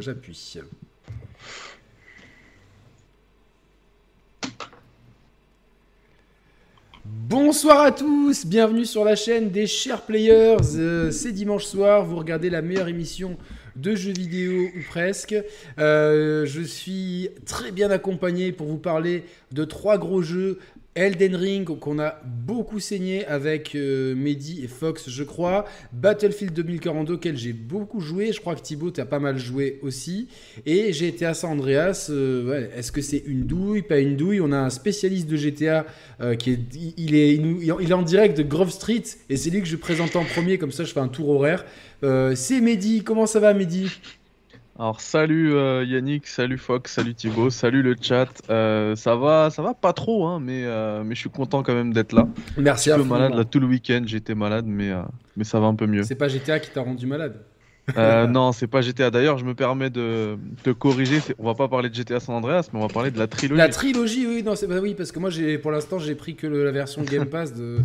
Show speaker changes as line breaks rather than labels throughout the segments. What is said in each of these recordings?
j'appuie. Bonsoir à tous, bienvenue sur la chaîne des chers players. Euh, c'est dimanche soir, vous regardez la meilleure émission de jeux vidéo ou presque. Euh, je suis très bien accompagné pour vous parler de trois gros jeux Elden Ring, qu'on a beaucoup saigné avec euh, Mehdi et Fox, je crois. Battlefield 2042, auquel j'ai beaucoup joué. Je crois que Thibaut, tu as pas mal joué aussi. Et GTA San Andreas. Euh, Est-ce que c'est une douille, pas une douille? On a un spécialiste de GTA euh, qui est il, est, il, est en direct de Grove Street. Et c'est lui que je présente en premier, comme ça je fais un tour horaire. c'est Mehdi. Comment ça va, Mehdi?
Alors salut euh, Yannick, salut Fox, salut Thibaut, salut le chat. Euh, ça va, ça va pas trop, hein, mais euh, mais je suis content quand même d'être là.
Merci.
Un peu malade là tout le week-end, j'étais malade, mais mais ça va un peu mieux.
C'est pas GTA qui t'a rendu malade.
non, c'est pas GTA. D'ailleurs, je me permets de te corriger. On va pas parler de GTA San Andreas, mais on va parler de la trilogie.
La trilogie, oui, non, c'est pas oui, parce que moi, j'ai pour l'instant, j'ai pris que la version Game Pass de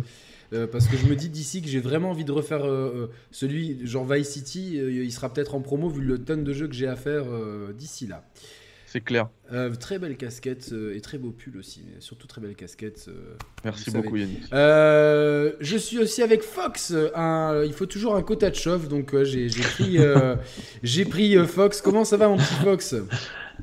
euh, parce que je me dis d'ici que j'ai vraiment envie de refaire euh, euh, celui, genre Vice City, il sera peut-être en promo vu le tonne de jeux que j'ai à faire d'ici là.
C'est clair.
très belle casquette et très beau pull aussi, mais surtout très belle casquette.
Merci beaucoup Yannick.
je suis aussi avec Fox. il faut toujours un quota de chauffe, donc j'ai pris, j'ai pris Fox. Comment ça va mon petit Fox?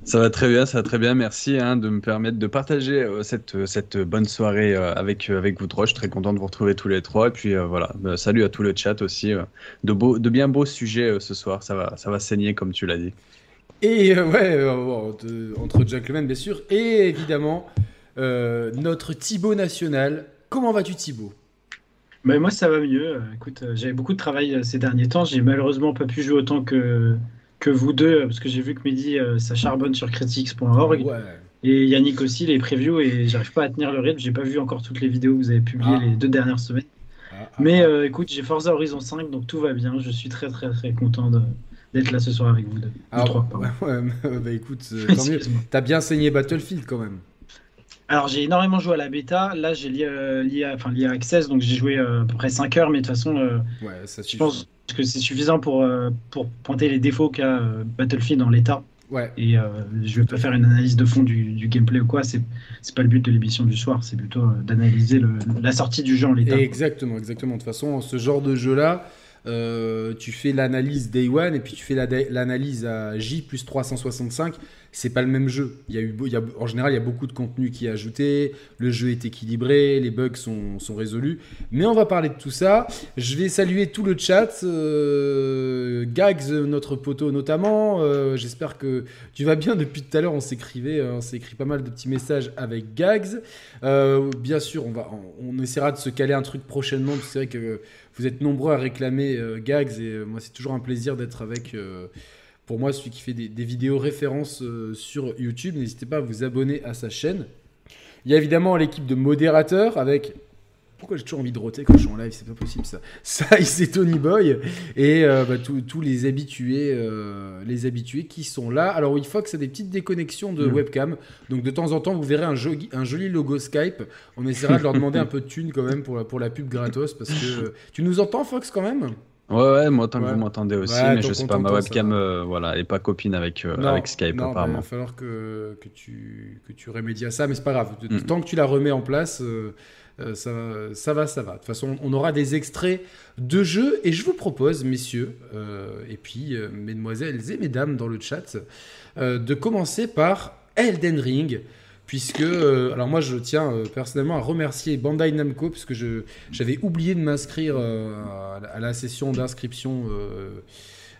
Ça va très bien, ça va très bien. Merci hein, de me permettre de partager euh, cette, euh, cette bonne soirée euh, avec, avec vous trois. Je suis très content de vous retrouver tous les trois. Et puis voilà, bah, salut à tout le chat aussi. de, beaux, de bien beaux sujets ce soir. Ça va, ça va saigner comme tu l'as dit.
Et ouais, entre gentlemen bien sûr. Et évidemment, notre Thibaut national. Comment vas-tu Thibaut?
Mais moi ça va mieux. Écoute, j'avais beaucoup de travail ces derniers temps. J'ai malheureusement pas pu jouer autant que que vous deux, parce que j'ai vu que Mehdi, euh, ça charbonne sur critics.org. Et Yannick aussi, les previews, et j'arrive pas à tenir le rythme. J'ai pas vu encore toutes les vidéos que vous avez publiées ah. les deux dernières semaines. Ah, ah, Mais euh, écoute, j'ai Forza Horizon 5, donc tout va bien. Je suis très, très, très content d'être là ce soir avec vous deux.
Ah, trois, ouais, bah écoute, euh, tant mieux. T'as bien saigné Battlefield quand même.
Alors j'ai énormément joué à la bêta. Là j'ai lié, enfin, lié à Access, donc j'ai joué à peu près 5 heures, mais de toute façon, ouais, ça je pense que c'est suffisant pour, euh, pour pointer les défauts qu'a euh, Battlefield dans l'état.
Ouais.
Et euh, je vais pas faire une analyse de fond du, du gameplay ou quoi, c'est pas le but de l'émission du soir, c'est plutôt d'analyser la sortie du jeu en l'état.
Exactement, exactement. De toute façon, ce genre de jeu-là, tu fais l'analyse Day One et puis tu fais l'analyse à J plus 365 c'est pas le même jeu. Il y a eu, en général, il y a beaucoup de contenu qui est ajouté, le jeu est équilibré, les bugs sont, résolus. Mais on va parler de tout ça. Je vais saluer tout le chat, euh, Gags, notre poteau notamment. Euh, j'espère que tu vas bien. Depuis tout à l'heure, on s'écrivait, euh, on s'est écrit pas mal de petits messages avec Gags. bien sûr, on, va, on, essaiera de se caler un truc prochainement. C'est vrai que vous êtes nombreux à réclamer Gags et moi, c'est toujours un plaisir d'être avec pour moi, celui qui fait des, vidéos références euh, sur YouTube, n'hésitez pas à vous abonner à sa chaîne. Il y a évidemment l'équipe de modérateurs avec pourquoi j'ai toujours envie de roter quand je suis en live C'est pas possible ça. Ça, c'est Tony Boy et euh, bah, tous les habitués, euh, les habitués qui sont là. Alors oui, Fox a des petites déconnexions de mm. webcam, donc de temps en temps vous verrez un joli, un joli logo Skype. On essaiera de leur demander un peu de thunes quand même pour la, pour la pub gratos parce que tu nous entends Fox quand même?
Ouais, ouais, moi tant que vous m'entendez aussi, mais je sais pas, ma webcam euh, voilà, est pas copine avec, euh, avec Skype non, apparemment.
il va falloir que, que, tu, que tu remédies à ça, mais c'est pas grave. Mm. Tant que tu la remets en place, euh, ça, ça va, ça va. De toute façon, on aura des extraits de jeux et je vous propose, messieurs, et puis mesdemoiselles et mesdames dans le chat, de commencer par Elden Ring puisque euh, alors moi je tiens euh, personnellement à remercier Bandai Namco parce que j'avais oublié de m'inscrire euh, à, la session d'inscription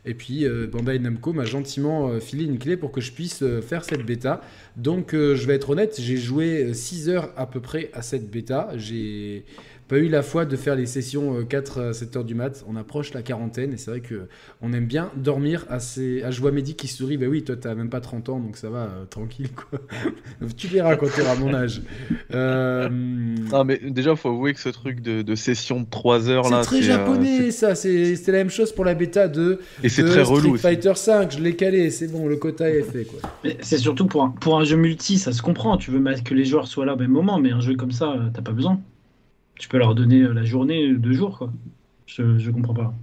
et puis Bandai Namco m'a gentiment filé une clé pour que je puisse faire cette bêta. Donc je vais être honnête, j'ai joué 6 heures à peu près à cette bêta. J'ai pas eu la foi de faire les sessions 4 à 7 heures du mat. On approche la quarantaine et c'est vrai que on aime bien dormir assez. Ah, je vois Mehdi qui sourit. Bah oui, toi t'as même pas 30 ans donc ça va, euh, tranquille quoi. tu verras quand tu auras mon âge.
Euh... Non, mais déjà, faut avouer que ce truc de, session de 3 heures là.
C'est très euh, japonais ça. C'était la même chose pour la bêta de,
et c'est très Street
Fighter 5. Je l'ai calé, c'est bon, le quota est fait quoi.
C'est surtout pour un, pour un jeu multi, ça se comprend. Tu veux que les joueurs soient là au même moment, mais un jeu comme ça, t'as pas besoin tu peux leur donner euh, la journée, deux jours, quoi. Je, je comprends pas.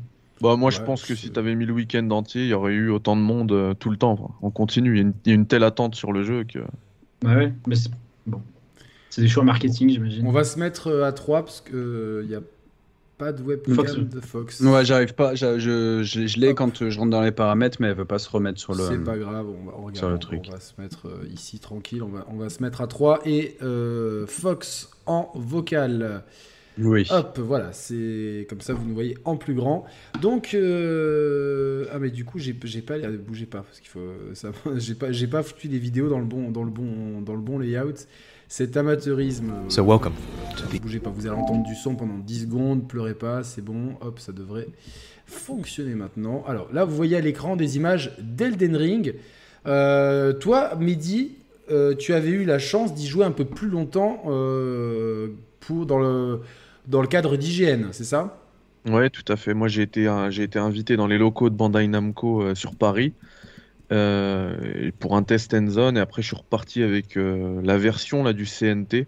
Bah, moi, je pense que si tu avais mis le week-end entier, il y aurait eu autant de monde euh, tout le temps. On continue. Il y, a une, telle attente sur le jeu que.
Bah ouais, mais c'est bon. C'est des choix marketing, j'imagine.
On va se mettre euh, à 3 parce qu'il n'y a pas de webcam de Fox.
Ouais, j'arrive pas. Je, je, l'ai quand je rentre dans les paramètres, mais elle veut pas se remettre sur le.
C'est pas grave, on va, sur le truc. On va se mettre ici tranquille. On va, on va se mettre à 3 et Fox en vocal.
Oui.
Hop, voilà, c'est comme ça, vous nous voyez en plus grand. Donc, euh, ah mais du coup, j'ai pas, bougez pas parce qu'il faut, ça, j'ai pas, j'ai pas foutu des vidéos dans le bon, dans le bon, dans le bon layout. Cet amateurisme.
So welcome.
bougez pas, vous allez entendre du son pendant 10 secondes, pleurez pas, c'est bon. Hop, ça devrait fonctionner maintenant. Alors là, vous voyez à l'écran des images d'Elden Ring. Euh, toi, Mehdi, euh, tu avais eu la chance d'y jouer un peu plus longtemps pour, dans le dans le cadre d'IGN, c'est ça?
Ouais, tout à fait. Moi, j'ai été, j'ai été invité dans les locaux de Bandai Namco euh, sur Paris euh, pour un test end zone. Et après, je suis reparti avec euh, la version là, du CNT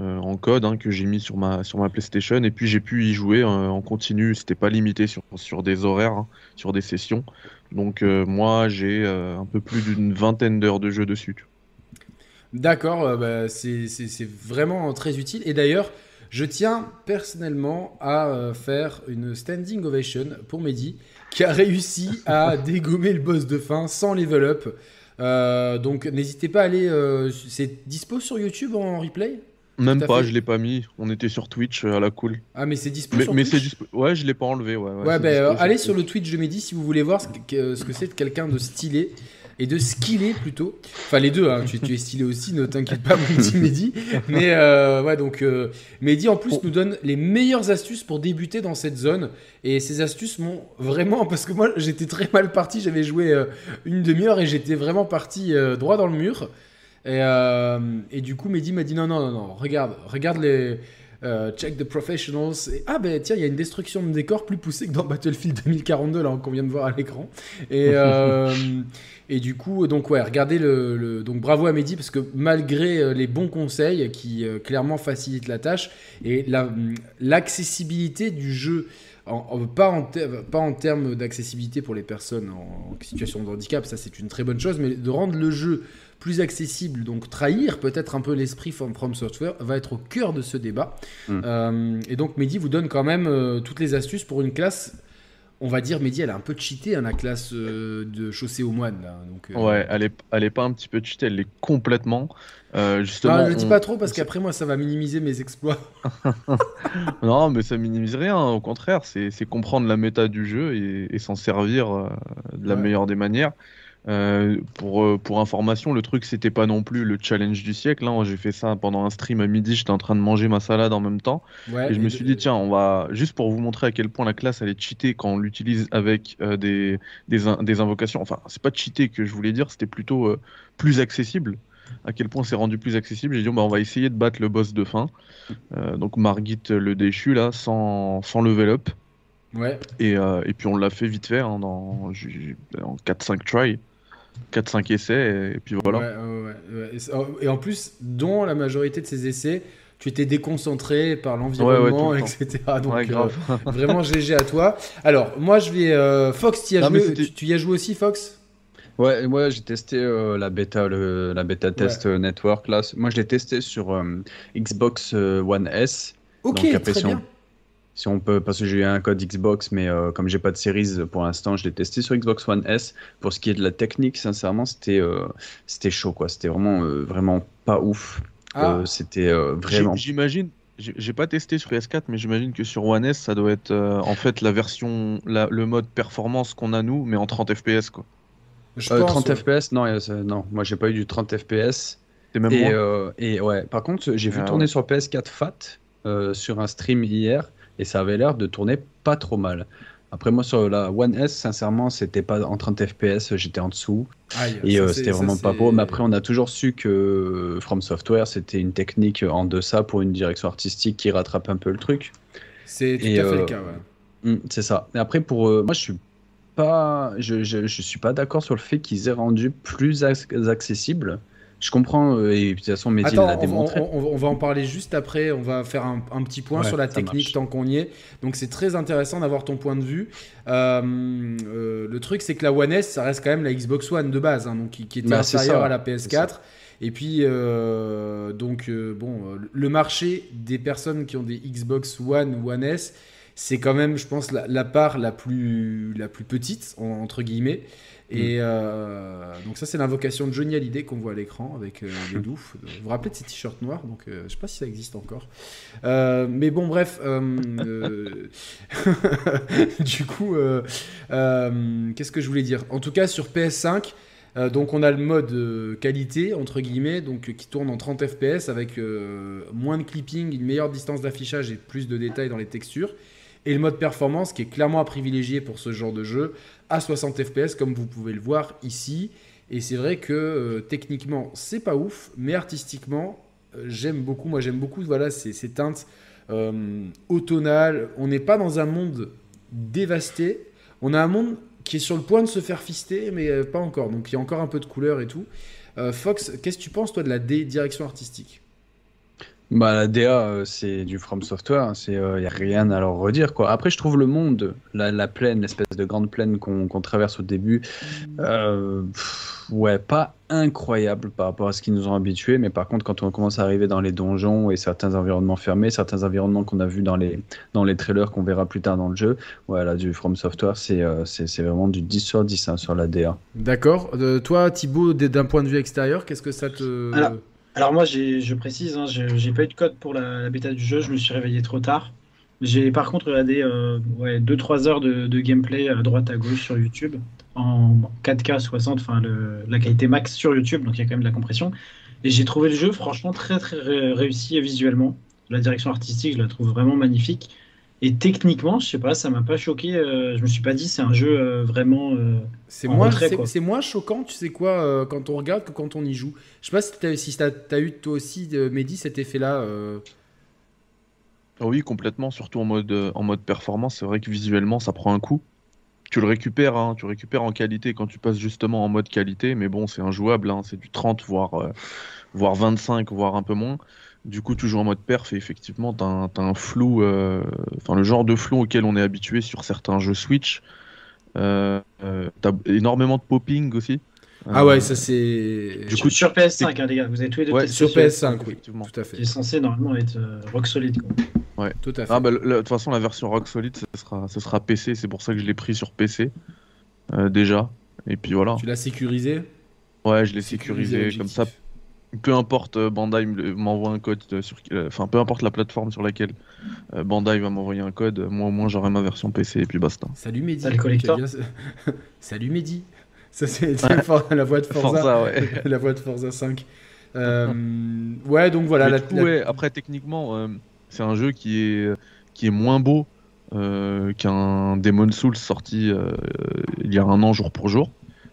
en code hein, que j'ai mis sur ma, sur ma PlayStation. Et puis, j'ai pu y jouer en continu. C'était pas limité sur, sur des horaires, hein, sur des sessions. Donc, moi, j'ai un peu plus d'une vingtaine d'heures de jeu dessus.
D'accord, bah, c'est vraiment très utile. Et d'ailleurs, je tiens personnellement à euh, faire une standing ovation pour Mehdi, qui a réussi à dégommer le boss de fin sans level up. Euh, donc n'hésitez pas à aller. Euh, c'est dispo sur YouTube en replay?
Même pas, je l'ai pas mis. On était sur Twitch à la cool.
Ah mais c'est dispo sur mais
Twitch? Ouais, je l'ai pas enlevé. Ouais,
ouais, bah, allez sur le Twitch de Mehdi si vous voulez voir ce que, ce que c'est de quelqu'un de stylé et de skiller plutôt. Enfin, les deux, hein. tu, es stylé aussi, ne t'inquiète pas, mon petit Mehdi. Mais euh, ouais, donc euh, Mehdi en plus nous donne les meilleures astuces pour débuter dans cette zone. Et ces astuces m'ont vraiment. Parce que moi, j'étais très mal parti, j'avais joué euh, une demi-heure et j'étais vraiment parti droit dans le mur. Et, et du coup, Mehdi m'a dit non, non, non, non, regarde, regarde les. Check the professionals. Et, ah ben tiens, il y a une destruction de décor plus poussée que dans Battlefield 2042 là qu'on vient de voir à l'écran. Et, Et du coup, donc ouais, regardez le, donc bravo à Mehdi parce que malgré euh, les bons conseils qui euh, clairement facilitent la tâche et l'accessibilité du jeu, pas, en pas en termes d'accessibilité pour les personnes en, situation de handicap, ça c'est une très bonne chose, mais de rendre le jeu plus accessible, donc trahir peut-être un peu l'esprit from, from, Software, va être au cœur de ce débat. Mmh. Euh, et donc Mehdi vous donne quand même toutes les astuces pour une classe on va dire, Mehdi, elle a un peu cheaté hein, la classe euh, de chaussée aux moines. donc,
euh. Ouais, elle est, elle est pas un petit peu cheatée, elle est complètement. Euh, justement,
ah, je ne dis pas trop parce qu'après moi ça va minimiser mes exploits.
non, mais ça minimise rien, au contraire, c'est comprendre la méta du jeu et, s'en servir de la meilleure des manières. Euh, pour, euh, pour information, le truc c'était pas non plus le challenge du siècle. Hein. J'ai fait ça pendant un stream à midi, j'étais en train de manger ma salade en même temps. et je me suis dit, tiens, on va juste pour vous montrer à quel point la classe elle est cheatée quand on l'utilise avec euh, des, des, des, invocations. Enfin, c'est pas cheaté que je voulais dire, c'était plutôt plus accessible. À quel point c'est rendu plus accessible. J'ai dit, bah, on va essayer de battre le boss de fin. donc Margit le déchu là, sans, sans level up.
Ouais.
Et, et puis on l'a fait vite fait hein, dans, en 4-5 try. 4-5 essais, et puis voilà.
et, en plus, dont la majorité de ces essais, tu étais déconcentré par l'environnement, etc. Donc euh, vraiment GG à toi. Alors, moi je vais. Euh, Fox, tu, tu, y as joué aussi, Fox?
Ouais, ouais j'ai testé euh, la bêta, le, la bêta test network là. Moi, je l'ai testé sur Xbox One S.
Ok, très bien
si on peut, parce que j'ai eu un code Xbox, mais euh, comme j'ai pas de Series pour l'instant, je l'ai testé sur Xbox One S. Pour ce qui est de la technique, sincèrement, c'était euh, c'était chaud, quoi. C'était vraiment euh, vraiment pas ouf. Ah. c'était vraiment.
J'imagine. J'ai pas testé sur PS4, mais j'imagine que sur One S, ça doit être en fait la version, le mode performance qu'on a nous, mais en 30 FPS, quoi.
30 FPS, non, non, moi j'ai pas eu du 30 FPS. Même et, et ouais, par contre, j'ai vu ah tourner sur PS4 FAT sur un stream hier et ça avait l'air de tourner pas trop mal. Après moi sur la One S, sincèrement, c'était pas en 30 FPS, j'étais en dessous et euh, c'était vraiment pas beau. Mais après, on a toujours su que From Software, c'était une technique en deçà pour une direction artistique qui rattrape un peu le truc.
C'est tout à fait le euh, cas.
Ouais. Hmm, c'est ça. Et après, pour euh, moi, je suis pas, je, je, je suis pas d'accord sur le fait qu'ils aient rendu plus accessible je comprends, et de toute façon, Mehdi l'a démontré.
On, va en parler juste après. On va faire un, petit point sur la technique tant qu'on y est. Donc, c'est très intéressant d'avoir ton point de vue. le truc, c'est que la One S, ça reste quand même la Xbox One de base, hein, donc qui, était bah, inférieure à la PS4. Et puis, euh, donc, euh, bon, le marché des personnes qui ont des Xbox One ou One S, c'est quand même, je pense, la, part la plus, la plus petite, entre guillemets. Et euh, donc ça, c'est l'invocation de Johnny Hallyday qu'on voit à l'écran avec les doufs. Vous vous rappelez de ces t-shirts noirs? Donc, je sais pas si ça existe encore. mais bon, bref. du coup, qu'est-ce que je voulais dire? En tout cas, sur PS5, euh, donc on a le mode euh, qualité entre guillemets, donc qui tourne en 30 fps avec euh, moins de clipping, une meilleure distance d'affichage et plus de détails dans les textures. Et le mode performance qui est clairement à privilégier pour ce genre de jeu à 60 fps comme vous pouvez le voir ici. Et c'est vrai que techniquement c'est pas ouf, mais artistiquement j'aime beaucoup. Moi j'aime beaucoup voilà ces, teintes automnales. On n'est pas dans un monde dévasté. On a un monde qui est sur le point de se faire fister, mais euh, pas encore. Donc il y a encore un peu de couleur et tout. Euh, Fox, qu'est-ce que tu penses, toi, de la direction artistique?
Bah, la DA, euh, c'est du From Software, il hein, n'y a rien à leur redire. Quoi. Après, je trouve le monde, la, plaine, l'espèce de grande plaine qu'on traverse au début, ouais, pas incroyable par rapport à ce qu'ils nous ont habitués, mais par contre, quand on commence à arriver dans les donjons et certains environnements fermés, certains environnements qu'on a vus dans les, dans les trailers qu'on verra plus tard dans le jeu, voilà, du From Software, c'est euh, c'est vraiment du 10 sur 10 hein, sur la DA.
D'accord. Euh, toi, Thibaut, d'un point de vue extérieur, qu'est-ce que ça te.
Alors, moi, je précise, hein, j'ai pas eu de code pour la, bêta du jeu, je me suis réveillé trop tard. J'ai par contre regardé 2-3 euh, heures de, de, gameplay à droite à gauche sur YouTube en 4K 60, enfin la qualité max sur YouTube, donc il y a quand même de la compression. Et j'ai trouvé le jeu franchement très très réussi visuellement. La direction artistique, je la trouve vraiment magnifique. Et techniquement, je sais pas, ça m'a pas choqué. Euh, je me suis pas dit c'est un jeu euh, vraiment. Euh,
c'est moins, c'est moins choquant, tu sais quoi, quand on regarde que quand on y joue. Je sais pas si tu as, eu toi aussi, Mehdi, cet effet-là.
Ah oui, complètement, surtout en mode, en mode performance. C'est vrai que visuellement, ça prend un coup tu le récupères, hein, tu récupères en qualité quand tu passes justement en mode qualité, mais bon, c'est injouable, hein, c'est du 30, voire, euh, voire 25, voire un peu moins. Du coup, tu joues en mode perf et effectivement, tu as, un flou, euh, enfin le genre de flou auquel on est habitué sur certains jeux Switch. Euh, tu as énormément de popping aussi.
Ah ouais, ça c'est.
Du coup, sur PS5, hein, les gars, vous avez tous les deux
ouais, sur PS5, oui, tout à fait.
Qui est censé normalement être rock solide. Quoi.
Ouais, tout à fait. Ah, bah, de toute façon, la version Rock Solid, ce sera, ce sera PC. C'est pour ça que je l'ai pris sur PC euh, déjà. Et puis voilà.
Tu l'as sécurisé?
Ouais, je l'ai sécurisé. Comme ça, peu importe euh, Bandai m'envoie un code sur, euh, enfin peu importe la plateforme sur laquelle Bandai va m'envoyer un code, moi au moins j'aurai ma version PC et puis basta.
Salut Mehdi.
Salut collector.
Salut Mehdi. Ça c'est la voix de Forza, ouais. la voix de Forza 5. ouais donc voilà.
La, Ouais, après techniquement c'est un jeu qui est, qui est moins beau euh, qu'un Demon Souls sorti euh, il y a un an jour pour jour.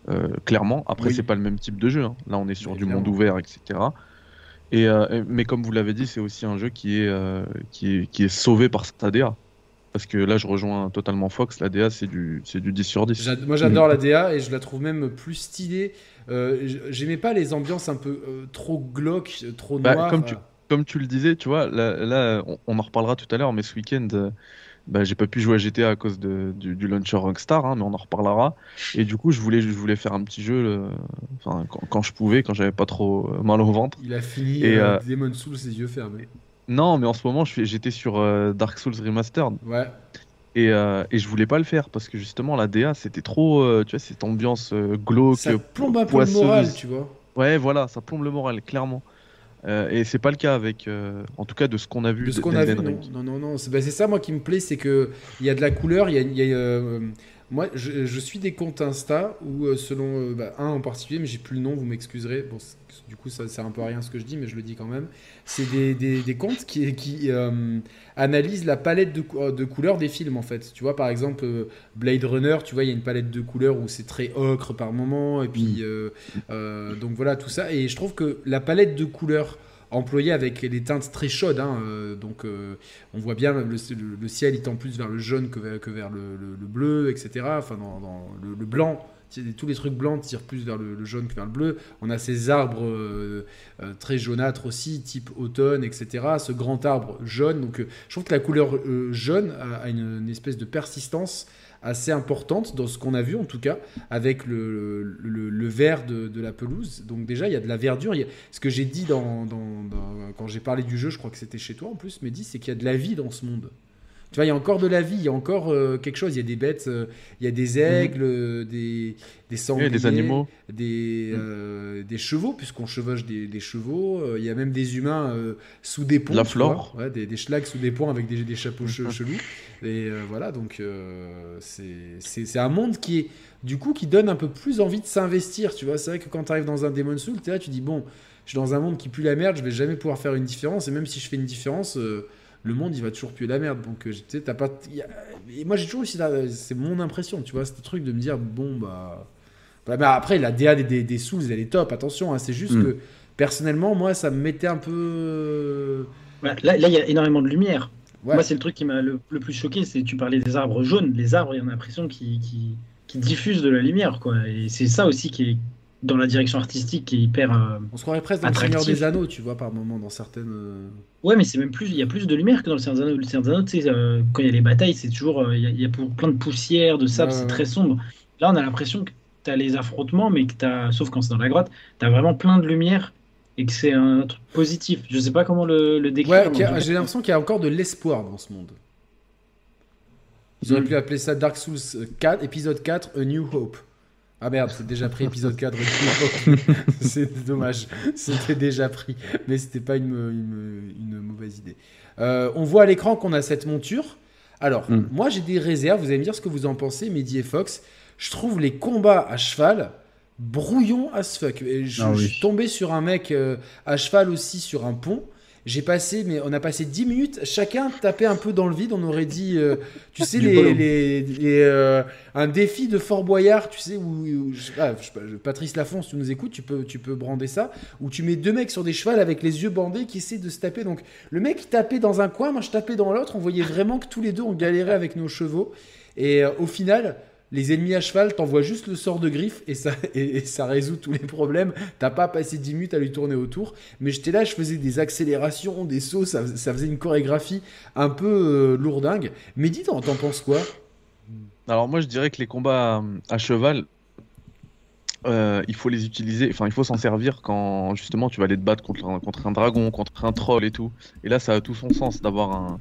Euh, clairement, après c'est pas le même type de jeu. Hein. Là on est sur du monde ouvert, etc. Et, mais comme vous l'avez dit, c'est aussi un jeu qui est, qui est, qui est sauvé par sa DA. Parce que là, je rejoins totalement Fox. La DA, c'est du, du 10 sur 10.
Moi, j'adore la DA et je la trouve même plus stylée. J'aimais pas les ambiances un peu trop glauques, trop bah, noires.
comme tu, comme tu le disais, tu vois, là, on, en reparlera tout à l'heure, mais ce week-end, euh, bah, j'ai pas pu jouer à GTA à cause de, du, launcher Rockstar, hein, mais on en reparlera. Et du coup, je voulais, je voulais faire un petit jeu, euh, enfin, quand, je pouvais, quand j'avais pas trop euh, mal au ventre.
Il a fini et, Demon Souls ses yeux fermés.
Non, mais en ce moment, j'étais sur Dark Souls Remastered.
Ouais.
Et, et, je voulais pas le faire parce que justement la DA c'était trop, tu vois, cette ambiance glauque,
ça plombe un peu le moral, tu vois.
Ouais, voilà, ça plombe le moral, clairement. Euh, et c'est pas le cas avec, euh, en tout cas, de ce qu'on a vu.
De ce qu'on a vu, non, non, non, bah, C'est ça, moi, qui me plaît, c'est que il y a de la couleur. Il y a, euh, moi, je, suis des comptes Insta où, selon bah, un en particulier, mais j'ai plus le nom, vous m'excuserez. Bon, du coup, ça sert un peu à rien ce que je dis, mais je le dis quand même. C'est des, des, des, comptes qui, qui analysent la palette de, de, couleurs des films, en fait. Tu vois, par exemple, Blade Runner, tu vois, il y a une palette de couleurs où c'est très ocre par moment, et puis, mm. donc voilà, tout ça. Et je trouve que la palette de couleurs employée avec des teintes très chaudes. Hein, donc on voit bien le, ciel il tend plus vers le jaune que vers, que vers le, bleu, etc. Enfin, dans, le, blanc tous les trucs blancs tirent plus vers le, jaune que vers le bleu. On a ces arbres euh, euh, très jaunâtres aussi, type automne, etc. Ce grand arbre jaune. Donc, je trouve que la couleur jaune a, une, espèce de persistance assez importante dans ce qu'on a vu en tout cas avec le, vert de, la pelouse. Donc déjà il y a de la verdure. Ce que j'ai dit quand j'ai parlé du jeu, je crois que c'était chez toi en plus, dit c'est qu'il y a de la vie dans ce monde. Tu vois, il y a encore de la vie, il y a encore euh, quelque chose. Il y a des bêtes, euh, il y a des aigles, mhm. des, des sangliers,
des animaux,
des, mhm. euh, des chevaux, puisqu'on chevauche des, des chevaux. il y a même des humains sous des ponts.
La flore.
Ouais, des, des schlags sous des ponts avec des, des chapeaux mhm. chelous. Et voilà, donc c'est un monde qui est, du coup, qui donne un peu plus envie de s'investir. Tu vois, c'est vrai que quand tu arrives dans un Demon Soul, es là, tu dis, bon, je suis dans un monde qui pue la merde, je vais jamais pouvoir faire une différence. Et même si je fais une différence le monde il va toujours puer la merde. Donc, euh, tu sais, t'as pas. Et moi j'ai toujours aussi. C'est mon impression, tu vois, ce truc de me dire, bon, bah. bah mais après, la DA des, des, Souls, elle est top, attention, hein, c'est juste mm. que personnellement, moi, ça me mettait un peu.
là, il y a énormément de lumière. Moi, c'est le truc qui m'a le, plus choqué, c'est tu parlais des arbres jaunes. Les arbres, il y a l'impression qui, qui, qui diffusent de la lumière, quoi. Et c'est ça aussi qui est, dans la direction artistique qui est hyper. Euh,
on se croirait presque dans le Seigneur des Anneaux, tu vois, par moment, dans certaines. Euh,
ouais, mais c'est même plus. Il y a plus de lumière que dans le Seigneur des Anneaux. Le Seigneur des Anneaux, tu sais, euh, quand il y a les batailles, c'est toujours. Il y, a, plein de poussière, de sable, c'est très sombre. Là, on a l'impression que tu as les affrontements, mais que tu as. Sauf quand c'est dans la grotte, tu as vraiment plein de lumière et que c'est un truc positif. Je sais pas comment le, le décrire.
Ouais, j'ai l'impression qu'il y a encore de l'espoir dans ce monde. Ils auraient mm. pu appeler ça Dark Souls 4, épisode 4, A New Hope. Ah merde, c'est déjà pris épisode 4. c'est dommage, c'était déjà pris. Mais c'était pas une, une, mauvaise idée. Euh, on voit à l'écran qu'on a cette monture. Alors, hmm. moi j'ai des réserves, vous allez me dire ce que vous en pensez, Mehdi et Fox. Je trouve les combats à cheval brouillons as fuck. je, ah suis tombé sur un mec euh, à cheval aussi sur un pont. J'ai passé, mais on a passé 10 minutes, chacun tapait un peu dans le vide. On aurait dit, euh, tu sais, les, euh, un défi de Fort Boyard, tu sais, où, Patrice Lafont, si tu nous écoutes, tu peux, tu peux brander ça, où tu mets deux mecs sur des chevals avec les yeux bandés qui essaient de se taper. Donc le mec tapait dans un coin, moi je tapais dans l'autre. On voyait vraiment que tous les deux on galérait avec nos chevaux. Et euh, au final, les ennemis à cheval, t'envoient juste le sort de griffe et ça, résout tous les problèmes. T'as pas passé 10 minutes à lui tourner autour. Mais j'étais là, je faisais des accélérations, des sauts, ça, faisait une chorégraphie un peu euh, lourdingue. Mais dis, t'en penses quoi?
Alors moi je dirais que les combats à cheval, euh, il faut les utiliser, enfin il faut s'en servir quand justement tu vas aller te battre contre un dragon, contre un troll et tout. Et là ça a tout son sens d'avoir un,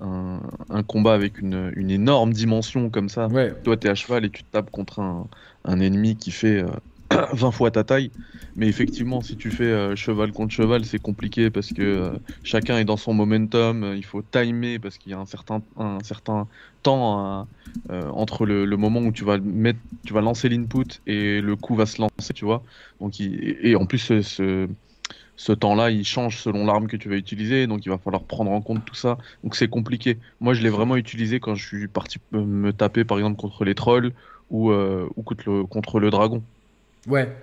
un, combat avec une, une, énorme dimension comme ça. Toi, tu es à cheval et tu te tapes contre un, un ennemi qui fait 20 euh, fois ta taille. Mais effectivement, si tu fais euh, cheval contre cheval, c'est compliqué parce que euh, chacun est dans son momentum. il faut timer parce qu'il y a un certain, un certain temps entre le, le, moment où tu vas, mettre, tu vas lancer l'input et le coup va se lancer, tu vois. Donc, et, en plus, ce ce temps-là, il change selon l'arme que tu vas utiliser, donc il va falloir prendre en compte tout ça. Donc c'est compliqué. Moi, je l'ai vraiment utilisé quand je suis parti me taper, par exemple, contre les trolls ou, euh, ou contre, le, contre le dragon.
Ouais.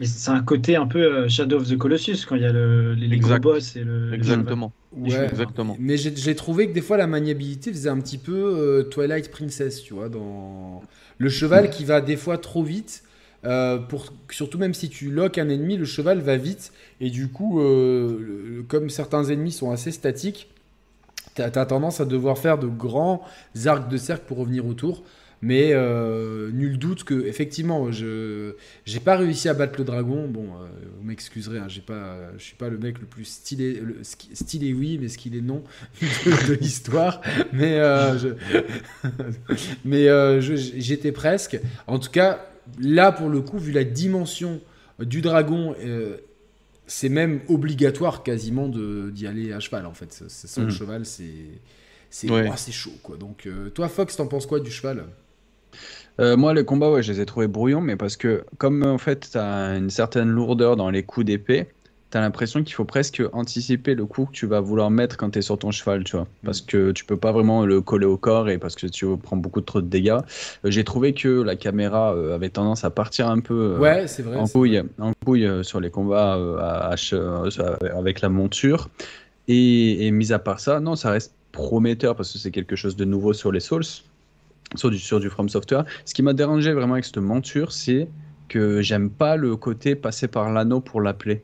Mais c'est un côté un peu euh, Shadow of the Colossus quand il y a le, les, gros boss et le.
Exactement.
Ouais,
Exactement.
Mais j'ai trouvé que des fois la maniabilité faisait un petit peu euh, Twilight Princess, tu vois, dans le cheval qui va des fois trop vite euh, pour, surtout même si tu loques un ennemi, le cheval va vite. Et du coup, euh, comme certains ennemis sont assez statiques, tu as, tendance à devoir faire de grands arcs de cercle pour revenir autour. Mais euh, nul doute que effectivement, je j'ai pas réussi à battre le dragon. Bon, vous m'excuserez, hein, j'ai pas, suis pas le mec le plus stylé, stylé oui, mais est non de, l'histoire. Mais mais j'étais presque. En tout cas, là, pour le coup, vu la dimension du dragon, euh, c'est même obligatoire quasiment d'y aller à cheval, en fait. Sans le hmm. cheval, c'est c'est chaud, quoi. Donc, euh, toi, Fox, t'en penses quoi du cheval?
Euh, moi, les combats, ouais, je les ai trouvés brouillons, mais parce que, comme en fait, tu as une certaine lourdeur dans les coups d'épée, tu l'impression qu'il faut presque anticiper le coup que tu vas vouloir mettre quand tu es sur ton cheval, tu vois. Parce que tu peux pas vraiment le coller au corps et parce que tu prends beaucoup trop de dégâts. Euh, j'ai trouvé que la caméra euh, avait tendance à partir un peu
euh, ouais, vrai,
en, couille, en couille sur les combats avec la monture. Et, et mis à part ça, non, ça reste prometteur parce que c'est quelque chose de nouveau sur les Souls. sur du, sur du From Software. Ce qui m'a dérangé vraiment avec cette monture, c'est que j'aime pas le côté passer par l'anneau pour l'appeler.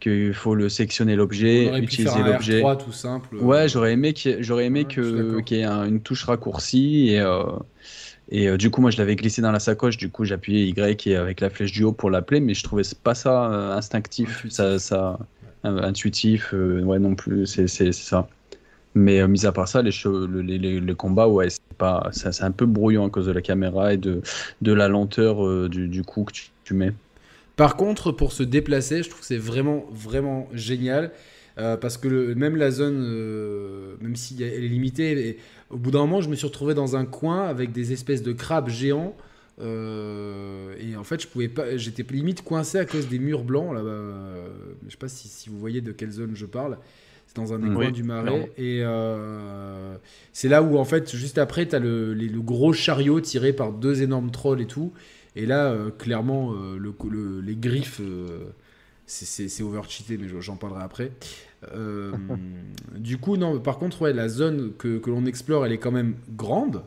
Qu'il faut le sectionner l'objet, utiliser l'objet.
tout simple.
Ouais, j'aurais aimé qu'il j'aurais aimé que qu'il y ait un, une touche raccourcie et euh, et euh, du coup moi je l'avais glissé dans la sacoche. Du coup j'appuyais Y et avec la flèche du haut pour l'appeler, mais je trouvais pas ça euh, instinctif, ça ça intuitif. ouais non plus, c'est ça. Mais mis à part ça, les, les, les, les combats, ouais, pas, c'est un peu brouillon à cause de la caméra et de, de la lenteur euh, du, du, coup que tu, mets.
Par contre, pour se déplacer, je trouve que c'est vraiment, vraiment génial. Euh, parce que le, même la zone, euh, même si elle est limitée, au bout d'un moment, je me suis retrouvé dans un coin avec des espèces de crabes géants. et en fait, je pouvais pas, j'étais limite coincé à cause des murs blancs là-bas. je sais pas si, si, vous voyez de quelle zone je parle. C'est dans un des coins du marais. Et euh, c'est là où, en fait, juste après, tu as le, le, gros chariot tiré par deux énormes trolls et tout. Et là, euh, clairement, euh, le, les griffes, c'est overcheaté, mais j'en parlerai après. du coup, non, par contre, la zone que, l'on explore, elle est quand même grande,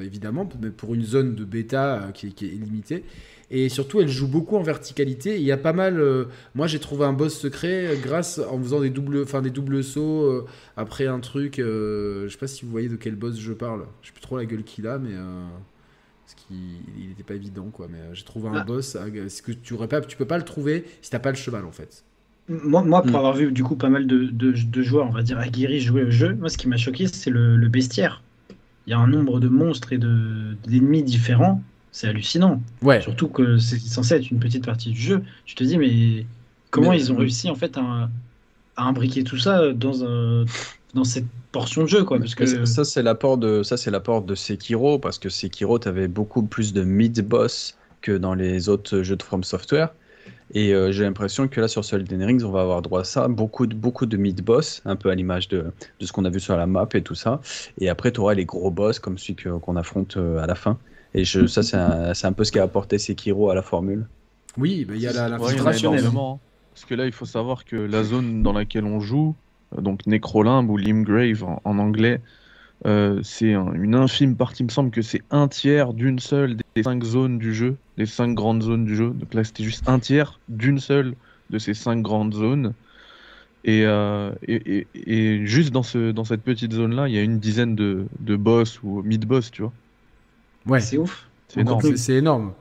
évidemment, mais pour une zone de bêta qui, est limitée. Et surtout, elle joue beaucoup en verticalité. Il y a pas mal. Euh, moi, j'ai trouvé un boss secret grâce en faisant des doubles, enfin des doubles sauts euh, après un truc. Euh, je sais pas si vous voyez de quel boss je parle. Je sais plus trop la gueule qu'il a, mais parce qu'il il était pas évident, quoi. Mais j'ai trouvé un ah. boss. Ce que tu aurais pas, tu peux pas le trouver si t'as pas le cheval, en fait.
Moi, moi pour mm. avoir vu du coup pas mal de, de, joueurs, on va dire aguerris jouer au jeu, moi, ce qui m'a choqué, c'est le, le bestiaire. Il y a un nombre de monstres et d'ennemis différents c'est hallucinant. Ouais. Surtout que c'est censé être une petite partie du jeu. Tu te dis, mais comment ils ont réussi en fait à, à imbriquer tout ça dans, un, dans cette portion de jeu quoi parce que
ça c'est l'apport de ça c'est l'apport de Sekiro parce que Sekiro tu avais beaucoup plus de mid boss que dans les autres jeux de From Software. Et euh, j'ai l'impression que là sur Elden Rings on va avoir droit à ça. Beaucoup de beaucoup de mid boss un peu à l'image de, de ce qu'on a vu sur la map et tout ça. Et après tu auras les gros boss comme celui qu'on affronte euh, à la fin. Et je, ça, c'est un, un, peu ce qui a apporté Sekiro à la formule.
Oui, bah, il y a la, la
ouais. Parce que là, il faut savoir que la zone dans laquelle on joue, donc Necrolimbe ou Limgrave en, en anglais, euh, c'est une infime partie, il me semble que c'est un tiers d'une seule des cinq zones du jeu, les cinq grandes zones du jeu. Donc là, c'était juste un tiers d'une seule de ces cinq grandes zones. Et, euh, et, et, et, juste dans, ce, dans cette petite zone-là, il y a une dizaine de, de boss ou mid-boss, tu vois.
Ouais. C'est ouf.
C'est énorme. C'est énorme.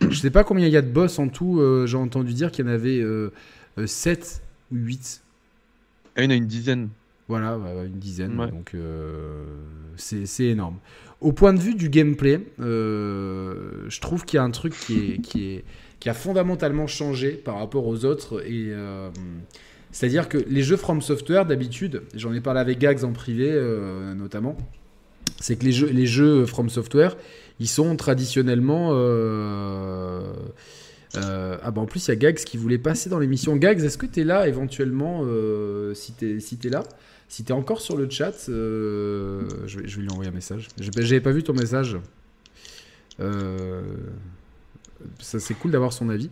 Je sais pas combien il y a de boss en tout. Euh, j'ai entendu dire qu'il y en avait 7 euh, euh, ou 8.
Ah, il y en a une dizaine.
Voilà, une dizaine. Donc c'est énorme. Au point de vue du gameplay, je trouve qu'il y a un truc qui, est, qui, est, qui a fondamentalement changé par rapport aux autres. Et c'est-à-dire que les jeux From Software, d'habitude, j'en ai parlé avec Gags en privé notamment, c'est que les jeux, les jeux From Software, ils sont traditionnellement. Euh, euh, ah bah en plus il y a Gags qui voulait passer dans l'émission. Gags, est-ce que tu es là éventuellement euh, Si tu là? Si tu es encore sur le chat, je vais, je, vais, lui envoyer un message. J'avais pas vu ton message. ça c'est cool d'avoir son avis.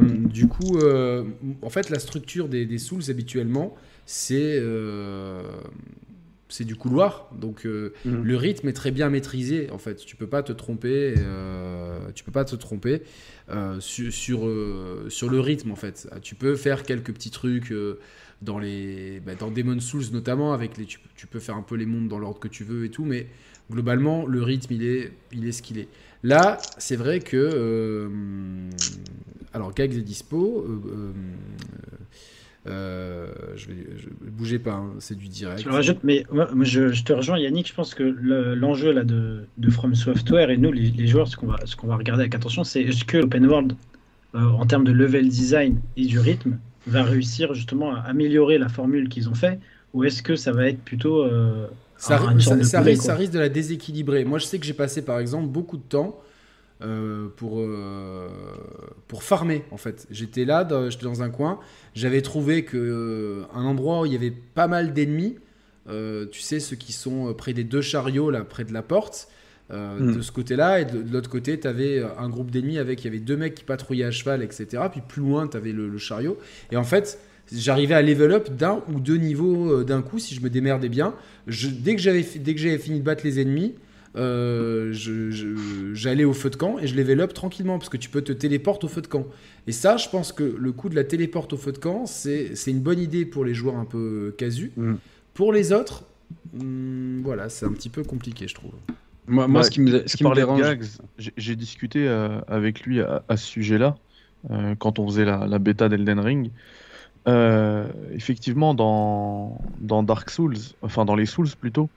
du coup, en fait, la structure des, des Souls habituellement, c'est c'est du couloir, donc euh, mhm. le rythme est très bien maîtrisé. En fait, tu peux pas te tromper. Euh, tu peux pas te tromper euh, sur sur, le rythme. En fait, tu peux faire quelques petits trucs dans les bah, dans Demon Souls notamment avec les. Tu, peux faire un peu les mondes dans l'ordre que tu veux et tout, mais globalement le rythme il est il est ce qu'il est. Là, c'est vrai que alors Gags est dispo. Euh, je vais, bouger pas, hein, c'est du direct.
Je mais je, te rejoins Yannick, je pense que l'enjeu là de, de, From Software et nous les, joueurs, ce qu'on va, qu'on va regarder avec attention, c'est est-ce que l'open world, euh, en termes de level design et du rythme, va réussir justement à améliorer la formule qu'ils ont fait, ou est-ce que ça va être plutôt euh,
ça, ça, ça, risque, ça, risque, de la déséquilibrer. Moi, je sais que j'ai passé par exemple beaucoup de temps euh, pour, euh, pour farmer en fait. J'étais là, j'étais dans un coin, j'avais trouvé que euh, un endroit où il y avait pas mal d'ennemis, tu sais ceux qui sont près des deux chariots là, près de la porte. Hmm. de ce côté-là, et de, l'autre côté, tu avais un groupe d'ennemis avec, il y avait deux mecs qui patrouillaient à cheval, etc. Puis plus loin, tu avais le, chariot. Et en fait, j'arrivais à level up d'un ou deux niveaux d'un coup si je me démerdais bien. Je, dès que j'avais fini de battre les ennemis, euh, j'allais au feu de camp et je level up tranquillement parce que tu peux te téléporter au feu de camp. Et ça, je pense que le coup de la téléporte au feu de camp, c'est une bonne idée pour les joueurs un peu casus. Mm. Pour les autres, hmm, voilà, c'est un petit peu compliqué, je trouve.
Moi, moi ce qui me, ce qui me dérange, j'ai discuté euh, avec lui à, ce sujet-là euh, quand on faisait la, la bêta d'Elden Ring. Euh, effectivement, dans, dans Dark Souls, enfin dans les Souls plutôt,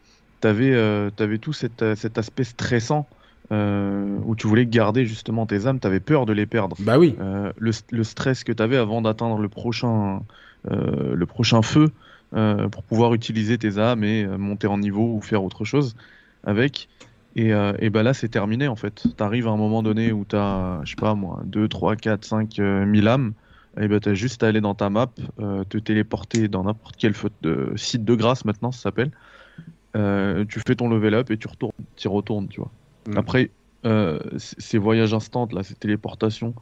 tu avais, euh, tout cet, cet, aspect stressant euh, où tu voulais garder justement tes âmes, tu avais peur de les perdre.
Bah oui.
Le, le, stress que tu avais avant d'atteindre le prochain, le prochain feu pour pouvoir utiliser tes âmes et monter en niveau ou faire autre chose avec. Et, et bah là, c'est terminé en fait. Tu arrives à un moment donné où tu as, je sais pas moi, 2, 3, 4, 5 000 âmes et ben, tu as juste à aller dans ta map, euh, te téléporter dans n'importe quel de, site de grâce maintenant, ça s'appelle. Euh, tu fais ton level up et tu retournes, y retournes, tu vois. Mm. Après, euh, ces voyages instants, là, ces téléportations,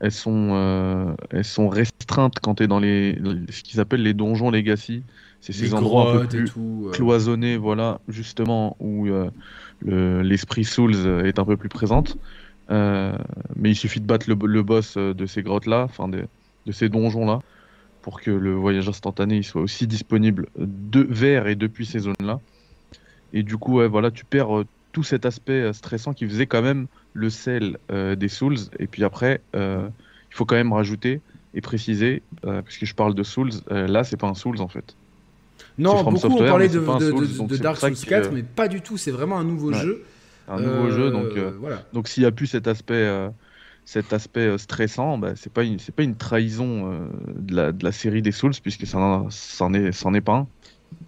elles sont, elles sont restreintes quand tu es dans les, ce qu'ils appellent les donjons legacy. C'est ces endroits un peu plus cloisonnés, voilà, justement, où l'esprit Souls est un peu plus présente. mais il suffit de battre le, le boss de ces grottes-là, enfin des, de ces donjons-là pour que le voyage instantané soit aussi disponible de, vers et depuis ces zones-là. Et du coup, voilà, tu perds euh, tout cet aspect euh, stressant qui faisait quand même le sel euh, des Souls. Et puis après, il faut quand même rajouter et préciser, puisque je parle de Souls, là, c'est pas un Souls en fait.
Non, beaucoup ont parlé de, de, Dark Souls 4, mais pas du tout. C'est vraiment un nouveau jeu.
Un nouveau jeu, donc, voilà. donc s'il n'y a plus cet aspect cet aspect stressant, bah, c'est pas une, c'est pas une trahison euh, de, la, de, la, série des Souls puisque ça n'en est, est pas un.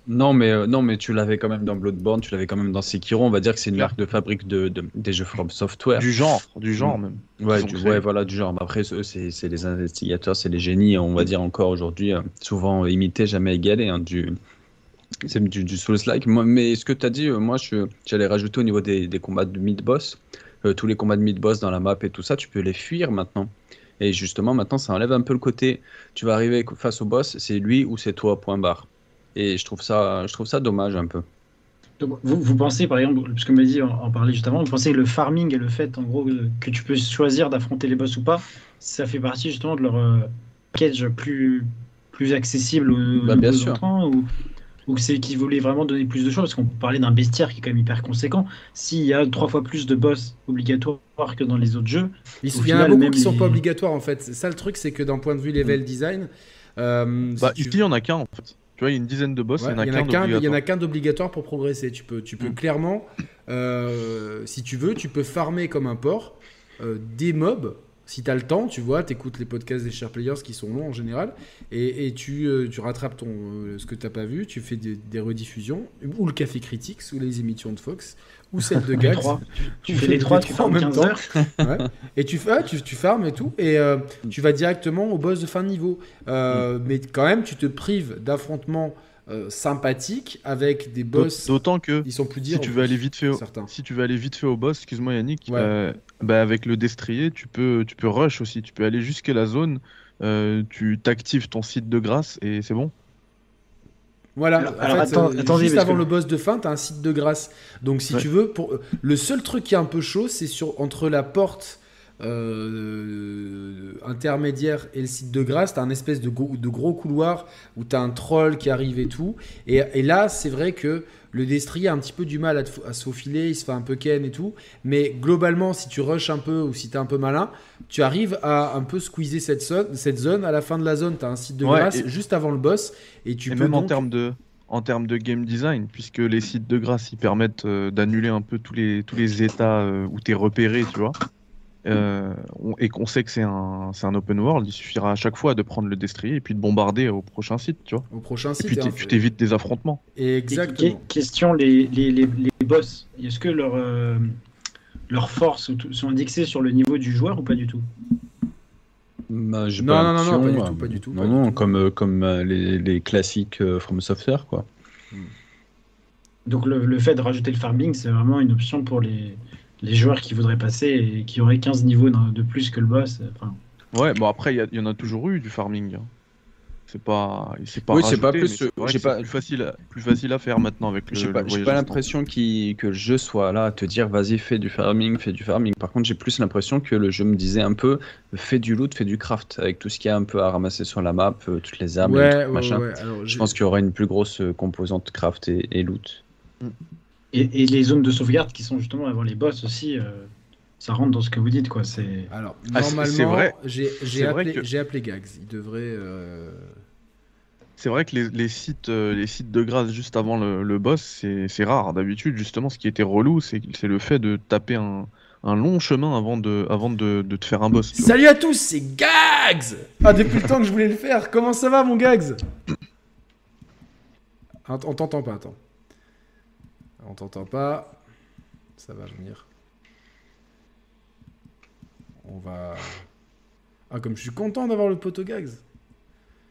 Non mais euh, non mais tu l'avais quand même dans Bloodborne, tu l'avais quand même dans Sekiro. On va dire que c'est une marque de fabrique de, des jeux From Software.
Du genre, du genre même.
Ouais, du, ouais, voilà du genre. Après c'est, c'est les investigateurs, c'est les génies. On va dire encore aujourd'hui souvent imités, jamais égalés. Hein, du c'est du, du Souls-like. Mais ce que tu as dit, moi j'allais rajouter au niveau des, des combats de mid-boss. Euh, tous les combats de mid-boss dans la map et tout ça, tu peux les fuir maintenant. Et justement, maintenant, ça enlève un peu le côté, tu vas arriver face au boss, c'est lui ou c'est toi, point barre. Et je trouve ça, je trouve ça dommage un peu.
Donc, vous, vous, pensez, par exemple, puisque m'a dit en, parlait juste avant, vous pensez que le farming et le fait, en gros, que tu peux choisir d'affronter les boss ou pas, ça fait partie justement de leur euh, cage plus, plus accessible aux,
bah, bien sûr.
ou ou c'est qu'ils voulaient vraiment donner plus de choses Parce qu'on parlait d'un bestiaire qui est quand même hyper conséquent. S'il y a trois fois plus de boss obligatoires que dans les autres jeux.
Il, y en a beaucoup qui ne sont pas obligatoires en fait. Ça, le truc, c'est que d'un point de vue level mm. design.
Euh, bah, ici, il y en a qu'un en fait. Tu vois, il y a une dizaine de boss, il
y en a qu'un d'obligatoire pour progresser. Tu peux, tu peux mm. clairement, euh, si tu veux, tu peux farmer comme un porc euh, des mobs si tu as le temps, tu vois, tu écoutes les podcasts des chers players qui sont longs en général, et, tu, euh, tu, rattrapes ton, ce que tu n'as pas vu, tu fais des, rediffusions, ou le café critique, ou les émissions de Fox, ou celle de Gags.
tu, fais les trois, tu en même temps.
Et tu, fais, tu, tu farmes et tout, et euh, tu vas directement au boss de fin de niveau. Mm. Mais quand même, tu te prives d'affrontements euh, sympathique avec des boss.
D'autant que ils sont plus si tu veux aller vite fait, au... si tu veux aller vite fait au boss, excuse-moi Yannick, euh, bah avec le destrier, tu peux, tu peux rush aussi, tu peux aller jusqu'à la zone, euh, tu t'actives ton site de grâce et c'est bon.
Voilà, juste avant le boss de fin, tu as un site de grâce. Donc si tu veux, pour... le seul truc qui est un peu chaud, c'est sur entre la porte euh, intermédiaire et le site de grâce, tu as un espèce de, de, gros couloir où tu as un troll qui arrive et tout. Et, là, c'est vrai que le destrier a un petit peu du mal à, à se faufiler, il se fait un peu ken et tout. Mais globalement, si tu rushes un peu ou si tu es un peu malin, tu arrives à un peu squeezer cette zone. Cette zone. À la fin de la zone, tu as un site de grâce juste avant le boss. Et tu peux
même en termes de en termes de game design, puisque les sites de grâce ils permettent euh, d'annuler un peu tous les, tous les états euh, où tu es repéré, tu vois. Euh, et qu'on sait que c'est un, un, open world, il suffira à chaque fois de prendre le destrier et puis de bombarder au prochain site, tu vois.
Au prochain site.
Et puis tu t'évites des affrontements.
Exactement.
question les, les, les, boss, est-ce que leurs euh, leurs forces sont indexées sur le niveau du joueur ou pas du tout?
Bah,
non, non, non, pas du tout, pas du tout.
Non, non, comme, euh, comme les, les, classiques From Software, quoi. Hmm.
Donc le, le, fait de rajouter le farming, c'est vraiment une option pour les, les joueurs qui voudraient passer et qui auraient 15 niveaux de plus que le boss. Enfin...
Ouais, bon après, il y, en a toujours eu du farming. C'est pas, c'est pas.
Oui, c'est pas plus- j'ai pas-
facile, à, plus facile à faire maintenant avec le.
J'ai pas, pas l'impression que le jeu soit là à te dire vas-y fais du farming, fais du farming. Par contre j'ai plus l'impression que le jeu me disait un peu fais du loot, fais du craft avec tout ce qu'il y a un peu à ramasser sur la map, euh, toutes les armes,
ouais,
machin.
ouais. Alors,
Je pense qu'il y aura une plus grosse euh, composante craft et, et loot.
Et, et les zones de sauvegarde qui sont justement avant les boss aussi, euh, ça rentre dans ce que vous dites, quoi. C'est
Alors,
Ah,
normalement,
c'est vrai.
j'ai j'ai
C'est vrai
appelé,
que-
j'ai appelé Gags. Il devrait. euh,
C'est vrai que les, les sites, euh, les sites de grâce juste avant le, le boss, c'est rare. D'habitude, justement, ce qui était relou, c'est le fait de taper un, un long chemin avant de, avant de, de te faire un boss. vois.
Salut à tous, c'est Gags Ah, depuis le temps que je voulais le faire. Comment ça va, mon Gags? On on t'entend pas, attends. On t'entend pas. Ça va venir. On va. Ah, comme je suis content d'avoir le poteau Gags.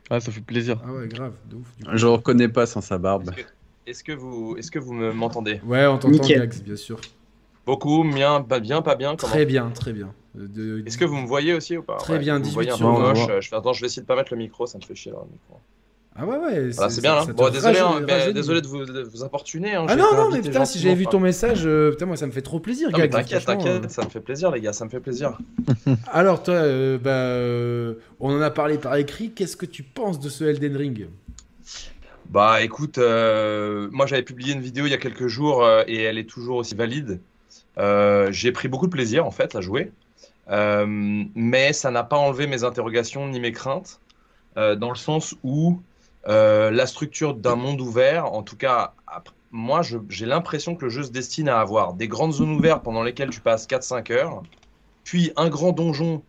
Ah, ça fait plaisir.
Ah ouais, grave, de ouf. du coup.
Je reconnais pas sans sa barbe.
Est-ce que, est-ce que vous, est-ce que vous me- m'entendez?
Ouais, on t'entend
Nickel.
Gags, bien sûr.
Beaucoup, bien, pas bien, pas bien. Comment?
Très bien, très bien. De-
Est-ce que vous me voyez aussi ou pas?
Très bien,
vous me
18
voyez un peu
sur
20.
moche. euh, Je fais, attends, je vais essayer de pas mettre le micro, ça me fait chier là. le micro.
Ah ouais, ouais.
Voilà, c'est bien.
ça-
Hein bon, désolé, hein, mais
rajeunit.
désolé de vous, de vous importuner. hein,
Ah non, non, mais putain, si j'avais vu ton message, euh, putain, moi ça me fait trop plaisir, Gags.
T'inquiète, t'inquiète,
euh.
ça me fait plaisir, les gars, ça me fait plaisir.
Alors, toi, euh, bah, euh, on en a parlé par écrit. Qu'est-ce que tu penses de ce Elden Ring?
Bah écoute, euh, moi j'avais publié une vidéo il y a quelques jours euh, et elle est toujours aussi valide. Euh, j'ai pris beaucoup de plaisir en fait à jouer, Euh, mais ça n'a pas enlevé mes interrogations ni mes craintes, euh, dans le sens où euh, la structure d'un monde ouvert, en tout cas, moi j'ai l'impression que le jeu se destine à avoir des grandes zones ouvertes pendant lesquelles tu passes 4-5 heures, puis un grand donjon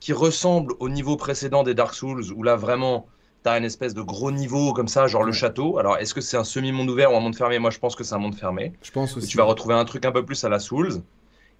qui ressemble au niveau précédent des Dark Souls, où là vraiment T'as une espèce de gros niveau comme ça, genre le château. Alors, est-ce que c'est un semi-monde ouvert ou un monde fermé? Moi, je pense que c'est un monde fermé.
Je pense aussi.
tu vas retrouver un truc un peu plus à la Souls.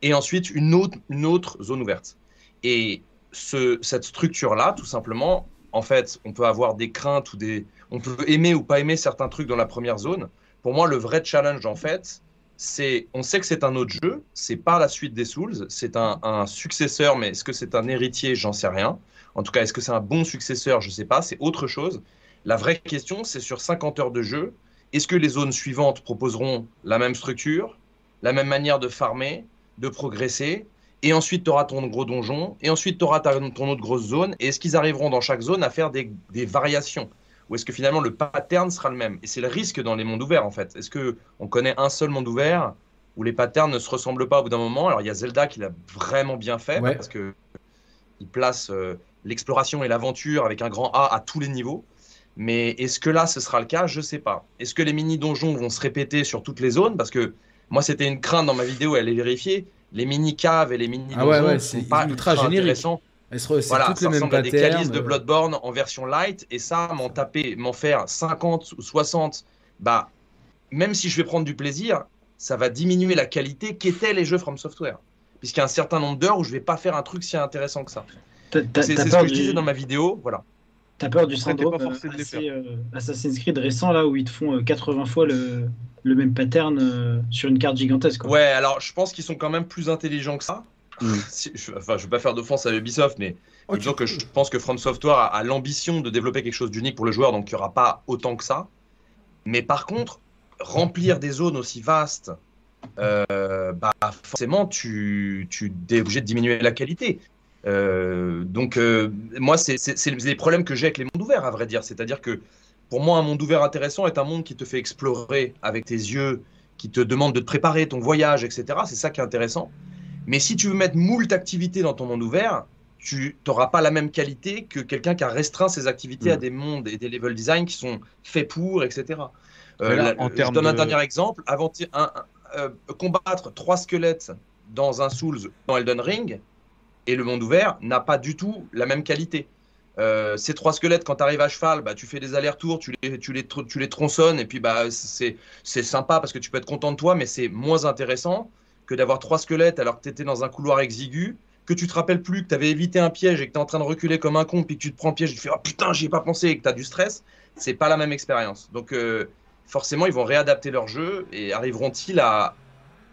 Et ensuite, une autre, une autre zone ouverte. Et ce, cette structure-là, tout simplement, en fait, on peut avoir des craintes ou des. On peut aimer ou pas aimer certains trucs dans la première zone. Pour moi, le vrai challenge, en fait, c'est. On sait que c'est un autre jeu. C'est pas la suite des Souls. C'est un, successeur, mais est-ce que c'est un héritier? J'en sais rien. En tout cas, est-ce que c'est un bon successeur? Je sais pas. C'est autre chose. La vraie question, c'est sur 50 heures de jeu, est-ce que les zones suivantes proposeront la même structure, la même manière de farmer, de progresser? Et ensuite, tu auras ton gros donjon, et ensuite, tu auras ton autre grosse zone. Et est-ce qu'ils arriveront dans chaque zone à faire des, des variations? Ou est-ce que finalement, le pattern sera le même? Et c'est le risque dans les mondes ouverts, en fait. Est-ce qu'on connaît un seul monde ouvert où les patterns ne se ressemblent pas au bout d'un moment? Alors, il y a Zelda qui l'a vraiment bien fait,
Ouais.
parce que il place euh, l'exploration et l'aventure avec un grand A à tous les niveaux. Mais est-ce que là, ce sera le cas? Je sais pas. Est-ce que les mini-donjons vont se répéter sur toutes les zones? Parce que moi, c'était une crainte dans ma vidéo, elle est vérifiée. Les mini-caves et les mini-donjons
Ah ouais, ouais, c'est
sont pas
ultra
ultra.
Elles se-
Voilà,
toutes
ça
les mêmes
ressemble à des calices de Bloodborne en version light. Et ça, m'en taper, m'en faire 50 ou 60, bah, même si je vais prendre du plaisir, ça va diminuer la qualité qu'étaient les jeux From Software. Puisqu'il y a un certain nombre d'heures où je vais pas faire un truc si intéressant que ça. C'est ce que je disais dans ma vidéo. Voilà.
T'as peur du syndrome
pas forcé de
euh, assez, euh, Assassin's Creed récent là où ils te font euh, 80 fois le, le même pattern euh, sur une carte gigantesque. Quoi.
Ouais, alors je pense qu'ils sont quand même plus intelligents que ça.
Mm.
Si- je, enfin, je veux pas faire d'offense à Ubisoft, mais
oh,
disons que je pense que From Software a, a l'ambition de développer quelque chose d'unique pour le joueur, donc il n'y aura pas autant que ça. Mais par contre, remplir des zones aussi vastes, euh, bah forcément, tu, tu es obligé de diminuer la qualité. Euh, donc, euh, moi, c'est les problèmes que j'ai avec les mondes ouverts, à vrai dire. C'est-à-dire que pour moi, un monde ouvert intéressant est un monde qui te fait explorer avec tes yeux, qui te demande de te préparer ton voyage, etc. C'est ça qui est intéressant. Mais si tu veux mettre moult activités dans ton monde ouvert, tu n'auras pas la même qualité que quelqu'un qui a restreint ses activités à des mondes et des level design qui sont faits pour, etc. Euh,
là, en
je donne un
de-
dernier exemple. Avant, un, un- euh, combattre trois squelettes dans un Souls dans Elden Ring et le monde ouvert n'a pas du tout la même qualité. Euh, ces trois squelettes, quand tu arrives à cheval, bah, tu fais des allers-retours, tu les, tu, tu les tronçonnes, et puis bah, c'est c'est sympa parce que tu peux être content de toi, mais c'est moins intéressant que d'avoir trois squelettes alors que tu étais dans un couloir exigu, que tu te rappelles plus, que tu avais évité un piège et que tu es en train de reculer comme un con, puis que tu te prends piège et tu fais Oh putain, j'y ai pas pensé et que tu as du stress, c'est pas la même expérience. Donc euh, forcément, ils vont réadapter leur jeu et arriveront-ils à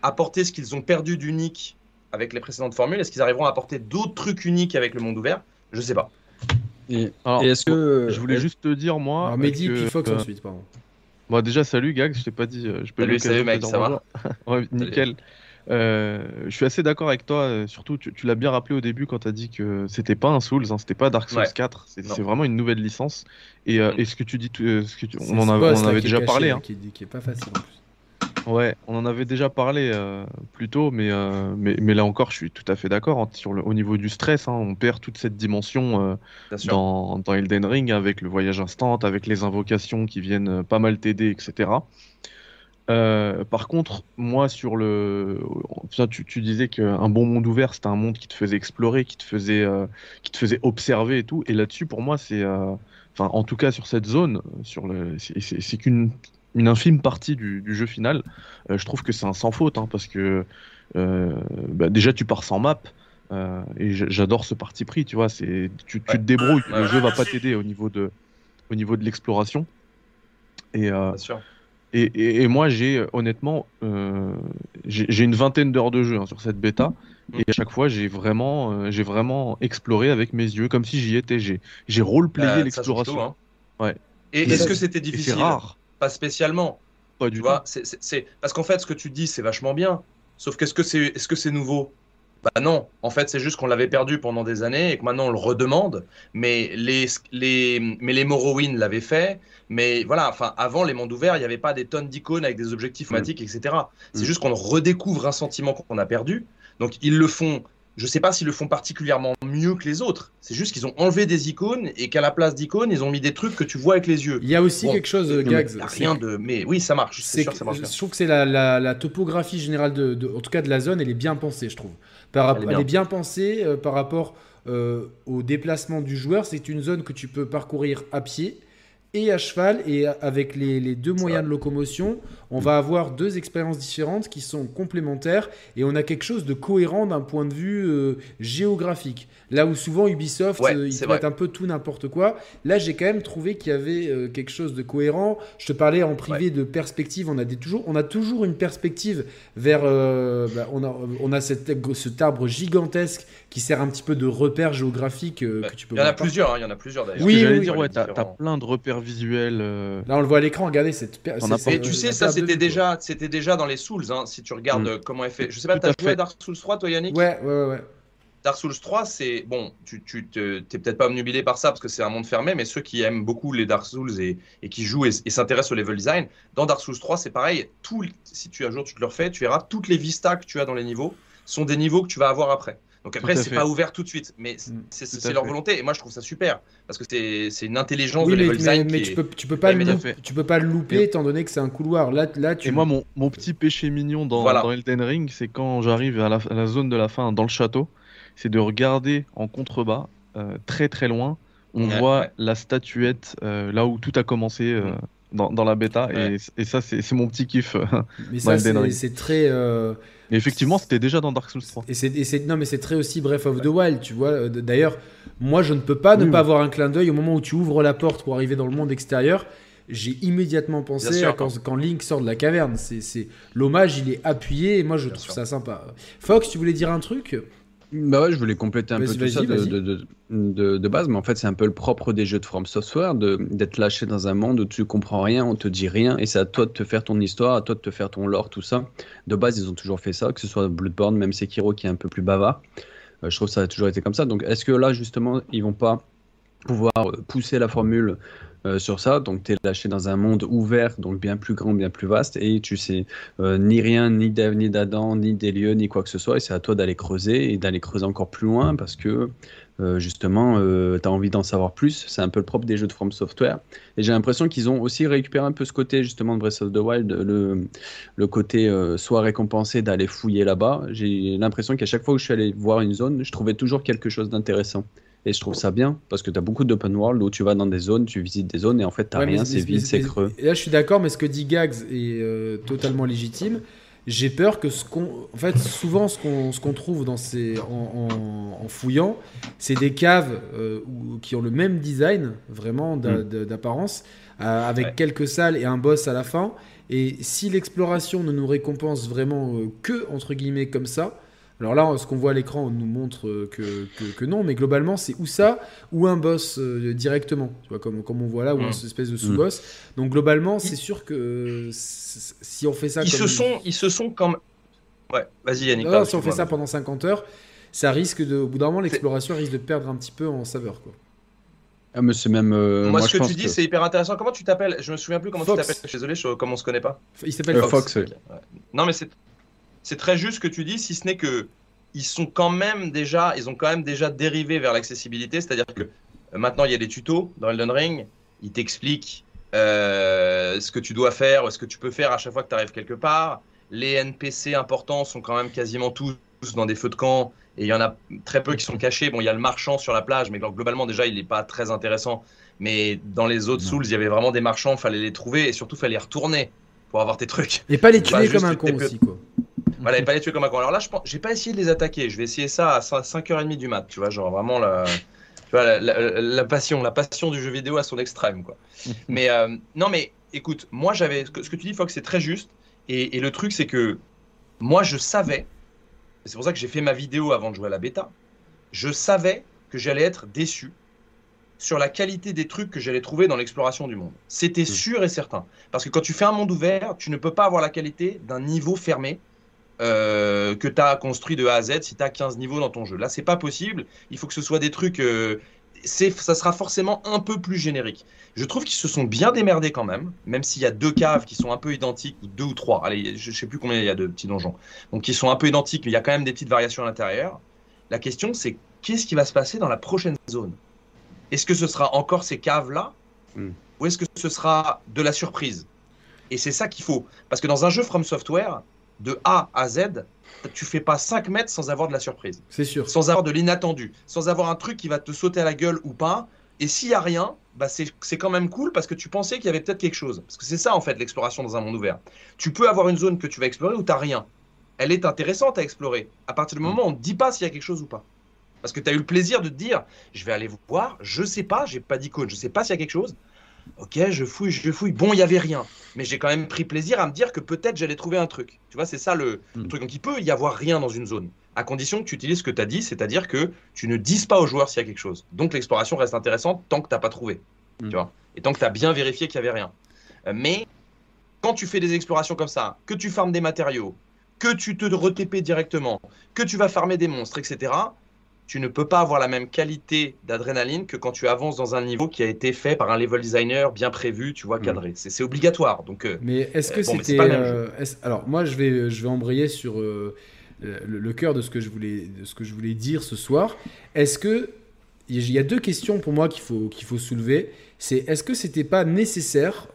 apporter ce qu'ils ont perdu d'unique avec les précédentes formules Est-ce qu'ils arriveront à apporter d'autres trucs uniques avec le monde ouvert? Je sais pas.
Et, est-ce que je voulais juste te dire moi.
Alors, Mehdi puis Fox ensuite, pardon.
Bon, déjà, salut Gag, je t'ai pas dit. Je peux
salut, salut mec, ça va
ouais, Nickel. Euh, je suis assez d'accord avec toi, euh, surtout tu, l'as bien rappelé au début quand tu as dit que c'était pas un Souls, hein, c'était pas Dark Souls 4, c'est vraiment une nouvelle licence. Et, euh, mm. ce que tu dis, ce que on, en, avait déjà parlé. Hein.
Qui, qui, est pas facile en plus.
Ouais, on en avait déjà parlé plus tôt, mais, mais, mais, là encore, je suis tout à fait d'accord. Hein, sur le, au niveau du stress, on perd toute cette dimension dans, dans, Elden Ring avec le voyage instant, avec les invocations qui viennent pas mal t'aider, etc. Euh, par contre, moi, sur le. Tu, tu disais qu'un bon monde ouvert, c'était un monde qui te faisait explorer, qui te faisait, euh, qui te faisait observer et tout. Et là-dessus, pour moi, c'est. Euh, enfin, en tout cas, sur cette zone, sur le, c'est qu'une une infime partie du, jeu final. je trouve que c'est un sans faute, hein, parce que bah, déjà, tu pars sans map. et j'adore ce parti pris, tu vois. C'est, tu, tu te débrouilles, le jeu va pas t'aider au niveau de, au niveau de l'exploration. Et, sûr. Et, moi, j'ai honnêtement, euh, j'ai une vingtaine d'heures de jeu hein, sur cette bêta. Et à chaque fois, j'ai vraiment, euh, j'ai vraiment exploré avec mes yeux, comme si j'y étais. J'ai, j'ai roleplayé bah, l'exploration. Hein. Ouais.
Et est-ce que c'était difficile
C'est rare.
Pas spécialement.
Pas du
c'est, parce qu'en fait, ce que tu dis, c'est vachement bien. Sauf qu'est-ce que c'est, est-ce que c'est nouveau? Bah non, en fait, c'est juste qu'on l'avait perdu pendant des années et que maintenant on le redemande. Mais les, les, mais les Morrowind l'avaient fait. Mais voilà, enfin, avant les mondes ouverts, il n'y avait pas des tonnes d'icônes avec des objectifs automatiques, etc. C'est mm. juste qu'on redécouvre un sentiment qu'on a perdu. Donc ils le font. Je ne sais pas s'ils le font particulièrement mieux que les autres. C'est juste qu'ils ont enlevé des icônes et qu'à la place d'icônes, ils ont mis des trucs que tu vois avec les yeux.
Il y a aussi quelque chose, Gags.
Rien de. Mais oui, ça marche.
C'est sûr, ça marche je trouve que c'est la, la, topographie générale de, en tout cas de la zone, elle est bien pensée, je trouve. Par, elle, est bien. pensée euh, par rapport euh, au déplacement du joueur. C'est une zone que tu peux parcourir à pied et à cheval et avec les, deux moyens de locomotion, on va avoir deux expériences différentes qui sont complémentaires et on a quelque chose de cohérent d'un point de vue euh, géographique. Là où souvent Ubisoft, euh, ils mettent un peu tout n'importe quoi. Là, j'ai quand même trouvé qu'il y avait euh, quelque chose de cohérent. Je te parlais en privé de perspective. On a, des, toujours, on a toujours une perspective vers. Bah, on a, on a cet arbre gigantesque qui sert un petit peu de repère géographique que tu peux
Il y en a plusieurs, hein, il y en a plusieurs d'ailleurs.
Oui, j'allais dire, ouais, t'as plein de repères visuels.
Là, on le voit à l'écran, regardez. Cette,
et tu sais, ça, c'était déjà, c'était déjà dans les Souls, hein, si tu regardes mm. comment elle fait. Je sais pas, t'as joué à Dark Souls 3, toi, Yannick?
Ouais, ouais, ouais.
Dark Souls 3, c'est bon, tu, tu t'es peut-être pas obnubilé par ça parce que c'est un monde fermé, mais ceux qui aiment beaucoup les Dark Souls et, et qui jouent et, s'intéressent au level design, dans Dark Souls 3, c'est pareil. Tout, si tu un jour tu te le refais, tu verras toutes les vistas que tu as dans les niveaux sont des niveaux que tu vas avoir après. Donc après, c'est pas ouvert tout de suite, mais mm. c'est leur volonté. Et moi, je trouve ça super parce que c'est une intelligence de level design.
Mais, tu, peux, tu, peux pas le tu peux pas le louper étant donné que c'est un couloir. Là, là, tu...
Et moi, mon, mon petit péché mignon dans, dans Elden Ring, c'est quand j'arrive à, la zone de la fin dans le château, c'est de regarder en contrebas, euh, très très loin. On voit la statuette euh, là où tout a commencé. Euh, mm. Dans, dans, la bêta et, et ça c'est mon petit kiff
mais ça c'est très
effectivement, c'était déjà dans Dark Souls 3.
Et c'est, non, mais c'est très aussi Breath of the Wild, tu vois. Euh, d'ailleurs, moi, je ne peux pas ne pas avoir un clin d'œil au moment où tu ouvres la porte pour arriver dans le monde extérieur. J'ai immédiatement pensé à quand, quand, Link sort de la caverne. C'est, l'hommage, il est appuyé et moi, je trouve ça sympa. Fox, tu voulais dire un truc?
Bah ouais, je voulais compléter un peu tout ça de, de, de, base, mais en fait, c'est un peu le propre des jeux de From Software d'être lâché dans un monde où tu comprends rien, on te dit rien, et c'est à toi de te faire ton histoire, à toi de te faire ton lore, tout ça. De base, ils ont toujours fait ça, que ce soit Bloodborne, même Sekiro qui est un peu plus bavard. Euh, je trouve que ça a toujours été comme ça. Donc, est-ce que là, justement, ils vont pas pouvoir euh, pousser la formule euh, sur ça. Donc, tu es lâché dans un monde ouvert, donc bien plus grand, bien plus vaste, et tu sais euh, ni rien, ni d'Ève, ni d'Adam, ni des lieux, ni quoi que ce soit. Et c'est à toi d'aller creuser et d'aller creuser encore plus loin parce que euh, justement, tu as envie d'en savoir plus. C'est un peu le propre des jeux de From Software. Et j'ai l'impression qu'ils ont aussi récupéré un peu ce côté, justement, de Breath of the Wild, le, le côté soit récompensé d'aller fouiller là-bas. J'ai l'impression qu'à chaque fois que je suis allé voir une zone, je trouvais toujours quelque chose d'intéressant. Et je trouve ça bien parce que tu as beaucoup d'open world où tu vas dans des zones, tu visites des zones et en fait, tu rien, c'est vide, c'est creux.
Et là, je suis d'accord, mais ce que dit Gags est euh, totalement légitime. J'ai peur que ce qu'on. En fait, souvent, ce qu'on trouve dans ces, en, en, fouillant, c'est des caves euh, qui ont le même design, vraiment, mm. d'apparence, euh, avec quelques salles et un boss à la fin. Et si l'exploration ne nous récompense vraiment que, entre guillemets, comme ça, Alors là, ce qu'on voit à l'écran on nous montre euh, que, que, non, mais globalement, c'est ou ça, ou un boss euh, directement, tu vois, comme, comme on voit là, ou une mm. espèce de sous-boss. Donc globalement, c'est sûr que si on fait ça...
Ils, se, sont, ils se sont quand même... Ouais, vas-y Yannick.
Non, si on fait ça pendant 50 heures, ça risque de... Au bout d'un moment, l'exploration risque de perdre un petit peu en saveur, quoi.
Ah, mais c'est même.
Euh, moi, ce que tu dis, c'est hyper intéressant. Comment tu t'appelles? Je me souviens plus comment tu t'appelles. Je suis désolé, je... comme on se connaît pas.
Il s'appelle Fox.
Non, mais c'est c'est très juste ce que tu dis, si ce n'est que ils sont quand même déjà, ils ont quand même déjà dérivé vers l'accessibilité, c'est-à-dire que euh, maintenant il y a des tutos dans Elden Ring, ils t'expliquent euh, ce que tu dois faire, ou ce que tu peux faire à chaque fois que tu arrives quelque part. Les NPC importants sont quand même quasiment tous dans des feux de camp, et il y en a très peu qui sont cachés. Bon, il y a le marchand sur la plage, mais globalement déjà il n'est pas très intéressant. Mais dans les autres Souls, il y avait vraiment des marchands, fallait les trouver et surtout fallait retourner pour avoir tes trucs.
Et pas les tuer comme un con aussi, quoi.
Voilà, et pas les tuer comme un con. Alors là, je j'ai pas essayé de les attaquer. Je vais essayer ça à 5h30 du mat, tu vois, genre vraiment la, tu vois, la, passion, la passion du jeu vidéo à son extrême, quoi. mais euh, non, mais écoute, moi j'avais, ce que, tu dis, Fox, c'est très juste. Et, le truc, c'est que moi, je savais, c'est pour ça que j'ai fait ma vidéo avant de jouer à la bêta, je savais que j'allais être déçu sur la qualité des trucs que j'allais trouver dans l'exploration du monde. C'était hmm. sûr et certain. Parce que quand tu fais un monde ouvert, tu ne peux pas avoir la qualité d'un niveau fermé euh, que tu as construit de A à Z si tu as 15 niveaux dans ton jeu. Là, c'est pas possible. Il faut que ce soit des trucs. Euh, ça sera forcément un peu plus générique. Je trouve qu'ils se sont bien démerdés quand même, même s'il y a deux caves qui sont un peu identiques, ou deux ou trois. Allez, je, sais plus combien il y a de petits donjons. Donc, qui sont un peu identiques, mais il y a quand même des petites variations à l'intérieur. La question, c'est qu'est-ce qui va se passer dans la prochaine zone? Est-ce que ce sera encore ces caves-là? Hmm. Ou est-ce que ce sera de la surprise? Et c'est ça qu'il faut. Parce que dans un jeu From Software, de A à Z, tu fais pas 5 mètres sans avoir de la surprise.
C'est sûr.
Sans avoir de l'inattendu. Sans avoir un truc qui va te sauter à la gueule ou pas. Et s'il y a rien, bah c'est quand même cool parce que tu pensais qu'il y avait peut-être quelque chose. Parce que c'est ça en fait l'exploration dans un monde ouvert. Tu peux avoir une zone que tu vas explorer où tu n'as rien. Elle est intéressante à explorer. À partir du moment où on ne dit pas s'il y a quelque chose ou pas. Parce que tu as eu le plaisir de te dire, je vais aller voir, je sais pas, j'ai pas d'icône, je sais pas s'il y a quelque chose. Ok, je fouille, je fouille. Bon, il y avait rien. Mais j'ai quand même pris plaisir à me dire que peut-être j'allais trouver un truc. Tu vois, c'est ça le, hmm. truc. Donc il peut y avoir rien dans une zone, à condition que tu utilises ce que tu as dit, c'est-à-dire que tu ne dises pas aux joueurs s'il y a quelque chose. Donc l'exploration reste intéressante tant que tu n'as pas trouvé. Tu hmm. vois Et tant que tu as bien vérifié qu'il n'y avait rien. Euh, mais quand tu fais des explorations comme ça, que tu farmes des matériaux, que tu te retépes directement, que tu vas farmer des monstres, etc., tu ne peux pas avoir la même qualité d'adrénaline que quand tu avances dans un niveau qui a été fait par un level designer bien prévu, tu vois, cadré. Mm. C'est obligatoire. Donc,
euh, mais est-ce que euh, c'était. Euh, alors, moi, je vais, je vais embrayer sur le, cœur de ce, que je voulais, de ce que je voulais dire ce soir. Est-ce que. Il y a deux questions pour moi qu'il faut, qu'il faut soulever. C'est est-ce que c'était pas nécessaire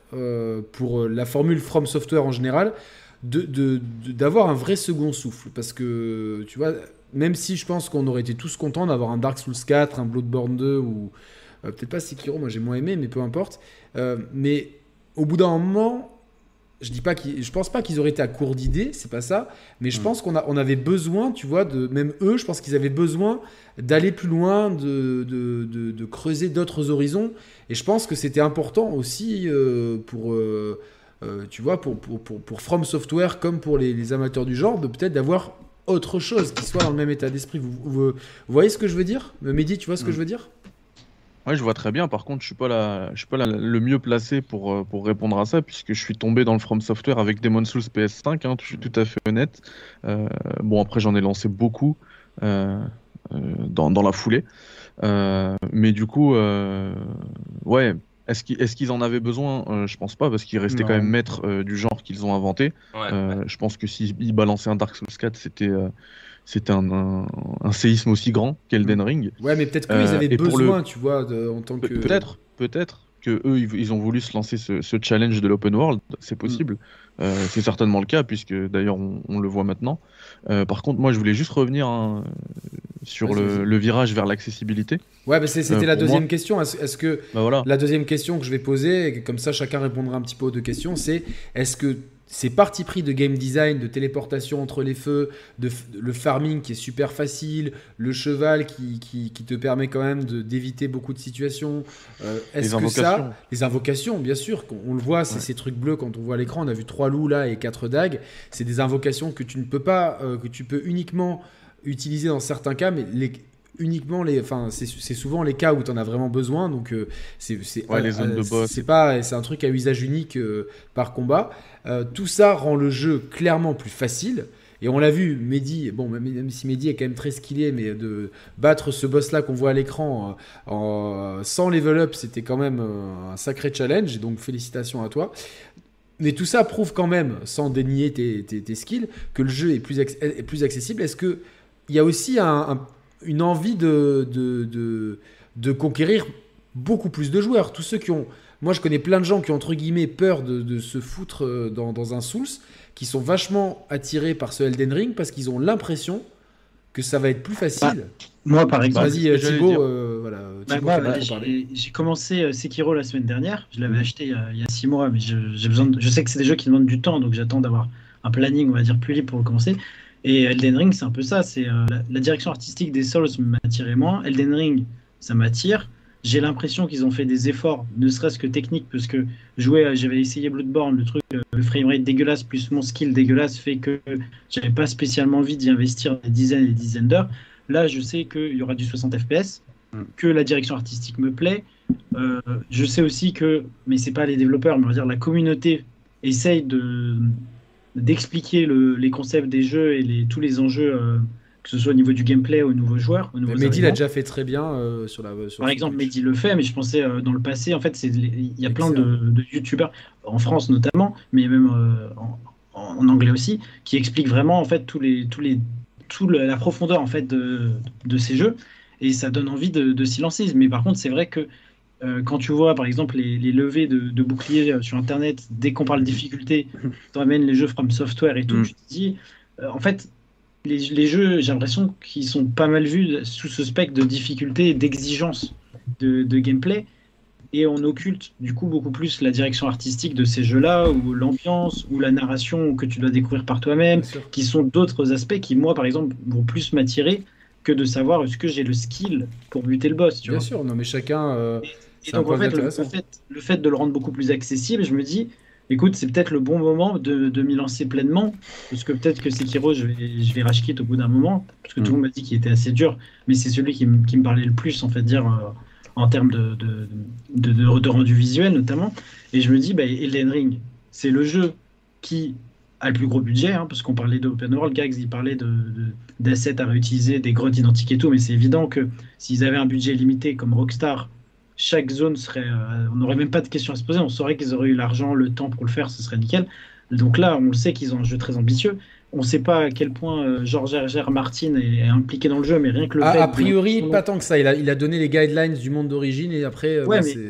pour la formule From Software en général d'avoir de, un vrai second souffle? Parce que, tu vois même si je pense qu'on aurait été tous contents d'avoir un Dark Souls 4, un Bloodborne 2 ou euh, peut-être pas Sekiro, moi j'ai moins aimé, mais peu importe. Euh, mais au bout d'un moment, je dis pas je pense pas qu'ils auraient été à court d'idées, c'est pas ça, mais je mm. pense qu'on on avait besoin, tu vois, de même eux, je pense qu'ils avaient besoin d'aller plus loin, de, de, de, creuser d'autres horizons, et je pense que c'était important aussi euh, pour tu vois, pour, pour, pour, pour, From Software comme pour les, les amateurs du genre, de peut-être d'avoir autre chose qui soit dans le même état d'esprit. Vous, voyez ce que je veux dire? Mehdi, tu vois ce que mm. je veux dire?
Ouais, je vois très bien. Par contre, je suis pas je suis pas le mieux placé pour, euh, pour répondre à ça, puisque je suis tombé dans le From Software avec Demon Souls PS5. Hein, je suis tout à fait honnête. Euh, bon, après, j'en ai lancé beaucoup euh, dans, dans, la foulée, mais du coup, ouais, est-ce qu'ils en avaient besoin? Euh, Je pense pas, parce qu'ils restaient quand même maîtres euh, du genre qu'ils ont inventé. Euh, je pense que s'ils balançaient un Dark Souls 4, c'était c'était un, séisme aussi grand qu'Elden mm. Ring.
Ouais, mais peut-être qu'ils avaient besoin, tu vois, en tant que.
Peut-être, peut-être que eux, ils, ont voulu se lancer ce, challenge de l'open world. C'est possible. Mm. c'est certainement le cas, puisque d'ailleurs on, le voit maintenant. Par contre, moi, je voulais juste revenir hein, sur le, virage vers l'accessibilité.
Ouais, mais c'était euh, la deuxième question. Est-ce que bah, voilà. la deuxième question que je vais poser, et comme ça chacun répondra un petit peu aux deux questions, c'est est-ce que ces parti pris de game design, de téléportation entre les feux, de, le farming qui est super facile, le cheval qui, qui, te permet quand même d'éviter beaucoup de situations. Euh, est-ce que ça, les invocations, bien sûr, on, le voit, c'est ces trucs bleus quand on voit l'écran. On a vu trois loups là et quatre dagues. C'est des invocations que tu ne peux pas, euh, que tu peux uniquement utilisé dans certains cas, mais les, uniquement les. Enfin, c'est souvent les cas où tu en as vraiment besoin. Donc, euh, c'est
ouais, les zones de boss.
C'est pas, c'est un truc à usage unique euh, par combat. Euh, tout ça rend le jeu clairement plus facile. Et on l'a vu, Mehdi, bon, même si Mehdi est quand même très skillé, mais de battre ce boss-là qu'on voit à l'écran sans level up, c'était quand même un sacré challenge. Donc, félicitations à toi. Mais tout ça prouve quand même, sans dénier tes, tes, skills, que le jeu est plus, est plus accessible. Est-ce qu'il y a aussi un une envie de, de, de, conquérir beaucoup plus de joueurs. Tous ceux qui ont. Moi, je connais plein de gens qui ont, entre guillemets, peur de, se foutre euh, dans, dans, un Souls, qui sont vachement attirés par ce Elden Ring parce qu'ils ont l'impression que ça va être plus facile.
Bah, moi, par exemple.
Vas-y, euh, Thibaut, euh, voilà.
Bah, bah, j'ai commencé Sekiro la semaine dernière. Je l'avais mhm. acheté il y, a, six mois, mais j'ai besoin. je sais que c'est des jeux qui demandent du temps, donc j'attends d'avoir un planning, on va dire, plus libre pour commencer. Et Elden Ring, c'est un peu ça. C'est euh, la, direction artistique des Souls m'attirait moins. Elden Ring, ça m'attire. J'ai l'impression qu'ils ont fait des efforts, ne serait-ce que techniques, parce que jouer, j'avais essayé Bloodborne, le truc, euh, le framerate dégueulasse plus mon skill dégueulasse fait que j'avais pas spécialement envie d'y investir des dizaines et des dizaines d'heures. Là, je sais qu'il y aura du 60 FPS, mm. que la direction artistique me plaît. Euh, je sais aussi que, mais c'est pas les développeurs, mais on va dire la communauté essaye de, d'expliquer les concepts des jeux et les, tous les enjeux, euh, que ce soit au niveau du gameplay aux nouveaux joueurs. Aux nouveaux
Mehdi l'a déjà fait très bien euh, sur la.
Par exemple, Mehdi le fait, mais je pensais euh, dans le passé, en fait, il y a plein de, de youtubeurs, en France notamment, mais même en, en, anglais aussi, qui expliquent vraiment en fait tous les, tous les, tout la profondeur en fait de, de ces jeux et ça donne envie de, de s'y lancer. Mais par contre, c'est vrai que euh, quand tu vois par exemple les, levées de, boucliers euh, sur internet, dès qu'on parle de difficulté, tu amènes les jeux From Software et tout, mm. tu te dis, euh, en fait, les, jeux, j'ai l'impression qu'ils sont pas mal vus sous ce spectre de difficulté et d'exigence de, gameplay. Et on occulte du coup beaucoup plus la direction artistique de ces jeux-là, ou l'ambiance, ou la narration que tu dois découvrir par toi-même, qui sont d'autres aspects qui, moi, par exemple, vont plus m'attirer que de savoir est-ce que j'ai le skill pour buter le boss. Tu
Bien sûr, non mais chacun.
Et donc, en fait le, fait, le, fait, de le rendre beaucoup plus accessible, je me dis, écoute, c'est peut-être le bon moment de, de m'y lancer pleinement, parce que peut-être que Sekiro, je vais, je vais rage au bout d'un moment, parce que tout le mm. monde m'a dit qu'il était assez dur, mais c'est celui qui, qui, me parlait le plus, en fait, dire, euh, en termes de, de, de, rendu visuel, notamment. Et je me dis, bah, Elden Ring, c'est le jeu qui a le plus gros budget, hein, parce qu'on parlait d'open world, Gags, il parlait d'assets à réutiliser, des grottes identiques et tout, mais c'est évident que s'ils avaient un budget limité comme Rockstar, chaque zone serait. Euh, on n'aurait même pas de questions à se poser. On saurait qu'ils auraient eu l'argent, le temps pour le faire, ce serait nickel. Donc là, on le sait qu'ils ont un jeu très ambitieux. On ne sait pas à quel point euh, Georges R. Martin est impliqué dans le jeu, mais rien que le
fait. A priori, pas tant que ça. Il a, il a donné les guidelines du monde d'origine et après.
Euh, ouais, bah, mais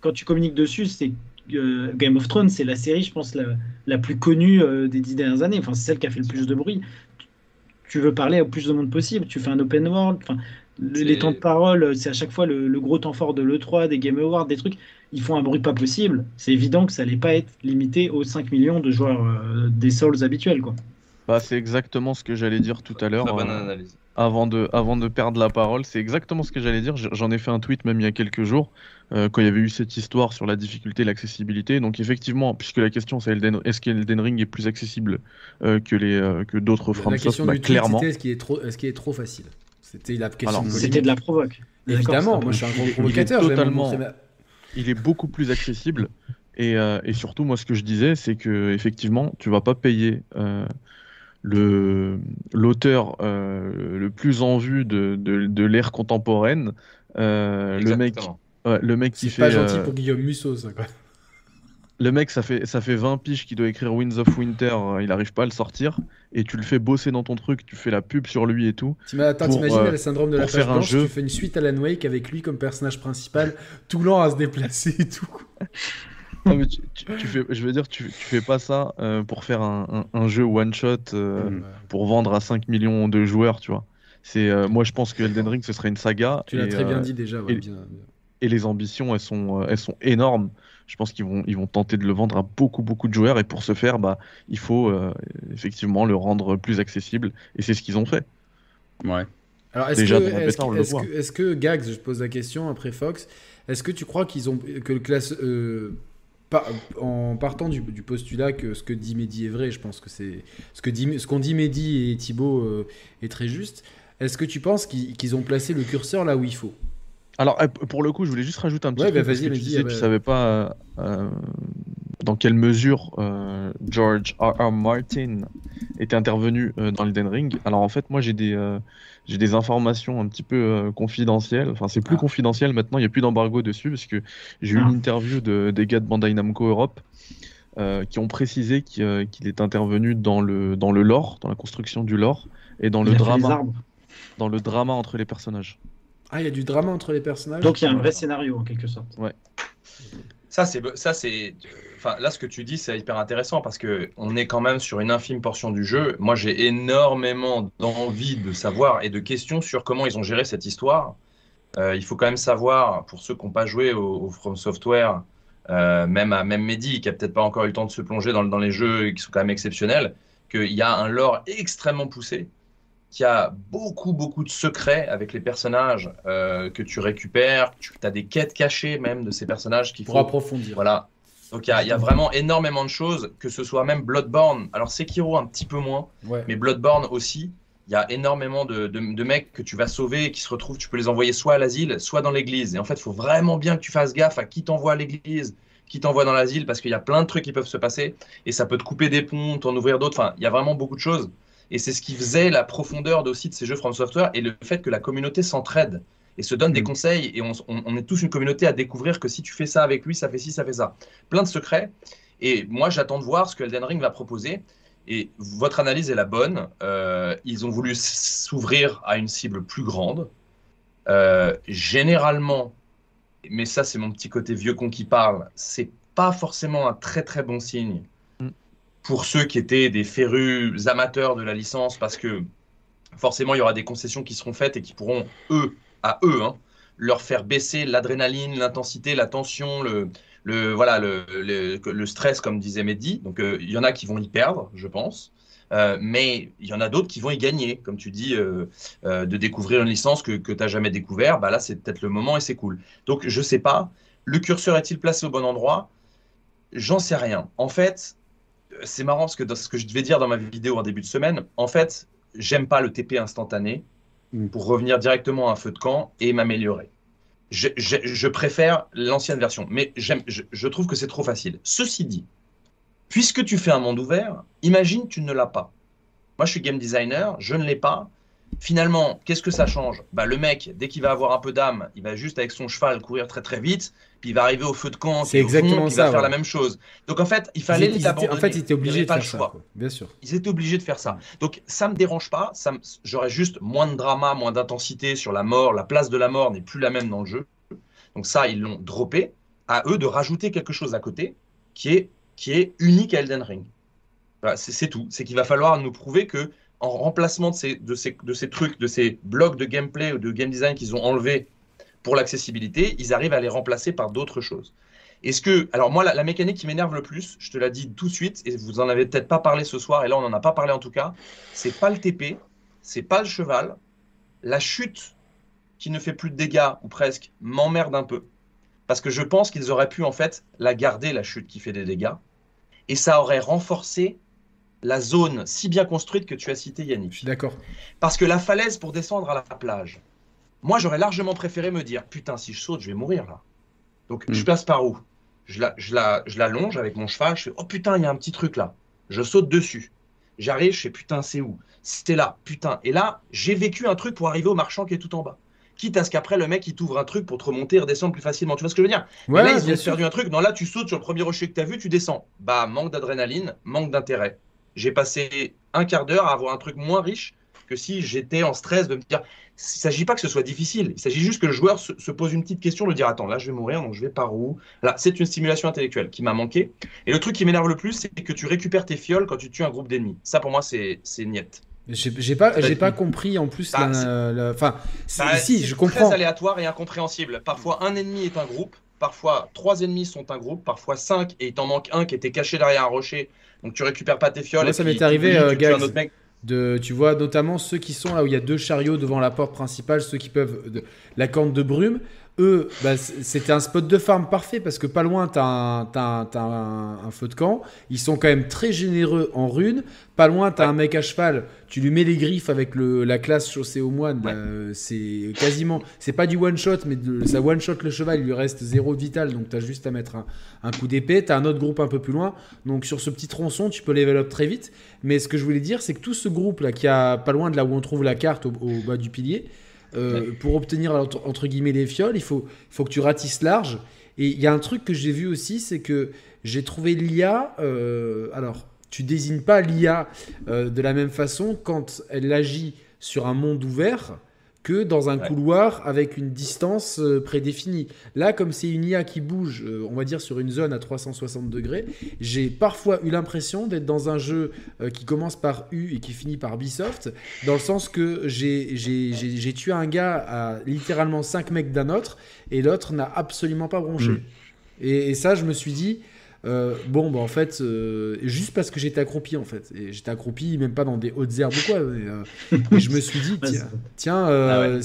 quand tu communiques dessus, c'est Game of Thrones, c'est la série, je pense, la, la plus connue des dix dernières années. Enfin, c'est celle qui a fait le plus de bruit. Tu veux parler au plus de monde possible, tu fais un open world. Enfin, les temps de parole, c'est à chaque fois le, gros temps fort de l'E3, des Game Awards, des trucs. Ils font un bruit pas possible. C'est évident que ça n'allait pas être limité aux 5 millions de joueurs euh, des Souls habituels. Quoi.
Bah, c'est exactement ce que j'allais dire tout à l'heure. Euh, avant, de, avant de perdre la parole, c'est exactement ce que j'allais dire. J'en ai fait un tweet même il y a quelques jours, euh, quand il y avait eu cette histoire sur la difficulté et l'accessibilité. Donc, effectivement, puisque la question c'est est-ce qu'Elden Ring est plus accessible que, les, que d'autres FromSoft
bah, clairement. Est-ce qu'il est, trop, est, est trop facile? C'était la question.
C'était de la provoque.
Évidemment, moi je suis un gros provocateur.
totalement. Il est beaucoup plus accessible. Et, euh, et, surtout, moi, ce que je disais, c'est que effectivement, tu vas pas payer euh, le l'auteur euh, le plus en vue de, de, de l'ère contemporaine, le mec, le mec qui fait.
C'est pas gentil pour Guillaume Musso, ça. Quoi.
Le mec, ça fait, ça fait 20 piges qu'il doit écrire Winds of Winter, euh, il arrive pas à le sortir, et tu le fais bosser dans ton truc, tu fais la pub sur lui et tout.
Attends, t'imagines euh, le syndrome de la page blanche, tu fais une suite à Alan Wake avec lui comme personnage principal, tout lent à se déplacer et tout.
non, mais tu, fais, je veux dire, tu, tu fais pas ça euh, pour faire un, un, jeu one-shot mm. pour vendre à 5 millions de joueurs, tu vois. C'est, moi, je pense que Elden Ring, ce serait une saga.
Tu l'as très bien dit déjà.
Ouais,
bien,
et les ambitions, elles sont, elles sont énormes je pense qu'ils vont, ils vont tenter de le vendre à beaucoup, beaucoup de joueurs. Et pour ce faire, bah, il faut euh, effectivement le rendre plus accessible. Et c'est ce qu'ils ont fait.
Ouais.
Alors, est-ce que, est que, Gags, je pose la question après Fox, est-ce que tu crois qu'ils ont que le classe, euh, en partant du, postulat que ce que dit Mehdi est vrai, je pense que c'est ce que dit, ce qu'ont dit Mehdi et Thibaut euh, est très juste. Est-ce que tu penses qu'ils ont placé le curseur là où il faut?
Alors, eh, pour le coup, je voulais juste rajouter un petit
ouais,
truc.
Bah, vas-y,
tu
disais,
tu savais pas euh, dans quelle mesure euh, George R. R. Martin était intervenu euh, dans Elden Ring. Alors, en fait, moi, j'ai des, j'ai des informations un petit peu confidentielles. Enfin, c'est plus ah. confidentiel maintenant, il n'y a plus d'embargo dessus, parce que j'ai eu une ah. interview de, des gars de Bandai Namco Europe qui ont précisé qu'il est intervenu dans le, dans le lore, dans la construction du lore, et dans le drama. Dans le drama entre les personnages.
Ah, il y a du drama entre les personnages.
Donc il y a un vrai scénario en quelque sorte.
Ouais.
Ça c'est ça c'est enfin là ce que tu dis c'est hyper intéressant parce que on est quand même sur une infime portion du jeu. Moi j'ai énormément d'envie de savoir et de questions sur comment ils ont géré cette histoire. Euh, il faut quand même savoir pour ceux qui n'ont pas joué au, From Software, euh, même à même Mehdi qui a peut-être pas encore eu le temps de se plonger dans, dans les jeux qui sont quand même exceptionnels, qu'il y a un lore extrêmement poussé qui a beaucoup, beaucoup de secrets avec les personnages euh, que tu récupères. Tu as des quêtes cachées même de ces personnages qu'il faut
Pour approfondir.
Voilà. Donc il y, a vraiment énormément de choses, que ce soit même Bloodborne. Alors Sekiro un petit peu moins, mais Bloodborne aussi. Il y a énormément de, de, mecs que tu vas sauver et qui se retrouvent, tu peux les envoyer soit à l'asile, soit dans l'église. Et en fait, il faut vraiment bien que tu fasses gaffe à qui t'envoie à l'église, qui t'envoie dans l'asile, parce qu'il y a plein de trucs qui peuvent se passer. Et ça peut te couper des ponts, t'en ouvrir d'autres. Enfin, il y a vraiment beaucoup de choses. Et c'est ce qui faisait la profondeur aussi de ces jeux From Software et le fait que la communauté s'entraide et se donne des mm. conseils. Et on, est tous une communauté à découvrir que si tu fais ça avec lui, ça fait ci, ça fait ça. Plein de secrets. Et moi, j'attends de voir ce que Elden Ring va proposer. Et votre analyse est la bonne. Euh, ils ont voulu s'ouvrir à une cible plus grande. Euh, généralement, mais ça, c'est mon petit côté vieux con qui parle, c'est pas forcément un très très bon signe pour ceux qui étaient des férus amateurs de la licence, parce que forcément, il y aura des concessions qui seront faites et qui pourront, eux, à eux, hein, leur faire baisser l'adrénaline, l'intensité, la tension, le, voilà, le, stress, comme disait Mehdi. Donc, euh, il y en a qui vont y perdre, je pense. Euh, mais il y en a d'autres qui vont y gagner, comme tu dis, euh, de découvrir une licence que, que tu n'as jamais découvert. Bah là, c'est peut-être le moment et c'est cool. Donc, je sais pas. Le curseur est-il placé au bon endroit? J'en sais rien. En fait, c'est marrant parce que dans ce que je devais dire dans ma vidéo en début de semaine, en fait, j'aime pas le TP instantané mm. pour revenir directement à un feu de camp et m'améliorer. Je, préfère l'ancienne version, mais je, je trouve que c'est trop facile. Ceci dit, puisque tu fais un monde ouvert, imagine tu ne l'as pas. Moi, je suis game designer, je ne l'ai pas. Finalement, qu'est-ce que ça change? Bah, Le mec, dès qu'il va avoir un peu d'âme, il va juste avec son cheval courir très très vite, puis il va arriver au feu de camp,
c'est exactement
il va faire la même chose. Donc en fait, il fallait
les abandonner. En fait, ils étaient obligés de faire ça. Bien sûr.
Ils étaient obligés de faire ça. Donc ça me dérange pas. Ça J'aurais juste moins de drama, moins d'intensité sur la mort. La place de la mort n'est plus la même dans le jeu. Donc ça, ils l'ont droppé. À eux de rajouter quelque chose à côté qui est, qui est unique à Elden Ring. c'est tout. C'est qu'il va falloir nous prouver que en remplacement de ces, trucs, de ces blocs de gameplay ou de game design qu'ils ont enlevés pour l'accessibilité, ils arrivent à les remplacer par d'autres choses. Est-ce que, alors moi, la, mécanique qui m'énerve le plus, je te l'ai dit tout de suite, et vous en avez peut-être pas parlé ce soir, et là on n'en a pas parlé en tout cas, c'est pas le TP, c'est pas le cheval, la chute qui ne fait plus de dégâts ou presque m'emmerde un peu, parce que je pense qu'ils auraient pu en fait la garder la chute qui fait des dégâts, et ça aurait renforcé la zone si bien construite que tu as cité Yannick. Je
suis d'accord.
Parce que la falaise pour descendre à la plage, moi j'aurais largement préféré me dire putain si je saute je vais mourir là. Donc je hmm. passe par où? Je la, je, la, je la longe avec mon cheval, je fais oh putain il y a un petit truc là. Je saute dessus. J'arrive, je fais putain c'est où? C'était là, putain. Et là j'ai vécu un truc pour arriver au marchand qui est tout en bas quitte à ce qu'après le mec il t'ouvre un truc pour te remonter et redescendre plus facilement. Tu vois ce que je veux dire?
Ouais,
Là ils ont perdu un truc. Non là tu sautes sur le premier rocher que tu as vu, tu descends. Bah manque d'adrénaline, manque d'intérêt j'ai passé un quart d'heure à avoir un truc moins riche que si j'étais en stress de me dire. Il ne s'agit pas que ce soit difficile, il s'agit juste que le joueur se, pose une petite question de dire attends là je vais mourir donc je vais par où? Là c'est une stimulation intellectuelle qui m'a manqué. Et le truc qui m'énerve le plus c'est que tu récupères tes fioles quand tu tues un groupe d'ennemis. Ça pour moi c'est niette.
J'ai pas, j'ai pas compris en plus. Bah, enfin, si, je comprends.
Très aléatoire et incompréhensible. Parfois, un ennemi est un groupe. Parfois, trois ennemis sont un groupe. Parfois, cinq et il t'en manque un qui était caché derrière un rocher donc tu récupères pas tes fioles.
Moi, ça m'est arrivé, euh, De, tu vois notamment ceux qui sont là où il y a deux chariots devant la porte principale, ceux qui peuvent. De, la corne de brume. Eux, bah, c'était un spot de farm parfait parce que pas loin, tu as, un, feu de camp. Ils sont quand même très généreux en runes. Pas loin, tu as un mec à cheval. Tu lui mets les griffes avec le, la classe chaussée au moine. c'est quasiment. C'est pas du one shot, mais ça one shot le cheval. Il lui reste zéro vital. Donc tu as juste à mettre un, coup d'épée. Tu as un autre groupe un peu plus loin. Donc sur ce petit tronçon, tu peux level up très vite. Mais ce que je voulais dire, c'est que tout ce groupe là qui a pas loin de là où on trouve la carte au bas du pilier. Euh, pour obtenir entre, guillemets les fioles, il faut, faut que tu ratisses large. Et il y a un truc que j'ai vu aussi, c'est que j'ai trouvé l'IA. Euh, alors, tu désignes pas l'IA euh, de la même façon quand elle agit sur un monde ouvert que dans un couloir avec une distance euh, prédéfinie. Là, comme c'est une IA qui bouge, euh, on va dire sur une zone à 360 degrés, j'ai parfois eu l'impression d'être dans un jeu euh, qui commence par U et qui finit par Ubisoft, dans le sens que j'ai tué un gars à littéralement 5 mecs d'un autre, et l'autre n'a absolument pas bronché. Hmm. et, ça, je me suis dit, euh, bon, bah en fait, euh, juste parce que j'étais accroupi en fait. Et j'étais accroupi, même pas dans des hautes herbes ou quoi. Euh, et, je me suis dit, tiens, tiens ah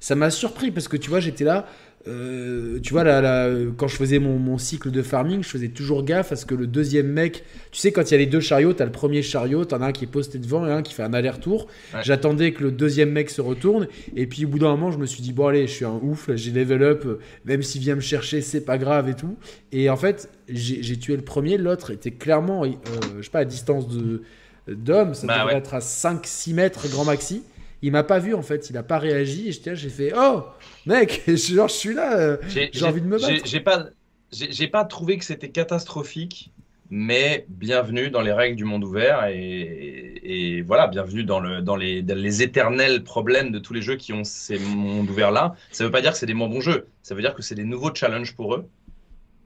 ça m'a surpris parce que tu vois, j'étais là. Euh, tu vois, là, quand je faisais mon, cycle de farming, je faisais toujours gaffe à ce que le deuxième mec, tu sais, quand il y a les deux chariots, t'as le premier chariot, t'en as un qui est posté devant et un qui fait un aller-retour. J'attendais que le deuxième mec se retourne, et puis au bout d'un moment, je me suis dit, bon, allez, je suis un ouf, j'ai level up, même s'il vient me chercher, c'est pas grave et tout. Et en fait, j'ai tué le premier, l'autre était clairement, euh, je sais pas, à distance de d'homme, ça bah devrait être à 5-6 mètres grand maxi. Il m'a pas vu en fait, il a pas réagi, et j'ai fait, oh Mec, genre, je suis là, euh, j'ai envie de me battre.
J'ai pas, j'ai pas trouvé que c'était catastrophique, mais bienvenue dans les règles du monde ouvert et, voilà, bienvenue dans, le, dans, les, les, éternels problèmes de tous les jeux qui ont ces mondes ouverts-là. Ça veut pas dire que c'est des moins bons jeux, ça veut dire que c'est des nouveaux challenges pour eux.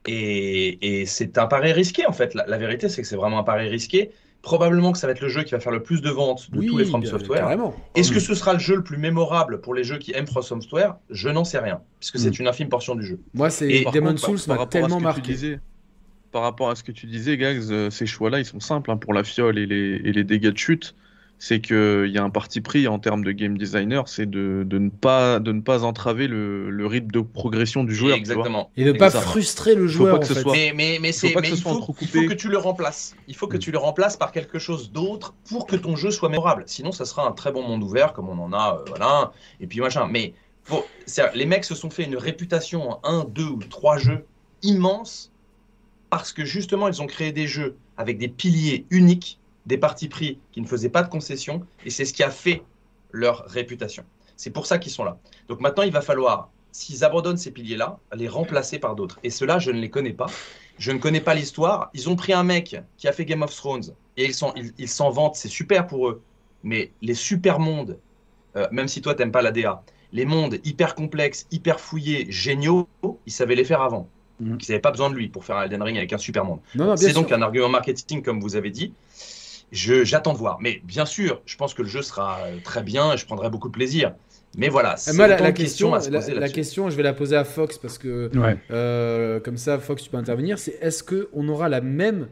Et, et c'est un pari risqué en fait. la vérité, c'est que c'est vraiment un pari risqué probablement que ça va être le jeu qui va faire le plus de ventes de tous les From Software. Est-ce que ce sera le jeu le plus mémorable pour les jeux qui aiment From Software? Je n'en sais rien, puisque c'est hmm. une infime portion du jeu.
Moi, c'est Demon Souls m'a tellement marqué.
par rapport à ce que tu disais, Gags, euh, ces choix-là, ils sont simples hein, pour la fiole et les, et les dégâts de chute c'est qu'il y a un parti pris en termes de game designer, c'est de, de, ne pas, de ne pas entraver le, le rythme de progression du joueur.
Exactement.
Et de ne pas frustrer le joueur.
Mais, mais, mais, faut il, faut, il, faut, que tu le remplaces. Il faut que tu le remplaces par quelque chose d'autre pour que ton jeu soit mémorable. Sinon, ça sera un très bon monde ouvert comme on en a. Euh, voilà. Et puis machin. Mais faut, les mecs se sont fait une réputation en un, deux ou trois jeux immenses parce que justement, ils ont créé des jeux avec des piliers uniques des partis pris qui ne faisaient pas de concessions, et c'est ce qui a fait leur réputation. C'est pour ça qu'ils sont là. Donc maintenant, il va falloir, s'ils abandonnent ces piliers-là, les remplacer par d'autres. Et cela, je ne les connais pas. Je ne connais pas l'histoire. Ils ont pris un mec qui a fait Game of Thrones, et ils s'en ils, vantent, c'est super pour eux. Mais les super mondes, euh, même si toi, t'aimes pas la DA, les mondes hyper complexes, hyper fouillés, géniaux, ils savaient les faire avant. Mmh. Ils n'avaient pas besoin de lui pour faire un Elden Ring avec un super monde. C'est donc un argument marketing, comme vous avez dit j'attends de voir. Mais bien sûr, je pense que le jeu sera euh, très bien et je prendrai beaucoup de plaisir. Mais voilà,
c'est la, la question, la, question, je vais la poser à Fox parce que euh, comme ça, Fox, tu peux intervenir. C'est est-ce que on aura la même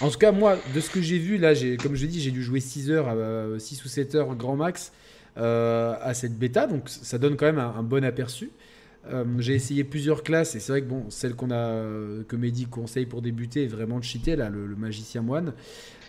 En tout cas, moi, de ce que j'ai vu là, comme je l'ai dit, j'ai dû jouer 6 heures, 6 ou 7 heures grand max euh, à cette bêta, donc ça donne quand même un, bon aperçu. j'ai essayé plusieurs classes et c'est vrai que bon, celle qu'on a que Mehdi conseille pour débuter est vraiment cheatée là, le, le magicien moine.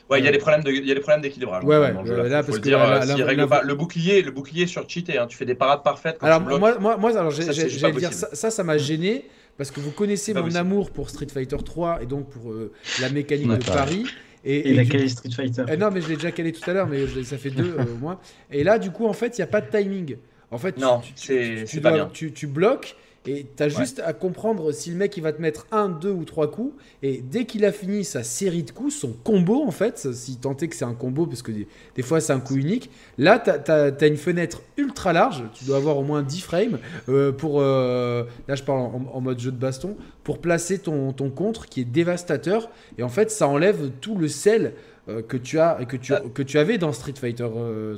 Ouais, il y a des problèmes de, il y a des problèmes d'équilibrage.
Ouais, ouais. là, parce que
le bouclier, le bouclier sur cheaté. Hein, tu fais des parades parfaites. Quand
alors
tu
moi, moi, moi, alors, ça, dire ça, ça, m'a gêné parce que vous connaissez mon amour pour Street Fighter 3 et donc pour euh, la mécanique de Paris.
Et, et, la calé Street Fighter.
Non, mais je l'ai déjà calé tout à l'heure, mais ça fait deux euh, au moins. Et là, du coup, en fait, il n'y a pas de timing. En fait,
non, tu, tu, bien.
tu, tu bloques et tu as juste à comprendre si le mec il va te mettre un, deux ou trois coups. Et dès qu'il a fini sa série de coups, son combo en fait, si tant est que c'est un combo, parce que des, fois c'est un coup unique, là tu as, une fenêtre ultra large. Tu dois avoir au moins 10 frames euh, pour. Euh, là je parle en, mode jeu de baston. Pour placer ton, ton contre qui est dévastateur. Et en fait ça enlève tout le sel euh, que tu as que tu, que tu avais dans Street Fighter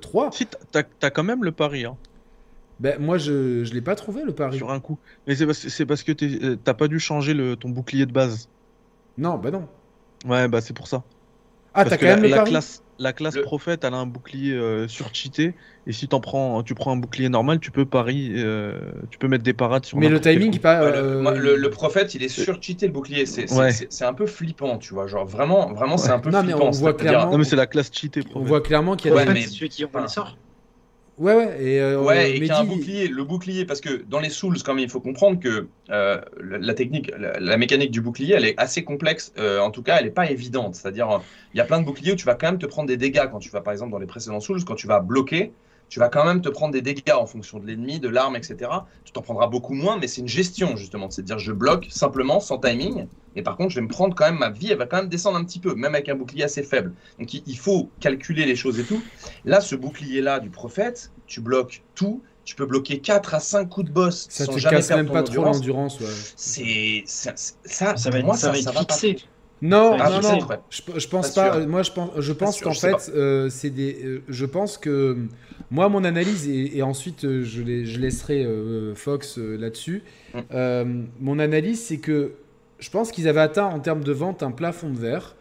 3.
Si, t'as as quand même le pari. Hein.
Ben, moi, je ne l'ai pas trouvé le pari.
Sur un coup. Mais c'est parce, parce, que tu euh, t'as pas dû changer le, ton bouclier de base.
Non, bah non.
Ouais, bah c'est pour ça.
Ah, t'as quand même le
la
pari
classe, la classe
Le-
prophète, elle a un bouclier euh, surcheaté. Et si t'en prends, tu prends un bouclier normal, tu peux pari, euh, tu peux mettre des parades sur
Mais le timing, pas.
Ouais, le,
euh,
le- le prophète, il est surcheaté le bouclier. C'est c'est-
Ouais.
un peu flippant, tu vois. Genre vraiment, vraiment, c'est un peu
Non, mais
flippant.
on voit clairement-
Non, mais c'est la classe cheatée.
On voit clairement qu'il y a
Ouais,
des.
Mais-
qui envoie
enfin,
les sorts.
Ouais, ouais. Et, euh,
Ouais, et
Mehdi,
qui a un bouclier, le bouclier, parce que dans les Souls, quand même, il faut comprendre que euh, la, technique, la, la mécanique du bouclier, elle est assez complexe. euh, en tout cas, elle n'est pas évidente. C'est-à-dire, euh, il y a plein de boucliers où tu vas quand même te prendre des dégâts quand tu vas, par exemple, dans les précédents Souls, quand tu vas bloquer, tu vas quand même te prendre des dégâts en fonction de l'ennemi, de l'arme, etc. Tu t'en prendras beaucoup moins, mais c'est une gestion justement. C'est à dire, je bloque simplement, sans timing, et par contre, je vais me prendre quand même ma vie, elle va quand même descendre un petit peu, même avec un bouclier assez faible. Donc, il, faut calculer les choses et tout. Là, ce bouclier-là du prophète, tu bloques tout. Tu peux bloquer 4 à 5 coups de boss
Ça
sans
te
jamais
casse
perdre
même
ton
pas trop
endurance.
l'endurance. ouais.
C'est ça, ça,
Ça va
pour
être,
moi,
ça va être fixé.
Non,
Ah,
non, non. Je, je pense
Pas
pas.
sûr.
Moi, je pense, je pense qu'en fait, euh, c'est des. euh, je pense que moi, mon analyse et, et ensuite, euh, je, les- je laisserai euh, Fox euh, là-dessus.
Mm.
Euh, mon analyse, c'est que je pense qu'ils avaient atteint en termes de vente un plafond de verre.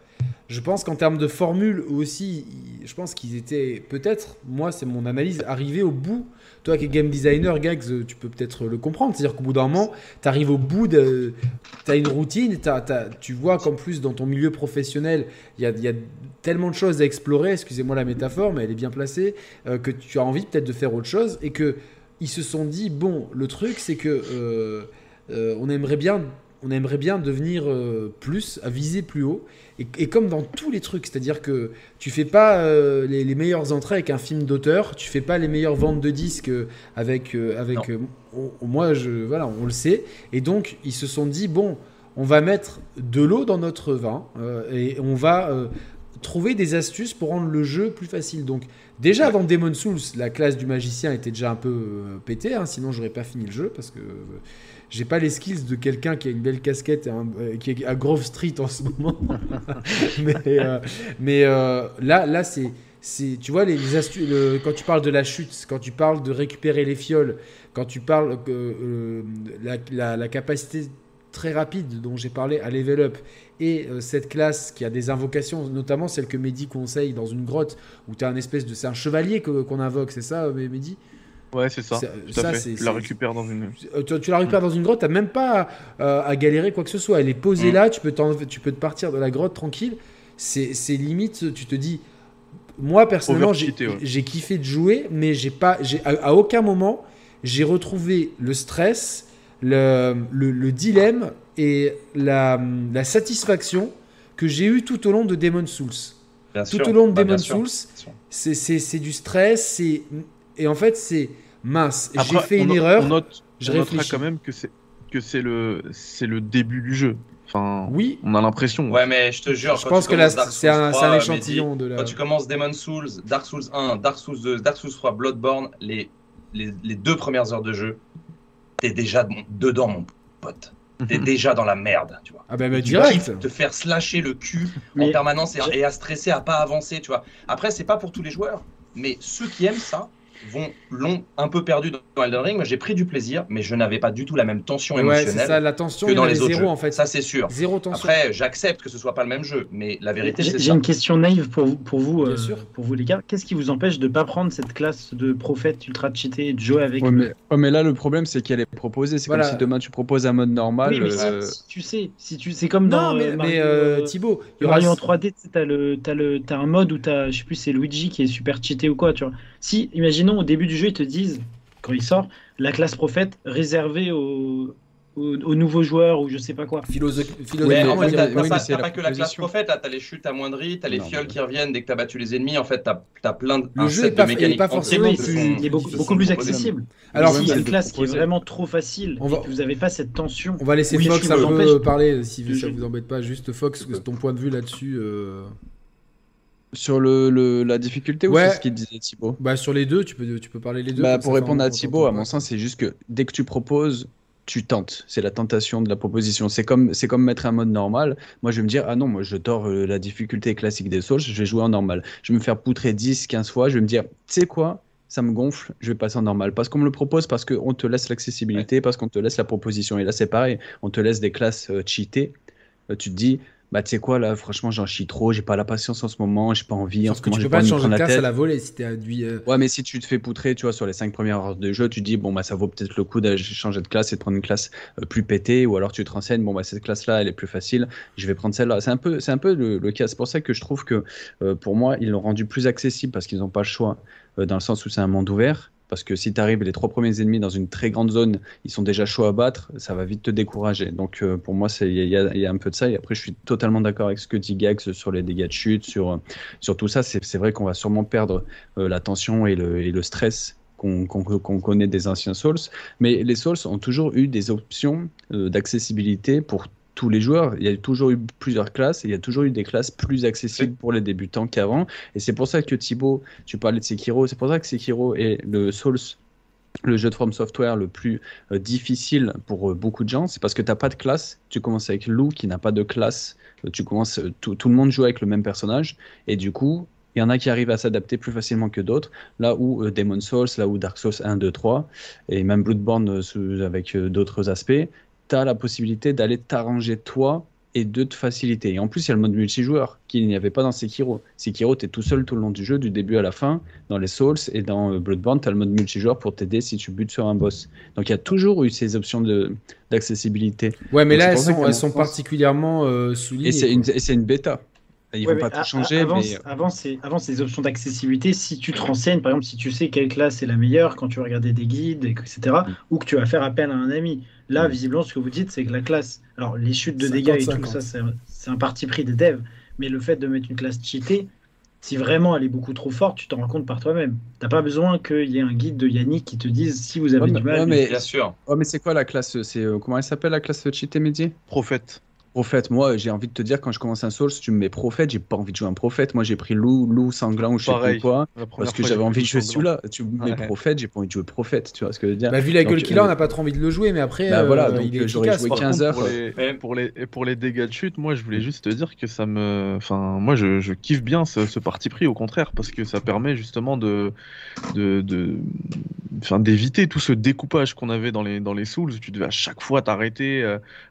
Je pense qu'en termes de formule aussi, je pense qu'ils étaient peut-être, moi c'est mon analyse, arrivés au bout. Toi qui es game designer, Gags, tu peux peut-être le comprendre. C'est-à-dire qu'au bout d'un moment, tu arrives au bout de. Tu as une routine, tu vois qu'en plus dans ton milieu professionnel, il y a, y a tellement de choses à explorer, excusez-moi la métaphore, mais elle est bien placée, euh, que tu as envie peut-être de faire autre chose et que ils se sont dit bon, le truc c'est que euh, euh, on aimerait bien on aimerait bien devenir plus, à viser plus haut. Et, et comme dans tous les trucs, c'est-à-dire que tu fais pas euh, les, les meilleures entrées avec un film d'auteur, tu fais pas les meilleures ventes de disques euh, avec, euh, avec euh, on- moi, je, voilà, on le sait. Et donc, ils se sont dit, bon, on va mettre de l'eau dans notre vin et on va trouver des astuces pour rendre le jeu plus facile. Donc, déjà avant Demon Souls, la classe du magicien était déjà un peu euh, pétée, hein, sinon j'aurais pas fini le jeu parce que euh, j'ai pas les skills de quelqu'un qui a une belle casquette et un- euh, qui est à Grove Street en ce moment. mais euh, mais euh, là, là c'est. C'est, tu vois, les, les astuces, le- quand tu parles de la chute, quand tu parles de récupérer les fioles, quand tu parles la, la- la capacité très rapide dont j'ai parlé à level up et euh, cette classe qui a des invocations, notamment celle que Mehdi conseille dans une grotte où tu as un espèce de. C'est un chevalier que- qu'on invoque, c'est ça, euh, Mehdi?
Ouais, c'est ça.
Ça.
Tu la récupères dans une.
Euh, tu, tu la récupères dans une grotte, t'as même pas à, à galérer quoi que ce soit. Elle est posée
Mm.
là, tu peux, tu peux te partir de la grotte tranquille. C'est c'est limite, tu te dis. Moi personnellement, j'ai
ouais.
kiffé de jouer, mais j'ai pas, à aucun moment j'ai retrouvé le stress, le, le- le dilemme et la, la satisfaction que j'ai eu tout au long de Demon Souls.
Bien
Tout
sûr.
au long de
Bah,
Demon. Souls, c'est c'est- c'est du stress, c'est et en fait c'est mince. J'ai fait
on
une erreur.
On note,
je
on notera quand même que c'est que c'est le c'est le début du jeu. Enfin,
Oui,
on a l'impression.
Ouais, mais je te jure,
je pense que là, c'est un, un
3,
échantillon de la.
Quand tu commences Demon Souls, Dark Souls 1, Dark Souls 2, Dark Souls 3, Bloodborne, les, les, les deux premières heures de jeu, t'es déjà dedans, mon pote. T'es déjà dans la merde, tu vois.
Ah bah, bah,
Tu
direct.
te faire slasher le cul
Mais-
en permanence et, et à stresser, à pas avancer, tu vois. Après, c'est pas pour tous les joueurs, mais ceux qui aiment ça vont l'ont un peu perdu dans Elden Ring. Moi, j'ai pris du plaisir, mais je n'avais pas du tout la même tension
Ouais,
émotionnelle
ça, la tension,
que dans les autres
zéro
jeux.
en fait.
Ça, c'est sûr.
Zéro tension.
Après, j'accepte que ce soit pas le même jeu, mais la vérité,
J'ai
c'est
j'ai une question naïve pour vous, pour vous, euh,
sûr.
pour vous les gars. Qu'est-ce qui vous empêche de pas prendre cette classe de prophète ultra cheaté et de jouer avec
Ouais, mais, ouais, mais là, le problème, c'est qu'elle est proposée. C'est
Voilà.
comme si demain tu proposes un mode normal.
Oui, mais si-
euh,
si, tu sais, si tu, c'est comme
non,
dans
mais,
euh,
mais
Mario,
Thibaut, il y aura.
Mario en 3D, tu sais, t'as le, t'as le, t'as un mode où t'as, je sais plus, c'est Luigi qui est super cheaté ou quoi, tu vois. Si, imaginons au début du jeu, ils te disent, quand il sort, la classe prophète réservée aux, aux, aux nouveaux joueurs ou je sais pas quoi.
Philosophe-
Ouais, en fait, t'as
oui,
pas, que la classe prophète, là, t'as les chutes amoindries, t'as les
Non,
fioles
mais-
qui reviennent dès que t'as battu les ennemis. En fait, t'as as plein de
Le
un
jeu est pas- est pas forcément
Oui,
plus-
il est beaucoup, beaucoup plus accessible.
Alors,
si c'est une classe qui est vraiment trop facile
On
et
va-
que vous n'avez pas cette tension.
On va laisser Fox un peu parler si ça
jouer.
vous embête pas. Juste Fox, ton point de vue là-dessus.
Sur le, le- la difficulté ou
Ouais.
sur ce qu'il disait Thibaut
Bah sur les deux, tu peux tu peux parler les deux.
Bah, pour répondre
on-
à Thibaut, à mon sens, c'est juste que dès que tu proposes, tu tentes. C'est la tentation de la proposition. C'est comme, c'est comme mettre un mode normal. Moi, je vais me dire, ah non, moi, je tords euh, la difficulté classique des Souls, je vais jouer en normal. Je vais me faire poutrer 10, 15 fois, je vais me dire, tu sais quoi? Ça me gonfle, je vais passer en normal. Parce qu'on me le propose, parce qu'on te laisse l'accessibilité, parce qu'on te laisse la proposition. Et là, c'est pareil, on te laisse des classes euh, cheatées. Euh, tu te dis, bah tu sais quoi là franchement j'en chie trop j'ai pas la patience en ce moment j'ai pas envie en ce
que
moment
tu peux pas changer de
la
classe à la volée si t'es adduit. euh,
Ouais, mais si tu te fais poutrer, tu vois, sur les 5 premières heures de jeu, tu te dis, bon, bah, ça vaut peut-être le coup d'aller changer de classe et de prendre une classe euh, plus pétée, ou alors tu te renseignes, bon, bah, cette classe-là, elle est plus facile, je vais prendre celle-là. C'est un peu, c'est un peu le, le cas. C'est pour ça que je trouve que, euh, pour moi, ils l'ont rendu plus accessible parce qu'ils n'ont pas le choix, euh, dans le sens où c'est un monde ouvert. Parce que si tu arrives les trois premiers ennemis dans une très grande zone, ils sont déjà chauds à battre, ça va vite te décourager. Donc euh, pour moi, il y, y a un peu de ça. Et après, je suis totalement d'accord avec ce que dit Gax sur les dégâts de chute, sur, tout ça. C'est vrai qu'on va sûrement perdre euh, la tension et le, stress qu'on connaît des anciens Souls. Mais les Souls ont toujours eu des options euh, d'accessibilité pour tous les joueurs. Il y a toujours eu plusieurs classes il y a toujours eu des classes plus accessibles pour les débutants qu'avant. Et c'est pour ça que Thibaut, tu parlais de Sekiro, c'est pour ça que Sekiro est le Souls le jeu de From Software le plus euh, difficile pour euh, beaucoup de gens, c'est parce que tu n'as pas de classe. Tu commences avec Lou qui n'a pas de classe. Euh, tu commences, tout, tout le monde joue avec le même personnage. Et du coup, il y en a qui arrivent à s'adapter plus facilement que d'autres. Là où Demon Souls, là où Dark Souls 1, 2, 3, et même Bloodborne avec d'autres aspects, tu as la possibilité d'aller t'arranger toi et de te faciliter. Et en plus, il y a le mode multijoueur qu'il n'y avait pas dans Sekiro. Sekiro, tu es tout seul tout le long du jeu, du début à la fin. Dans les Souls et dans euh, Bloodborne, tu as le mode multijoueur pour t'aider si tu butes sur un boss. Donc il y a toujours eu ces options d'accessibilité.
Ouais, mais
Donc,
là, elles sont, elles particulièrement euh, soulignées.
Et c'est
quoi.
une, et c'est une bêta. Ils
Ouais,
vont pas
mais
tout
a-
changer,
avant,
mais
avant, ces, avant ces options d'accessibilité, si tu te renseignes, par exemple, si tu sais quelle classe est la meilleure quand tu vas regarder des guides, etc.,
Mm.
ou que tu vas faire appel à un ami. Là,
Mm.
visiblement, ce que vous dites, c'est que la classe. Alors, les chutes de dégâts et tout
50-50.
ça, c'est un- c'est un parti pris des devs. Mais le fait de mettre une classe cheatée, si vraiment elle est beaucoup trop forte, tu t'en rends compte par toi-même. T'as pas besoin qu'il y ait un guide de Yannick qui te dise si vous avez
Ouais,
du mal.
ouais, mais-
Bien sûr.
Oh, mais c'est quoi la classe C'est euh, comment elle s'appelle la classe cheatée Mehdi?
Prophète.
Prophète. Moi, j'ai envie de te dire quand je commence un Souls, tu me mets prophète, j'ai pas envie de jouer un prophète. Moi, j'ai pris loup, loup sanglant ou je sais plus quoi. Parce que j'avais
j'ai
envie de jouer celui-là. Tu me mets
Ouais.
prophète, j'ai pas envie de jouer prophète. Tu vois ce que je veux dire
Bah, vu la
Donc,
gueule qu'il a,
euh,
on n'a pas trop envie de le jouer, mais après,
Bah, voilà,
euh,
donc,
il est
euh, j'aurais
efficace.
joué
quoi.
Par
15
contre,
heures,
Pour les, pour, les, pour les dégâts de chute, moi je voulais juste te dire que ça me. Enfin, moi je, je kiffe bien ce, ce parti pris, au contraire, parce que ça permet justement de. de, de enfin, d'éviter tout ce découpage qu'on avait dans les, dans les Souls, où tu devais à chaque fois t'arrêter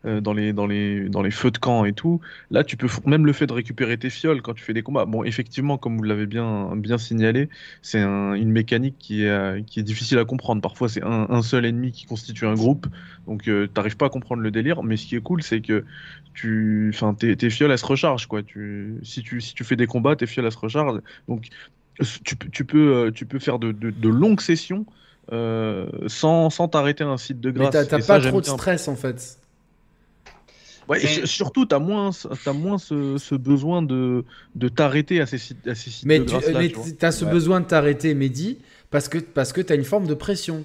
euh, dans, les, dans, les, dans les feux de camp et tout. Là, tu peux même le fait de récupérer tes fioles quand tu fais des combats. Bon, effectivement, comme vous l'avez bien, bien signalé, c'est un- une mécanique qui est, euh, qui est difficile à comprendre. Parfois, c'est un, un seul ennemi qui constitue un groupe, donc euh, t'arrives pas à comprendre le délire. Mais ce qui est cool, c'est que tu, enfin, tes, tes fioles, elles se rechargent, quoi. Tu, si tu, si tu fais des combats, tes fioles, elles se rechargent. Donc, tu, peux- tu peux, euh, tu peux faire de, de- de longues sessions. euh, sans sans t'arrêter un site de
Mais
grâce.
t'as t'as
ça,
pas trop de stress en fait.
Ouais, et surtout, tu as moins, t'as moins ce, ce besoin de, de t'arrêter à ces sites, à ces sites
Mais
de
tu
grâce-là, tu vois.
as ce
Ouais.
besoin de t'arrêter, Mehdi, parce que, parce que tu as une forme de pression.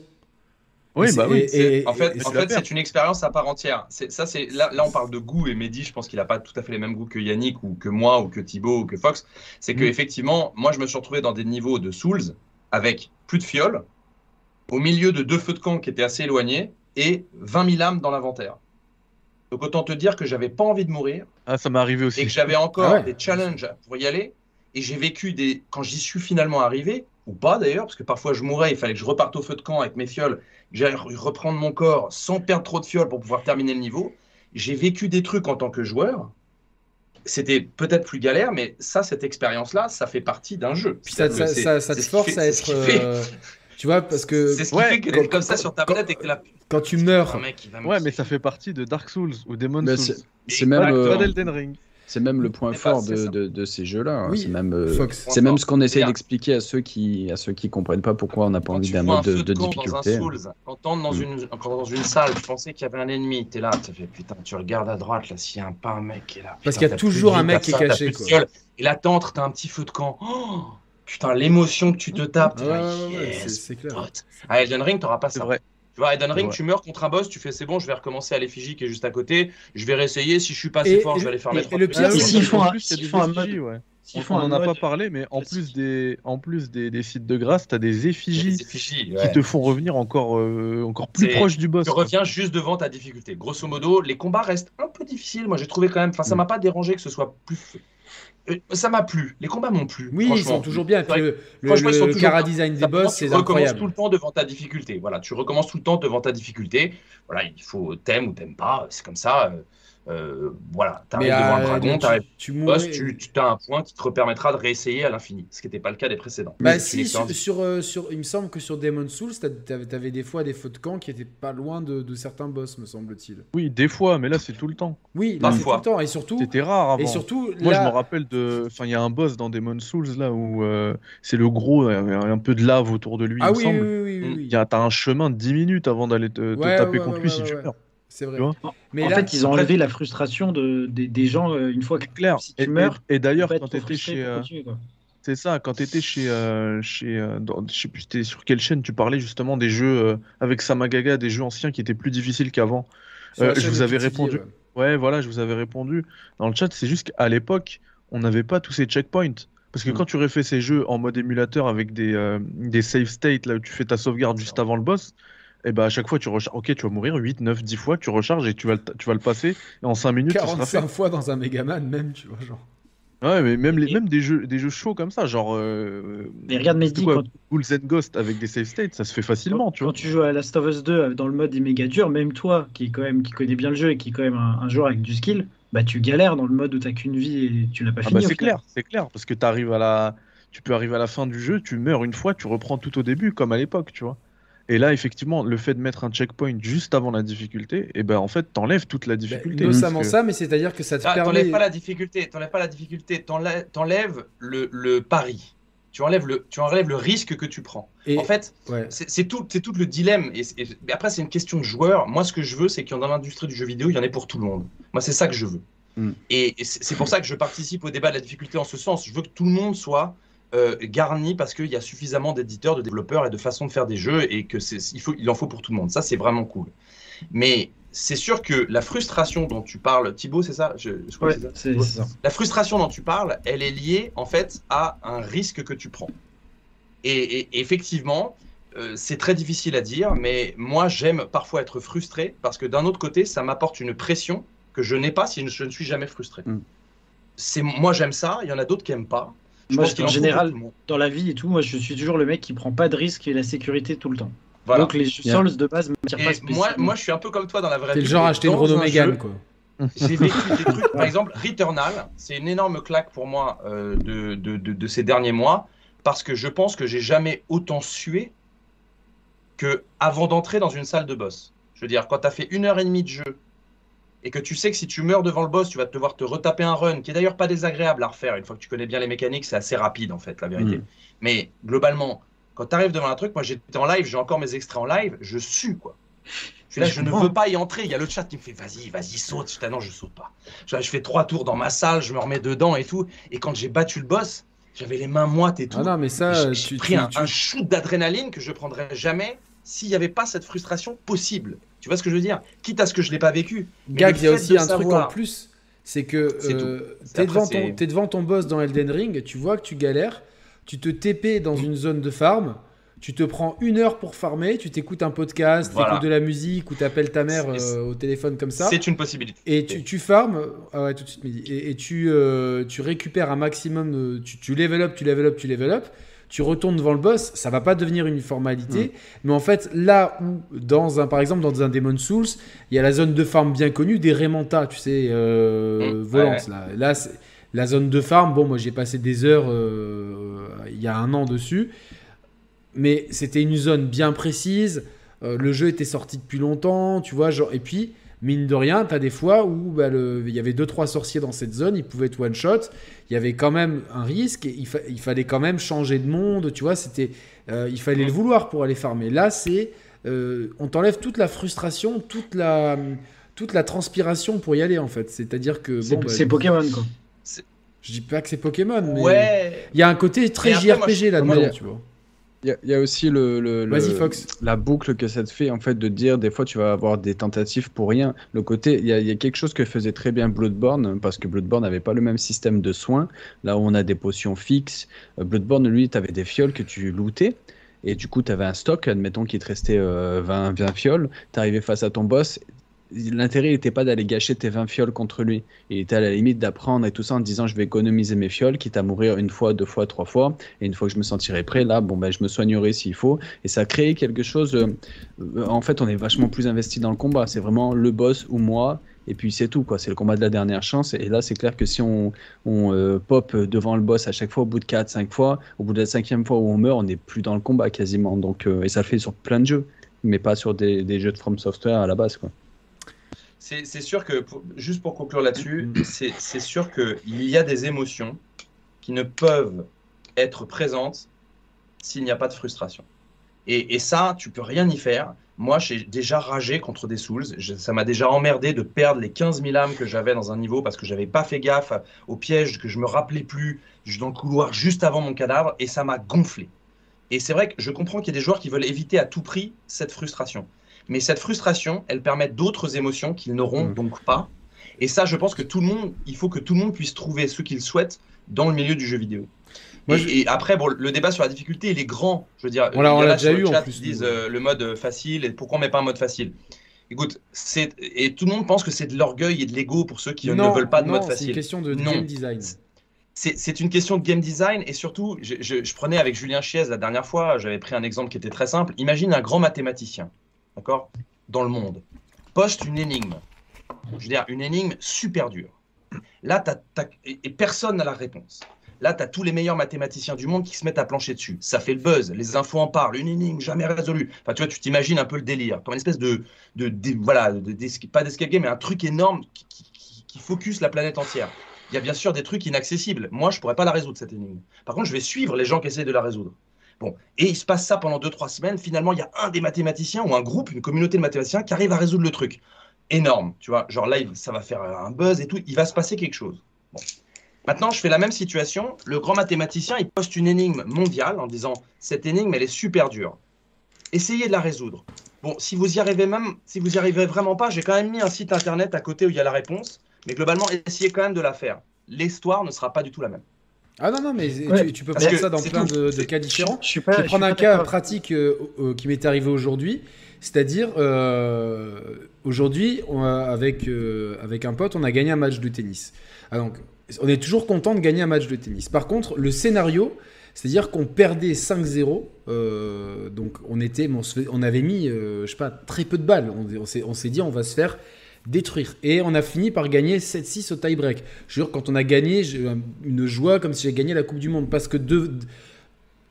Oui, bah oui.
et- et-
En fait,
c'est
une expérience à part entière. Ça, c'est là, là, on parle de goût et Mehdi, je pense qu'il n'a pas tout à fait les mêmes goûts que Yannick ou que moi ou que Thibaut ou que Fox. C'est que
Mm.
effectivement, moi, je me suis retrouvé dans des niveaux de Souls avec plus de fioles, au milieu de deux feux de camp qui étaient assez éloignés et 20 000 âmes dans l'inventaire. Donc autant te dire que j'avais pas envie de mourir
Ah, ça m'est arrivé aussi.
et que j'avais encore
Ah ouais.
des challenges pour y aller. Et j'ai vécu des. Quand j'y suis finalement arrivé, ou pas d'ailleurs, parce que parfois je mourais, il fallait que je reparte au feu de camp avec mes fioles, que j'aille re- reprendre mon corps sans perdre trop de fioles pour pouvoir terminer le niveau. J'ai vécu des trucs en tant que joueur. C'était peut-être plus galère, mais ça, cette expérience-là, ça fait partie d'un jeu.
Puis ça, ça, ça- te force
fait-
à être. Tu vois, parce que
C'est ce qui
Ouais,
fait que
quand-
d'être comme ça sur ta planète et que la.
quand tu meurs,
Un mec, il va me
Ouais, mais ça fait partie de Dark Souls ou Demon
Mais
Souls.
c'est- même, euh,
Ring.
c'est même le point fort
bah,
de, de, de ces jeux-là. hein.
Oui,
C'est même, euh, c'est même ce qu'on essaie d'expliquer à ceux qui à ceux qui comprennent pas pourquoi on n'a pas
Quand
envie d'un mode de, de
camp dans un
difficulté.
Souls, quand t'entres dans,
Mm.
une, quand dans une salle, tu pensais qu'il y avait un ennemi, t'es là, tu fais putain, tu regardes à droite, là, s'il y a un, pas un mec qui est là.
Parce qu'il y a toujours un mec qui est caché, quoi.
Et là, t'entres, t'as un petit feu de camp. Oh, putain, l'émotion que tu te tapes.
Ouais,
là,
ouais,
yes,
c'est- clair.
À Elden Ring, t'auras pas ça.
vrai.
Tu vois, à Elden Ring,
Ouais.
tu meurs contre un boss, tu fais c'est bon, je vais recommencer à l'effigie qui est juste à côté, je vais réessayer, si je suis pas assez
Et-
fort,
et-
je vais aller faire
et-
mes
et
trois
le
trucs.
pire,
Ah s'ils font
en
un- mode-
On
un
n'en a pas parlé, mais en plus des, en plus des, des sites de grâce, t'as des effigies
des effigies,
qui te font revenir encore, euh, encore plus proche du boss.
Tu
quoi.
reviens juste devant ta difficulté. Grosso modo, les combats restent un peu difficiles. Moi, j'ai trouvé quand même. Enfin, ça
Mm.
m'a pas dérangé que ce soit plus. Euh, Ça m'a plu. Les combats m'ont plu.
Oui, ils sont toujours bien. Puis le, le, le
toujours
cara design des boss,
tu recommences tout le temps devant ta difficulté. Voilà, tu recommences tout le temps devant ta difficulté. Voilà, il faut t'aimes ou t'aimes pas, c'est comme ça. Euh, euh, voilà, tu arrives devant le dragon, tu, tu, tu, as un point qui te permettra de réessayer à l'infini, ce qui n'était pas le cas des précédents.
Bah si, sur, euh, sur, il me semble que sur Demon Souls, tu avais des fois des feux de camp qui étaient pas loin de, certains boss, me semble-t-il.
Oui, des fois, mais là c'est tout le temps.
Oui, là c'est tout le temps, et surtout.
C'était rare avant.
Et surtout,
moi je me rappelle de, enfin il y a un boss dans Demon Souls là où euh, c'est le gros, un peu de lave autour de lui.
Ah
il
oui,
me semble.
oui, oui,
oui, T'as un chemin de 10 minutes avant d'aller te, taper contre lui si tu meurs.
C'est vrai.
Mais en fait, ils ont enlevé la frustration de, des, gens euh, une fois que
clair.
Si tu meurs.
Et, d'ailleurs, quand tu étais chez. Euh, c'est ça, quand tu étais chez. Euh, chez je sais plus sur quelle chaîne tu parlais justement des jeux avec Samagaga, des jeux anciens qui étaient plus difficiles qu'avant. je vous avais répondu. Ouais. voilà, je vous avais répondu. Dans le chat, c'est juste qu'à l'époque, on n'avait pas tous ces checkpoints. Parce que mm. quand tu refais ces jeux en mode émulateur avec des, des save states, là où tu fais ta sauvegarde juste avant le boss, et bah à chaque fois tu recharges. Ok, tu vas mourir 8, 9, 10 fois, tu recharges et tu vas le, tu vas le passer. Et en 5 minutes,
45 fois dans un Megaman, même, tu vois, genre.
Ouais, mais même, les, même des, jeux, des jeux chauds comme ça, genre. Euh,
mais regarde Mehdi,
quand... Ghouls and Ghost avec des save states, ça se fait facilement, tu vois.
Quand tu joues à Last of Us 2 euh, dans le mode méga dur, même toi, qui, est quand même, qui connais bien le jeu et qui est quand même un, joueur avec du skill, bah tu galères dans le mode où t'as qu'une vie et tu l'as pas ah fini.
Bah c'est clair, c'est clair, parce que t'arrives à la. Tu peux arriver à la fin du jeu, tu meurs une fois, tu reprends tout au début, comme à l'époque, tu vois. Et là, effectivement, le fait de mettre un checkpoint juste avant la difficulté, et eh ben en fait, t'enlèves toute la bah, difficulté.
notamment ça, mais c'est-à-dire que ça te ah, permet.
T'enlèves pas la difficulté, t'enlèves pas la difficulté, t'enlèves le, le pari. Tu enlèves le, tu enlèves le risque que tu prends. Et en fait, c'est tout, c'est tout le dilemme. Et, après, c'est une question de joueur. Moi, ce que je veux, c'est qu'il y en dans l'industrie du jeu vidéo, il y en ait pour tout le monde. Moi, c'est ça que je veux. Hmm. Et c'est pour ça que je participe au débat de la difficulté en ce sens. Je veux que tout le monde soit euh, garni parce qu'il y a suffisamment d'éditeurs, de développeurs et de façons de faire des jeux et que c'est, il, faut, il en faut pour tout le monde. Ça, c'est vraiment cool. Mais c'est sûr que la frustration dont tu parles, Thibaut, c'est ça, je,
c'est ça.
La frustration dont tu parles, elle est liée en fait à un risque que tu prends. Et, effectivement, euh, c'est très difficile à dire, mais moi j'aime parfois être frustré parce que d'un autre côté, ça m'apporte une pression que je n'ai pas si je, ne suis jamais frustré. Mm. C'est moi j'aime ça, il y en a d'autres qui aiment pas
moi, en général, dans la vie et tout, moi, je suis toujours le mec qui prend pas de risques et la sécurité tout le temps. Donc les Souls de base me tirent pas
Moi, moi, je suis un peu comme toi dans la vraie
vie.
T'es
le genre à acheter une Renault Mégane, quoi.
J'ai vécu des trucs, par exemple, Returnal, c'est une énorme claque pour moi euh, de, de, de, ces derniers mois, parce que je pense que j'ai jamais autant sué que avant d'entrer dans une salle de boss. Je veux dire, quand tu as fait une heure et demie de jeu et que tu sais que si tu meurs devant le boss, tu vas devoir te retaper un run, qui est d'ailleurs pas désagréable à refaire. Une fois que tu connais bien les mécaniques, c'est assez rapide en fait, la vérité. Mm. Mais globalement, quand tu arrives devant un truc, moi j'étais en live, j'ai encore mes extraits en live, je sue quoi. Je, je ne veux pas y entrer. Il y a le chat qui me fait vas-y, vas-y, saute. Je dis, non, je saute pas. Je, fais trois tours dans ma salle, je me remets dedans et tout. Et quand j'ai battu le boss, j'avais les mains moites et tout.
Ah non, mais ça,
j'ai pris un, un, shoot d'adrénaline que je prendrais jamais s'il n'y avait pas cette frustration possible. Tu vois ce que je veux dire? Quitte à ce que je ne l'ai pas vécu.
Gag, il y a aussi un truc en plus. C'est que euh, tu es, devant ton boss dans Elden Ring, tu vois que tu galères, tu te TP dans une zone de farm, tu te prends une heure pour farmer, tu t'écoutes un podcast, tu écoutes de la musique ou tu appelles ta mère euh, au téléphone comme ça.
C'est une possibilité.
Et tu, tu farmes, ah ouais, tout de suite, et, tu, euh, tu récupères un maximum, tu, tu level up, tu level up, tu level up tu retournes devant le boss, ça va pas devenir une formalité. Mm. Mais en fait, là où, dans un, par exemple, dans un Demon Souls, il y a la zone de farm bien connue des Remanta, tu sais, euh, mm. Là, là la zone de farm, bon, moi j'ai passé des heures euh, il y a un an dessus. Mais c'était une zone bien précise. Euh, le jeu était sorti depuis longtemps, tu vois. Genre, et puis, mine de rien, tu as des fois où bah, il y avait 2-3 sorciers dans cette zone, ils pouvaient être one-shot. Il y avait quand même un risque, il, il, fallait quand même changer de monde, tu vois. C'était, euh, il fallait le vouloir pour aller farmer. Là, c'est. Euh, on t'enlève toute la frustration, toute la, toute la transpiration pour y aller, en fait. C'est-à-dire que.
C'est bah, Pokémon, quoi.
Je dis pas que c'est Pokémon, mais. Il y a un côté très JRPG là-dedans, tu vois.
Il y, a aussi le, le,
Fox.
la boucle que ça te fait en fait de dire des fois tu vas avoir des tentatives pour rien. Le côté, il y, a quelque chose que faisait très bien Bloodborne parce que Bloodborne n'avait pas le même système de soins. Là où on a des potions fixes, euh, Bloodborne lui, tu avais des fioles que tu lootais. Et du coup, tu avais un stock, admettons qu'il te restait 20, euh, 20 fioles. Tu arrivais face à ton boss, l'intérêt n'était pas d'aller gâcher tes 20 fioles contre lui. Il était à la limite d'apprendre et tout ça en disant je vais économiser mes fioles, quitte à mourir une fois, deux fois, trois fois. Et une fois que je me sentirai prêt, là, bon, ben, je me soignerai s'il faut. Et ça a créé quelque chose. Euh, en fait, on est vachement plus investi dans le combat. C'est vraiment le boss ou moi. et puis c'est tout, quoi. C'est le combat de la dernière chance. Et là, c'est clair que si on, euh, pop devant le boss à chaque fois, au bout de 4-5 fois, au bout de la cinquième fois où on meurt, on n'est plus dans le combat quasiment. Donc, euh, et ça le fait sur plein de jeux, mais pas sur des, des jeux de From Software à la base, quoi.
C'est sûr que, juste pour conclure là-dessus, c'est sûr qu'il y a des émotions qui ne peuvent être présentes s'il n'y a pas de frustration. Et, et, ça, tu peux rien y faire. Moi, j'ai déjà ragé contre des Souls. ça m'a déjà emmerdé de perdre les 15 000 âmes que j'avais dans un niveau parce que j'avais pas fait gaffe au piège, que je me rappelais plus. Je suis dans le couloir juste avant mon cadavre et ça m'a gonflé. Et c'est vrai que je comprends qu'il y a des joueurs qui veulent éviter à tout prix cette frustration. Mais cette frustration, elle permet d'autres émotions qu'ils n'auront mm. donc pas. Et ça, je pense que tout le monde, il faut que tout le monde puisse trouver ce qu'il souhaite dans le milieu du jeu vidéo. et, après, bon, le débat sur la difficulté, il est grand. Je veux dire,
on l'a déjà eu en plus.
disent euh, le mode facile et pourquoi on met pas un mode facile. Écoute, c'est et tout le monde pense que c'est de l'orgueil et de l'ego pour ceux qui ne veulent pas de mode facile.
C'est une question de game design.
C'est une question de game design et surtout, je, je prenais avec Julien Chiez la dernière fois, j'avais pris un exemple qui était très simple. Imagine un grand mathématicien d'accord, dans le monde, poste une énigme. Je veux dire, une énigme super dure. Là, et personne n'a la réponse. Là, tu as tous les meilleurs mathématiciens du monde qui se mettent à plancher dessus. Ça fait le buzz, les infos en parlent, une énigme jamais résolue. Enfin, tu vois, tu t'imagines un peu le délire, comme une espèce de, de, voilà, pas d'escape game, mais un truc énorme qui, qui, focus la planète entière. Il y a bien sûr des trucs inaccessibles. Moi, je pourrais pas la résoudre, cette énigme. Par contre, je vais suivre les gens qui essaient de la résoudre. Bon, et il se passe ça pendant 2-3 semaines. Finalement, il y a un des mathématiciens ou un groupe, une communauté de mathématiciens qui arrive à résoudre le truc. Énorme, tu vois. Genre là, ça va faire un buzz et tout. Il va se passer quelque chose. Bon. Maintenant, je fais la même situation. Le grand mathématicien, il poste une énigme mondiale en disant cette énigme, elle est super dure. Essayez de la résoudre. Bon, si vous y arrivez même, si vous y arrivez vraiment pas, j'ai quand même mis un site internet à côté où il y a la réponse. Mais globalement, essayez quand même de la faire. L'histoire ne sera pas du tout la même.
Ah non, non, mais tu, peux prendre ça dans plein de, cas différents. Je, vais prendre un cas pratique euh, euh, qui m'est arrivé aujourd'hui. C'est-à-dire, euh, aujourd'hui, avec, avec un pote, on a gagné un match de tennis. Ah, donc, on est toujours content de gagner un match de tennis. Par contre, le scénario, c'est-à-dire qu'on perdait 5-0. donc, on, était, on, avait mis, je sais pas, très peu de balles. On, on s'est dit, on va se faire détruire. Et on a fini par gagner 7-6 au tie-break. Je jure, quand on a gagné, j'ai une joie comme si j'ai gagné la Coupe du Monde. Parce que de,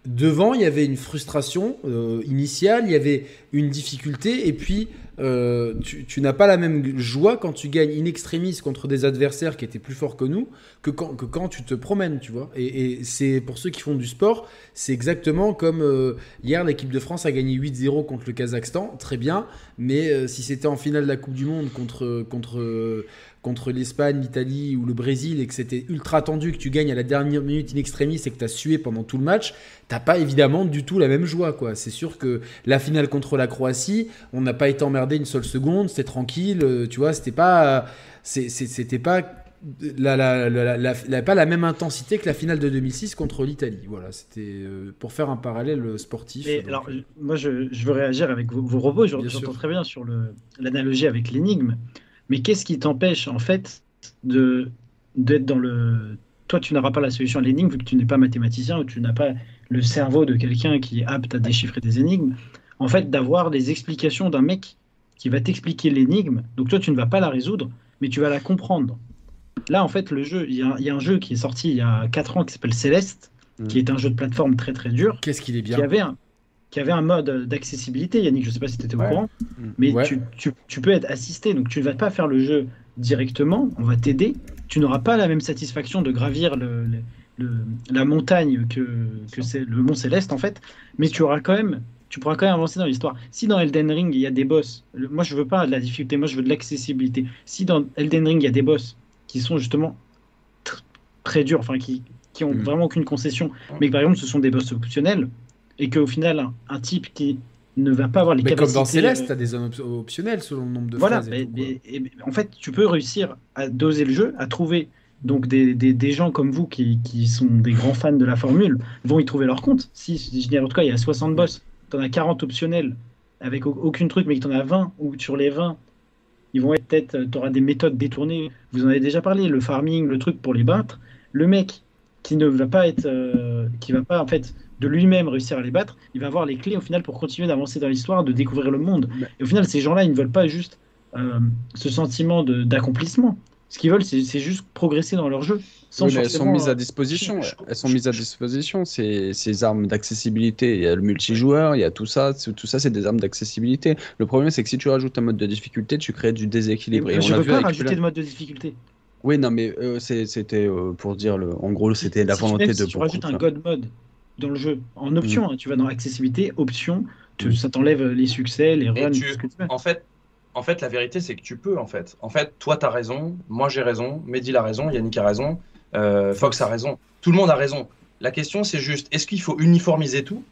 devant, il y avait une frustration euh, initiale, il y avait une difficulté, et puis euh, tu, n'as pas la même joie quand tu gagnes in extremis contre des adversaires qui étaient plus forts que nous que quand, tu te promènes, tu vois. Et, c'est pour ceux qui font du sport, c'est exactement comme euh, hier, l'équipe de France a gagné 8-0 contre le Kazakhstan, très bien, mais si c'était en finale de la Coupe du Monde contre, contre contre l'Espagne, l'Italie ou le Brésil et que c'était ultra tendu, que tu gagnes à la dernière minute in extremis et que tu as sué pendant tout le match, t'as pas évidemment du tout la même joie. quoi. C'est sûr que la finale contre la Croatie, on n'a pas été emmerdé une seule seconde, c'était tranquille, euh, tu vois, c'était pas. C'était pas. La, la, pas la même intensité que la finale de 2006 contre l'Italie. Voilà, c'était euh, pour faire un parallèle sportif.
alors, moi, je, veux réagir avec vos, vos robots. J'entends très bien sur l'analogie avec l'énigme. Mais qu'est-ce qui t'empêche en fait de d'être dans le toi tu n'auras pas la solution à l'énigme vu que tu n'es pas mathématicien ou tu n'as pas le cerveau de quelqu'un qui est apte à déchiffrer des énigmes. En fait, d'avoir des explications d'un mec qui va t'expliquer l'énigme. Donc toi tu ne vas pas la résoudre, mais tu vas la comprendre. Là en fait le jeu, il y, a un jeu qui est sorti il y a 4 ans qui s'appelle Céleste, mmh. qui est un jeu de plateforme très très dur.
Qu'est-ce qu'il est bien.
Qui avait un, qui avait un mode d'accessibilité. Yannick, je ne sais pas si tu étais au courant, mm. mais tu, tu, tu, peux être assisté. Donc tu ne vas pas faire le jeu directement, on va t'aider. Tu n'auras pas la même satisfaction de gravir le, le, la montagne que, que c'est le Mont Céleste en fait, mais tu auras quand même tu pourras quand même avancer dans l'histoire. Si dans Elden Ring il y a des boss, moi je veux pas de la difficulté, moi je veux de l'accessibilité. Si dans Elden Ring il y a des boss qui sont justement très durs, enfin qui, qui ont mm. vraiment aucune concession, mais que par exemple ce sont des boss optionnels, et qu'au final, un, type qui ne va pas avoir les
mais
capacités.
Comme dans Céleste, tu as des zones optionnelles selon le nombre de
voilà, en fait, tu peux réussir à doser le jeu, à trouver donc des, des, des gens comme vous qui, qui, sont des grands fans de la formule vont y trouver leur compte. Si, je dis en tout cas, il y a 60 boss, tu en as 40 optionnels avec aucune truc, mais que tu en as 20 ou sur les 20, ils vont être peut-être, tu auras des méthodes détournées. Vous en avez déjà parlé, le farming, le truc pour les battre. Le mec qui ne va pas être, euh, qui va pas en fait de lui-même réussir à les battre, il va avoir les clés au final pour continuer d'avancer dans l'histoire, de découvrir le monde. Et au final, ces gens-là, ils ne veulent pas juste ce sentiment d'accomplissement. Ce qu'ils veulent, c'est juste progresser dans leur jeu.
Sans elles sont mises à disposition. Elles sont mises à disposition. Ces, ces armes d'accessibilité. Il y a le multijoueur, il y a tout ça. Tout ça, c'est des armes d'accessibilité. Le problème, c'est que si tu rajoutes un mode de difficulté, tu crées du déséquilibre.
Et, je ne veux pas rajouter de mode de difficulté.
Oui, non, mais euh, c'était euh, pour dire, le... en gros, c'était la volonté de. Si
tu rajoutes un God mode dans le jeu, en option, mm. hein, tu vas dans accessibilité, option, mm. ça t'enlève les succès, les runs,
tu... En fait, en fait, la vérité, c'est que tu peux, en fait. En fait, toi, tu as raison, moi, j'ai raison, Mehdi a raison, Yannick a raison, euh, Fox a raison. Tout le monde a raison. La question, c'est juste, est-ce qu'il faut uniformiser tout?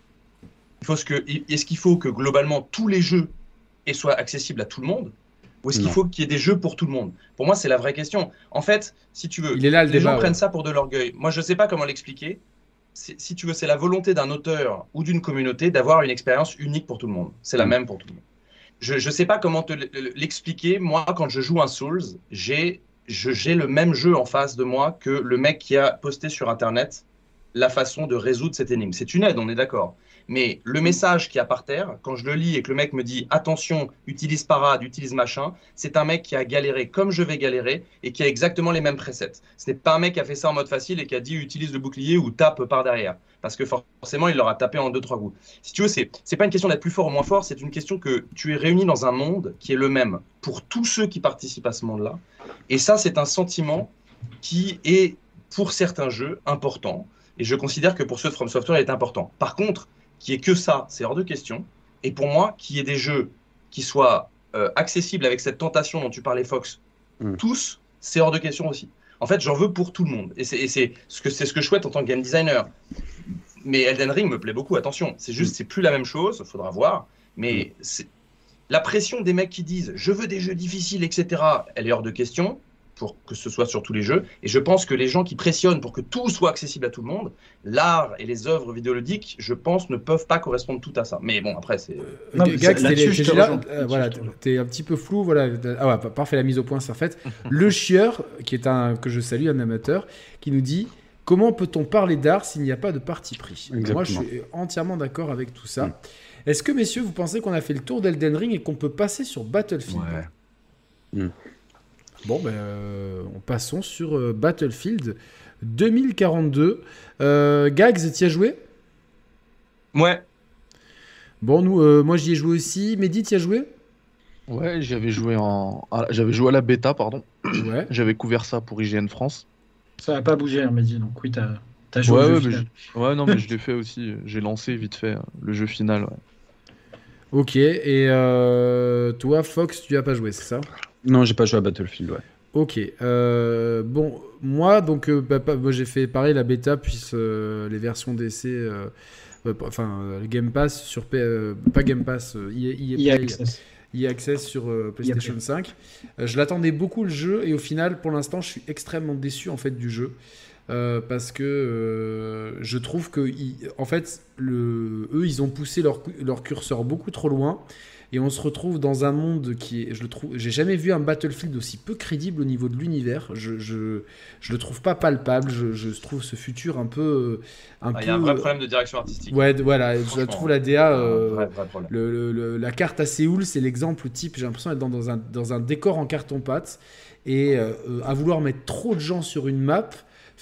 Est-ce qu'il faut que, globalement, tous les jeux soient accessibles à tout le monde? Ou est-ce qu'il faut qu'il y ait des jeux pour tout le monde? Pour moi, c'est la vraie question. En fait, si tu veux,
Il est là,
les gens prennent ça pour de l'orgueil. Moi, je ne sais pas comment l'expliquer. Si tu veux, c'est la volonté d'un auteur ou d'une communauté d'avoir une expérience unique pour tout le monde. C'est la mm. même pour tout le monde je ne sais pas comment te l'expliquer. Moi, quand je joue un Souls, j'ai le même jeu en face de moi que le mec qui a posté sur Internet la façon de résoudre cette énigme. C'est une aide, on est d'accord. Mais le message qui a par terre, quand je le lis et que le mec me dit attention, utilise parade, utilise machin, c'est un mec qui a galéré comme je vais galérer et qui a exactement les mêmes presets. Ce n'est pas un mec qui a fait ça en mode facile et qui a dit utilise le bouclier ou tape par derrière. Parce que forcément, il l'aura tapé en deux, trois coups. Si tu veux, c'est, c'est pas une question d'être plus fort ou moins fort, c'est une question que tu es réuni dans un monde qui est le même pour tous ceux qui participent à ce monde-là. Et ça, c'est un sentiment qui est, pour certains jeux, important. Et je considère que pour ceux de From Software, il est important. Par contre, qui est que ça, c'est hors de question. Et pour moi, qu'il y ait des jeux qui soient euh, accessibles avec cette tentation dont tu parlais, Fox, mm. tous, c'est hors de question aussi. En fait, j'en veux pour tout le monde. Et c'est ce, que, ce que je souhaite en tant que game designer. Mais Elden Ring me plaît beaucoup, attention. C'est juste, mm. c'est plus la même chose, il faudra voir. Mais mm. la pression des mecs qui disent je veux des jeux difficiles, etc., elle est hors de question pour que ce soit sur tous les jeux. Et je pense que les gens qui pressionnent pour que tout soit accessible à tout le monde, l'art et les œuvres vidéoludiques, je pense, ne peuvent pas correspondre tout à ça. Mais bon, après, c'est.
Non, Gax, euh, voilà, t'es un petit peu flou. Voilà. Ah ouais, parfait, la mise au point, c'est en fait. le chieur, qui est un que je salue, un amateur, qui nous dit. Comment peut-on parler d'art s'il n'y a pas de parti pris? Moi, je suis entièrement d'accord avec tout ça. Mm. Est-ce que, messieurs, vous pensez qu'on a fait le tour d'Elden Ring et qu'on peut passer sur Battlefield? Ouais. Mm. Bon, ben, euh, passons sur euh, Battlefield 2042. Euh, Gags, t'y as joué?
Ouais.
Bon, nous, moi j'y ai joué aussi. Mehdi, t'y as joué?
Ouais, j'avais joué en, j'avais joué à la bêta, pardon. Ouais. j'avais couvert ça pour IGN France.
Ça n'a pas bougé, hein, Mehdi. Donc oui, t'as as joué.
Ouais, ouais, ouais, non, mais je l'ai fait aussi. J'ai lancé vite fait le jeu final.
Ok. Et toi, Fox, tu as pas joué, c'est ça?
Non, j'ai pas joué à Battlefield, ouais.
Ok. Euh, bon, moi, donc, euh, bah, moi, j'ai fait pareil la bêta, puis euh, les versions d'essai, enfin, le Game Pass sur. pas Game Pass, EA, Access. Access sur PlayStation 5. je l'attendais beaucoup le jeu, et au final, pour l'instant, je suis extrêmement déçu en fait du jeu. parce que je trouve que en fait le, eux ils ont poussé leur, leur curseur beaucoup trop loin et on se retrouve dans un monde qui est, je le trouve, j'ai jamais vu un Battlefield aussi peu crédible au niveau de l'univers. Je, je, je, le trouve pas palpable. Je, je trouve ce futur un peu,
un ah, Il y a un vrai problème de direction artistique.
Ouais, voilà, je trouve la DA, euh, le, le, la carte à Séoul, c'est l'exemple type. J'ai l'impression d'être dans, dans, un, dans un décor en carton pâte et euh, à vouloir mettre trop de gens sur une map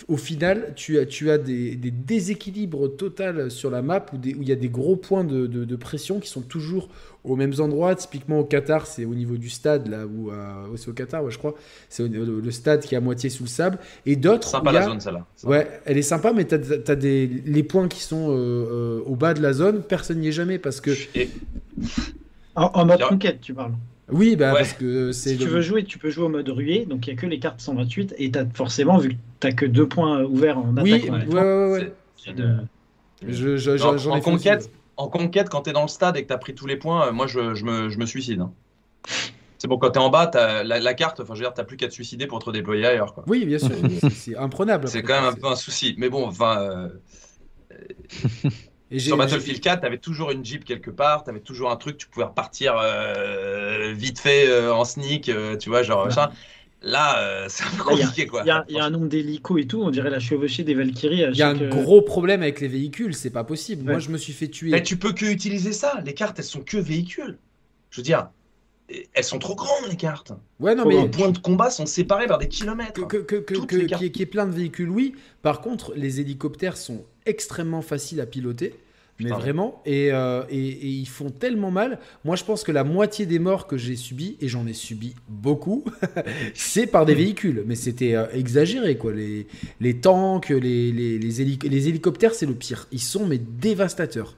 au final, tu as, tu as des, déséquilibres totaux sur la map où, il y a des gros points de, pression qui sont toujours aux mêmes endroits. Typiquement au Qatar, c'est au niveau du stade, là où euh, c'est au Qatar, ouais, je crois. C'est le, stade qui est à moitié sous le sable. Et d'autres.
Sympa la zone, celle-là.
Ouais, elle est sympa, mais tu as, des, les points qui sont euh, euh, au bas de la zone, personne n'y est jamais parce que.
En, mode conquête, tu parles.
Oui, bah, parce que
c'est. Si tu veux jouer, tu peux jouer au mode ruée, donc il n'y a que les cartes 128, et as forcément, vu que tu n'as que deux points ouverts en attaque.
Oui, ouais, ouais, ouais. Je,
en, conquête, en conquête, quand tu es dans le stade et que tu as pris tous les points, euh, moi je, je, me, je me, suicide. Hein. C'est bon, quand tu es en bas, as la, la, carte, enfin, je veux dire, tu plus qu'à te suicider pour te déployer ailleurs. Quoi.
Oui, bien sûr, c'est imprenable.
C'est quand même un peu un souci. Mais bon, enfin. Euh, et Sur Battlefield 4, tu avais toujours une Jeep quelque part, tu avais toujours un truc, tu pouvais repartir euh, vite fait euh, en sneak, euh, tu vois, genre ça. Là, c'est un peu compliqué, quoi.
Il y, a un nombre d'hélicos et tout, on dirait la chevauchée des Valkyries.
Il y a un gros problème avec les véhicules, c'est pas possible. Moi, je me suis fait tuer.
Mais tu peux que utiliser ça. Les cartes, elles sont que véhicules. Je veux dire, elles sont trop grandes les cartes.
Ouais, non,
Les
mais
points de combat sont séparés par des kilomètres.
que, que, que,
les
y ait plein de véhicules, oui. Par contre, les hélicoptères sont extrêmement faciles à piloter. Mais vraiment, et, euh, et, et ils font tellement mal. Moi, je pense que la moitié des morts que j'ai subis, et j'en ai subi beaucoup, c'est par des véhicules. Mais c'était euh, exagéré, quoi. Les, les tanks, les, les, les, hélic- les hélicoptères, c'est le pire. Ils sont, mais dévastateurs.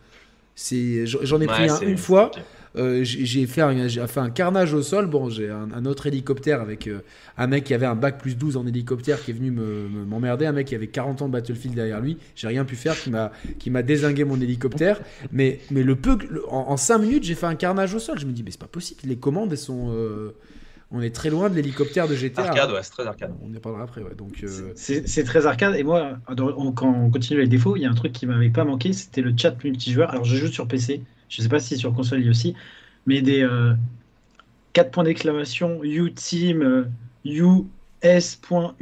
J'en ai pris un une fois. Euh, j'ai fait, un, j'ai fait un carnage au sol. Bon, j'ai un, un autre hélicoptère avec euh, un mec qui avait un bac plus 12 en hélicoptère qui est venu me- me- m'emmerder. un mec qui avait 40 ans de Battlefield derrière lui. J'ai rien pu faire, qui m'a qui m'a désingué mon hélicoptère. Mais, mais le peu, le- en, 5 minutes, j'ai fait un carnage au sol. Je me dis, mais c'est pas possible. Les commandes, elles sont. euh, on est très loin de l'hélicoptère de GTA.
Arcade, ouais, c'est très arcade.
On y parlera après, ouais. Donc, euh,
C'est c'est très arcade. Et moi, dans- on- quand on continue les défauts, il y a un truc qui m'avait pas manqué, c'était le chat multijoueur. Alors, je joue sur PC. Je sais pas si sur console il y a aussi, mais des 4 points d'exclamation, you team, euh, you s.u.c.k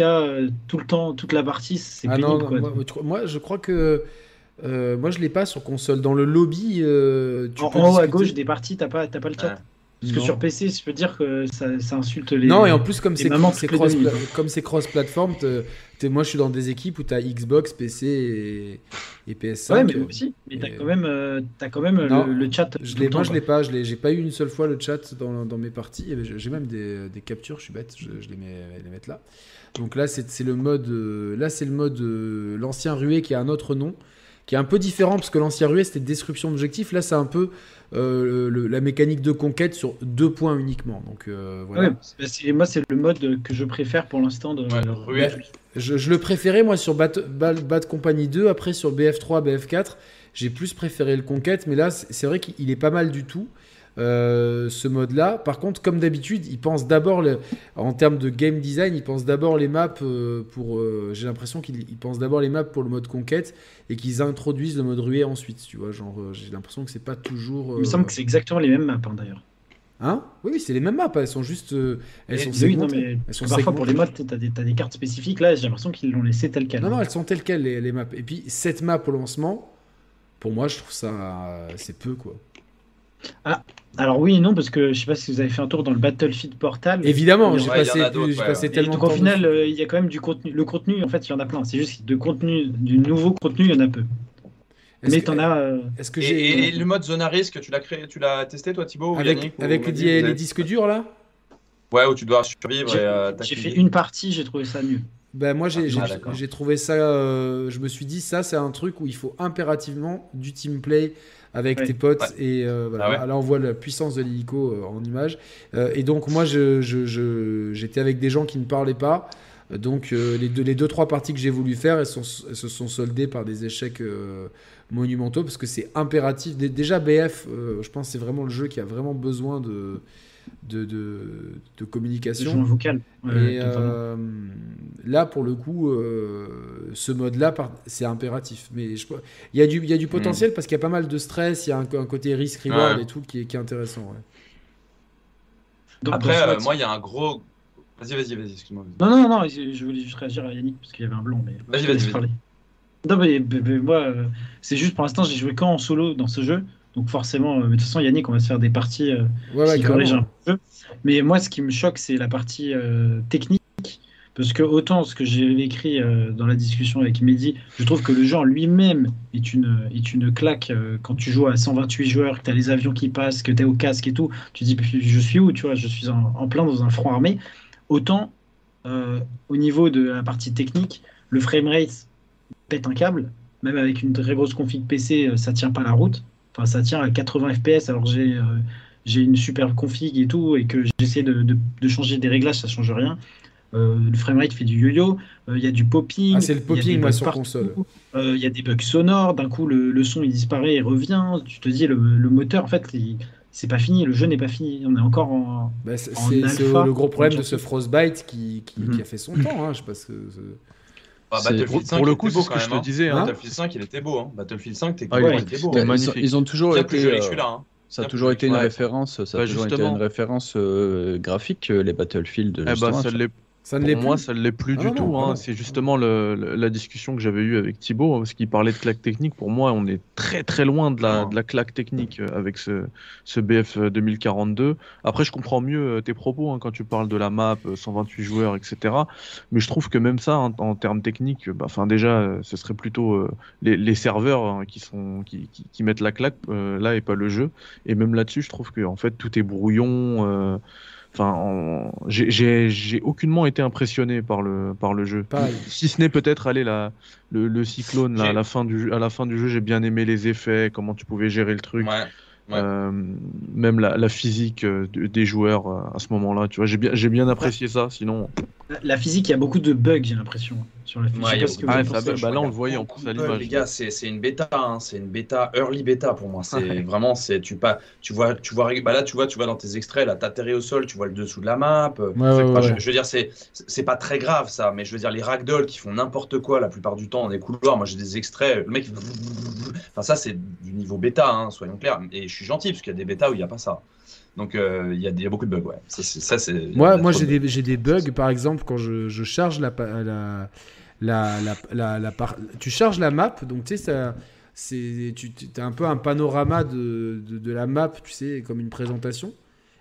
euh, tout le temps, toute la partie, c'est
Ah
pénible.
non,
quoi.
moi, je crois que. euh, moi, je l'ai pas sur console. Dans le lobby, euh, tu
en,
peux
en haut à gauche des parties, t'as pas, t'as pas le chat.
Ouais.
Parce que sur PC, je peux dire que ça, ça insulte les.
Non, et en plus, comme c'est cross, comme c'est cross-platform, te- te- moi je suis dans des équipes où tu as Xbox, PC et, et PS5.
Ouais, mais moi aussi. Mais t'as
Et-
quand même, euh, t'as quand même euh,
Non,
le, le chat.
Je l'ai, moi je l'ai pas, je l'ai, j'ai pas eu une seule fois le chat dans, dans mes parties. Et J'ai j'ai même des, des captures, je suis bête, je, je les mets les mettre là. Donc là c'est, le mode, euh, là c'est le mode euh, l'ancien ruée qui a un autre nom, qui est un peu différent parce que l'ancien ruée c'était destruction d'objectifs. Là c'est un peu euh, le- la mécanique de conquête sur deux points uniquement. Donc euh, voilà.
Ouais, c'est- c'est- moi, c'est le mode que je préfère pour l'instant. De,
Ouais, ruée.
Je, je le préférais moi sur Bat, Bad, Bad Company 2, après sur BF3, BF4, j'ai plus préféré le Conquête, mais là c'est c'est vrai qu'il est pas mal du tout. Euh, ce mode-là. Par contre, comme d'habitude, il pense d'abord, en termes de game design, il pense d'abord les maps euh, pour. euh, J'ai l'impression qu'il il pense d'abord les maps pour le mode conquête et qu'ils introduisent le mode ruée ensuite. Tu vois, genre, j'ai l'impression que c'est pas toujours.
Il me semble que c'est exactement les mêmes maps hein, d'ailleurs.
Hein? Oui, c'est les mêmes maps. Elles sont juste. euh, elles sont
oui, non,
segmentées.
mais
Elles
parce
sont
que parfois pour les modes, t'as des, t'as des cartes spécifiques. Là, j'ai l'impression qu'ils l'ont laissé tel quel.
Non,
hein.
non, elles sont telles quelles, les, les maps. Et puis, cette map au lancement, pour moi, je trouve ça. c'est peu, quoi.
Alors oui et non, parce que je sais pas si vous avez fait un tour dans le Battlefield Portal.
Évidemment, j'ai
en
passé,
ouais,
passé
ouais.
Et
tellement
donc
de
au
temps
final, euh, il y a quand même du contenu. Le contenu, en fait, il y en a plein. C'est juste que de contenu, du nouveau contenu, il y en a peu. Mais t'en as. euh,
Est-ce que
Et,
j'ai.
et- et le mode zone à risque, tu l'as créé, tu l'as testé toi Thibaut
Avec,
Yannick, ou
avec les, disques durs, là?
Ouais, où tu dois survivre
J'ai
euh,
fait une partie, j'ai trouvé ça mieux.
Ben moi j'ai
Ah,
trouvé ça, euh, je me suis dit ça c'est un truc où il faut impérativement du team play avec tes potes
Ouais.
et euh, voilà.
Ah ouais.
là on voit la puissance de l'hélico euh, en image Euh, et donc moi je, je- je- j'étais avec des gens qui ne parlaient pas donc les, deux, les deux trois parties que j'ai voulu faire elles, sont, elles se sont soldées par des échecs monumentaux parce que c'est impératif Dé- déjà BF je pense que c'est vraiment le jeu qui a vraiment besoin de de, de, communication
en vocal.
Et euh, là, pour le coup, euh, ce mode-là, c'est impératif. Mais je- il y, a du- il y a du potentiel parce qu'il y a pas mal de stress, il y a un, un côté risk-reward
Ouais.
et tout qui est, qui est intéressant. ouais.
Donc,
Après, euh,
mode-
moi, il y a un gros. Vas-y, vas-y, vas-y, excuse-moi.
Non, non, non, je voulais juste réagir à Yannick parce qu'il y avait un blanc. Mais...
Vas-y,
je
vas-y,
parler. Non, mais, mais- mais moi, c'est juste pour l'instant, j'ai joué qu'en solo dans ce jeu. Donc forcément, euh, mais de toute façon, Yannick, on va se faire des parties qui corrigent un peu. Mais moi, ce qui me choque, c'est la partie euh, technique. Parce que autant ce que j'ai écrit euh, dans la discussion avec Mehdi, je trouve que le jeu en lui-même est une, est une claque. quand tu joues à 128 joueurs, que tu as les avions qui passent, que tu es au casque et tout, tu te dis, je suis où Tu vois, je suis en, en plein dans un front armé. Autant euh, au niveau de la partie technique, le framerate pète un câble. Même avec une très grosse config PC, ça tient pas la route. Enfin, ça tient à 80 FPS alors j'ai euh, j'ai une super config et tout, et que j'essaie de, de- de changer des réglages, ça change rien. Euh, le framerate fait du yo-yo, euh, il y a du popping.
Ah, c'est le popping, moi, sur
partout,
console.
euh, Il y a des bugs sonores, d'un coup le, le son il disparaît et revient. Tu te dis, le, le moteur, en fait, c'est pas fini, le jeu n'est pas fini. On est encore en.
Bah, c'est le gros problème de ce Frostbite qui, qui,
Mhm.
qui a fait son temps. Hein, je sais pas ce que- ce-
Bah, Battlefield
pour-
5,
pour le coup,
était
c'est
beau
ce
quand
que je
même,
te disais,
hein.
hein.
Battlefield 5, il était beau. Hein. Battlefield 5, t'es
Ah,
il était beau.
magnifique.
Ils, ont, ils ont toujours
plus
été.
joli
euh,
celui-là. hein.
Ça a
Bien
toujours
plus
été une
joli.
référence, ça a
Bah,
toujours été une référence euh, graphique, euh, les Battlefield.
Eh bah, ça l'est Ça ne Pour moi, ça ne l'est plus ah du tout. Hein. C'est justement le, la discussion que j'avais eue avec Thibaut, hein, parce qu'il parlait de claque technique. Pour moi, on est très très loin de la, de la claque technique euh, avec ce, ce, BF 2042. Euh, Après, je comprends mieux euh, tes propos hein, quand tu parles de la map, 128 joueurs, etc. Mais je trouve que même ça, en, termes techniques, bah, déjà, ce serait plutôt les, les, serveurs qui, sont, qui, qui, qui, mettent la claque là et pas le jeu. Et même là-dessus, je trouve que en fait, tout est brouillon. Enfin, j'ai aucunement été impressionné par le, par le jeu. Si ce n'est peut-être aller la, le, le cyclone là, à la fin du, à la fin du jeu, j'ai bien aimé les effets, comment tu pouvais gérer le truc. Ouais. Euh, même la, la physique euh, des joueurs euh, à ce moment-là, tu vois, j'ai bien, j'ai bien apprécié ça. Sinon,
la physique, il y a beaucoup de bugs, j'ai l'impression. Sur la physique.
ah, bah, là, on le voyait en plus à l'image.
Les gars, c'est, une bêta, hein. c'est une bêta, early bêta pour moi. C'est vraiment, c'est tu pas, tu vois, tu vois, bah là, tu vois, tu vois dans tes extraits, là, t'atterris au sol, tu vois le dessous de la map. je, je, veux dire, c'est, c'est pas très grave ça, mais je veux dire, les ragdolls qui font n'importe quoi la plupart du temps dans des couloirs. Moi, j'ai des extraits, le mec, enfin ça, c'est du niveau bêta, hein, soyons clairs. Et je suis gentil parce qu'il y a des bêtas où il n'y a pas ça. Donc euh, il y, y, a beaucoup de bugs, ouais. Ça, c'est,
moi, moi j'ai, des, des, bugs, par exemple, quand je, je charge la, la, la, la, la tu charges la map, donc tu sais, ça, c'est, tu as un peu un panorama de, de, de, la map, tu sais, comme une présentation.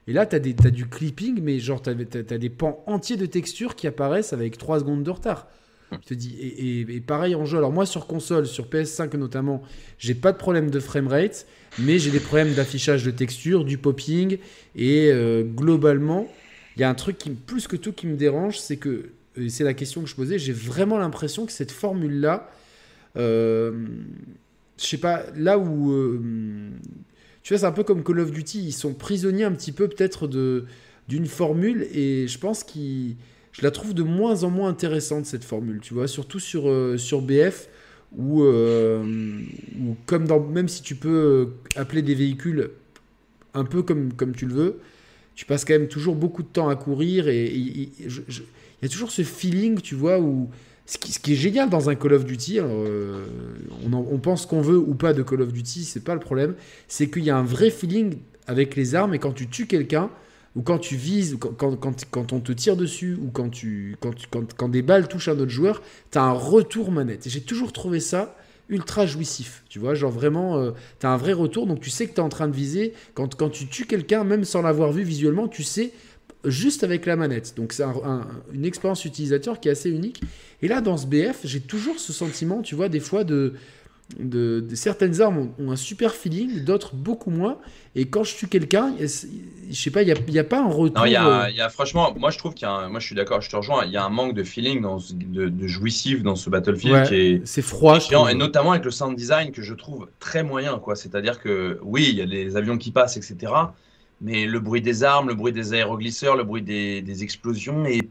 Et là, tu as, as, du clipping, mais genre, tu as, des pans entiers de textures qui apparaissent avec 3 secondes de retard. Je te dis, et, et, pareil en jeu. Alors, moi, sur console, sur PS5 notamment, j'ai pas de problème de framerate mais j'ai des problèmes d'affichage de texture, du popping, et euh, globalement, il y a un truc qui, plus que tout qui me dérange, c'est que, c'est la question que je posais, j'ai vraiment l'impression que cette formule-là, euh, je sais pas, là où... Euh, tu vois, c'est un peu comme Call of Duty, ils sont prisonniers un petit peu peut-être d'une formule, et je pense qu'ils... Je la trouve de moins en moins intéressante, cette formule, tu vois, surtout sur, euh, BF euh, ou comme dans, même si tu peux appeler des véhicules un peu comme, tu le veux, tu passes quand même toujours beaucoup de temps à courir et il y a toujours ce feeling, tu vois, où ce qui, ce qui, est génial dans un Call of Duty, euh, on, on, pense qu'on veut ou pas de Call of Duty, c'est pas le problème, c'est qu'il y a un vrai feeling avec les armes et quand tu tues quelqu'un, ou quand tu vises, quand, quand, quand, on te tire dessus, ou quand, tu, quand, des balles touchent un autre joueur, tu as un retour manette. Et j'ai toujours trouvé ça ultra jouissif. Tu vois, genre vraiment, euh, tu as un vrai retour, donc tu sais que tu es en train de viser. Quand, quand tu tues quelqu'un, même sans l'avoir vu visuellement, tu sais juste avec la manette. Donc c'est une expérience utilisateur qui est assez unique. Et là, dans ce BF, j'ai toujours ce sentiment, tu vois, des fois de de, certaines armes ont, un super feeling, d'autres beaucoup moins. Et quand je tue quelqu'un, je sais pas, il n'y a, pas un retour.
il y, a, euh, franchement, moi je trouve qu'il y a, moi je suis d'accord, je te rejoins, il y a un manque de feeling, dans, de, de jouissif dans ce Battlefield qui est.
C'est froid.
et notamment avec le sound design que je trouve très moyen, quoi. C'est-à-dire que oui, il y a des avions qui passent, etc. Mais le bruit des armes, le bruit des aéroglisseurs, le bruit des, des explosions est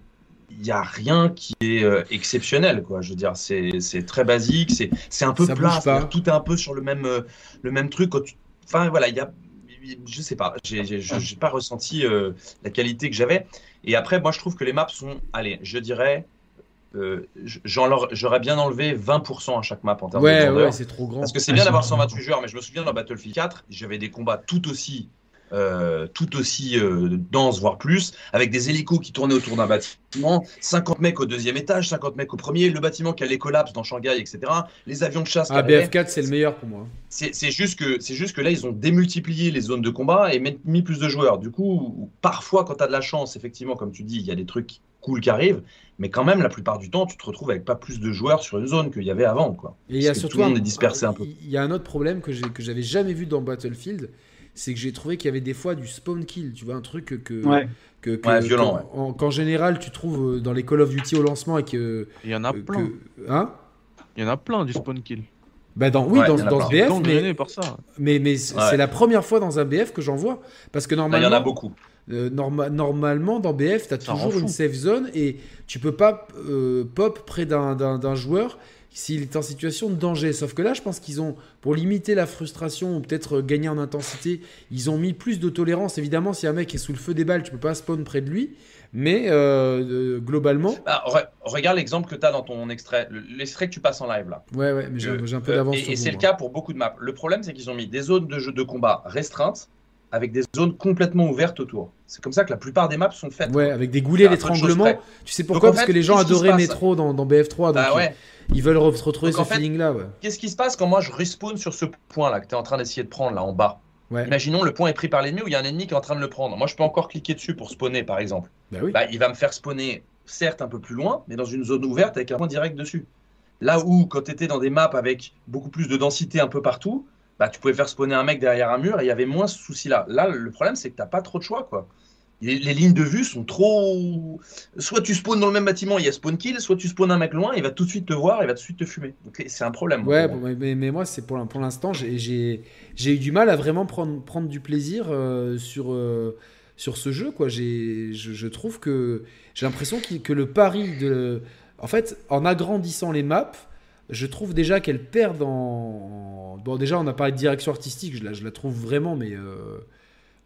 il n'y a rien qui est euh, exceptionnel, quoi. Je veux dire, c'est très basique, c'est un peu plat, tout est un peu sur le même, euh, le même truc. Enfin, voilà, il y a, je sais pas, j'ai pas ressenti euh, la qualité que j'avais. Et après, moi, je trouve que les maps sont, allez, je dirais, j'aurais bien enlevé 20% à chaque map en termes
ouais, de Ouais, c'est trop grand.
Parce que c'est bien d'avoir 128 joueurs, mais je me souviens dans Battlefield 4, j'avais des combats tout aussi euh, tout aussi euh, dense, voire plus, avec des hélicos qui tournaient autour d'un bâtiment, 50 mecs au deuxième étage, 50 mecs au premier, le bâtiment qui allait collapse dans Shanghai, etc. Les avions de chasse.
Ah, BF4, c'est le meilleur pour moi.
C'est juste, que, juste que là, ils ont démultiplié les zones de combat et mis plus de joueurs. Du coup, parfois, quand tu as de la chance, effectivement, comme tu dis, il y a des trucs cool qui arrivent, mais quand même, la plupart du temps, tu te retrouves avec pas plus de joueurs sur une zone qu'il y avait avant. Quoi.
Et il y a surtout. Tout le monde est dispersé un peu. Il y a un autre problème que j'avais jamais vu dans Battlefield c'est que j'ai trouvé qu'il y avait des fois du spawn kill, tu vois, un truc que.
que, violent,
qu'en général tu trouves euh, dans les Call of Duty au lancement et que.
Il y en a
euh,
plein.
hein?
Il y en a plein du spawn kill.
Bah dans, oui, dans, dans ce BF, mais, mais, mais c'est la première fois dans un BF que j'en vois. Parce que normalement.
Il y en a beaucoup.
Euh, normalement, dans BF, tu as toujours une safe zone et tu peux pas pop près d'un joueur s'il est en situation de danger. Sauf que là, je pense qu'ils ont, pour limiter la frustration ou peut-être gagner en intensité, ils ont mis plus de tolérance. Évidemment, si un mec est sous le feu des balles, tu peux pas spawn près de lui. Mais euh, euh, globalement.
Bah, regarde l'exemple que tu as dans ton extrait, l'extrait que tu passes en live là.
Ouais, ouais, mais j'ai un peu d'avance.
et, c'est le cas pour beaucoup de maps. Le problème, c'est qu'ils ont mis des zones de jeu de combat restreintes avec des zones complètement ouvertes autour. C'est comme ça que la plupart des maps sont faites.
Ouais, avec des goulets d'étranglement. Tu sais pourquoi? Parce que les gens adoraient Metro dans, dans, BF3. Bah donc ils, veulent retrouver ce feeling-là.
Qu'est-ce qui se passe quand moi je respawn sur ce point-là que tu es en train d'essayer de prendre là en bas? Imaginons le point est pris par l'ennemi ou il y a un ennemi qui est en train de le prendre. Moi je peux encore cliquer dessus pour spawner par exemple.
Bah oui.
bah, il va me faire spawner certes un peu plus loin, mais dans une zone ouverte avec un point direct dessus. Là où quand tu étais dans des maps avec beaucoup plus de densité un peu partout, bah, tu pouvais faire spawner un mec derrière un mur et il y avait moins ce souci-là. Là, le problème, c'est que tu n'as pas trop de choix. quoi. Les, lignes de vue sont trop. Soit tu spawns dans le même bâtiment, il y a spawn kill, soit tu spawns un mec loin, il va tout de suite te voir, il va tout de suite te fumer. Donc c'est un problème.
Ouais, mais, mais, moi, c'est pour, pour l'instant, j'ai eu du mal à vraiment prendre, prendre du plaisir euh, sur, euh, sur ce jeu. Quoi. Je, je trouve que j'ai l'impression que le pari de. En fait, en agrandissant les maps, je trouve déjà qu'elle perd en. Bon, déjà, on a parlé de direction artistique, je la, trouve vraiment, mais euh,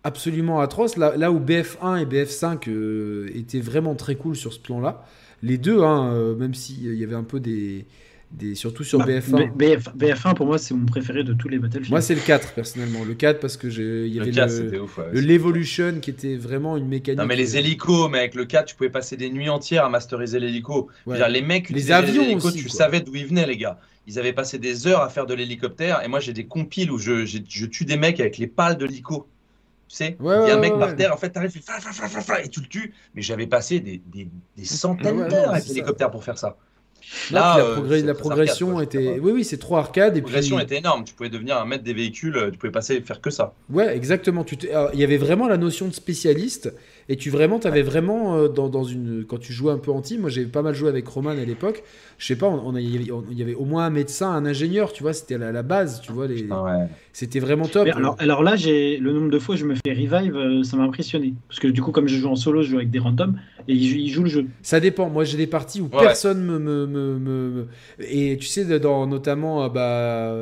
absolument atroce. Là, là, où BF1 et BF5 euh, étaient vraiment très cool sur ce plan-là, les deux, hein, euh, même s'il y avait un peu des, surtout sur BF1.
Bah, BF, 1 pour moi c'est mon préféré de tous les Battlefield.
Moi c'est le 4 personnellement, le 4 parce que il y avait le, l'Evolution qui était vraiment une mécanique. Non
mais les hélicos mec, le 4 tu pouvais passer des nuits entières à masteriser l'hélico. Les mecs
les avions aussi,
tu savais d'où ils venaient les gars. Ils avaient passé des heures à faire de l'hélicoptère et moi j'ai des compiles où je, je, tue des mecs avec les pales de l'hélico. Tu sais, il y a un mec par terre, en fait, t'arrives, et tu le tues. Mais j'avais passé des, des, des centaines d'heures avec l'hélicoptère pour faire ça.
Là, la, la progression était. Oui, oui, c'est trop arcade.
La progression était énorme. Tu pouvais devenir un maître des véhicules, euh, tu pouvais passer faire que ça.
Ouais, exactement. Il y avait vraiment la notion de spécialiste. Et tu vraiment, avais vraiment euh, dans, dans, une. Quand tu jouais un peu en team, moi j'ai pas mal joué avec Roman à l'époque. Je sais pas, on, il y avait au moins un médecin, un ingénieur, tu vois, c'était la, la, base, tu vois. Les... C'était vraiment top.
alors, alors là, j'ai le nombre de fois où je me fais revive, euh, ça m'a impressionné. Parce que du coup, comme je joue en solo, je joue avec des randoms et ils, jouent le jeu.
Ça dépend. Moi, j'ai des parties où personne me, me, me, Et tu sais, dans, notamment bah,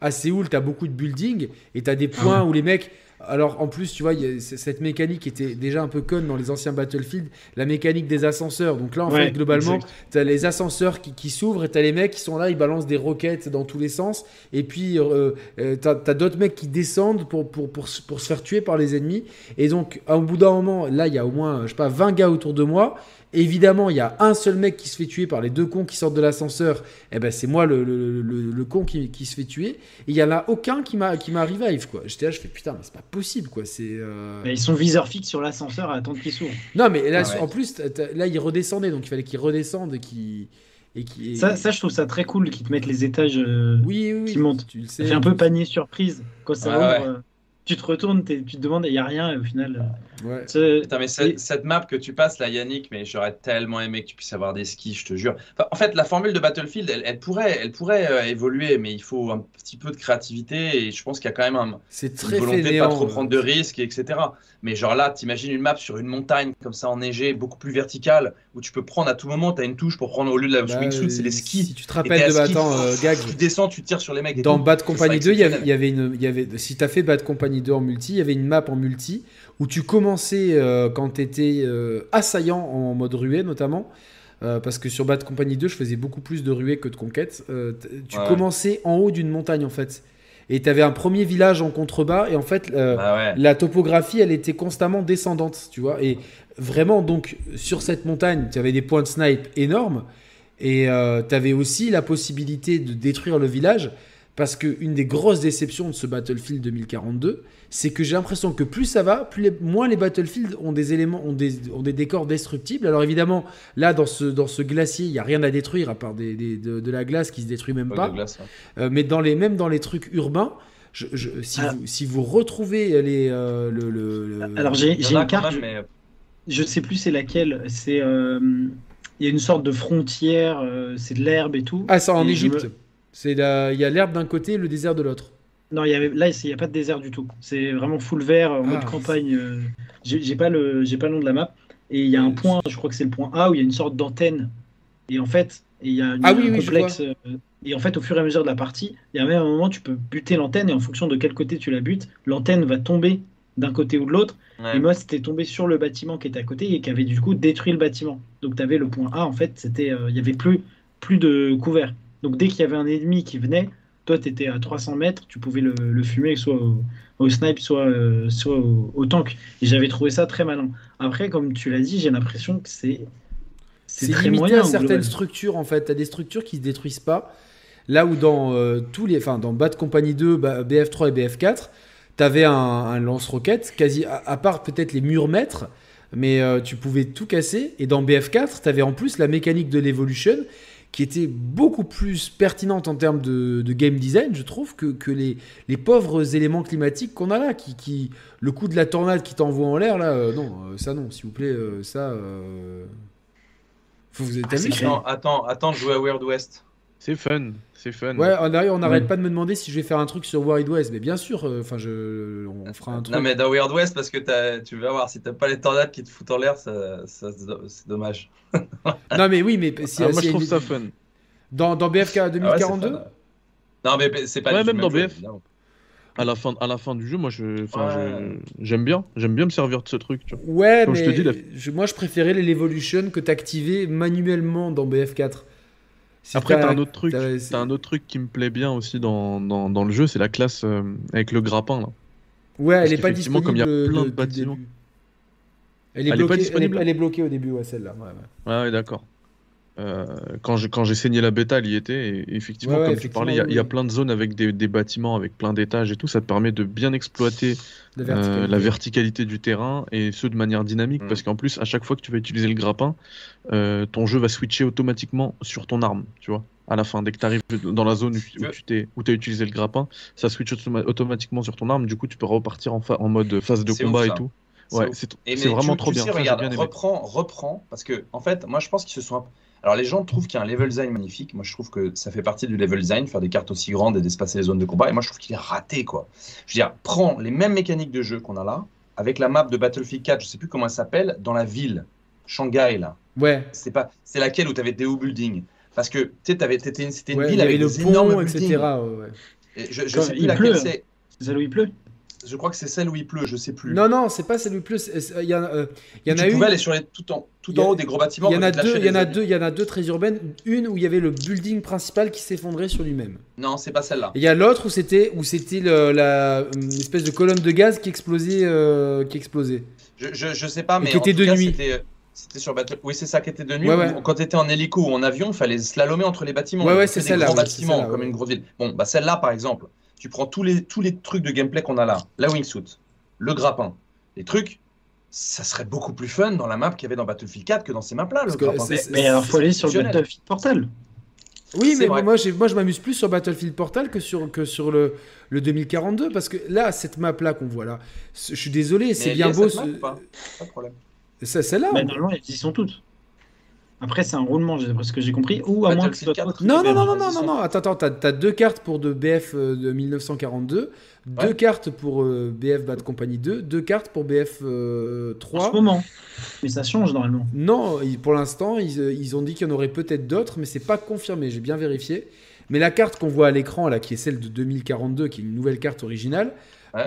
à Séoul, tu as beaucoup de building et tu as des points où les mecs alors en plus, tu vois, cette mécanique était déjà un peu conne dans les anciens Battlefield, la mécanique des ascenseurs. Donc là, en fait, globalement, tu as les ascenseurs qui, s'ouvrent et tu as les mecs qui sont là, ils balancent des roquettes dans tous les sens. Et puis, euh, euh, tu as, d'autres mecs qui descendent pour, pour, pour, pour, se faire tuer par les ennemis. Et donc, au bout d'un moment, là, il y a au moins, je sais pas, 20 gars autour de moi. Évidemment, il y a un seul mec qui se fait tuer par les deux cons qui sortent de l'ascenseur. Et eh ben, c'est moi le, le, le, con qui, qui, se fait tuer. Et il y en a aucun qui m'a qui m'a revive quoi. J'étais là, je fais putain, mais c'est pas possible quoi. C'est. Euh...
Ils sont viseur fixe sur l'ascenseur à attendre qu'il s'ouvre.
Non, mais là, en plus, là, ils redescendaient, donc il fallait qu'ils redescendent et qu'ils. Et qui,
ça, ça, je trouve ça très cool qu'ils te mettent les étages euh,
oui, oui,
qui montent. Tu le sais. un peu panier surprise quand ça ouvre. Euh, tu te retournes, tu te demandes, il n'y a rien, et au final.
Ouais. Putain, mais cette, map que tu passes là, Yannick, mais j'aurais tellement aimé que tu puisses avoir des skis, je te jure. en fait, la formule de Battlefield, elle, pourrait, elle pourrait euh, évoluer, mais il faut un petit peu de créativité, et je pense qu'il y a quand même un,
une
volonté de pas trop prendre de risques, etc. Mais genre là, t'imagines une map sur une montagne comme ça enneigée, beaucoup plus verticale, où tu peux prendre à tout moment, tu as une touche pour prendre au lieu de la bah, swing c'est les skis.
Si tu te rappelles de Battant euh, Gag.
Tu descends, tu tires sur les mecs.
Dans Bad Company 2, il y, avait, une. Il y avait, si tu as fait Bad Company 2 en multi, il y avait une map en multi où tu commençais euh, quand tu étais euh, assaillant en mode ruée notamment. Euh, parce que sur Bad Company 2, je faisais beaucoup plus de ruées que de conquêtes. tu commençais en haut d'une montagne en fait. Et tu avais un premier village en contrebas. Et en fait,
bah
la topographie, elle était constamment descendante. Tu vois. Et vraiment, donc, sur cette montagne, tu avais des points de snipe énormes. Et tu avais aussi la possibilité de détruire le village. Parce qu'une des grosses déceptions de ce Battlefield 2042, c'est que j'ai l'impression que plus ça va, plus moins les Battlefield ont des éléments, ont des, ont des décors destructibles. Alors évidemment, là, dans ce, dans ce glacier, il n'y a rien à détruire à part des, de, la glace qui se détruit même pas. Euh, mais dans les, même dans les trucs urbains, je, si, ah. vous, si, vous, retrouvez les, euh, le,
Alors j'ai une carte, je ne sais plus c'est laquelle. C'est euh, il y a une sorte de frontière, c'est de l'herbe et tout.
Ah, ça en Égypte. C'est il y a l'herbe d'un côté et le désert de l'autre.
Non, y avait, là, il n'y a pas de désert du tout. C'est vraiment full vert, en mode ah. campagne. Euh, j'ai pas, le, pas le nom de la map. Et il y a un point, je crois que c'est le point A, où il y a une sorte d'antenne. Et en fait, il y a une,
ah
un complexe. Euh, et en fait, au fur et à mesure de la partie, il y a même un moment, tu peux buter l'antenne, et en fonction de quel côté tu la butes, l'antenne va tomber d'un côté ou de l'autre. Et moi, c'était tombé sur le bâtiment qui était à côté et qui avait du coup détruit le bâtiment. Donc, tu avais le point A, en fait, c'était, euh, il y avait plus, plus de couvert. Donc dès qu'il y avait un ennemi qui venait, toi, tu étais à 300 mètres, tu pouvais le, fumer soit au, snipe, soit, euh, soit au, tank. Et j'avais trouvé ça très malin. Après, comme tu l'as dit, j'ai l'impression que c'est.
C'est limité moyen, à certaines structures, en fait. Tu as des structures qui se détruisent pas. Là où dans euh, tous les. Enfin, dans Bad Company 2, BF3 et BF4, tu avais un, lance-roquette, quasi. À, part peut-être les murs maîtres mais euh, tu pouvais tout casser. Et dans BF4, tu avais en plus la mécanique de l'Evolution qui était beaucoup plus pertinente en termes de, game design, je trouve, que, que les, les, pauvres éléments climatiques qu'on a là. Qui, qui, le coup de la tornade qui t'envoie en l'air, là, euh, non, euh, ça non, s'il vous plaît, ça.
Faut vous êtes ah, attends, attends de jouer à Weird West.
C'est fun, c'est fun.
Ouais, on n'arrête pas de me demander si je vais faire un truc sur Wild West, mais bien sûr, euh, enfin, je, on fera un truc.
Non, mais dans Weird West, parce que tu vas voir, si t'as pas les tornades qui te foutent en l'air, ça, c'est dommage.
non, mais oui, mais
si, ah, moi je trouve ça fun.
Dans, dans BFK 2042
ah Non, mais c'est pas.
Ouais, même dans BF. à la fin, à la fin du jeu, moi, je, j'aime bien, j'aime bien me servir de ce truc. Tu
vois. Ouais, mais je te dis, moi, je préférais l'Evolution que t'activais manuellement dans BF4.
Après, t'as un autre truc. un autre truc qui me plaît bien aussi dans, dans, le jeu, c'est la classe euh, avec le grappin là.
Ouais, elle est pas disponible.
comme il y a plein de bâtiments.
Elle est, bloquée, elle, est, bloquée au début, ouais, celle-là.
Ouais, ouais. d'accord. Euh, quand j'ai saigné la bêta, elle y était. Et effectivement, comme tu parlais, il y, a plein de zones avec des, des bâtiments, avec plein d'étages et tout. Ça te permet de bien exploiter euh, la verticalité, du terrain et ce de manière dynamique. Mm. Parce qu'en plus, à chaque fois que tu vas utiliser le grappin, euh, ton jeu va switcher automatiquement sur ton arme. Tu vois à la fin, dès que tu arrives dans la zone où, tu où as utilisé le grappin, ça switch automatiquement sur ton arme. Du coup, tu peux repartir en, en mode phase de combat et tout. Ouais, c'est vraiment trop bien.
regarde, reprends, reprends, parce que en fait, moi je pense qu'ils se sont alors les gens trouvent qu'il y a un level design magnifique. Moi je trouve que ça fait partie du level design, faire des cartes aussi grandes et d'espacer les zones de combat. Et moi je trouve qu'il est raté quoi. Je veux dire, prends les mêmes mécaniques de jeu qu'on a là, avec la map de Battlefield 4, je sais plus comment elle s'appelle, dans la ville, Shanghai là.
Ouais.
C'est pas, c'est laquelle où tu avais des hauts buildings? Parce que tu sais, c'était une ville
avec des énormes etc.
Et je, je sais plus laquelle c'est.
C'est là où il pleut?
Je crois que c'est celle où il pleut, je sais plus.
Non, non, c'est pas celle où il pleut. Il y, en, euh, il y en
a
une.
Tu pouvais aller sur les, tout en, tout en haut des gros bâtiments.
Il y en a deux. Il y en a deux. Il y en a deux très urbaines. Une où il y avait le building principal qui s'effondrait sur lui-même.
Non, c'est pas celle-là.
Il y a l'autre où c'était où c'était la une espèce de colonne de gaz qui explosait, euh, qui explosait.
Je, je, je sais pas, mais
qui était de nuit.
C'était sur Battle. Oui, c'est ça qui était de nuit. Quand tu étais en hélico ou en avion, il fallait slalomer entre les bâtiments.
Ouais, ouais, c'est celle-là.
bâtiments, comme une grosse ville. Bon, bah celle-là, par exemple, tu prends tous les, tous les trucs de gameplay qu'on a là. La wingsuit, le grappin, les trucs, ça serait beaucoup plus fun dans la map qu'il y avait dans Battlefield 4 que dans ces maps-là.
Mais, alors, faut aller sur Battlefield Portal.
Oui, mais moi, moi je m'amuse plus sur Battlefield Portal que sur, que sur le, le 2042, parce que là, cette map-là qu'on voit là, je suis désolé, c'est bien beau.
Pas, pas de problème.
Celle-là
Mais normalement, elles y sont toutes. Après, c'est un roulement, ce que j'ai compris. Ou à moins que
Non, non, non, non, non, non, non, attends, attends, t'as as deux cartes pour de BF euh, de 1942, deux cartes pour euh, BF Bad Company 2, deux cartes pour BF 3. Euh, en
ce moment. Mais ça change normalement.
Non, pour l'instant, ils, ils, ont dit qu'il y en aurait peut-être d'autres, mais c'est pas confirmé, j'ai bien vérifié. Mais la carte qu'on voit à l'écran, là, qui est celle de 2042, qui est une nouvelle carte originale,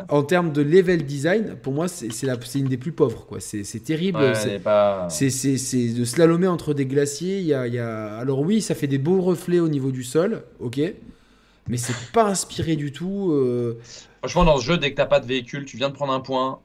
en termes de level design, pour moi, c'est une des plus pauvres. C'est terrible. c'est de slalomer entre des glaciers. Il y a, y a... Alors oui, ça fait des beaux reflets au niveau du sol, ok mais c'est pas inspiré du tout. Euh.
Franchement, dans ce jeu, dès que t'as pas de véhicule, tu viens de prendre un point,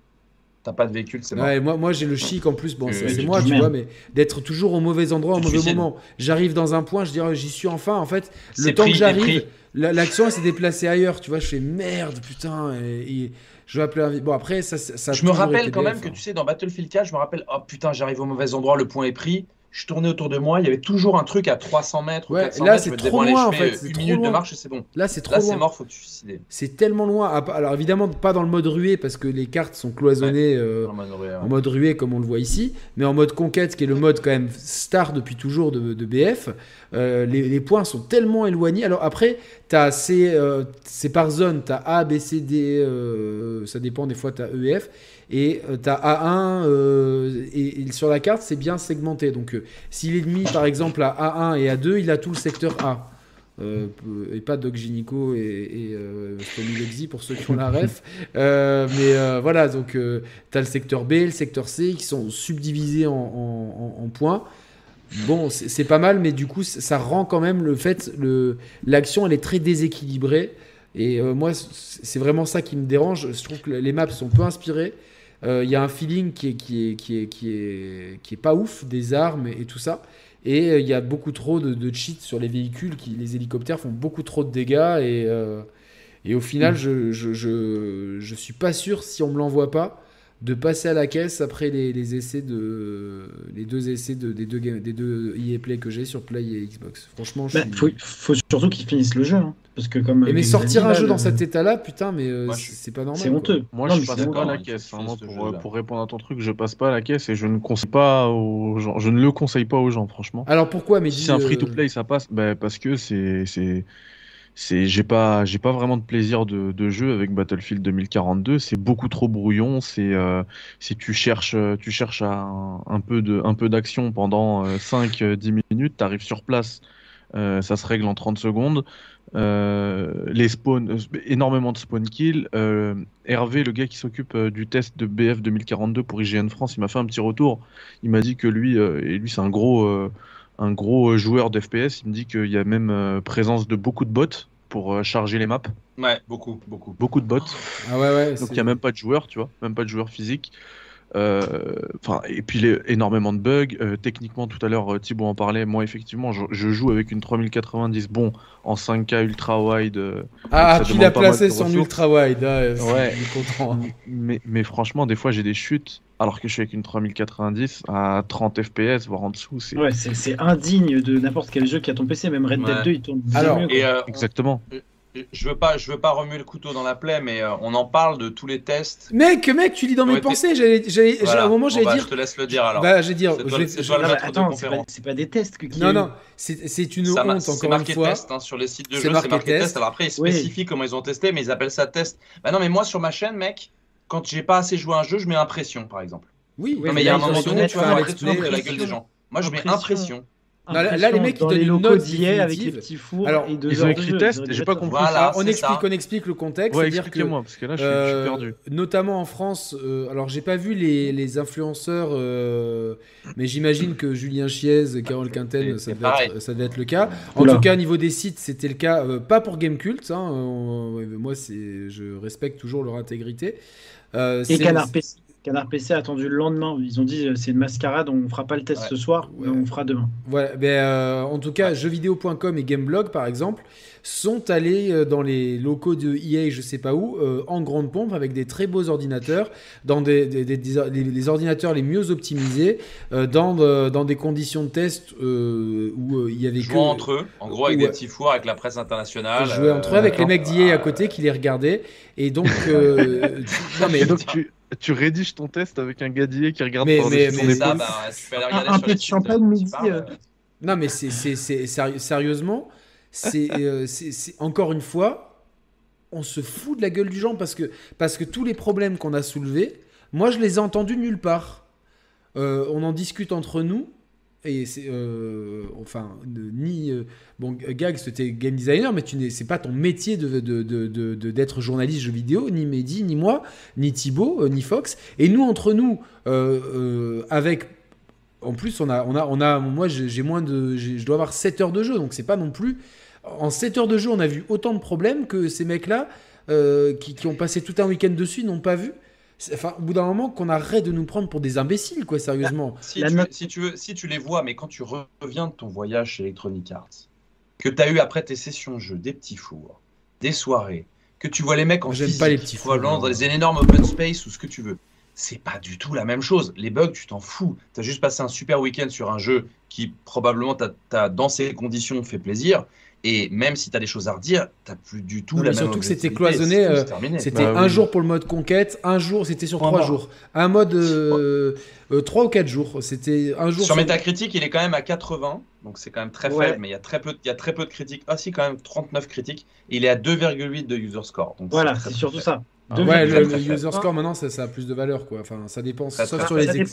t'as pas de véhicule, c'est
ouais, moi, moi j'ai le chic en plus, bon, c'est moi, tu vois, mais d'être toujours au mauvais endroit, au mauvais moment. J'arrive dans un point, je dirais, j'y suis enfin. En fait, le temps que j'arrive, l'action s'est déplacée ailleurs, tu vois. Je fais merde, putain. Et, je vais appeler un. Bon, après, ça. ça
je me rappelle quand même que tu sais, dans Battlefield 4, je me rappelle, oh putain, j'arrive au mauvais endroit, le point est pris je tournais autour de moi, il y avait toujours un truc à 300 mètres
ouais, là, c'est trop loin en fait.
Une minute de marche, c'est bon.
Là, c'est trop là,
c'est mort, faut te suicider.
C'est tellement loin. Alors évidemment, pas dans le mode ruée parce que les cartes sont cloisonnées euh, en, mode ruée, comme on le voit ici, mais en mode conquête, qui est le mode quand même star depuis toujours de, BF. Euh, les, points sont tellement éloignés. Alors après, tu as ces, euh, par zone, tu as A, B, C, D, ça dépend des fois, tu as E, F. Et tu as A1, et, sur la carte, c'est bien segmenté. Donc, euh, si l'ennemi, par exemple, a A1 et A2, il a tout le secteur A. Euh, et pas Doc Gynico et, et euh, pour ceux qui ont la ref. mais voilà, donc tu as le secteur B, le secteur C qui sont subdivisés en, points. bon, c'est pas mal, mais du coup, ça rend quand même le fait, l'action, elle est très déséquilibrée. Et euh, moi, c'est vraiment ça qui me dérange. Je trouve que les maps sont peu inspirées. Il y a un feeling qui est, qui, est, qui, est, qui, est, qui est pas ouf des armes et, tout ça. Et il y a beaucoup trop de, de, cheats sur les véhicules. Qui, les hélicoptères font beaucoup trop de dégâts. Et, et au final, mm. je, je, je, je, suis pas sûr, si on me l'envoie pas, de passer à la caisse après les, les essais de les deux essais de, des deux des deux EA Play que j'ai sur Play et Xbox. Franchement,
il bah, faut, faut, surtout qu'ils finissent le jeu, hein, parce que comme.
mais sortir un jeu dans cet état-là, putain, mais euh, c'est pas normal.
C'est honteux.
Moi, je passe pas à la caisse. pour, pour, répondre à ton truc, je passe pas à la caisse et je ne conseille pas aux gens. Je ne le conseille pas aux gens, franchement.
Alors pourquoi Mais
si c'est un free to play, ça passe. Bah, parce que c'est c'est j'ai pas j'ai pas vraiment de plaisir de, jeu avec Battlefield 2042 c'est beaucoup trop brouillon. C'est euh, si tu cherches tu cherches un, peu de un peu d'action pendant 5 euh, 10 euh, minutes. Tu arrives sur place euh, ça se règle en 30 secondes. Euh, les spawns énormément de spawn kills Hervé le gars qui s'occupe du test de BF 2042 pour IGN France il m'a fait un petit retour. Il m'a dit que lui et lui c'est un gros un gros euh, joueur d'FPS, il me dit qu'il y a même euh, présence de beaucoup de bots pour euh, charger les maps.
Ouais, beaucoup, beaucoup.
Beaucoup de bots.
Ah ouais, ouais,
Donc il n'y a même pas de joueurs, tu vois, même pas de joueurs physiques. Enfin, et puis les, énormément de bugs. techniquement, tout à l'heure, Thibaut en parlait. Moi, effectivement, je, joue avec une 3090, bon, en 5K ultra wide.
ah, tu l'as placé son ultra wide. Ah,
ouais. Mais, mais franchement, des fois, j'ai des chutes alors que je suis avec une 3090 à 30 FPS, voire en dessous.
C'est ouais, c'est indigne de n'importe quel jeu qui a ton PC, même Red Dead 2, il tourne
alors, mieux. Et euh, Exactement.
Je veux pas, je veux pas remuer le couteau dans la plaie, mais euh, on en parle de tous les tests.
Mec, mec, tu lis dans mes pensées. J'allais, j'allais, à un moment, j'allais
bah,
dire.
Je te laisse le dire alors.
Bah, j'ai dire.
C'est toi, le maître
attends. C'est pas, des tests que.
Qui non, non, c'est une honte encore une fois.
Test, hein, sur les sites de jeux, c'est marqué test. Alors après, ils spécifient comment ils ont testé, mais ils appellent ça test. Bah non, mais moi sur ma chaîne, mec, quand j'ai pas assez joué à un jeu, je mets impression, par exemple.
Oui,
mais il y a un moment donné, tu vas arrêter de la gueule des gens. Moi, je mets impression.
Là, les mecs, ils donnent
les
une note
d'hier avec les petits fours.
Alors,
et
ils ont écrit test, j'ai pas compris.
ça. On explique, on explique le contexte.
Ouais, expliquez-moi, parce que là, je suis, euh, perdu.
Notamment en France, euh, alors j'ai pas vu les, les influenceurs, euh, mais j'imagine que Julien Chiez, Carole Quinten, ça devait, être, ça devait, être, le cas. En tout cas, au niveau des sites, c'était le cas, pas pour Gamecult. Hein, moi, je respecte toujours leur intégrité.
et Canard PC. Canard PC a attendu le lendemain. Ils ont dit euh, c'est une mascarade, on fera pas le test ce soir, on fera demain.
Voilà, ben, euh, en tout cas, jeuxvideo.com et Gameblog, par exemple, sont allés euh, dans les locaux de EA, je sais pas où, en grande pompe, avec des très beaux ordinateurs, dans des, les, ordinateurs les mieux optimisés, dans, dans des conditions de test où il y avait
que. entre eux, en gros, avec des petits fours, avec la presse internationale.
Jouer entre eux, avec les mecs d'EA à côté qui les regardaient. Et donc.
non, mais. donc, tu tu rédiges ton test avec un gadier qui regarde
mais, mais, mais
ça, bah, tu peux aller regarder un,
sur peu de champagne midi. Euh.
Non, mais c'est sérieusement, euh, c'est encore une fois, on se fout de la gueule du genre parce que, parce que tous les problèmes qu'on a soulevés, moi je les ai entendus nulle part. Euh, on en discute entre nous et c'est euh, enfin ni euh, bon Gag c'était game designer mais tu n'es c'est pas ton métier de, de, de, d'être journaliste jeu vidéo ni Mehdi ni moi ni Thibaut euh, ni Fox. Et nous entre nous avec en plus on a on a on a moi j'ai moins de je dois avoir 7 heures de jeu donc c'est pas non plus en 7 heures de jeu on a vu autant de problèmes que ces mecs là qui, ont passé tout un week-end dessus n'ont pas vu Enfin, au bout d'un moment, qu'on arrête de nous prendre pour des imbéciles, quoi, sérieusement.
si, tu, si, tu, veux, si tu les vois, mais quand tu reviens de ton voyage chez Electronic Arts, que tu as eu après tes sessions de jeu, des petits fours, des soirées, que tu vois les mecs en
physique, pas les petits fours,
dans des énormes open space ou ce que tu veux, c'est pas du tout la même chose. Les bugs, tu t'en fous. Tu as juste passé un super week-end sur un jeu qui probablement t'a dans ces conditions fait plaisir. Et même si tu as des choses à redire, tu plus du tout la même
Surtout que c'était cloisonné. Euh, c'était bah un jour pour le mode conquête, un jour, c'était sur trois jours. Un mode euh, euh, trois ou quatre jours. C'était un jour.
Sur, Metacritic, il est quand même à 80, donc c'est quand même très faible, mais il y, a très peu, il y a très peu de critiques. Ah si, quand même 39 critiques. il est à 2,8 de user score. Donc
voilà, c'est surtout ça.
Ah ouais, le, user score maintenant ça, ça, a plus de valeur quoi. Enfin, ça dépend. Sauf sur les,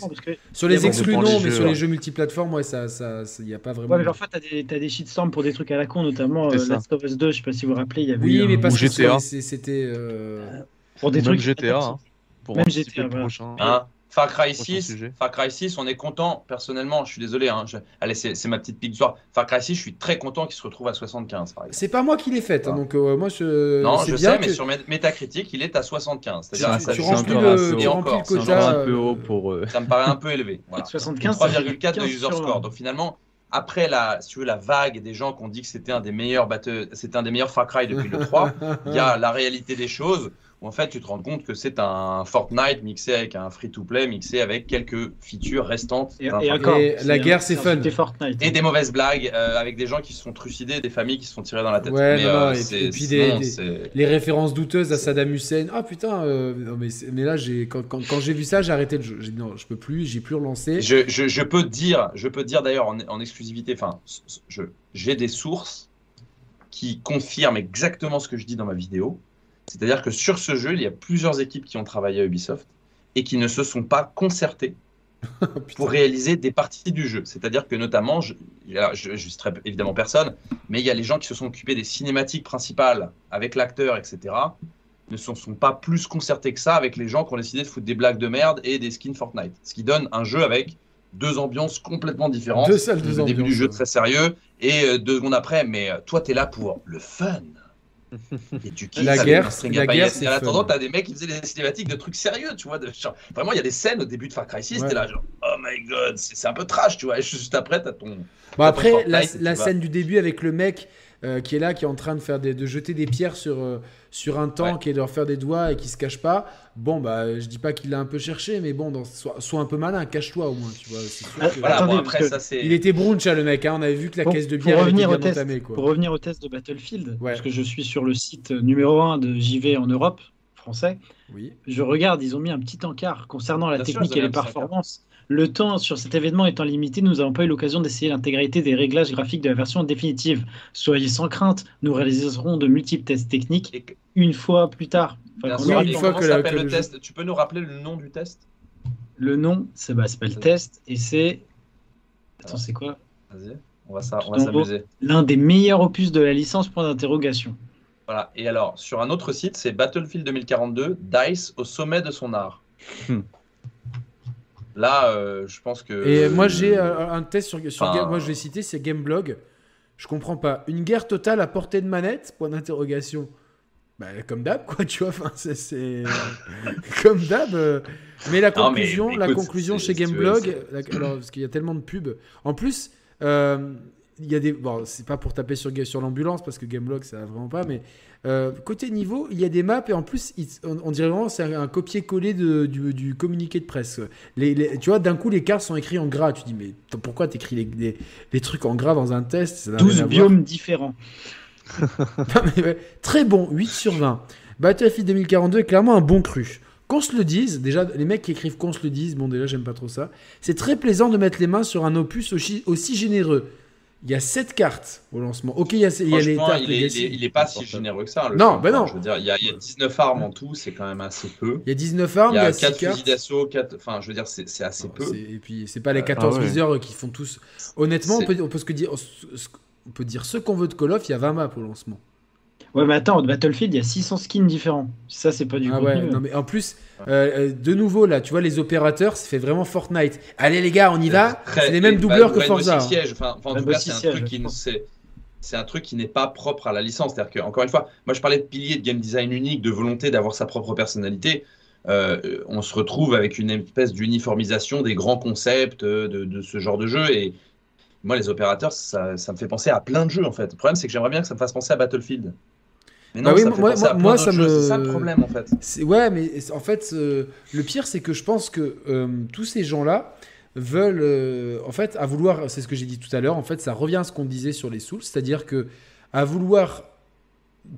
sur les exclus non, mais sur les jeux multiplateformes, ouais, ça, ça, il n'y a pas vraiment.
Ouais, mais en fait, t'as des, as des shitstorms pour des trucs à la con, notamment euh, Last of Us 2. Je sais pas si vous vous rappelez, il y avait.
Oui, mais parce
que
c'était. Euh...
Pour des trucs.
GTA. Hein,
pour Même GTA, voilà.
prochain. Hein Far Cry 6, Far Cry 6, on est content. Personnellement, je suis désolé. Hein, allez, c'est ma petite pique du soir. Far Cry 6, je suis très content qu'il se retrouve à 75.
C'est pas moi qui l'ai fait. Hein, donc euh, moi, je.
Non, je sais, mais sur Metacritic, il est à 75. C'est-à-dire,
ça, tu remplis le, encore, quota,
un peu haut pour. eux.
Ça me paraît un peu élevé. Voilà. 75. 3,4 de user score. Donc finalement, après la, si tu veux, la vague des gens qui ont dit que c'était un des meilleurs c'était un des meilleurs Far Cry depuis le 3, il y a la réalité des choses où en fait tu te rends compte que c'est un Fortnite mixé avec un free-to-play mixé avec quelques features restantes.
Et, la guerre c'est fun.
Fortnite. Et des mauvaises blagues euh, avec des gens qui se sont trucidés, des familles qui se sont tirées dans la tête.
Ouais, euh, et, puis les références douteuses à Saddam Hussein. Ah putain, euh, mais, mais, là j'ai quand, quand, j'ai vu ça j'ai arrêté le jeu. J'ai dit non, je peux plus, j'ai plus relancé.
Je, je, je, peux dire, je peux dire d'ailleurs en, en, exclusivité, enfin, j'ai des sources qui confirment exactement ce que je dis dans ma vidéo. C'est-à-dire que sur ce jeu, il y a plusieurs équipes qui ont travaillé à Ubisoft et qui ne se sont pas concertées pour réaliser des parties du jeu. C'est-à-dire que notamment, je ne citerai évidemment personne, mais il y a les gens qui se sont occupés des cinématiques principales avec l'acteur, etc., ne se sont pas plus concertés que ça avec les gens qui ont décidé de foutre des blagues de merde et des skins Fortnite. Ce qui donne un jeu avec deux ambiances complètement différentes.
Deux salles, deux
Le début du jeu très sérieux et euh, deux secondes après, mais euh, toi, tu es là pour le fun.
Et tu la guerre, la guerre, c'est.
En attendant, t'as des mecs qui faisaient des cinématiques de trucs sérieux, tu vois. De... Vraiment, il y a des scènes au début de Far Cry 6, t'es là, genre, oh my god, c'est un peu trash, tu vois. Et juste après, t'as ton.
Bon, après, la, la scène du début avec le mec euh, qui est là, qui est en train de, faire des, de jeter des pierres sur, euh, sur un tank et de leur faire des doigts et qui se cache pas. Bon, bah, je dis pas qu'il l'a un peu cherché, mais bon, dans, sois, un peu malin, cache-toi au moins, tu vois. il était brunch, le mec, hein, on avait vu que la caisse de bière
pour revenir, au test, pour revenir au test de Battlefield, parce que je suis sur le site numéro 1 de JV en Europe, français,
oui.
je regarde, ils ont mis un petit encart concernant la technique et les performances. Le temps sur cet événement étant limité, nous n'avons pas eu l'occasion d'essayer l'intégralité des réglages graphiques de la version définitive. Soyez sans crainte, nous réaliserons de multiples tests techniques une fois plus tard.
une fois que, la, le test. Tu peux nous rappeler le nom du test?
Le nom, c'est bah, le test et c'est. Attends, c'est quoi?
Vas-y, on va s'amuser.
L'un des meilleurs opus de la licence, point d'interrogation.
Voilà, et alors, sur un autre site, c'est Battlefield 2042, DICE au sommet de son art. Là, euh, je pense que.
Et moi, j'ai euh, un test sur, sur Moi, je vais citer, c'est Gameblog. Je comprends pas. Une guerre totale à portée de manette? Point d'interrogation. Bah, comme d'hab, quoi, tu vois. Enfin, c'est comme d'hab. Euh. Mais la conclusion, la conclusion chez Gameblog, alors, parce qu'il y a tellement de pubs. En plus, il y a des. Bon, c'est pas pour taper sur, sur l'ambulance parce que Gameblog, ça vraiment pas, mais euh, côté niveau, il y a des maps et en plus, on, dirait vraiment c'est un, copier-coller du, du, communiqué de presse. Les, tu vois, d'un coup, les cartes sont écrits en gras. Tu dis, mais pourquoi t'écris les, les, les, trucs en gras dans un test
12 biomes différents.
très bon, 8 sur 20. Battlefield 2042 est clairement un bon cru. Qu'on se le dise, déjà, les mecs qui écrivent qu'on se le dise, bon, déjà, j'aime pas trop ça. C'est très plaisant de mettre les mains sur un opus aussi, aussi généreux. Il y a 7 cartes au lancement. Ok, il y a, il y a les
étapes. Il est, il, est, pas si généreux que ça.
Le non, ben non.
Je veux dire, il y, a, il y, a, 19 armes en tout, c'est quand même assez peu.
Il y a 19 armes, il y a,
4 fusils d'assaut, 4... enfin, je veux dire, c'est assez peu.
Et puis, c'est pas les 14 euh, ah viseurs qui font tous. Honnêtement, on peut, on peut, ce dire, on peut dire ce qu'on veut de Call of, il y a 20 maps au lancement.
Ouais, mais attends, Battlefield, il y a 600 skins différents. Ça, c'est pas du ah
ouais, non, mais en plus, euh, euh, de nouveau, là, tu vois, les opérateurs, ça fait vraiment Fortnite. Allez, les gars, on y va. C'est les mêmes doubleurs que Forza.
Siège. Enfin, en tout cas, c'est un truc qui c'est un truc qui n'est pas propre à la licence. C'est-à-dire que, encore une fois, moi je parlais de pilier de game design unique, de volonté d'avoir sa propre personnalité. Euh, on se retrouve avec une espèce d'uniformisation des grands concepts de, de, ce genre de jeu. Et moi, les opérateurs, ça, ça, me fait penser à plein de jeux en fait. Le problème, c'est que j'aimerais bien que ça me fasse penser à Battlefield.
Mais non, bah ça moi, moi, moi ça me.
C'est ça le problème en fait.
Ouais, mais en fait, euh, le pire, c'est que je pense que euh, tous ces gens-là veulent, euh, en fait, à vouloir, c'est ce que j'ai dit tout à l'heure, en fait, ça revient à ce qu'on disait sur les Souls, c'est-à-dire que à vouloir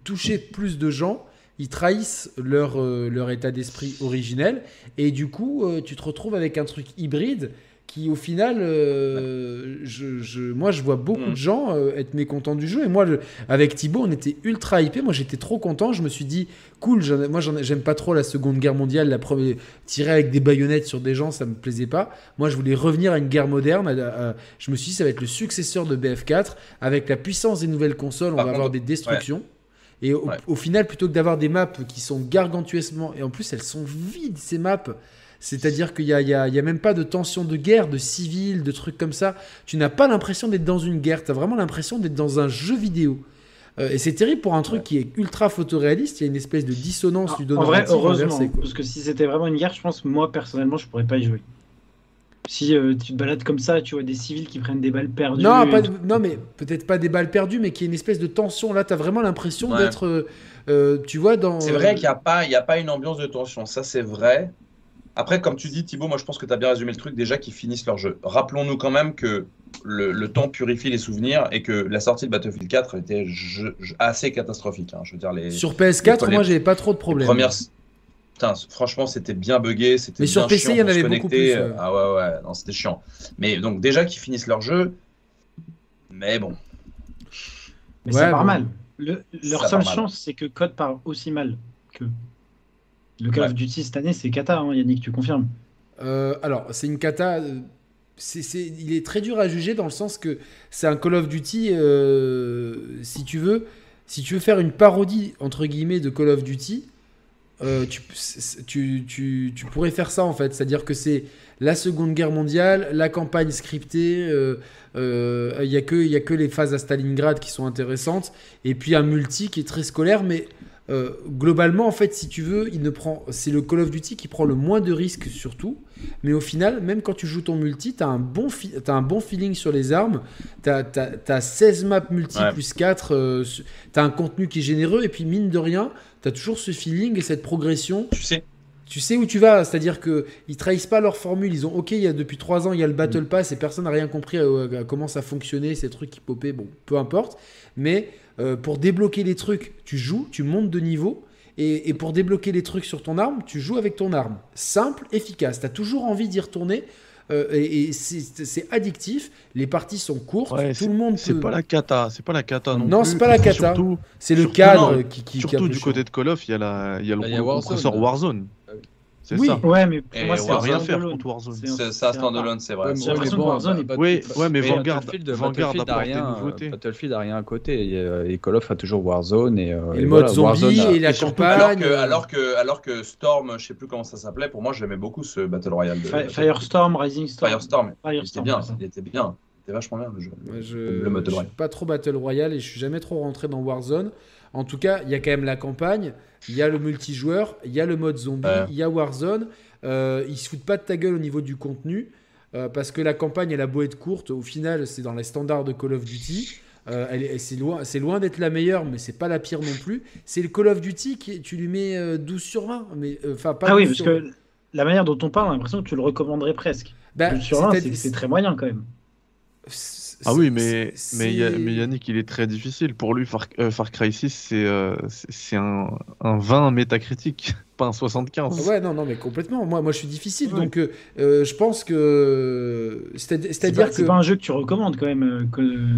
toucher plus de gens, ils trahissent leur, leur état d'esprit originel, et du coup, tu te retrouves avec un truc hybride qui au final, euh, je, moi je vois beaucoup mm. de gens euh, être mécontents du jeu. Et moi, avec Thibaut, on était ultra hypé. Moi j'étais trop content. Je me suis dit, cool, moi j'aime pas trop la Seconde Guerre mondiale. La première, tirer avec des baïonnettes sur des gens, ça me plaisait pas. Moi je voulais revenir à une guerre moderne. je me suis dit, ça va être le successeur de BF4. Avec la puissance des nouvelles consoles, on va avoir des destructions. Et au, au, final, plutôt que d'avoir des maps qui sont gargantuesquement. Et en plus, elles sont vides, ces maps C'est-à-dire qu'il n'y a, y a, y a, même pas de tension de guerre, de civil, de trucs comme ça. Tu n'as pas l'impression d'être dans une guerre, tu as vraiment l'impression d'être dans un jeu vidéo. Euh, et c'est terrible pour un truc qui est ultra photoréaliste, il y a une espèce de dissonance
du En vrai, heureusement, parce que si c'était vraiment une guerre, je pense moi, personnellement, je pourrais pas y jouer. Si euh, tu te balades comme ça, tu vois des civils qui prennent des balles perdues.
Non, non mais peut-être pas des balles perdues, mais qu'il y a une espèce de tension. Là, tu as vraiment l'impression d'être. Euh, tu vois, dans.
C'est vrai qu'il n'y a, pas, a pas une ambiance de tension, ça c'est vrai. Après, comme tu dis, Thibaut, moi je pense que tu as bien résumé le truc déjà qu'ils finissent leur jeu. Rappelons-nous quand même que le, temps purifie les souvenirs et que la sortie de Battlefield 4 était assez catastrophique. Hein. Je veux dire, les,
Sur PS4, moi j'avais pas trop de problèmes.
Premières... franchement, c'était bien buggé.
Mais sur PC, il y en avait beaucoup plus.
Ah ouais, ouais, non, c'était chiant. Mais donc, déjà qu'ils finissent leur jeu, mais bon.
Mais c'est normal. leur seule chance, c'est que Code part aussi mal que. Le Call of Duty cette année, c'est cata, hein, Yannick, tu confirmes?
Euh, Alors, c'est une cata. Euh, il est très dur à juger dans le sens que c'est un Call of Duty, euh, si tu veux, si tu veux faire une parodie entre guillemets de Call of Duty, tu, tu, pourrais faire ça en fait, c'est-à-dire que c'est la Seconde Guerre mondiale, la campagne scriptée, il n'y a, que, a que les phases à Stalingrad qui sont intéressantes, et puis un multi qui est très scolaire, mais euh, globalement, en fait, si tu veux, il ne prend, c'est le Call of Duty qui prend le moins de risques surtout. Mais au final, même quand tu joues ton multi, tu as, un bon as un bon feeling sur les armes. Tu as, 16 maps multi plus 4. tu as un contenu qui est généreux. Et puis, mine de rien, tu as toujours ce feeling et cette progression.
Tu sais.
Tu sais où tu vas, c'est-à-dire qu'ils ne trahissent pas leur formule. Ils ont, ok, il y a, depuis 3 ans, il y a le Battle mm. Pass et personne n'a rien compris à, comment ça fonctionnait, ces trucs qui popaient. Bon, peu importe. Mais euh, pour débloquer les trucs, tu joues, tu montes de niveau. Et, pour débloquer les trucs sur ton arme, tu joues avec ton arme. Simple, efficace. Tu as toujours envie d'y retourner. Euh, et, c'est addictif. Les parties sont courtes. tout le monde.
C'est pas la cata. C'est pas la cata non.
Non, c'est pas la cata. C'est le cadre qui, qui,
Surtout du côté de Call of, il y a, la, il y a le bah, compresseur Warzone.
C'est oui. ça. Ouais, mais pour moi,
c'est rien faire contre Warzone.
C'est ça, standalone, c'est vrai.
J'ai l'impression que Warzone est
pas. Oui, ouais, mais Vanguard, Vanguard
a rien. Battlefield a rien à côté. Et Call of a toujours Warzone et.
le mode zombie et la campagne.
Alors que, alors que Storm, je sais plus comment ça s'appelait. Pour moi, j'aimais beaucoup ce Battle Royale.
Firestorm, Rising Storm.
Firestorm. Il était bien. Il était bien. C'était vachement bien le jeu.
Je, le mode suis pas trop Battle Royale et je suis jamais trop rentré dans Warzone. En tout cas, il y a quand même la campagne, il y a le multijoueur, il y a le mode zombie, il y a Warzone. Euh, ils se foutent pas de ta gueule au niveau du contenu. Euh, parce que la campagne, elle a beau être courte, au final, c'est dans les standards de Call of Duty. Euh, c'est loin, loin d'être la meilleure, mais c'est pas la pire non plus. C'est le Call of Duty qui, tu lui mets 12 sur 20. Mais, enfin, pas
ah oui, parce que la manière dont on parle, on a l'impression que tu le recommanderais presque. Bah, 12 sur 20, c'est très moyen quand même.
Ah oui, mais, mais, Yannick, il est très difficile. Pour lui, Far, euh, Cry 6, c'est euh, un, un 20 métacritique, pas un 75.
Ouais, non, non, mais complètement. Moi, moi je suis difficile, donc euh, je pense que. C'est-à-dire que.
C'est pas un jeu que tu recommandes quand même,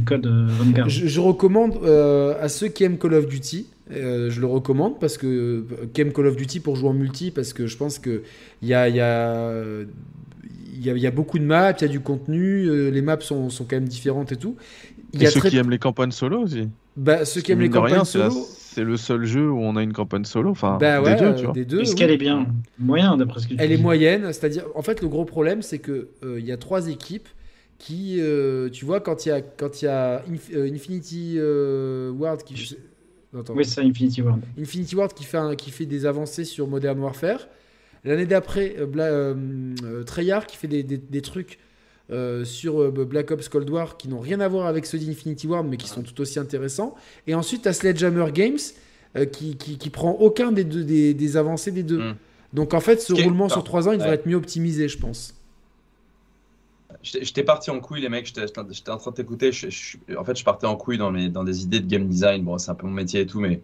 Code Vanguard.
Je, je recommande à ceux qui aiment Call of Duty. je le recommande parce que qui aiment Call of Duty pour jouer en multi parce que je pense que il y a, y a il y, a beaucoup de maps, il y a du contenu, euh, les maps sont, sont, quand même différentes et tout.
Il y a ceux qui aiment les campagnes solo aussi.
Bah, ceux qui aiment les campagnes solo.
C'est le seul jeu où on a une campagne solo, enfin
bah des deux, tu vois. Des deux,
Est-ce qu'elle est bien moyenne d'après ce que tu
Elle est moyenne, c'est-à-dire, en fait, le gros problème, c'est que euh, il y a trois équipes qui, euh, tu vois, quand il y a quand il y a Infinity Ward qui,
oui, c'est Infinity Ward.
Infinity Ward qui fait qui fait des avancées sur Modern Warfare. L'année d'après, euh, euh, euh, Treyarch qui fait des, trucs sur Black Ops Cold War qui n'ont rien à voir avec ceux d'Infinity Ward mais qui sont tout aussi intéressants. Et ensuite, à Sledgehammer Games qui, qui, prend aucun des, deux, des, avancées des deux. Hmm. Donc en fait, ce roulement sur trois ans, il devrait être mieux optimisé, je pense.
J'étais parti en couille, les mecs. J'étais en train de t'écouter. En fait, je partais en couille dans, mes, dans des idées de game design. Bon, c'est un peu mon métier et tout, mais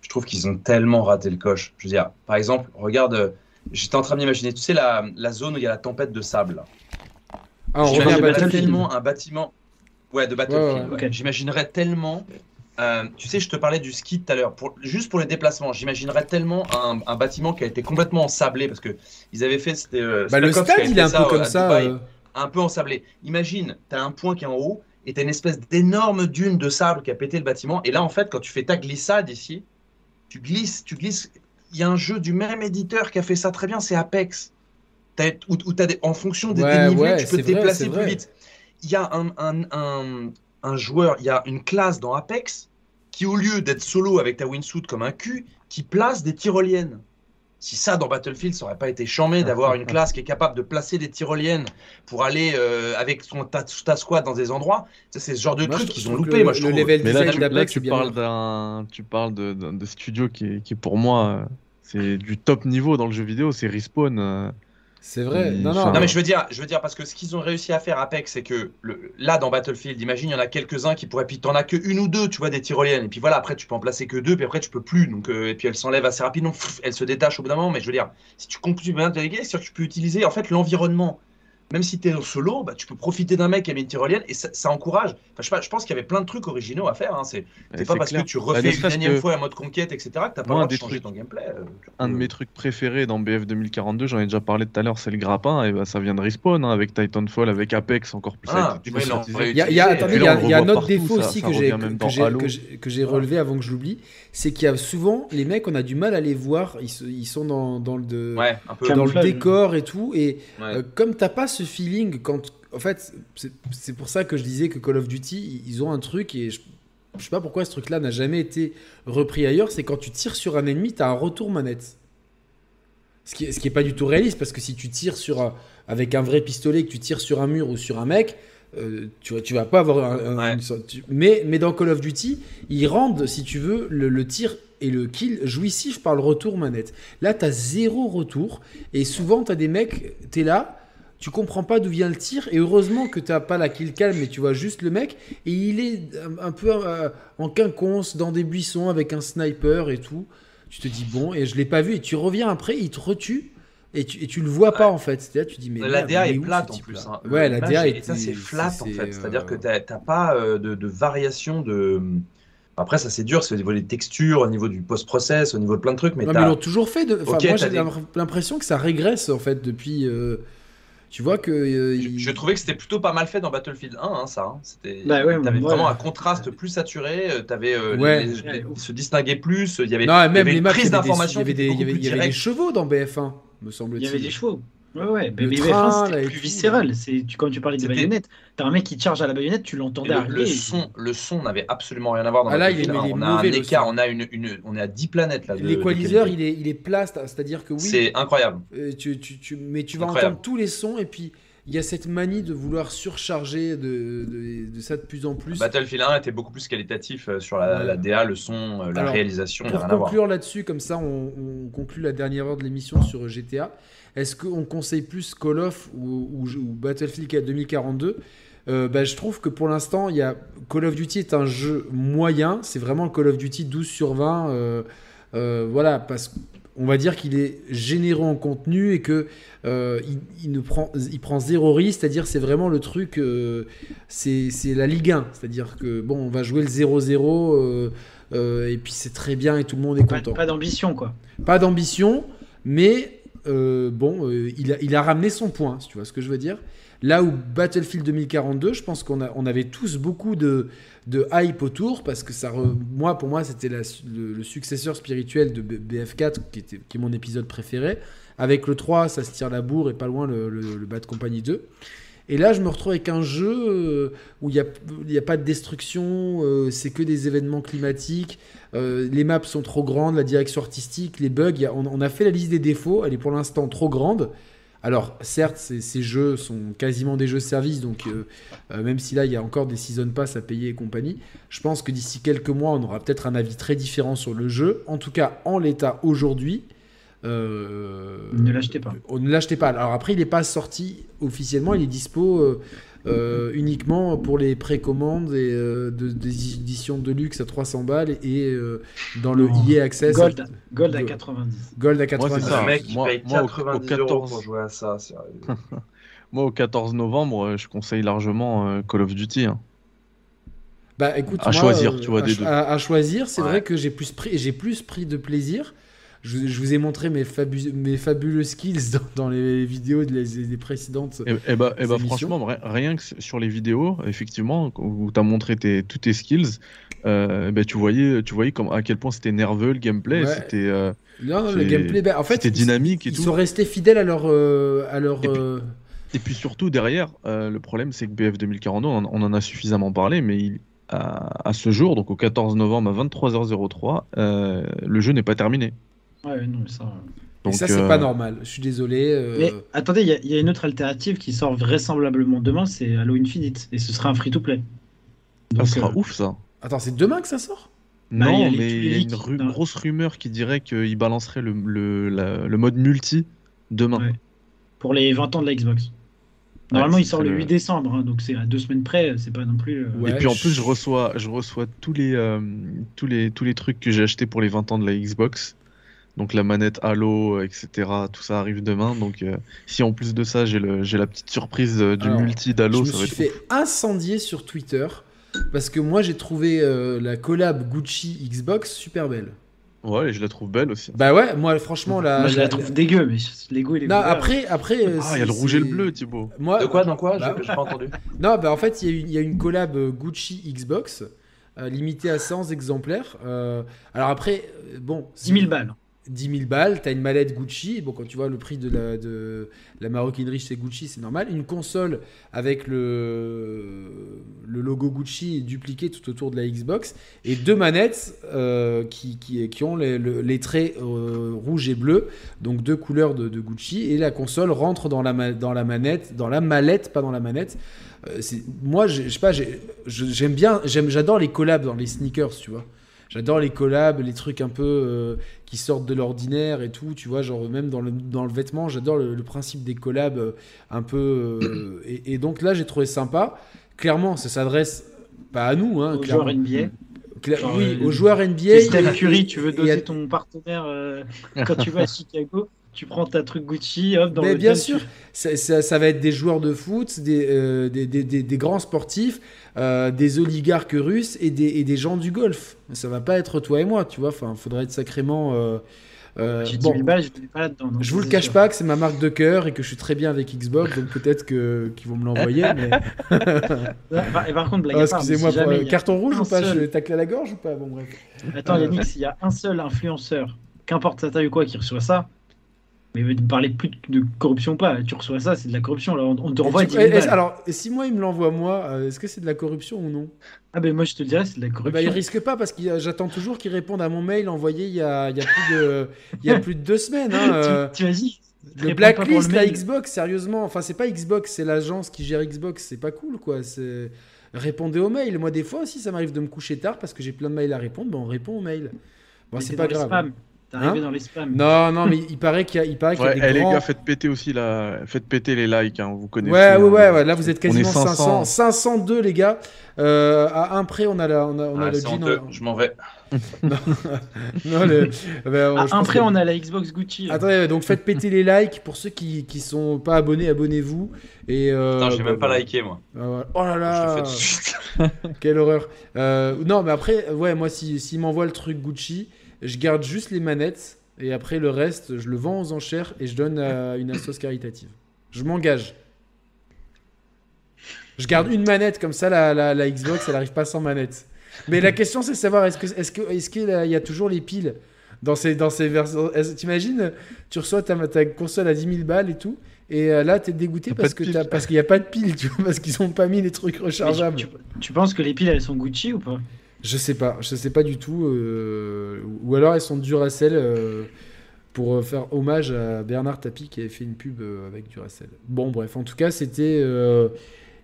je trouve qu'ils ont tellement raté le coche. Je veux dire, par exemple, regarde J'étais en train d'imaginer, tu sais, la, la, zone où il y a la tempête de sable. Ah, J'imaginerais tellement un bâtiment. Ouais, de Battlefield. J'imaginerais tellement. Euh, tu sais, je te parlais du ski tout à l'heure. Pour, juste pour les déplacements, j'imaginerais tellement un, un, bâtiment qui a été complètement ensablé parce que ils avaient fait.
Euh, bah, le stade, il est un peu comme ça. Euh.
Un peu ensablé. Imagine, tu as un point qui est en haut et tu as une espèce d'énorme dune de sable qui a pété le bâtiment. Et là, en fait, quand tu fais ta glissade ici, tu glisses, tu glisses il y a un jeu du même éditeur qui a fait ça très bien, c'est Apex. où, en fonction des dénivelés, tu peux te déplacer plus vite. Il y a un, un, un, joueur, il y a une classe dans Apex qui, au lieu d'être solo avec ta wingsuit comme un cul, qui place des tyroliennes. Si ça, dans Battlefield, ça aurait pas été chambé d'avoir une classe qui est capable de placer des tyroliennes pour aller euh, avec son ta, ta, squad dans des endroits, c'est ce genre de trucs qu'ils ont loupé. Le, moi, je
le level Mais là, tu, là, tu parles d'un, tu parles de, de, studio qui est, qui pour moi, euh, c'est du top niveau dans le jeu vidéo, c'est Respawn. Euh,
c'est vrai.
Non, non, non, mais je veux dire, je veux dire parce que ce qu'ils ont réussi à faire Apex, c'est que le, là dans Battlefield, imagine, il y en a quelques-uns qui pourraient, puis t'en as que une ou deux, tu vois, des tyroliennes, et puis voilà, après tu peux en placer que deux, puis après tu peux plus, donc euh, et puis elles s'enlèvent assez rapidement, elles se détachent au bout d'un moment. Mais je veux dire, si tu continues bien déléguer, c'est sûr que tu peux utiliser en fait l'environnement même si tu es solo, bah, tu peux profiter d'un mec qui a mis une tyrolienne et ça, encourage. Enfin, je, je pense qu'il y avait plein de trucs originaux à faire. Hein. C'est pas parce que tu bah, refais une énième fois un mode conquête, etc., que t'as pas le droit de changer ton gameplay. Euh,
un de mes trucs préférés dans BF 2042, j'en ai déjà parlé tout à l'heure, c'est le grappin. Et bah, ça vient de Respawn hein, avec Titanfall, avec Apex encore plus.
Ah, il y a, il y a un autre défaut aussi que j'ai relevé avant que je l'oublie c'est qu'il y a souvent les mecs, on a du mal à les voir, ils, sont dans, dans le, dans le décor et tout. Et euh, comme t'as pas ce feeling, quand en fait, c'est pour ça que je disais que Call of Duty, ils ont un truc et je, sais pas pourquoi ce truc-là n'a jamais été repris ailleurs, c'est quand tu tires sur un ennemi, t'as un retour manette. Ce qui, ce qui est pas du tout réaliste parce que si tu tires sur avec un vrai pistolet, que tu tires sur un mur ou sur un mec, euh, tu, tu vas pas avoir un, mais, mais dans Call of Duty, ils rendent, si tu veux, le, tir et le kill jouissif par le retour manette. Là, tu as zéro retour. Et souvent, tu as des mecs, tu es là, tu comprends pas d'où vient le tir. Et heureusement que tu pas la kill calme, mais tu vois juste le mec. Et il est un, peu euh, en quinconce dans des buissons avec un sniper et tout. Tu te dis, bon, et je l'ai pas vu. Et tu reviens après, il te retue et tu, et tu le vois pas en fait. Là tu dis mais
la DA est plate en plus. Hein.
Ouais, la DA est,
ça c'est flat en fait. C'est-à-dire que euh, tu n'as pas euh, de, de, variation de après, ça c'est dur, c'est au niveau des textures, au niveau du post-process, au niveau de plein de trucs. Mais,
mais ils l'ont toujours fait. De... moi, j'ai l'impression que ça régresse en fait depuis. Euh, tu vois que.
je, trouvais que c'était plutôt pas mal fait dans Battlefield 1, hein, ça. Hein. C'était. Bah ouais, t'avais vraiment un contraste plus saturé. T'avais ouais. se distinguer plus. Il y avait.
Non, même les, prises d'informations. Il y avait des chevaux dans BF1 me semble-t-il.
Il y avait des chevaux. Ouais, ouais. Le mais train, c'était plus viscéral. C'est, tu, quand tu parlais des baïonnettes, t'as un mec qui charge à la baïonnette, tu l'entendais
arriver. Le son, le son n'avait absolument rien à voir dans ah là, il est, hein. On a un écart, on a une, une, on est à 10 planètes là.
L'équaliseur, il est, il est plat, c'est-à-dire que oui.
C'est incroyable.
Euh, tu, tu, tu, mais tu vas entendre tous les sons et puis il y a cette manie de vouloir surcharger de, de, de, ça de plus en plus.
Battlefield 1 était beaucoup plus qualitatif euh, sur la, la DA, le son, euh, la réalisation.
Pour conclure là-dessus, comme ça on, on, conclut la dernière heure de l'émission sur GTA. Est-ce qu'on conseille plus Call of ou, ou, Battlefield 2042 euh, bah, je trouve que pour l'instant, il y a Call of Duty est un jeu moyen. C'est vraiment Call of Duty 12 sur 20. Euh, euh, voilà, parce qu'on va dire qu'il est généreux en contenu et que il, ne prend, il prend zéro risque. C'est-à-dire, c'est vraiment le truc, c'est la Ligue 1. C'est-à-dire que bon, on va jouer le 0-0 et puis c'est très bien et tout le monde est content.
Pas d'ambition, quoi.
Pas d'ambition, mais euh, bon, euh, il, a, ramené son point, si tu vois ce que je veux dire. Là où Battlefield 2042, je pense qu'on on avait tous beaucoup de, hype autour, parce que ça, moi, pour moi, c'était le, le, successeur spirituel de BF4, qui, était, est mon épisode préféré. Avec le 3, ça se tire la bourre et pas loin le, le Bad Company 2. Et là, je me retrouve avec un jeu euh, où il n'y a, a, pas de destruction, euh, c'est que des événements climatiques, euh, les maps sont trop grandes, la direction artistique, les bugs. on, a fait la liste des défauts, elle est pour l'instant trop grande. Alors, certes, ces, jeux sont quasiment des jeux service, donc même si là, il y a encore des season pass à payer et compagnie, je pense que d'ici quelques mois, on aura peut-être un avis très différent sur le jeu. En tout cas, en l'état aujourd'hui,
ne l'achetez pas.
On ne l'achetez pas. Alors après, il n'est pas sorti officiellement, il est dispo euh, euh, uniquement pour les précommandes et de, des éditions de luxe à 300 balles et dans le EA Access.
Gold, à, Gold à 90.
Gold à 90.
Moi, mec qui paye 90 au, 14... euros pour jouer à ça,
Moi, au 14 novembre, je conseille largement Call of Duty. Hein.
Bah écoute,
à choisir, tu vois,
à, des deux. À, choisir, c'est vrai que j'ai plus pris, j'ai plus pris de plaisir je, vous ai montré mes, mes fabuleux skills dans, les vidéos des, précédentes.
Et, eh, bah, et bah franchement, rien que sur les vidéos, effectivement, où tu as montré tes, tous tes skills, euh, bah, tu voyais, tu voyais comme, à quel point c'était nerveux le gameplay. C'était. Euh,
non, le gameplay, bah, en fait,
c'était dynamique et
ils,
tout.
Ils sont restés fidèles à leur. Euh, à leur
et, puis, surtout, derrière, le problème, c'est que BF 2042, on, on, en a suffisamment parlé, mais il, à, ce jour, donc au 14 novembre à 23h03, euh, le jeu n'est pas terminé.
Ouais, non, ça.
Donc, ça, c'est euh, pas normal. Je suis désolé. Euh.
Mais attendez, il y, a une autre alternative qui sort vraisemblablement demain, c'est Halo Infinite. Et ce sera un free-to-play.
Ça sera ouf, ça.
Attends, c'est demain que ça sort?
Bah, Non, mais il y a une grosse rumeur qui dirait qu'il balancerait le, le, mode multi demain.
Pour les 20 ans de la Xbox. Normalement, il sort le 8 décembre, hein, donc c'est à deux semaines près, c'est pas non plus.
Euh, et puis en plus, je reçois, je reçois tous les, euh, tous les, tous les trucs que j'ai achetés pour les 20 ans de la Xbox. Donc la manette Halo, etc. Tout ça arrive demain. Donc euh, si en plus de ça, j'ai la petite surprise du multi d'Halo,
ça va être. Je me suis fait incendier sur Twitter parce que moi j'ai trouvé la collab Gucci Xbox super belle.
Ouais, je la trouve belle aussi.
Bah ouais, moi franchement là.
Moi, je la, trouve dégueu, mais Lego il est.
Non, après, après.
Ah, il y a le rouge et le bleu, Thibaut.
Moi, de quoi, dans quoi bah, J'ai pas entendu.
Non, bah en fait, il y, a une collab euh, Gucci Xbox, euh, limitée à 100 exemplaires. Euh, alors après, bon.
10 000 balles.
10 000 balles, tu as une mallette Gucci. Bon, quand tu vois le prix de la, de la maroquinerie chez Gucci, c'est normal. Une console avec le, logo Gucci dupliqué tout autour de la Xbox. Et deux manettes euh, qui, ont les, traits euh, rouge et bleu, donc deux couleurs de, de, Gucci. Et la console rentre dans la, dans la manette, dans la mallette, pas dans la manette. Euh, moi, je sais pas, j'aime bien, j'adore les collabs dans les sneakers, tu vois. J'adore les collabs, les trucs un peu euh, qui sortent de l'ordinaire et tout, tu vois, genre même dans le, dans le vêtement, j'adore le, principe des collabs euh, un peu. Euh, et, donc là, j'ai trouvé sympa. Clairement, ça s'adresse pas à nous. Hein,
aux joueurs NBA.
oui, aux joueurs NBA.
Steph Curry, tu veux doser ton partenaire quand tu vas à Chicago tu prends ta truc Gucci, hop, dans
Mais bien sûr, ça, ça, va être des joueurs de foot, des, des, des, des, grands sportifs. Euh, des oligarques russes et des, et des, gens du Golfe. Ça va pas être toi et moi, tu vois. Enfin, faudrait être sacrément. Euh,
euh bon, balles, je pas.
Je vous le cache pas que c'est ma marque de cœur et que je suis très bien avec Xbox, donc peut-être que qu'ils vont me l'envoyer. mais...
et par contre, blague
oh, Excusez-moi, carton rouge ou pas Je vais tacler la gorge ou pas? Bon bref.
Attends, Yannick, s'il y a un seul influenceur, qu'importe sa taille ou quoi, qui reçoit ça, mais ne parler plus de corruption ou pas. Tu reçois ça, c'est de la corruption. Alors, on te renvoie 10 000
Alors, si moi, il me l'envoie moi, euh, est-ce que c'est de la corruption ou non?
Ah, ben moi, je te dirais, c'est de la corruption. Bah,
il risque pas parce que j'attends toujours qu'il réponde à mon mail envoyé il y a, il y a, plus, de, il y a plus de deux semaines. Hein,
tu, vas-y.
Euh, le blacklist, la Xbox, sérieusement. Enfin, c'est pas Xbox, c'est l'agence qui gère Xbox. C'est pas cool, quoi. C'est répondez aux mails. Moi, des fois aussi, ça m'arrive de me coucher tard parce que j'ai plein de mails à répondre. Bon, on répond aux mails. Bon, c'est pas grave.
Hein dans les spams.
Non, non, mais il paraît qu'il y a, il paraît qu'il y a des
eh,
grands...
les gars, faites péter aussi la, faites péter les likes, hein, vous connaissez.
Ouais, ouais, ouais, là vous êtes quasiment 500. 502 les gars. Euh, à un près, on a la, on a, on a
ah, le jean. Je m'en vais.
non, non le,
ben, à un près, on a la Xbox Gucci.
Attendez, donc faites péter les likes pour ceux qui, qui sont pas abonnés, abonnez-vous. Et
euh, Putain, j'ai même pas liké moi.
Euh, oh là là. Quelle horreur. Euh, non, mais après, ouais, moi, s'il si, m'envoie le truc Gucci je garde juste les manettes et après le reste, je le vends aux enchères et je donne à une assoce caritative. Je m'engage. Je garde une manette comme ça, la, la, Xbox, elle arrive pas sans manette. Mais la question, c'est de savoir est-ce que est-ce que est-ce qu'il y a toujours les piles dans ces dans ces versions? T'imagines, tu reçois ta, ta, console à 10 000 balles et tout, et euh, là, t'es dégoûté parce que parce qu'il n'y a pas de piles, tu vois, parce qu'ils ont pas mis les trucs rechargeables.
tu, penses que les piles elles sont Gucci ou pas?
Je sais pas, je sais pas du tout. Euh, ou alors elles sont Duracell euh, pour euh, faire hommage à Bernard Tapie qui avait fait une pub avec Duracell. Bon, bref, en tout cas, c'était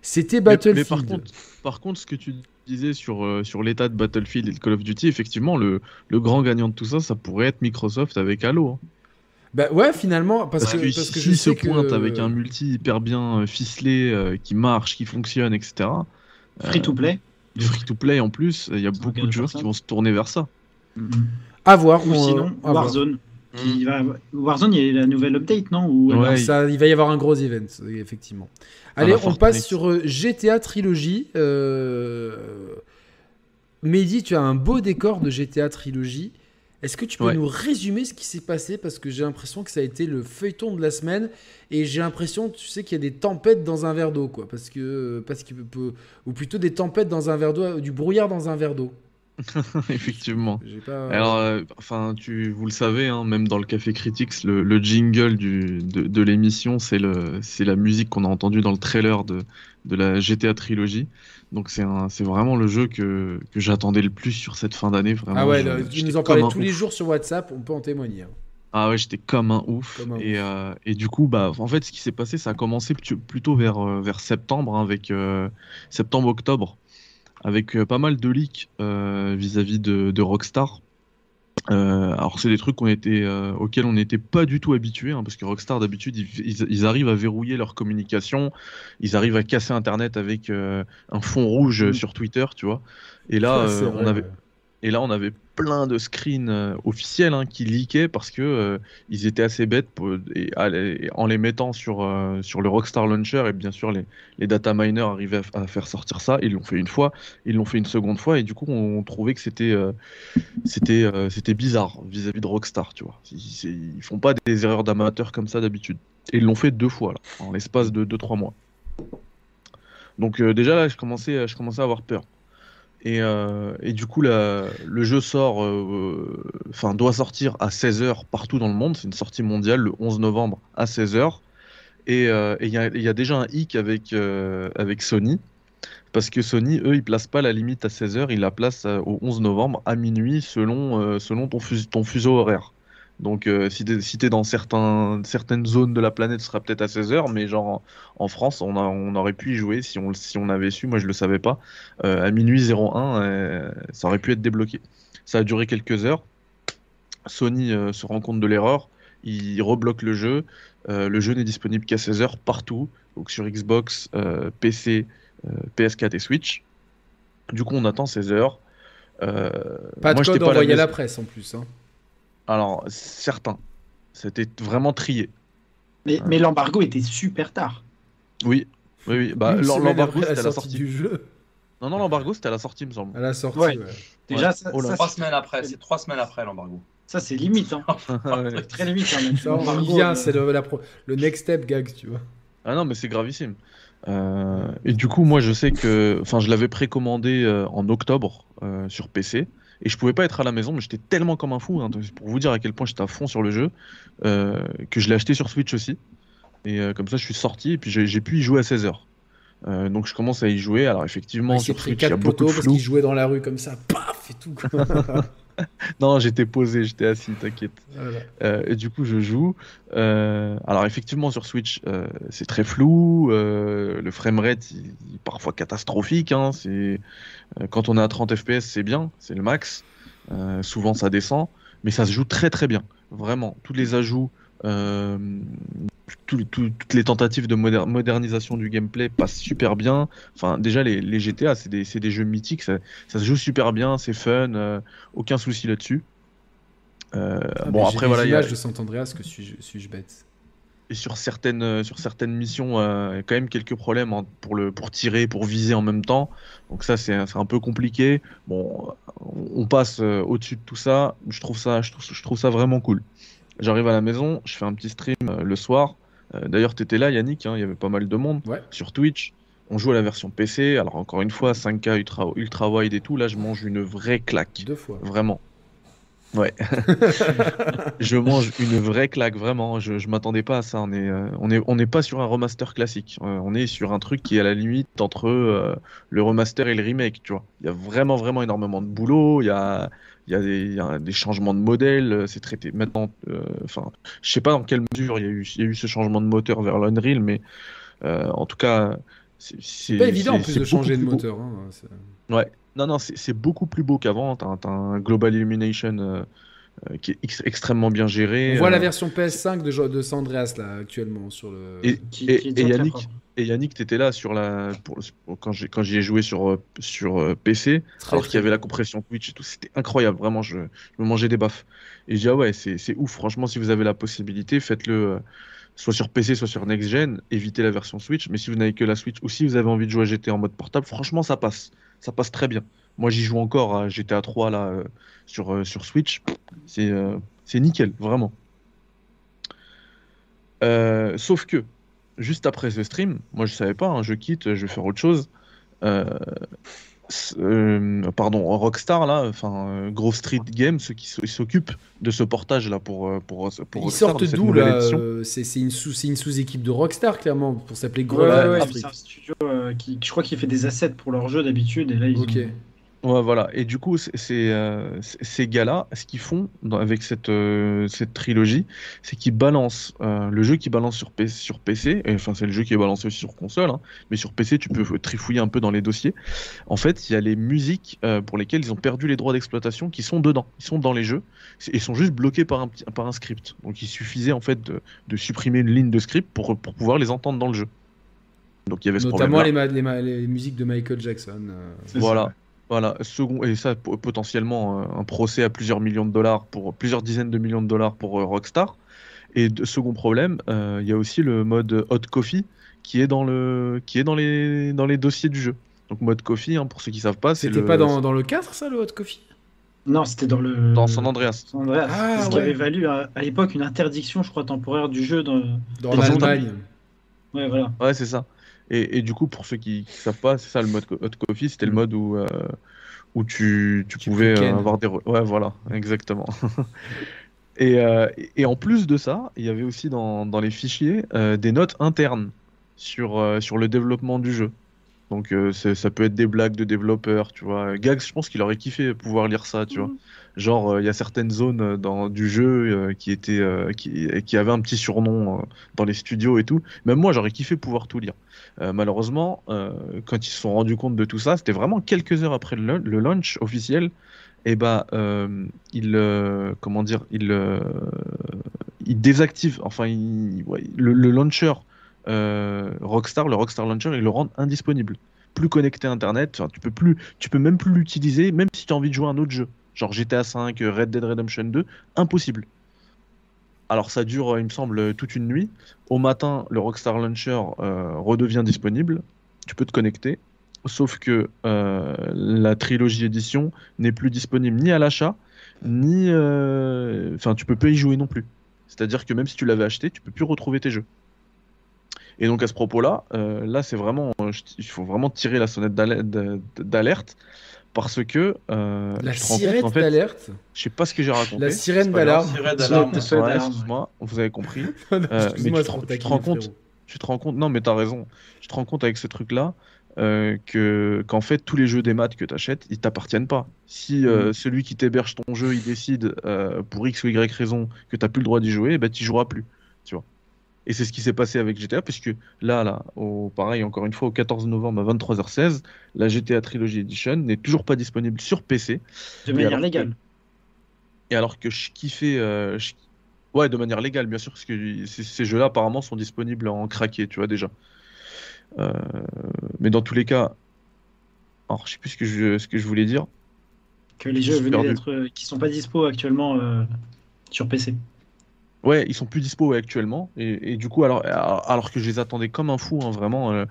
c'était Battlefield.
par, contre, par contre, ce que tu disais sur, sur l'état de Battlefield et de Call of Duty, effectivement, le, le grand gagnant de tout ça, ça pourrait être Microsoft avec Halo. Hein.
Bah ouais, finalement, parce, que, parce que
je se pointe avec un multi hyper bien ficelé, qui marche, qui fonctionne, etc.
Free to play
du free-to-play en plus, il y a beaucoup de joueurs qui vont se tourner vers ça.
Mm-hmm. À voir. Ou sinon, Warzone. Mm. va... Warzone, il y a la nouvelle update, non
Ou ça, Il va y avoir un gros event, effectivement. Allez, on passe sur euh, GTA Trilogy. Euh... Mehdi, tu as un beau décor de GTA Trilogy. Est-ce que tu peux nous résumer ce qui s'est passé? Parce que j'ai l'impression que ça a été le feuilleton de la semaine. Et j'ai l'impression, tu sais, qu'il y a des tempêtes dans un verre d'eau, quoi. Parce que, parce qu'il peut, ou plutôt des tempêtes dans un verre d'eau, du brouillard dans un verre d'eau.
Effectivement. Alors, euh, enfin, tu, vous le savez, hein, même dans le Café Critics, le, jingle du, de, l'émission, c'est la musique qu'on a entendue dans le trailer de, de la GTA trilogie. Donc c'est vraiment le jeu que, que j'attendais le plus sur cette fin d'année.
Ah ouais, tu nous en parlais tous les jours sur WhatsApp, on peut en témoigner. Hein.
Ah ouais, j'étais comme un ouf. et, euh, et, du coup, bah, en fait, ce qui s'est passé, ça a commencé plutôt vers, euh, vers septembre, hein, avec septembre-octobre avec euh, pas mal de leaks euh, vis-à-vis de, Rockstar. Euh, alors c'est des trucs était, auxquels on n'était pas du tout habitué, hein, parce que Rockstar d'habitude ils, arrivent à verrouiller leur communication, ils arrivent à casser Internet avec un fond rouge sur Twitter, tu vois. Et là, on avait, et là, on avait plein de screens euh, officiels hein, qui leakaient parce que euh, ils étaient assez bêtes en les mettant sur, euh, sur le Rockstar Launcher et bien sûr les, les data miners arrivaient à, faire sortir ça. Ils l'ont fait une fois, ils l'ont fait une seconde fois et du coup on, trouvait que c'était c'était c'était bizarre vis-à-vis de Rockstar, tu vois. Ils, ils font pas des erreurs d'amateurs comme ça d'habitude. Et ils l'ont fait deux fois en l'espace de 2-3 mois. Donc déjà là, je commençais, je commençais à avoir peur. Euh, et, du coup, le jeu sort, euh, enfin, doit sortir à 16h partout dans le monde. C'est une sortie mondiale le 11 novembre à 16h. Et euh, il y, a déjà un hic avec, Sony. Parce que Sony, eux, ils placent pas la limite à 16h, ils la placent au 11 novembre à minuit selon, selon ton fuseau horaire. Donc euh, si tu es, dans certains, certaines zones de la planète, ce sera peut-être à 16h, mais genre en, France, on, on, aurait pu y jouer si on, si on avait su, moi je le savais pas, euh, à minuit 01, euh, ça aurait pu être débloqué. Ça a duré quelques heures. Sony se rend compte de l'erreur, il rebloque le jeu. le jeu n'est disponible qu'à 16h partout, donc sur Xbox, PC, PS4 et Switch. Du coup, on attend 16h.
pas de code envoyé à la presse en plus. Hein.
Alors, certains. C'était vraiment trié.
Mais, l'embargo était super tard.
Oui, oui, oui. Bah, l'embargo, c'était à la sortie du jeu. Non, non, l'embargo, c'était à la sortie, me semble.
À la sortie, ouais.
Déjà, ça, trois semaines après. C'est trois semaines après l'embargo.
Ça, c'est limite. Hein. Très limite, quand même.
Ça, on vient, c'est le, le next step gag, tu vois.
Ah non, mais c'est gravissime. Euh, et du coup, moi, je sais que, enfin, je l'avais précommandé euh, en octobre euh, sur PC. Et je pouvais pas être à la maison, mais j'étais tellement comme un fou, hein, pour vous dire à quel point j'étais à fond sur le jeu, euh, que je l'ai acheté sur Switch aussi. Et euh, comme ça, je suis sorti et puis j'ai pu y jouer à 16h. Euh, donc je commence à y jouer. Alors effectivement,
sur Switch, il y a beaucoup de flou. parce qu'il jouait dans la rue comme ça, paf et tout.
non, j'étais posé, j'étais assis, t'inquiète. Euh, et du coup, je joue. Euh, alors, effectivement, sur Switch, euh, c'est très flou. le framerate, il, est parfois catastrophique. Hein. c'est quand on est à 30 FPS, c'est bien, c'est le max. souvent, ça descend, mais ça se joue très très bien. Vraiment, tous les ajouts toutes les tentatives de modernisation du gameplay passent super bien. Enfin, déjà, les, GTA, c'est des, jeux mythiques, ça, se joue super bien, c'est fun, euh, aucun souci là-dessus.
Euh, ah, bon, après, voilà. Il y a de Sant Andreas que suis-je bête
et sur certaines, euh, sur certaines missions, quand même quelques problèmes hein, pour, le, pour tirer, pour viser en même temps. Donc ça, c'est un peu compliqué. Bon, on passe au-dessus de tout ça. Je trouve ça, je trouve, je trouve ça vraiment cool. J'arrive à la maison, je fais un petit stream le soir. Euh, d'ailleurs, tu étais là, Yannick, hein, il y avait pas mal de monde sur Twitch. On joue à la version PC. Alors, encore une fois, 5K ultra, ultra wide et tout. Là, je mange une vraie claque.
Deux fois.
Vraiment. Ouais. je mange une vraie claque, vraiment. Je, je m'attendais pas à ça. On est, euh, on est, on n'est pas sur un remaster classique. Euh, on est sur un truc qui est à la limite entre le remaster et le remake, tu vois. Il y a vraiment, vraiment énormément de boulot. Il y a, il y, a des, changements de modèle, euh, c'est traité maintenant. Euh, enfin, je sais pas dans quelle mesure il y, a eu, y a eu ce changement de moteur vers l'Unreal, mais euh, en tout cas,
c'est pas évident en plus de changer de moteur. Hein,
ouais, non, non, c'est beaucoup plus beau qu'avant. T'as as un Global Illumination qui est extrêmement bien géré.
On voit la version PS5 de, de Sandreas là actuellement sur le.
Et, et Yannick, et Yannick, tu étais là sur la, pour, quand j'y ai joué sur, euh, sur euh, PC, alors qu'il y avait la compression Twitch et tout. C'était incroyable, vraiment, je, me mangeais des baffes. Et je dis, ah ouais, c'est ouf, franchement, si vous avez la possibilité, faites-le euh, soit sur PC, soit sur Next Gen, évitez la version Switch. Mais si vous n'avez que la Switch ou si vous avez envie de jouer à GT en mode portable, franchement, ça passe. Ça passe très bien. Moi, j'y joue encore à GTA 3 là, sur, sur Switch. C'est c'est nickel, vraiment. sauf que, juste après ce stream, moi je savais pas, hein, je quitte, je vais faire autre chose. Euh, pardon, Rockstar là, enfin euh, Grove Street Games, ceux qui s'occupent de ce portage là pour euh, pour, pour
Ils sortent d'où là C'est une sous une sous équipe de Rockstar clairement pour s'appeler Grove.
c'est un studio qui je crois qu'il fait des assets pour leur jeu d'habitude et là ils ont
Ouais, voilà. Et du coup, euh, ces gars-là, ce qu'ils font avec cette, euh, cette trilogie, c'est qu'ils balancent euh, le jeu qui balance sur, PC, sur PC, enfin, c'est le jeu qui est balancé aussi sur console, hein, mais sur PC, tu peux trifouiller un peu dans les dossiers. En fait, il y a les musiques pour lesquelles ils ont perdu les droits d'exploitation qui sont dedans, ils sont dans les jeux, et sont juste bloqués par un, par un script. Donc, il suffisait en fait de, de supprimer une ligne de script pour, pour pouvoir les entendre dans le jeu.
Donc, il y avait ce Notamment les, les, les, musiques de Michael Jackson.
Voilà. Voilà, second, et ça potentiellement euh, un procès à plusieurs millions de dollars pour plusieurs dizaines de millions de dollars pour euh, Rockstar. Et second problème, euh, il y a aussi le mode Hot Coffee qui est dans le qui est dans les dans les dossiers du jeu. Donc mode Coffee, hein, pour ceux qui savent pas,
c'était pas dans, dans, le 4 ça le Hot Coffee?
Non, c'était dans le
dans San Andreas.
San Andreas. Ah, ce qui avait valu à, l'époque une interdiction, je crois, temporaire du jeu dans,
dans, l'Allemagne.
Ouais, voilà.
Ouais, c'est ça. Et, du coup, pour ceux qui ne savent pas, c'est ça le mode Hot Coffee, c'était le mm. mode où, euh, où tu, tu, pouvais euh, avoir des. Ouais, voilà, exactement. Euh, et, et, en plus de ça, il y avait aussi dans, dans les fichiers des notes internes sur, sur le développement du jeu. Donc ça peut être des blagues de développeurs, tu vois. Gags, je pense qu'il aurait kiffé pouvoir lire ça, tu vois. Genre, il y a certaines zones dans, du jeu qui, étaient, qui, qui avaient un petit surnom dans les studios et tout. Même moi, j'aurais kiffé pouvoir tout lire. Euh, malheureusement, euh, quand ils se sont rendus compte de tout ça, c'était vraiment quelques heures après le, launch officiel. Et bah, euh, comment dire, il désactive, enfin, le, launcher Rockstar, le Rockstar Launcher, il le rend indisponible. Plus connecté à Internet, tu peux plus, tu peux même plus l'utiliser, même si tu as envie de jouer à un autre jeu, genre GTA 5, Red Dead Redemption 2, impossible. Alors ça dure, il me semble, toute une nuit. Au matin, le Rockstar Launcher euh, redevient disponible. Tu peux te connecter. Sauf que euh, la trilogie édition n'est plus disponible ni à l'achat, ni. Euh, enfin, tu peux pas y jouer non plus. C'est-à-dire que même si tu l'avais acheté, tu peux plus retrouver tes jeux. Et donc à ce propos-là, là c'est vraiment, il faut vraiment tirer la sonnette d'alerte parce que
euh, la sirène d'alerte.
Je sais pas ce que j'ai raconté.
La sirène d'alarme.
moi vous avez compris. Euh, mais tu te, rends compte, tu te rends compte. Non, mais t'as raison. Tu te rends compte avec ce truc-là euh, que qu'en fait tous les jeux des maths que tu achètes, ils t'appartiennent pas. Si euh, mm. celui qui t'héberge ton jeu, il décide pour x ou y raison que t'as plus le droit d'y jouer, bah tu joueras plus. Et c'est ce qui s'est passé avec GTA, puisque là, là au, pareil, encore une fois, au 14 novembre à 23h16, la GTA Trilogy Edition n'est toujours pas disponible sur PC.
De manière légale.
Et alors que je kiffais. Euh, ouais, de manière légale, bien sûr, parce que ces jeux-là, apparemment, sont disponibles en craqué, tu vois, déjà. Euh, mais dans tous les cas. Alors, je sais plus ce que je, ce que je voulais dire.
Que les jeux venaient d'être. Euh, qui sont pas dispo actuellement sur PC.
Ouais, ils sont plus dispo actuellement. Et, du coup, alors, alors que je les attendais comme un fou, hein, vraiment, euh,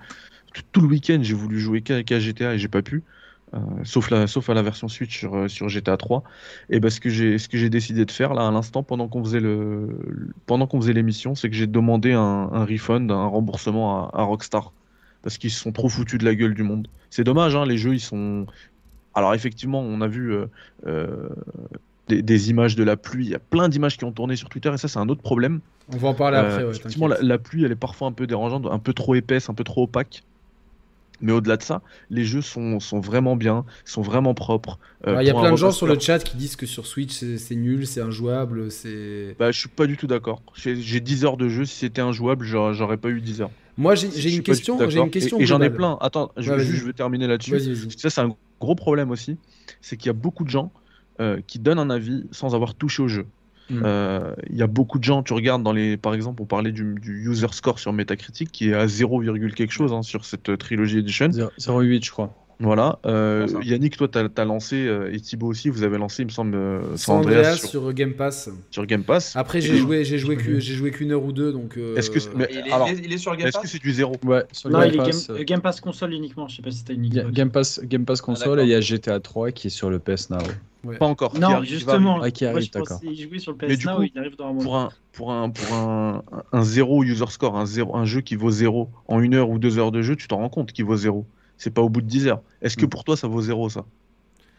tout, le week-end, j'ai voulu jouer qu'à GTA et j'ai pas pu. Euh, sauf, la, sauf à la version Switch sur, euh, sur GTA 3. Et ben, ce que j'ai ce que j'ai décidé de faire là à l'instant pendant qu'on faisait le pendant qu'on faisait l'émission, c'est que j'ai demandé un, un, refund, un remboursement à, Rockstar parce qu'ils se sont trop foutus de la gueule du monde. C'est dommage, hein, les jeux ils sont. Alors effectivement, on a vu des, images de la pluie. Il y a plein d'images qui ont tourné sur Twitter et ça, c'est un autre problème.
On va en parler euh, après.
effectivement, la, pluie, elle est parfois un peu dérangeante, un peu trop épaisse, un peu trop opaque. Mais au-delà de ça, les jeux sont, sont vraiment bien, sont vraiment propres.
Euh, il y a plein de gens sur le chat qui disent que sur Switch c'est nul, c'est injouable, c'est.
Bah, je suis pas du tout d'accord. J'ai 10 heures de jeu, si c'était injouable, j'aurais pas eu 10 heures.
Moi j'ai une, question, j'ai une question.
Et, j'en ai plein. Attends, je, je veux terminer là-dessus. Ça, c'est un gros problème aussi. C'est qu'il y a beaucoup de gens euh, qui donne un avis sans avoir touché au jeu. Hmm. Euh, il y a beaucoup de gens, tu regardes dans les, par exemple, on parlait du, user score sur Metacritic qui est à 0, quelque chose hein, sur cette trilogie edition.
0,8 je crois.
Voilà. Euh, Yannick, toi, tu as, lancé, euh, et Thibaut aussi, vous avez lancé, il me semble,
euh, San Andreas, sur, Game Pass.
Sur Game Pass.
Après, j'ai joué, j'ai joué, j'ai joué qu'une heure ou deux, donc.
Est-ce que
il, est, sur Game Pass
Est-ce que c'est du zéro?
Ouais. Sur non, Game il Pass, est Game, Pass console uniquement. Je sais pas si t'as une
Game Pass, Game Pass console et il y a GTA 3 qui est sur le PS Now.
Pas encore.
Non, justement.
Ah, qui arrive, d'accord.
jouait sur le PS Now, il arrive dans un
Pour un, pour un, pour un, un zéro user score, un, zéro, un jeu qui vaut zéro en une heure ou deux heures de jeu, tu t'en rends compte qu'il vaut zéro c'est pas au bout de 10 heures. Est-ce que mm. pour toi ça vaut zéro ça?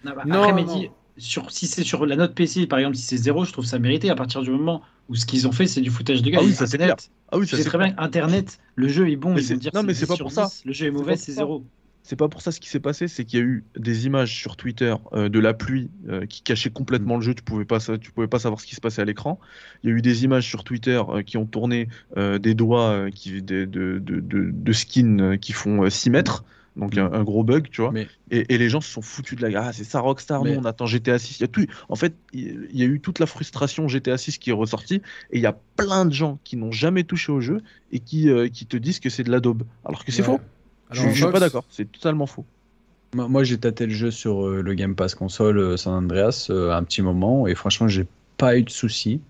Non, bah, après, sur, si c'est sur la note PC, par exemple, si c'est zéro, je trouve ça mérité à partir du moment où ce qu'ils ont fait, c'est du foutage de gueule.
Ah oui, ça c'est clair. Ah oui,
ça c'est très bien. Internet, le jeu est bon.
Mais dire non, mais c'est pas pour ça.
Le jeu est mauvais, c'est zéro.
C'est pas pour ça ce qui s'est passé, c'est qu'il y a eu des images sur Twitter euh, de la pluie euh, qui cachaient complètement le jeu. Tu pouvais pas, tu pouvais pas savoir ce qui se passait à l'écran. Il y a eu des images sur Twitter euh, qui ont tourné des doigts qui, de, de, de, de skins qui font 6 mètres donc un, gros bug, tu vois. Et, les gens se sont foutus de la gueule. Ah, c'est ça Rockstar, nous on attend GTA 6. Il y a tout. En fait, il y a eu toute la frustration GTA 6 qui est ressortie, et il y a plein de gens qui n'ont jamais touché au jeu et qui, euh, qui te disent que c'est de la daube. Alors que c'est faux. Je, ne suis pas d'accord, c'est totalement faux.
Moi, j'ai tâté le jeu sur euh, le Game Pass console euh, San Andreas un petit moment, et franchement, j'ai pas eu de soucis.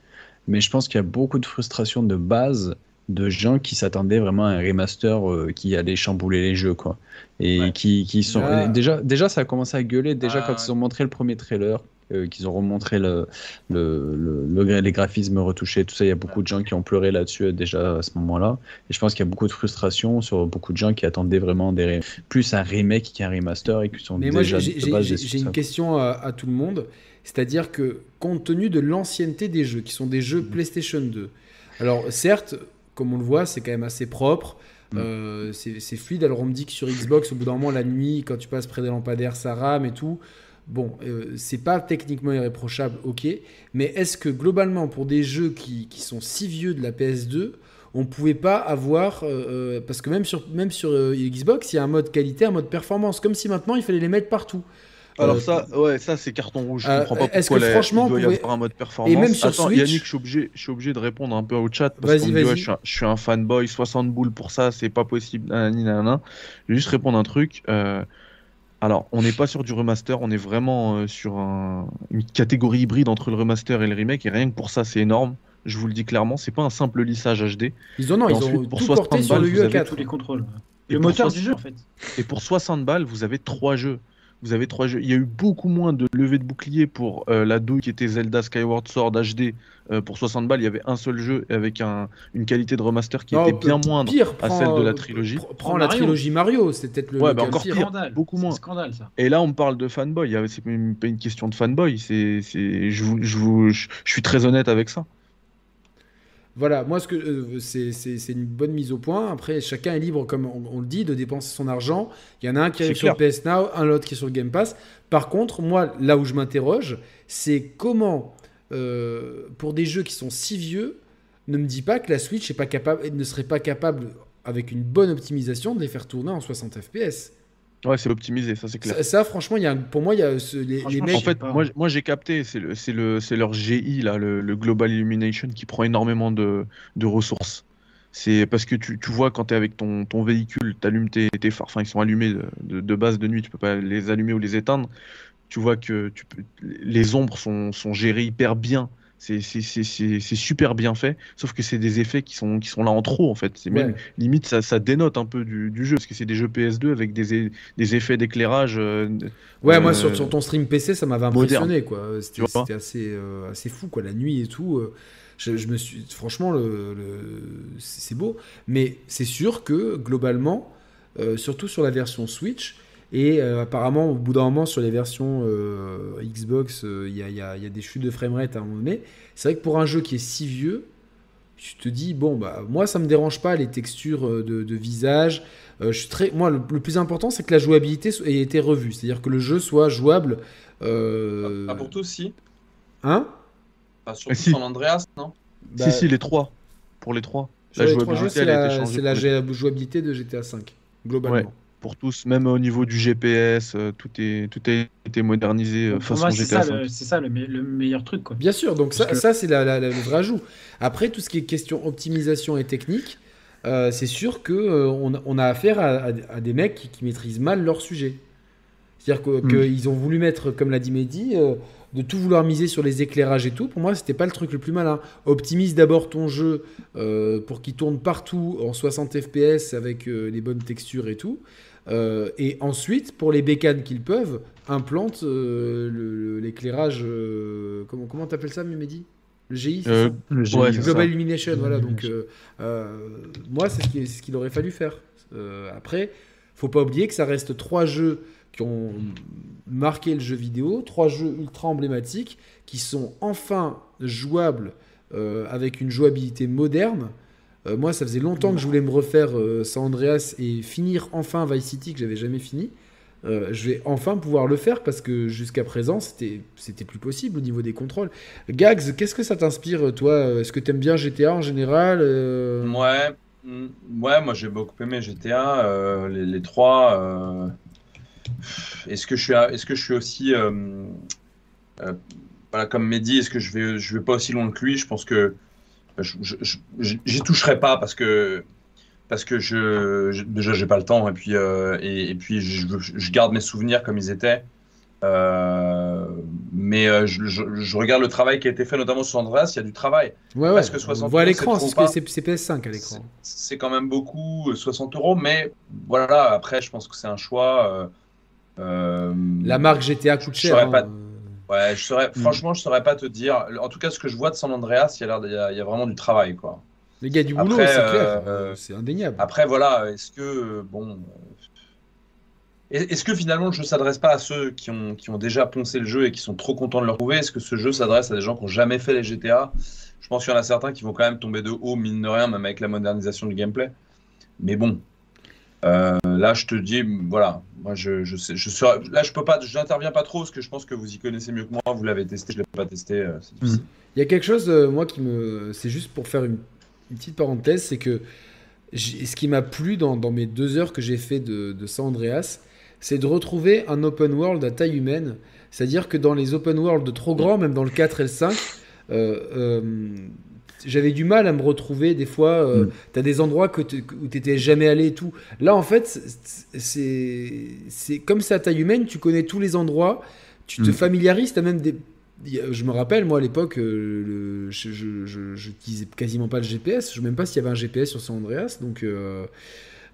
Mais je pense qu'il y a beaucoup de frustration de base de gens qui s'attendaient vraiment à un remaster qui allait chambouler les jeux quoi et qui, qui, sont ah. déjà déjà ça a commencé à gueuler déjà ah, quand ils ont montré le premier trailer euh, qu'ils ont remontré le, le, le, les graphismes retouchés tout ça il y a beaucoup de gens qui ont pleuré là-dessus euh, déjà à ce moment-là et je pense qu'il y a beaucoup de frustration sur beaucoup de gens qui attendaient vraiment des plus un remake qu'un remaster et qui sont
Mais déjà j'ai une question à, à, tout le monde c'est-à-dire que compte tenu de l'ancienneté des jeux qui sont des jeux mm. PlayStation 2 alors certes comme on le voit c'est quand même assez propre Mm. Euh, c'est fluide. Alors on me dit que sur Xbox, au bout d'un moment, la nuit, quand tu passes près des lampadaires, ça rame et tout. Bon, euh, c'est pas techniquement irréprochable, ok. Mais est-ce que globalement, pour des jeux qui, qui, sont si vieux de la PS2, on pouvait pas avoir. Euh, parce que même sur, même sur Xbox, il y a un mode qualité, un mode performance. Comme si maintenant, il fallait les mettre partout.
Alors euh, ça, ouais, ça c'est carton rouge. Je
euh, comprends pas pourquoi que franchement,
il doit y avoir un mode performance.
Et même sur
Attends,
Switch...
Yannick, je suis obligé, je suis obligé de répondre un peu au chat parce que je, suis un, fanboy, 60 boules pour ça, c'est pas possible. Je vais juste répondre un truc. Euh, alors, on n'est pas sur du remaster, on est vraiment sur une catégorie hybride entre le remaster et le remake, et rien que pour ça, c'est énorme. Je vous le dis clairement, c'est pas un simple lissage HD.
Ils ont, non, ils ont pour tout porté sur le UE4.
Tous les contrôles. le moteur du jeu, en fait.
Et pour 60 balles, vous avez trois jeux. Vous avez trois jeux. Il y a eu beaucoup moins de levées de boucliers pour euh, la douille qui était Zelda Skyward Sword HD. Euh, pour 60 balles, il y avait un seul jeu avec un, une qualité de remaster qui était bien moindre à celle de la trilogie.
Prends la trilogie Mario, c'est peut-être le.
Ouais, bah encore pire, beaucoup moins.
Scandale, ça.
Et là, on parle de fanboy. C'est pas une question de fanboy. C'est, je, je, je suis très honnête avec ça.
Voilà, moi, ce que euh, c'est une bonne mise au point. Après, chacun est libre, comme on, le dit, de dépenser son argent. Il y en a un qui est sur PS Now, un autre qui est sur le Game Pass. Par contre, moi, là où je m'interroge, c'est comment, euh, pour des jeux qui sont si vieux, ne me dis pas que la Switch est pas capable, ne serait pas capable, avec une bonne optimisation, de les faire tourner en 60 FPS.
Ouais, c'est optimisé, ça c'est clair.
Ça, franchement, y a, pour moi, il y a les, mecs.
En fait, moi, moi j'ai capté, c'est le, le, leur GI, là, le, Global Illumination, qui prend énormément de, de ressources. C'est parce que tu, tu vois, quand tu es avec ton, ton véhicule, tu allumes tes, tes phares, enfin, ils sont allumés de, de, base de nuit, tu peux pas les allumer ou les éteindre. Tu vois que tu peux, les ombres sont, sont gérées hyper bien c'est super bien fait, sauf que c'est des effets qui sont, qui sont là en trop en fait. C'est même limite ça, ça, dénote un peu du, du jeu parce que c'est des jeux PS2 avec des, des effets d'éclairage. Euh,
ouais, moi sur, sur, ton stream PC ça m'avait impressionné quoi. C'était assez, euh, assez fou quoi, la nuit et tout. Euh, je, je me suis, franchement, le, c'est beau, mais c'est sûr que globalement, surtout sur la version Switch, et euh, apparemment, au bout d'un moment, sur les versions euh, Xbox, euh, il y, a, des chutes de framerate à un moment donné. C'est vrai que pour un jeu qui est si vieux, tu te dis, bon, bah, moi, ça me dérange pas les textures de, visage. je suis très... Moi, le, plus important, c'est que la jouabilité ait été revue. C'est-à-dire que le jeu soit jouable.
Pas pour tous, si.
Hein?
Pas surtout si. Andreas, non?
Si, si, les trois. Pour les trois.
La jouabilité, c'est la, la, jouabilité de GTA 5, globalement
pour tous, même au niveau du GPS, euh, tout, est, tout a été modernisé euh, façon GTA.
C'est ça le, meilleur truc. Quoi.
Bien sûr, donc ça, ça c'est la, le vrai ajout. Après, tout ce qui est question optimisation et technique, euh, c'est sûr qu'on on a affaire à, des mecs qui, maîtrisent mal leur sujet. C'est-à-dire
Hmm.
qu'ils ont voulu mettre, comme l'a dit Mehdi, euh, de tout vouloir miser sur les éclairages et tout. Pour moi, c'était pas le truc le plus malin. Optimise d'abord ton jeu euh, pour qu'il tourne partout en 60 FPS avec euh, les bonnes textures et tout. Euh, et ensuite, pour les bécanes qu'ils peuvent, implante euh, l'éclairage. euh, comment comment t'appelles ça, Mehdi Le GI
Le
ouais,
c'est
Global. Illumination, voilà. Donc, moi, c'est ce qu'il aurait fallu faire. Après, faut pas oublier que ça reste trois jeux qui ont marqué le jeu vidéo, trois jeux ultra emblématiques qui sont enfin jouables avec une jouabilité moderne. Euh, moi, ça faisait longtemps que je voulais me refaire euh, San Andreas et finir enfin Vice City que j'avais jamais fini. Euh, je vais enfin pouvoir le faire parce que jusqu'à présent, c'était plus possible au niveau des contrôles. Gags, qu'est-ce que ça t'inspire, toi? Est-ce que t'aimes bien GTA en général Euh,
Ouais, mm, ouais, moi j'ai beaucoup aimé GTA, les, les trois. Est-ce que je suis, est-ce que je suis aussi, voilà, comme Mehdi, est-ce que je vais, je vais pas aussi loin que lui? Je pense que j'y toucherai pas parce que parce que je, je- déjà j'ai pas le temps et puis euh, et, et puis je, je garde mes souvenirs comme ils étaient. Euh, mais euh, je, regarde le travail qui a été fait notamment sur Andreas, il y a du travail.
Ouais, ouais.
Est-ce que 60
On voit à
euros,
l'écran,
c'est
c'est
trop
ce
ou
que c'est c'est PS5 à l'écran.
C'est quand même beaucoup, euh, 60 euros, mais voilà, après, je pense que c'est un choix.
La marque GTA coûte cher. hein.
pas. Ouais, je saurais,
Mm.
franchement, je saurais pas te dire. En tout cas, ce que je vois de San Andreas, il y a, il y a, il y a vraiment du travail, quoi.
Les gars du boulot, c'est
euh,
clair.
euh,
c'est indéniable.
Après, voilà, est-ce que, euh, bon. euh, Est-ce que finalement le jeu s'adresse pas à ceux qui ont, qui ont déjà poncé le jeu et qui sont trop contents de le retrouver? Est-ce que ce jeu s'adresse à des gens qui n'ont jamais fait les GTA Je pense qu'il y en a certains qui vont quand même tomber de haut, mine de rien, même avec la modernisation du gameplay. Mais bon, euh, là je te dis, voilà, moi je, je sais, je serais- là je peux pas, je n'interviens pas trop parce que je pense que vous y connaissez mieux que moi, vous l'avez testé, je l'ai pas testé, euh, difficile.
Il y a quelque chose, euh, moi, qui me. C'est juste pour faire une, petite parenthèse, c'est que ce qui m'a plu dans, dans mes deux heures que j'ai fait de, de San Andreas, c'est de retrouver un open world à taille humaine. C'est-à-dire que dans les open world trop grands, même dans le 4 et le 5, euh, euh, j'avais du mal à me retrouver. Des fois, euh,
Mm.
tu as des endroits que où tu n'étais jamais allé et tout. Là, en fait, c'est- comme c'est à taille humaine, tu connais tous les endroits, tu te
Mm.
familiarises, tu as même des. Je me rappelle, moi, à l'époque, euh, je, je, je, je utilisais quasiment pas le GPS. Je ne sais même pas s'il y avait un GPS sur San Andreas. Donc, euh,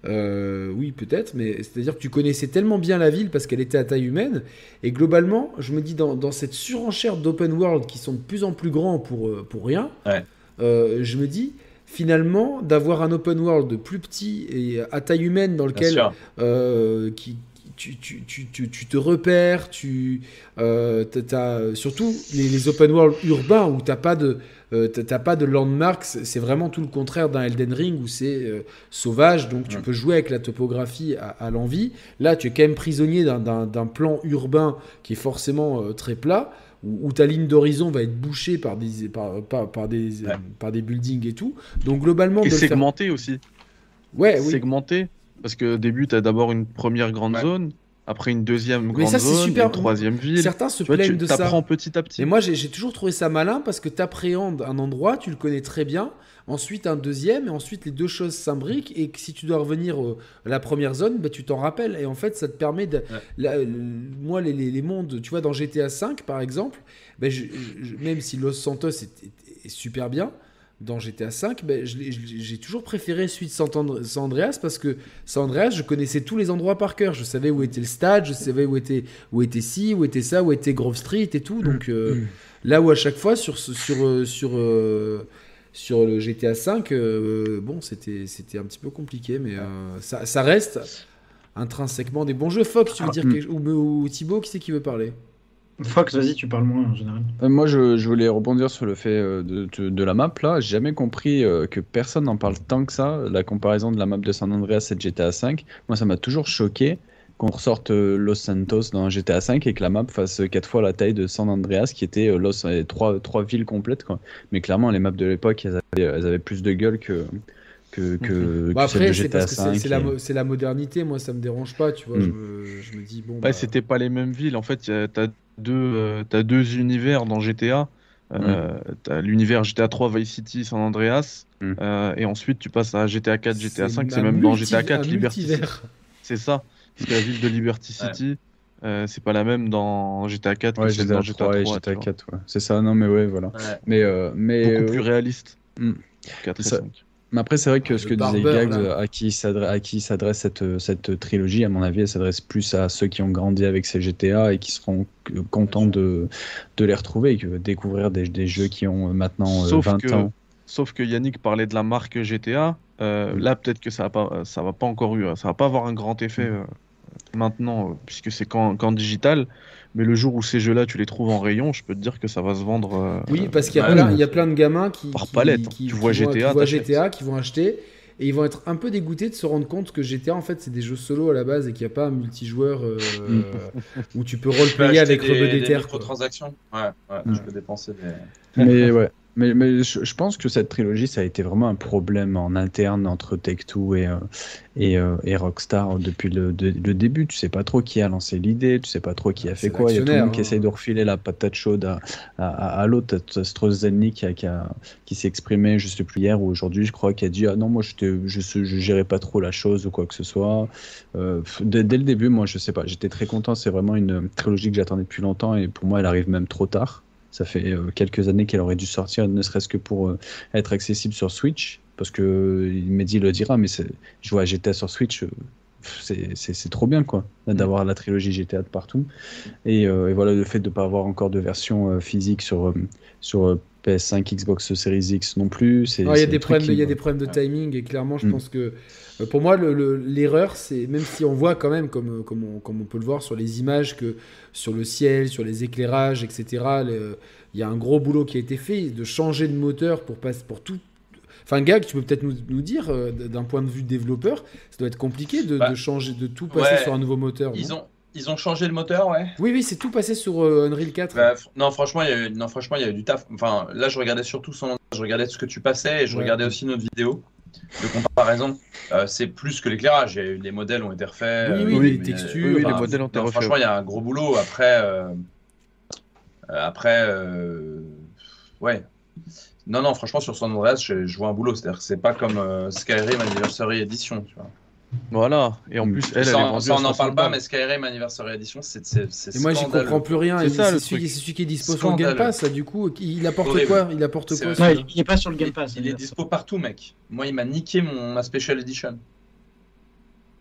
euh, oui, peut-être. Mais c'est-à-dire que tu connaissais tellement bien la ville parce qu'elle était à taille humaine. Et globalement, je me dis, dans, dans cette surenchère d'open world qui sont de plus en plus grands pour, pour rien,
Ouais.
Euh, je me dis, finalement, d'avoir un open world plus petit et à taille humaine dans lequel euh, qui, tu, tu, tu, tu, te repères, tu, euh, surtout les, les open world urbains où t'as pas de euh, t'as- pas de landmarks, c'est vraiment tout le contraire d'un Elden Ring où c'est euh, sauvage, donc tu
Ouais.
peux jouer avec la topographie à, à l'envie. Là, tu es quand même prisonnier d'un- plan urbain qui est forcément très plat, où, où ta ligne d'horizon va être bouchée par des, par, par, par des,
Ouais.
par des buildings et tout. Donc globalement,
Et
de le faire-
segmenté aussi.
Ouais, oui.
Segmenté. Parce que au début, tu as d'abord une première grande
Ouais.
zone, après une deuxième
Mais
grande
ça, c'est
zone,
super-
une troisième ville.
Certains se
Tu vois,
plaignent
tu
de ça.
petit à petit.
Mais moi, j'ai j'ai toujours trouvé ça malin parce que tu appréhendes un endroit, tu le connais très bien, ensuite un deuxième, et ensuite les deux choses s'imbriquent, et que si tu dois revenir à la première zone, bah, tu t'en rappelles. Et en fait, ça te permet de. la- le- moi, les, les- les mondes, tu vois, dans GTA V, par exemple, bah, je- je- même si Los Santos est, est- est super bien. Dans GTA V, bah, l'ai- j'ai toujours préféré celui de San Andre- San Andreas parce que San Andreas, je connaissais tous les endroits par cœur. Je savais où était le stade, je savais où était, où était ci, où était ça, où était Grove Street et tout. Donc, euh, Là où à chaque fois sur sur euh, sur euh, sur le GTA V, euh, bon c'était c'était un petit peu compliqué, mais euh, ça, ça reste intrinsèquement des bons jeux. Fox, tu veux
Ah,
dire
mm.
quelque- ou, ou Thibaut, qui c'est qui veut parler?
Fox, vas-y, tu parles moins en général.
Euh, Moi, je, je voulais rebondir sur le fait euh, de, de, de la map. Là, j'ai jamais compris euh, que personne n'en parle tant que ça. La comparaison de la map de San Andreas et de GTA V. Moi, ça m'a toujours choqué qu'on ressorte euh, Los Santos dans GTA V et que la map fasse quatre fois la taille de San Andreas, qui était euh, Los, trois, trois villes complètes. Quoi. Mais clairement, les maps de l'époque, elles avaient, elles avaient plus de gueule que, que, que,
Bah Après, c'est la,
et-
c'est la modernité. Moi, ça me dérange pas, tu vois.
Mm.
Je, me, je me dis bon.
Ouais,
bah,
c'était pas les mêmes villes. En fait, y a- t'as deux, euh, t'as deux univers dans GTA. Euh, T'as l'univers GTA 3 Vice City San Andreas.
Mm.
euh, et ensuite, tu passes à GTA 4, GTA 5.
un
C'est même dans GTA 4
un
Liberty. C'est ça. C'est la ville de Liberty
Ouais.
City. Euh, c'est pas la même dans GTA 4
Ouais,
que
GTA
dans
3
GTA
et
3.
GTA
tu vois.
4, ouais. C'est ça, non mais ouais, voilà.
Ouais.
Mais, euh, mais,
Beaucoup
euh,
plus réaliste.
Hmm.
4 et
Ça-
5.
mais après, c'est vrai que ce
Le
que disait Gags,
là.
à qui s'adresse à qui s'adresse cette, cette trilogie, à mon avis, elle s'adresse plus à ceux qui ont grandi avec ces GTA et qui seront euh, contents de, de les retrouver et que découvrir des, des jeux qui ont euh, maintenant euh,
Sauf
20
que-
ans.
Sauf que Yannick parlait de la marque GTA. euh. Là, peut-être que ça va pas, ça va pas encore eu, ça va pas avoir un grand effet euh, maintenant, euh, puisque c'est qu'en qu'en digital. Mais le jour où ces jeux-là, tu les trouves en rayon, je peux te dire que ça va se vendre. euh,
Oui, parce qu'il y, a
Ouais.
plein- il y a plein de gamins qui,
Par
qui-
palette, hein.
qui-
Tu
qui
vois
vont-
GTA,
qui voient
t'achètes.
GTA, qui vont acheter, et ils vont être un peu dégoûtés de se rendre compte que GTA, en fait, c'est des jeux solo à la base et qu'il n'y a pas un multijoueur euh, où tu peux roleplayer avec
des,
Rebeu
des
des Terres. quoi.
microtransactions. Ouais, ouais,
Mm.
tu peux dépenser des.
Mais ouais. Mais, mais je, je pense que cette trilogie, ça a été vraiment un problème en interne entre Take-Two et, euh, et, euh, et Rockstar depuis le, de- le début. Tu sais pas trop qui a lancé l'idée, tu sais pas trop qui a
Ah,
fait quoi. Il y a tout le monde qui
hein.
essaye de refiler la patate chaude à, à, à- à l'autre. Strozenny qui, a- qui, a- qui s'est exprimé, je sais plus hier ou aujourd'hui, je crois, qui a dit Ah non, moi je, je, je gérais pas trop la chose ou quoi que ce soit. Euh, dès, dès le début, moi je sais pas, j'étais très content. C'est vraiment une trilogie que j'attendais depuis longtemps et pour moi, elle arrive même trop tard. Ça fait euh, quelques années qu'elle aurait dû sortir, ne serait-ce que pour euh, être accessible sur Switch. Parce que euh, Mehdi le dira, mais je vois GTA sur Switch, c'est- trop bien quoi, d'avoir la trilogie GTA de partout. Et, euh, et voilà, le fait de ne pas avoir encore de version euh, physique sur, euh, sur PS5, Xbox Series X non plus.
il y a des problèmes, de-
qui
il y a
me-
des problèmes de
Ouais.
timing et clairement, je
Mm.
pense que euh, pour moi, le- le- l'erreur, c'est même si on voit quand même, comme, comme, on, comme on peut le voir sur les images, que sur le ciel, sur les éclairages, etc., le- il y a un gros boulot qui a été fait de changer de moteur pour passer pour tout. Enfin, Gag, tu peux peut-être nous, nous dire, euh, d'un point de vue développeur, ça doit être compliqué de,
Bah,
de changer, de tout passer
ouais.
sur un nouveau moteur.
Ils ont, ils ont changé le moteur, ouais.
Oui, oui, c'est tout passé sur euh, Unreal 4.
Bah, non, franchement, il y a eu, non, franchement, il y a eu du taf. Enfin, là, je regardais surtout son, je regardais ce que tu passais et je
Ouais.
regardais aussi notre vidéo de comparaison. Euh, c'est plus que l'éclairage. Il y a eu les modèles ont été refaits.
Oui,
euh,
oui,
mais-
les textures.
Oui, oui,
enfin,
les modèles ont été refaits.
Franchement, il y a un gros boulot. Après, euh, euh, après, euh, ouais. Non, non, franchement, sur San Andreas, je, je vois un boulot. C'est-à-dire que c'est pas comme euh, Skyrim Anniversary Edition. Tu vois.
Voilà. Et en
Mm.
plus, elle, elle est vendue
ça, on n'en
60
parle pas, mais Skyrim Anniversary Edition, c'est c'est- c'est
Et moi, j'y comprends plus rien.
C'est
Et
ça, le
C'est celui, celui qui est dispo sur le Game. Pass, là, du coup. Il apporte
Horrible.
quoi? Il apporte quoi
il n'est pas sur le Game Pass.
Il est dispo partout, mec. Moi, il m'a niqué mon, ma Special Edition.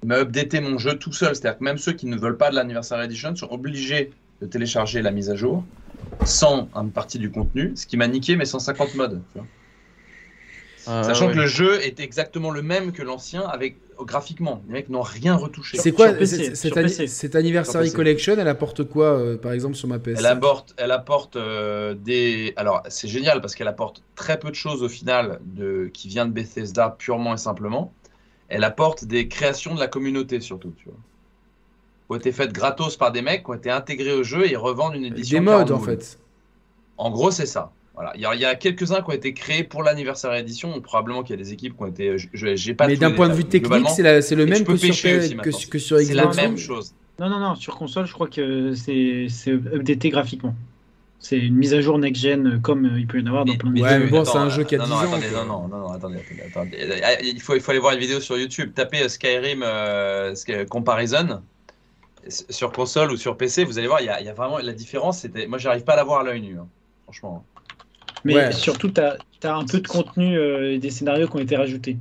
Il m'a updaté mon jeu tout seul. C'est-à-dire que même ceux qui ne veulent pas de l'Anniversary Edition sont obligés de télécharger la mise à jour sans une partie du contenu, ce qui m'a niqué mes 150 modes. tu vois.
Ah,
Sachant
ouais.
que le jeu est exactement le même que l'ancien avec graphiquement. Les mecs n'ont rien retouché.
C'est quoi
PC,
cette-
PC.
Anniversary. Collection Elle apporte quoi, euh, par exemple, sur ma PS
Elle apporte, elle apporte euh, des. Alors, c'est génial parce qu'elle apporte très peu de choses au final de... qui vient de Bethesda purement et simplement. Elle apporte des créations de la communauté surtout, tu vois. Qui ont été faites gratos par des mecs qui ont été intégrés au jeu et ils revendent une édition.
Des modes,
40
en fait.
En gros, c'est ça. Voilà. Il y a, il y a quelques-uns qui ont été créés pour l'anniversaire édition. donc probablement qu'il y a des équipes qui ont été. je- je- J'ai pas
Mais d'un point de vue technique, c'est la- c'est le
Et
même que sur, que, que sur
C'est la
Xbox
même
One.
chose.
Non, non, non, sur console, je crois que c'est c'est updaté graphiquement. C'est une mise à jour next-gen euh, comme euh, il peut y en avoir dans plein de
Ouais,
jeux.
mais bon,
attends,
c'est un jeu qui a
non,
10
non,
ans,
non, non, non, non, attendez, attendez, attendez. Ah, Il faut, il faut aller voir une vidéo sur YouTube. Tapez euh, Skyrim euh, Sky- Comparison sur console ou sur PC. Vous allez voir, il y a, il y a vraiment la différence. C'était, moi, j'arrive pas à la voir à l'œil nu. hein, franchement.
Mais
Ouais.
surtout, tu as, un peu de contenu euh, et des scénarios qui ont été rajoutés.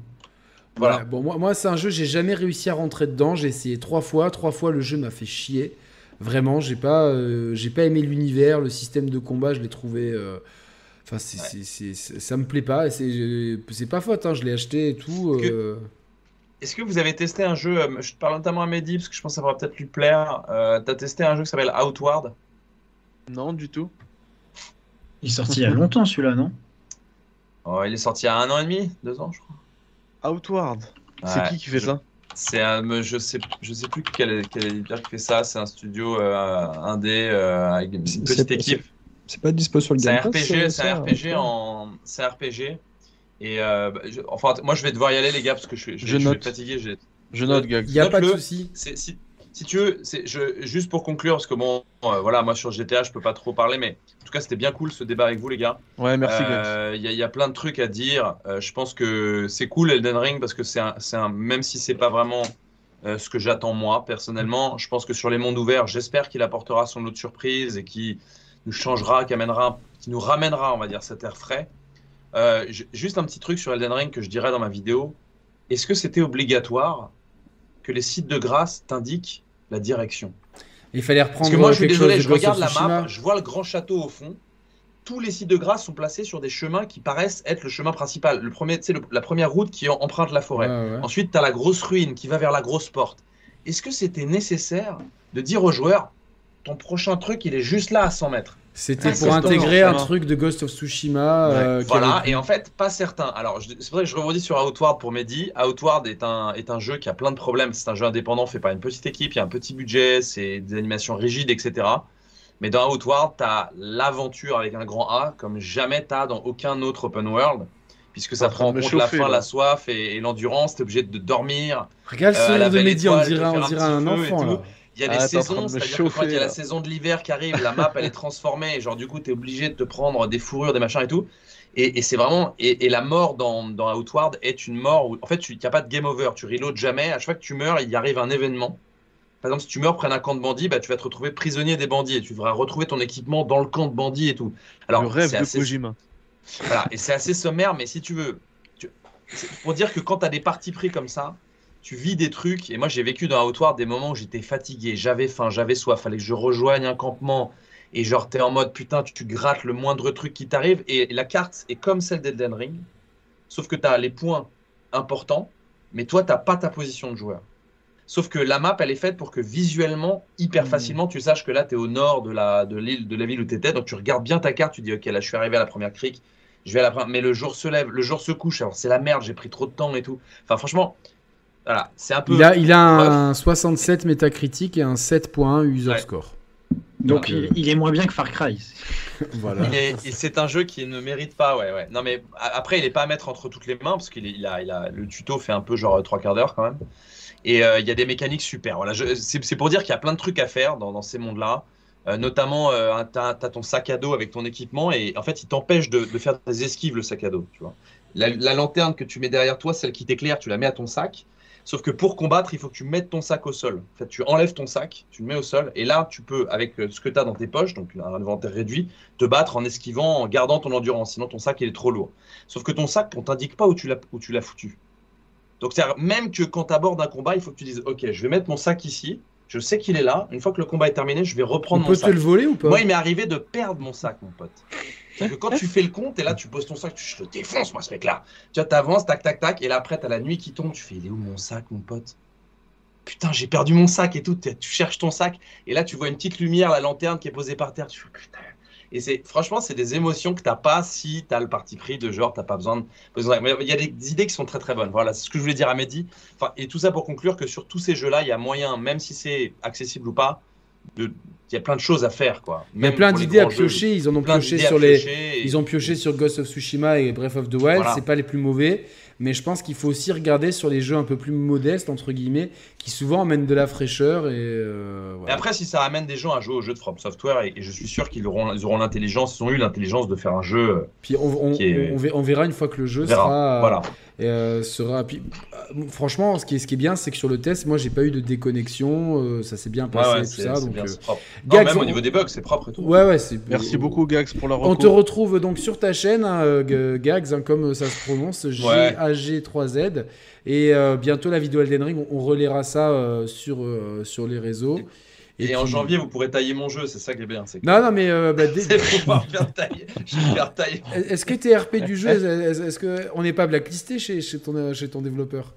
Voilà.
Ouais, bon, moi, moi c'est un jeu, j'ai jamais réussi à rentrer dedans. J'ai essayé trois fois. Trois fois, le jeu m'a fait chier. Vraiment, j'ai pas, euh, j'ai pas aimé l'univers, le système de combat, je l'ai trouvé. euh, Enfin, c'est- ça me plaît pas. C'est, c'est pas faute, hein, je l'ai acheté et tout.
Que-
euh,
Est-ce que vous avez testé un jeu euh, Je te parle notamment à Mehdi parce que je pense que ça pourra peut-être lui plaire. Euh, T'as testé un jeu qui s'appelle Outward?
Non, du tout.
Il est sorti il y a longtemps celui-là, non?
Oh, Il est sorti il y a un an et demi, deux ans, je crois.
Outward. C'est qui qui fait ça?
C'est un, je sais, je sais plus quel, quel éditeur qui fait ça. C'est un studio euh, indé euh, avec une
C'est-
petite
c'est-
équipe.
C'est pas dispo sur le
C'est un
Game Pass
RPG, c'est un RPG en, c'est un RPG. Et euh, bah, je- enfin, moi je vais devoir y aller les gars parce que je, suis- je,
Je
être fatigué.
Je note.
Il y a pas de souci.
Si, si tu veux, je, juste pour conclure parce que bon, euh, voilà, moi sur GTA je peux pas trop parler, mais en tout cas c'était bien cool ce débat avec vous les gars.
Ouais, merci.
Euh, Il y, y a plein de trucs à dire. Euh, je pense que c'est cool Elden Ring parce que c'est un, même si c'est pas vraiment ce que j'attends moi personnellement. Je pense que sur les mondes ouverts, j'espère qu'il apportera son lot de surprise et qui nous changera, qui, amènera, qui nous ramènera, on va dire, cet air frais. Juste un petit truc sur Elden Ring que je dirais dans ma vidéo. Est-ce que c'était obligatoire que les sites de grâce t'indiquent la direction
Il fallait reprendre. Parce
que moi, je suis désolé, je regarde la map, je vois le grand château au fond. Tous les sites de grâce sont placés sur des chemins qui paraissent être le chemin principal. Le premier, c'est la première route qui emprunte la forêt. Ensuite, tu as la grosse ruine qui va vers la grosse porte. Est-ce que c'était nécessaire de dire aux joueurs, ton prochain truc, il est juste là à 100 mètres?
C'était pour intégrer un truc de Ghost of Tsushima.
Euh, voilà, et en fait, pas certain. Alors, c'est vrai que je rebondis sur Outward pour Mehdi. Outward est un, est un jeu qui a plein de problèmes. C'est un jeu indépendant fait par une petite équipe, il y a un petit budget, c'est des animations rigides, etc. Mais dans Outward, tu as l'aventure avec un grand A comme jamais tu as dans aucun autre open world. Puisque ça prend en compte la faim, la soif et, l'endurance, tu es obligé de dormir.
Regarde ce euh, de Mehdi, on dirait, on dirait un, enfant. Là.
Il y a des ah, saisons, c'est-à-dire que quand il y a la saison de l'hiver qui arrive, la map elle est transformée, et genre du coup tu es obligé de te prendre des fourrures, des machins et tout. Et, c'est vraiment. Et, la mort dans, dans, Outward est une mort où en fait il n'y a pas de game over, tu reload jamais. À chaque fois que tu meurs, il y arrive un événement. Par exemple, si tu meurs près d'un camp de bandits, bah, tu vas te retrouver prisonnier des bandits et tu devras retrouver ton équipement dans le camp de bandits et tout.
Alors, le rêve de assez... Kojima.
Voilà, et c'est assez sommaire, mais si tu veux, pour dire que quand tu as des parties pris comme ça, tu vis des trucs. Et moi, j'ai vécu dans Outward des moments où j'étais fatigué, j'avais faim, j'avais soif, fallait que je rejoigne un campement. Et genre, t'es en mode putain, tu, grattes le moindre truc qui t'arrive. Et la carte est comme celle d'Elden Ring, sauf que tu as les points importants, mais toi, t'as pas ta position de joueur. Sauf que la map, elle est faite pour que visuellement, hyper mmh. facilement, tu saches que là, tu es au nord de la, de l'île, de la ville où tu étais. Donc, tu regardes bien ta carte, tu dis, OK, là, je suis arrivé à la première crique, je vais à la Mais le jour se lève, le jour se couche. Alors, c'est la merde, j'ai pris trop de temps et tout. Enfin, franchement, c'est un peu.
Il a, il a un 67 métacritique et un 7.1 user score.
Donc il, est moins bien que Far Cry.
voilà. Et, c'est un jeu qui ne mérite pas, ouais, ouais. Non mais après il est pas à mettre entre toutes les mains parce qu'il il a, il a, le tuto fait un peu genre trois quarts d'heure quand même. Et euh, il y a des mécaniques super. Voilà, c'est pour dire qu'il y a plein de trucs à faire dans, ces mondes-là. Euh, notamment, euh, tu as, ton sac à dos avec ton équipement et en fait, il t'empêche de, faire des esquives le sac à dos. Tu vois. La, la lanterne que tu mets derrière toi, celle qui t'éclaire, tu la mets à ton sac. Sauf que pour combattre, il faut que tu mettes ton sac au sol. En fait, tu enlèves ton sac, tu le mets au sol, et là, tu peux, avec euh, ce que tu as dans tes poches, donc un inventaire réduit, te battre en esquivant, en gardant ton endurance. Sinon, ton sac, il est trop lourd. Sauf que ton sac, on t'indique pas où tu l'as foutu. Donc, même que quand tu abordes un combat, il faut que tu dises Ok, je vais mettre mon sac ici, je sais qu'il est là. Une fois que le combat est terminé, je vais reprendre
mon
sac.
On peut te le voler ou pas?
Moi, il m'est arrivé de perdre mon sac, mon pote que quand tu fais le compte, et là, tu poses ton sac, tu, je le défonce, moi, ce mec-là. Tu vois, t'avances, tac, tac, tac, et là, après, t'as la nuit qui tombe, tu fais, il est où mon sac, mon pote? Putain, j'ai perdu mon sac et tout. Tu cherches ton sac, et là, tu vois une petite lumière, la lanterne qui est posée par terre. Tu fais, putain. Et c'est, franchement, c'est des émotions que t'as pas si t'as le parti pris de genre, t'as pas besoin de. il y a des idées qui sont très très bonnes. Voilà, c'est ce que je voulais dire à Mehdi. Enfin, et tout ça pour conclure que sur tous ces jeux-là, il y a moyen, même si c'est accessible ou pas, de, il y a plein de choses à faire quoi.
il y a plein d'idées à piocher, ils en ont pioché sur les ils ont pioché sur Ghost of Tsushima et Breath of the Wild, c'est pas les plus mauvais, mais je pense qu'il faut aussi regarder sur les jeux un peu plus modestes entre guillemets qui souvent amènent de la fraîcheur et, euh,
après si ça amène des gens à jouer aux jeux de From Software et, je suis sûr qu'ils auront ils auront l'intelligence, ils ont eu l'intelligence de faire un jeu euh,
Puis on, on, verra une fois que le jeu sera voilà. Euh, sera. Puis, euh, franchement, ce qui est, ce qui est bien, c'est que sur le test, moi, j'ai pas eu de déconnexion. Euh, ça s'est bien passé, tout ça. Donc,
Gags, même au niveau des bugs, c'est propre et tout.
Ouais, ouais,
Merci beaucoup, Gags, pour la recours.
On te retrouve donc sur ta chaîne, hein, Gags, hein, comme ça se prononce, G-A-G-3-Z. Et bientôt, la vidéo Elden Ring, on, relaiera ça sur, sur les réseaux.
Et, en janvier, vous pourrez tailler mon jeu, c'est ça qui est bien.
Non, non, mais. Euh, bah,
c'est pour pouvoir faire tailler. faire tailler.
Est-ce que tes RP du jeu, est-ce qu'on n'est pas blacklisté chez, chez, ton, chez ton développeur?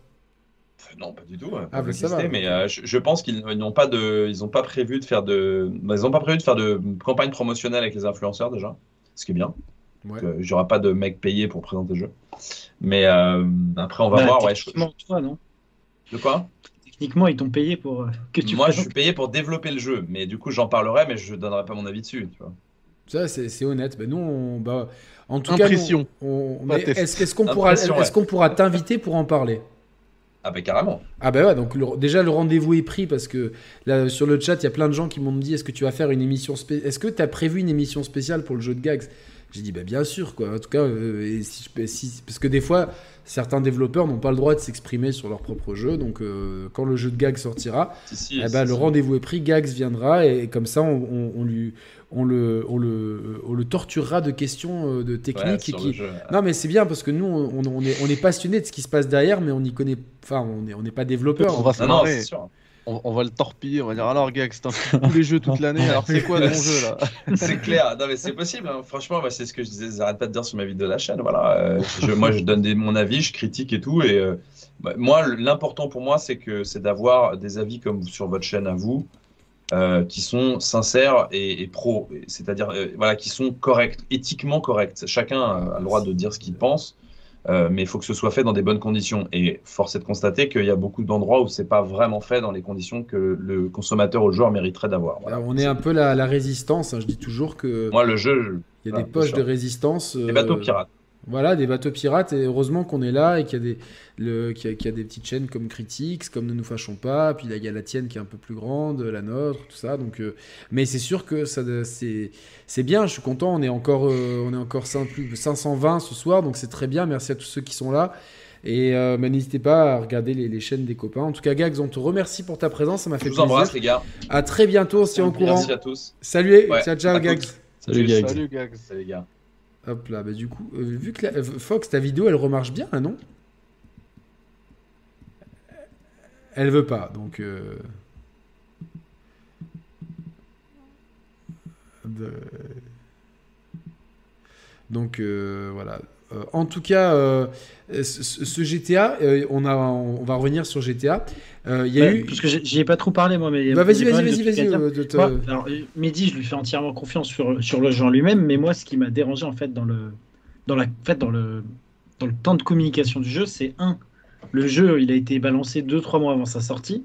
Non, pas du tout. ah, bah, ça va, mais euh, je, pense qu'ils n'ont pas de, ils ont pas prévu de faire de, bah, ils ont pas prévu de faire de campagne promotionnelle avec les influenceurs déjà, ce qui est bien. Ouais. Euh, J'aurai pas de mecs payés pour présenter le jeu. Mais euh, après, on va voir. Ouais, je...
toi, non
De quoi?
Techniquement, ils t'ont payé pour euh, que tu.
Moi, je suis payé pour développer le jeu, mais du coup, j'en parlerai, mais je donnerai pas mon avis dessus. Tu vois.
Ça, c'est honnête. Ben, nous, on, bah, en tout
Impression.
cas, est-ce qu'on pourra, est qu'on pourra t'inviter pour en parler?
Ah ben carrément.
Ah ben ouais, donc déjà le rendez-vous est pris parce que là sur le chat, il y a plein de gens qui m'ont dit est-ce que tu vas faire une émission spéciale Est-ce que tu as prévu une émission spéciale pour le jeu de gags? J'ai dit, bah, bien sûr, quoi. En tout cas, et si, si, parce que des fois, certains développeurs n'ont pas le droit de s'exprimer sur leur propre jeu. Donc, quand le jeu de Gags sortira, eh ben, le rendez-vous est pris, Gags viendra, et, comme ça, on, lui, on le, on le, on le torturera de questions euh, de technique. qui... Non, mais c'est bien parce que nous, on, on est, on est passionné de ce qui se passe derrière, mais on y connaît. Enfin, on n'est on est pas développeur.
On va se marrer. On, va le torpiller, on va dire alors gars, c'est un tous les jeux toute l'année, alors c'est quoi ton jeu là
C'est clair, non mais c'est possible, hein. franchement, c'est ce que je disais, j'arrête pas de dire sur ma vidéo de la chaîne, voilà. Euh, je, moi je donne des, mon avis, je critique et tout, et euh, bah, moi l'important pour moi c'est que c'est d'avoir des avis comme sur votre chaîne à vous, euh, qui sont sincères et, pro, c'est-à-dire euh, voilà, qui sont corrects, éthiquement corrects. Chacun a le droit de dire ce qu'il pense, euh, mais il faut que ce soit fait dans des bonnes conditions. Et force est de constater qu'il y a beaucoup d'endroits où c'est pas vraiment fait dans les conditions que le consommateur ou le joueur mériterait d'avoir.
on est un peu la, résistance. Hein. Je dis toujours que.
Moi, le jeu.
Il y a des poches de résistance.
Les bateaux pirates.
Voilà, des bateaux pirates, et heureusement qu'on est là et qu'il y, a des, le, qu'il y, a, des petites chaînes comme Critics, comme Ne nous fâchons pas, puis là, il y a la tienne qui est un peu plus grande, la nôtre, tout ça. Donc, euh, mais c'est sûr que ça, c'est, c'est bien, je suis content, on est encore, euh, on est encore 520 ce soir, donc c'est très bien, merci à tous ceux qui sont là. Et euh, n'hésitez pas à regarder les, chaînes des copains. En tout cas, Gags, on te remercie pour ta présence, ça m'a fait plaisir. Je vous embrasse,
les gars.
À très bientôt, on tient au courant.
Merci à tous.
Salut, ciao, ciao, Gags.
Salut, Gags.
Salut, Gags.
Salut, les gars.
Hop là, bah du coup, euh, vu que la, Fox, ta vidéo, elle remarche bien, non? Elle veut pas, donc. Euh, donc euh, voilà. En tout cas, ce, GTA, on, a, on va revenir sur GTA.
Euh, y a eu... Parce que j'y ai pas trop parlé, moi. Mais
bah, vas-y, vas-y, vas-y. vas-y
euh, alors, Mehdi, je lui fais entièrement confiance sur, sur le jeu en lui-même, mais moi, ce qui m'a dérangé, en fait, dans le, dans la, en fait, dans le, dans le temps de communication du jeu, c'est un, le jeu, il a été balancé 2-3 mois avant sa sortie.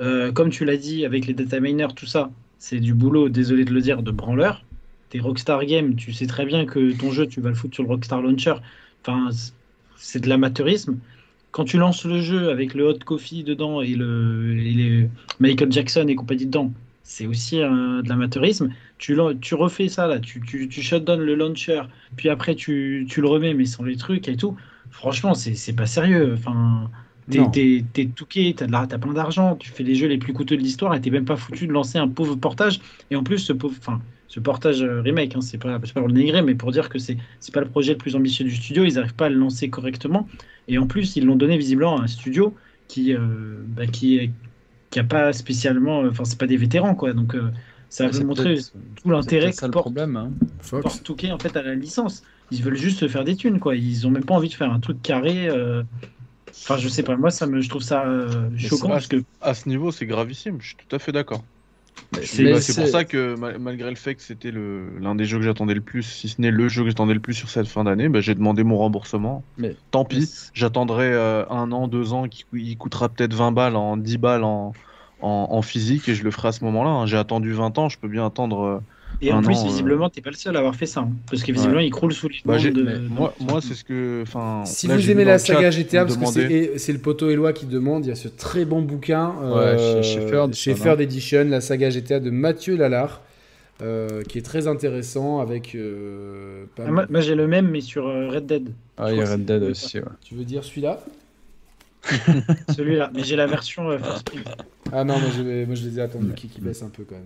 Euh, comme tu l'as dit, avec les data miners, tout ça, c'est du boulot, désolé de le dire, de branleur. T'es Rockstar Game, tu sais très bien que ton jeu, tu vas le foutre sur le Rockstar Launcher. Enfin, c'est de l'amateurisme quand tu lances le jeu avec le hot coffee dedans et, le, les Michael Jackson et compagnie dedans, c'est aussi de l'amateurisme. Tu, tu refais ça là, tu, tu, tu shutdown le launcher, puis après tu, tu, le remets mais sans les trucs et tout. Franchement, c'est pas sérieux. Enfin, t'es touqué, t'as as plein d'argent, tu fais les jeux les plus coûteux de l'histoire et t'es même pas foutu de lancer un pauvre portage. Et en plus, ce pauvre, enfin, ce portage euh, remake, hein, c'est pas, pas pour le négrer, mais pour dire que c'est pas le projet le plus ambitieux du studio, ils n'arrivent pas à le lancer correctement. Et en plus, ils l'ont donné visiblement à un studio qui, euh, bah, qui, qui a pas spécialement, enfin, c'est pas des vétérans, quoi. Donc, euh, ça va montrer tout l'intérêt que
le
porte,
problème, hein.
porte Touquet, en fait à la licence. Ils veulent juste se faire des thunes, quoi. Ils ont même pas envie de faire un truc carré. Enfin, je sais pas, moi, ça me, je trouve ça choquant. Parce que...
À ce niveau, c'est gravissime, je suis tout à fait d'accord. C'est pour ça que malgré le fait que c'était l'un des jeux que j'attendais le plus, si ce n'est le jeu que j'attendais le plus sur cette fin d'année, bah, j'ai demandé mon remboursement. Mais tant pis, j'attendrai euh, un an, deux ans, qui il coûtera peut-être 20 balles en 10 balles en, en, physique et je le ferai à ce moment-là. Hein. J'ai attendu 20 ans, je peux bien attendre euh,
et en plus, euh, visiblement, t'es pas le seul à avoir fait ça. Hein. parce que visiblement, il croule sous les bah, de...
Moi, moi c'est ce que.
Si vous aimez la saga GTA, parce que c'est le poteau Eloi qui demande, il y a ce très bon bouquin
euh, chez,
chez Third Edition, la saga GTA de Mathieu Lalard. Euh, qui est très intéressant avec.
Ah, moi, j'ai le même, mais sur Red Dead.
Ah, il y a Red Dead aussi, ouais.
Tu veux dire celui-là?
Celui-là, mais j'ai la version First
Ah non, moi je, moi je les ai attendus qui, qui baisse un peu quand même.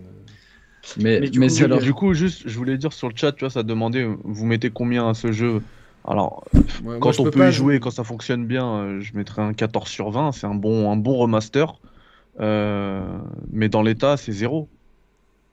Mais, mais, du, coup, alors, du coup, juste, je voulais dire sur le chat, tu vois, ça demandait, vous mettez combien à ce jeu? Alors, quand on peut y jouer, quand ça fonctionne bien, euh, je mettrais un 14 sur 20, c'est un bon, un bon remaster. Euh, mais dans l'état, c'est zéro.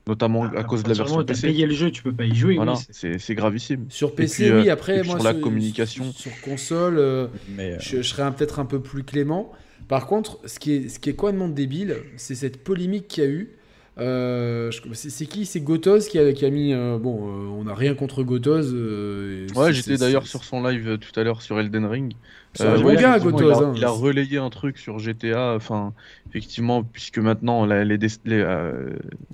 Notamment ah, à cause de la version PC.
payé le jeu, tu peux pas y jouer.
Voilà, c'est gravissime.
Sur PC, oui, euh, après, moi,
sur la communication.
Sur, console, mais je, je, serais peut-être un peu plus clément. Par contre, ce qui est, ce qui est complètement débile, c'est cette polémique qu'il y a eu euh, c'est qui? C'est Gotoz qui a, qui a mis. Euh, bon, euh, on n'a rien contre Gotoz.
ouais, j'étais d'ailleurs sur son live tout à l'heure sur Elden Ring.
C'est un bon gars, Gotoz.
Hein. Il, a, relayé un truc sur GTA. Enfin, effectivement, puisque maintenant les,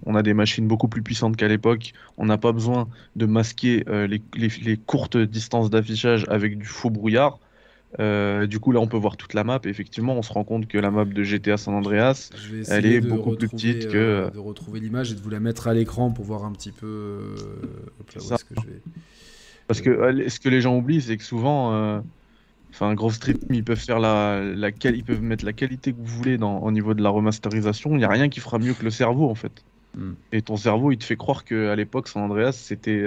on a des machines beaucoup plus puissantes qu'à l'époque, on n'a pas besoin de masquer les, les, courtes distances d'affichage avec du faux brouillard. Euh, du coup, là, on peut voir toute la map. Et effectivement, on se rend compte que la map de GTA San Andreas, elle est beaucoup plus petite que.
Euh, de retrouver l'image et de vous la mettre à l'écran pour voir un petit peu. Euh,
ça. Que je vais... Parce que ce que les gens oublient, c'est que souvent, enfin, Grove Street, ils peuvent faire la, la ils peuvent mettre la qualité que vous voulez dans, au niveau de la remasterisation. Il n'y a rien qui fera mieux que le cerveau, en fait. Hmm. Et ton cerveau, il te fait croire qu'à l'époque, San Andreas, c'était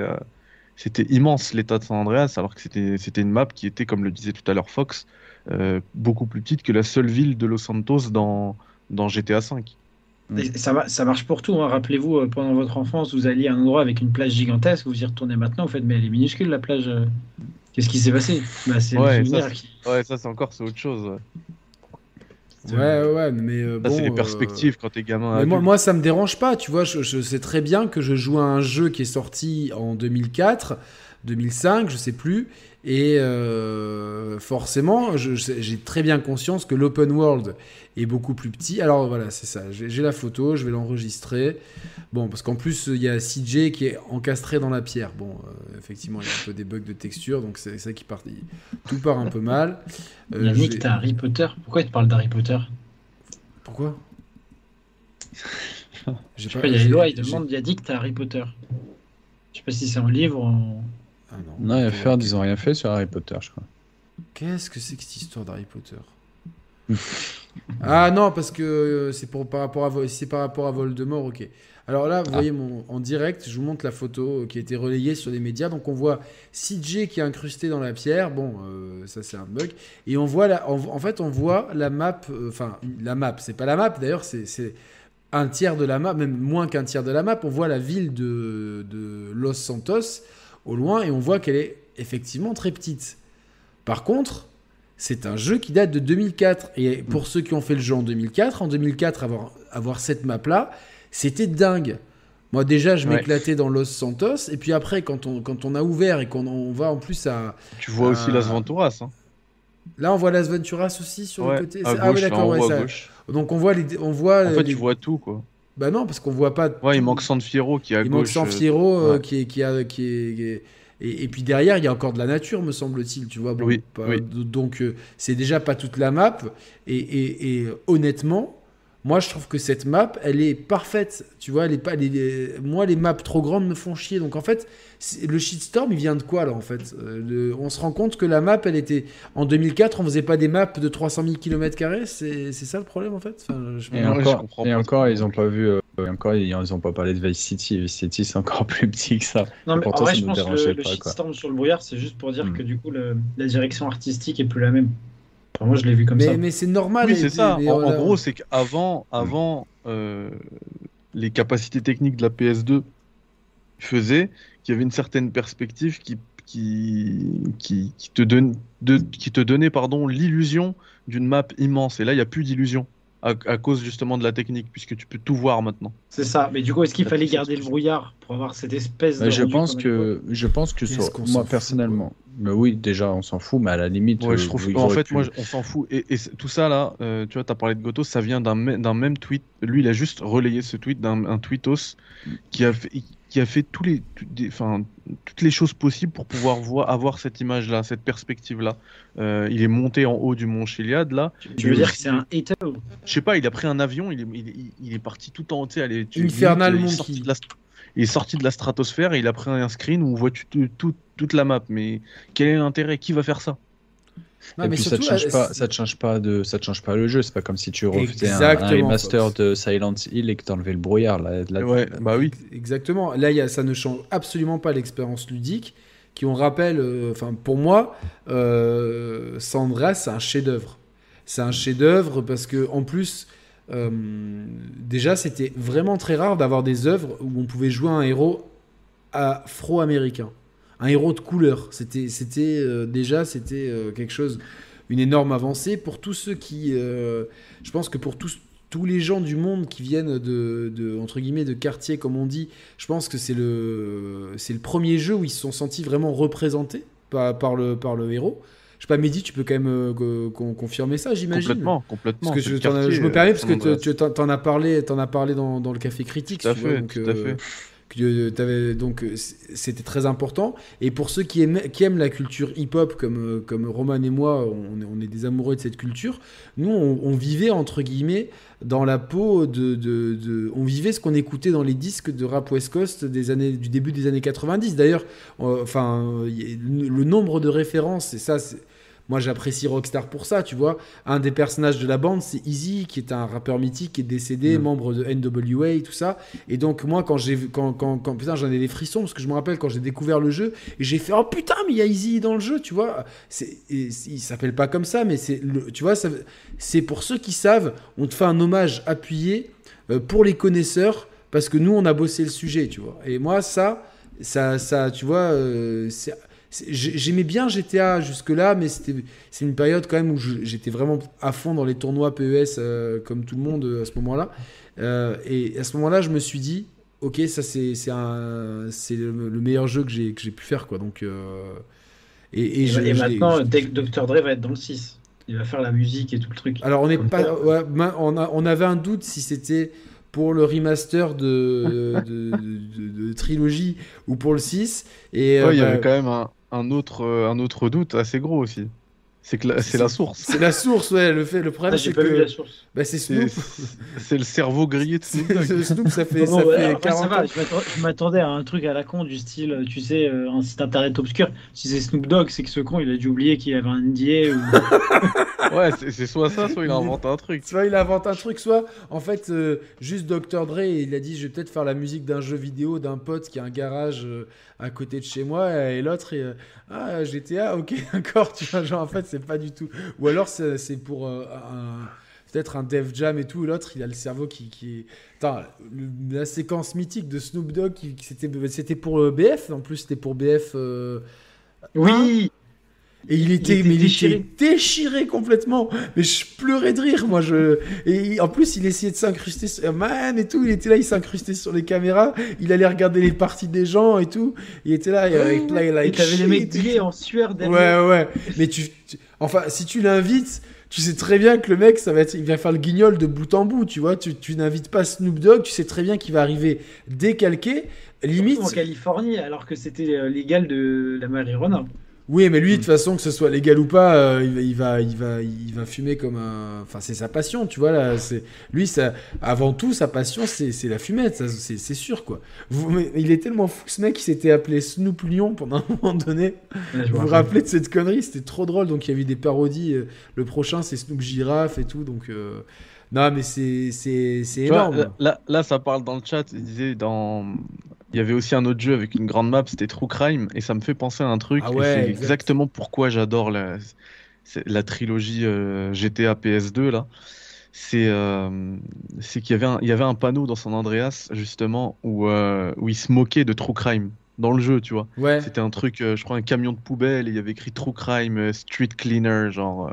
c'était immense l'état de San Andreas, alors que c'était une map qui était, comme le disait tout à l'heure Fox, euh, beaucoup plus petite que la seule ville de Los Santos dans, dans GTA V.
ça, ça marche pour tout. Hein. Rappelez-vous, euh, pendant votre enfance, vous alliez à un endroit avec une plage gigantesque, vous y retournez maintenant, vous faites, mais elle est minuscule la plage. Euh. Qu'est-ce qui s'est passé?
Bah, C'est ouais, ça, c'est encore autre chose.
Ouais, ouais, mais euh, bon.
c'est les euh, perspectives quand t'es gamin.
Mais moi, moi, ça me dérange pas, tu vois. Je, je, sais très bien que je joue à un jeu qui est sorti en 2004, 2005, je sais plus. Et euh, forcément, j'ai très bien conscience que l'open world est beaucoup plus petit. Alors voilà, c'est ça. J'ai la photo, je vais l'enregistrer. Bon, parce qu'en plus, il y a CJ qui est encastré dans la pierre. Bon, euh, effectivement, il y a un peu des bugs de texture, donc c'est ça qui part. Tout part un peu mal.
Euh, Yannick, t'as Harry Potter. Pourquoi tu parles d'Harry Potter?
Pourquoi?
Pas, il y a Eloi, il demande, il a dit que t'as Harry Potter. Je sais pas si c'est en livre ou en.
Ah non, non, faire, ils ont rien fait sur Harry Potter, je crois.
Qu'est-ce que c'est que cette histoire d'Harry Potter Ah non, parce que euh, c'est pour par rapport à c'est par rapport à Voldemort, ok. Alors là, vous ah. voyez mon, en direct, je vous montre la photo qui a été relayée sur les médias. Donc on voit CJ qui est incrusté dans la pierre. Bon, euh, ça c'est un bug. Et on voit la, en, fait, on voit la map. Euh, enfin, la map, c'est pas la map. D'ailleurs, c'est un tiers de la map, même moins qu'un tiers de la map. On voit la ville de, de Los Santos au loin et on voit qu'elle est effectivement très petite. Par contre, c'est un jeu qui date de 2004 et pour ceux qui ont fait le jeu en 2004, en 2004 avoir, avoir cette map là, c'était dingue. Moi déjà je m'éclatais dans Los Santos et puis après quand on, quand on a ouvert et qu'on on va en plus à...
Tu vois aussi Las Venturas. Hein.
Là on voit Las Venturas aussi sur le côté. ah oui d'accord. Donc on voit les... On voit
en fait tu vois tout quoi.
Bah non, parce qu'on voit pas.
Ouais, il manque San Fierro qui est à
il
gauche.
manque euh, Fierro euh, qui, est, qui, a, qui, est, Et, puis derrière, il y a encore de la nature, me semble-t-il, tu vois. oui, Donc, euh, c'est déjà pas toute la map. Et, et, honnêtement, moi, je trouve que cette map, elle est parfaite. Tu vois, elle est pas. moi, les maps trop grandes me font chier. Donc, en fait, le shitstorm, il vient de quoi, là, en fait? Euh, On se rend compte que la map, elle était. En 2004, on faisait pas des maps de 300 000 km. C'est ça le problème, en fait?
Et, encore, et encore, ils ont pas vu. Euh, encore, ils n'ont pas parlé de Vice City. Vice City, c'est encore plus petit que ça.
Non, mais pourtant, en vrai, je pense que le, shitstorm sur le brouillard, c'est juste pour dire hmm. que du coup, la direction artistique est plus la même moi, je l'ai vu comme
mais,
ça.
Mais c'est normal.
Oui, c'est ça. En, gros, c'est qu'avant avant, euh, les capacités techniques de la PS2 faisaient qu'il y avait une certaine perspective qui, qui, qui, te, donne, de, qui te donnait l'illusion d'une map immense. Et là, il n'y a plus d'illusion à, cause justement de la technique, puisque tu peux tout voir maintenant.
C'est ça. Mais du coup, est-ce qu'il fallait garder le brouillard pour avoir cette espèce de.
Je pense que, je pense que moi personnellement, mais oui, déjà, on s'en fout, mais à la limite.
je trouve en fait, moi, on s'en fout. Et, tout ça, là, euh, tu vois, tu as parlé de Goto, ça vient d'un même tweet. Lui, il a juste relayé ce tweet d'un tweetos qui a fait, qui a fait tous les, enfin, toutes les choses possibles pour pouvoir voir, avoir cette image-là, cette perspective-là. Euh, il est monté en haut du mont Chiliad, là.
Tu veux dire que c'est un hater
Je sais pas, il a pris un avion, il est, il, est parti tout en haut, tu sais,
Infernal
il, est sorti de la, il est sorti de la stratosphère et il a pris un screen où on voit toute la map. Mais quel est l'intérêt? Qui va faire ça?
Et puis ça ne change pas, ça te change pas de, ça te change pas le jeu. C'est pas comme si tu refaisais un, remaster de Silent Hill et que t'enlevais le brouillard. Là,
ouais, bah oui.
Exactement. Là, y a, ça ne change absolument pas l'expérience ludique. Qui on rappelle, euh, enfin pour moi, euh, Sandra, c'est un chef-d'œuvre. C'est un chef-d'œuvre parce que en plus, euh, déjà, c'était vraiment très rare d'avoir des œuvres où on pouvait jouer un héros afro-américain un héros de couleur. C'était, c'était euh, déjà, c'était euh, quelque chose, une énorme avancée pour tous ceux qui, euh, je pense que pour tous tous les gens du monde qui viennent de, entre guillemets de quartier comme on dit, je pense que c'est le c'est le premier jeu où ils se sont sentis vraiment représentés par, par le par le héros. Je sais pas, Mehdi, tu peux quand même confirmer ça, j'imagine.
Complètement, complètement.
Parce que je, me permets parce que tu en as parlé, en as parlé dans, dans le café critique.
Tout à fait, tout à fait
avais, donc c'était très important. Et pour ceux qui aiment, la culture hip-hop, comme, comme Roman et moi, on est, des amoureux de cette culture, nous, on, vivait, entre guillemets, dans la peau de... on vivait ce qu'on écoutait dans les disques de rap West Coast des années, du début des années 90. D'ailleurs, enfin, le nombre de références, et ça, moi, j'apprécie Rockstar pour ça, tu vois. Un des personnages de la bande, c'est Easy, qui est un rappeur mythique, qui est décédé, mm. membre de NWA et tout ça. Et donc, moi, quand j'ai quand, quand, quand putain, j'en ai des frissons, parce que je me rappelle quand j'ai découvert le jeu, et j'ai fait, oh putain, mais il y a Easy dans le jeu, tu vois. C'est, il s'appelle pas comme ça, mais c'est, tu vois, c'est pour ceux qui savent, on te fait un hommage appuyé euh, pour les connaisseurs, parce que nous, on a bossé le sujet, tu vois. Et moi, ça, ça, ça tu vois, euh, c'est J'aimais bien GTA jusque-là, mais c'est une période quand même où j'étais vraiment à fond dans les tournois PES, euh, comme tout le monde euh, à ce moment-là. Euh, et à ce moment-là, je me suis dit, ok, ça c'est le, le meilleur jeu que j'ai pu faire. Quoi. Donc,
et, et, maintenant, Dr. Dre va être dans le 6. Il va faire la musique et tout le truc.
Alors, on, n'est pas, on, a, on avait un doute si c'était pour le remaster de, de, trilogie ou pour le 6.
Et, il y avait bah, quand même un, un autre, euh, un autre doute assez gros aussi. C'est que c'est la source.
C'est la source, ouais. Le, fait, le problème, c'est que.
la source.
Bah, c'est Snoop.
C'est le cerveau grillé de Snoop.
Snoop, ça fait, ça fait 40 ça va,
Je m'attendais à un truc à la con du style, tu sais, euh, un site internet obscur. Si c'est Snoop Dogg, c'est que ce con, il a dû oublier qu'il avait un NDA.
Ou... ouais, c'est soit ça, soit il invente un truc.
Soit il invente un truc, soit en fait, euh, juste Dr. Dre, il a dit Je vais peut-être faire la musique d'un jeu vidéo d'un pote qui a un garage à côté de chez moi. Et l'autre, ah, GTA, ok, d'accord, tu vois, genre en fait, c'est pas du tout. Ou alors, c'est pour euh, peut-être un Dev Jam et tout. L'autre, il a le cerveau qui. qui... Attends, la séquence mythique de Snoop Dogg, qui, c'était pour euh, BF, en plus, c'était pour BF. Euh,
oui!
Et il était, mais déchiré. déchiré complètement. Mais je pleurais de rire, moi. Je... Et en plus, il essayait de s'incruster sur... Man et tout. Il était là, il s'incrustait sur les caméras. Il allait regarder les parties des gens et tout. Il était là, avec
plein Et t'avais les mecs en sueur
derrière. Ouais, ouais. Mais tu... Enfin, si tu l'invites, tu sais très bien que le mec, ça va être... il va faire le guignol de bout en bout, tu vois. Tu, tu n'invites pas Snoop Dogg, tu sais très bien qu'il va arriver décalqué. Limite.
En Californie, alors que c'était euh, légal de la marijuana.
Oui, mais lui, de toute façon, que ce soit légal ou pas, euh, il, va, il, va, il, va, fumer comme un. Enfin, c'est sa passion, tu vois. Là, lui, ça, avant tout, sa passion, c'est la fumette, c'est sûr, quoi. Vous, il est tellement fou, ce mec, il s'était appelé Snoop Lion pendant un moment donné. vous vous rappelez de cette connerie? C'était trop drôle. Donc, il y a eu des parodies. Euh, le prochain, c'est Snoop Giraffe et tout. Donc. Euh, non, mais c'est énorme.
là, là, ça parle dans le chat. Il disait dans il y avait aussi un autre jeu avec une grande map, c'était True Crime, et ça me fait penser à un truc. Ah c'est exactement pourquoi j'adore la, la trilogie euh, GTA PS2 là. C'est euh, qu'il y avait un, il y avait un panneau dans son Andreas justement où euh, où il se moquait de True Crime dans le jeu, tu vois.
Ouais.
C'était un truc, je crois, un camion de poubelle, et il y avait écrit True Crime, Street Cleaner, genre,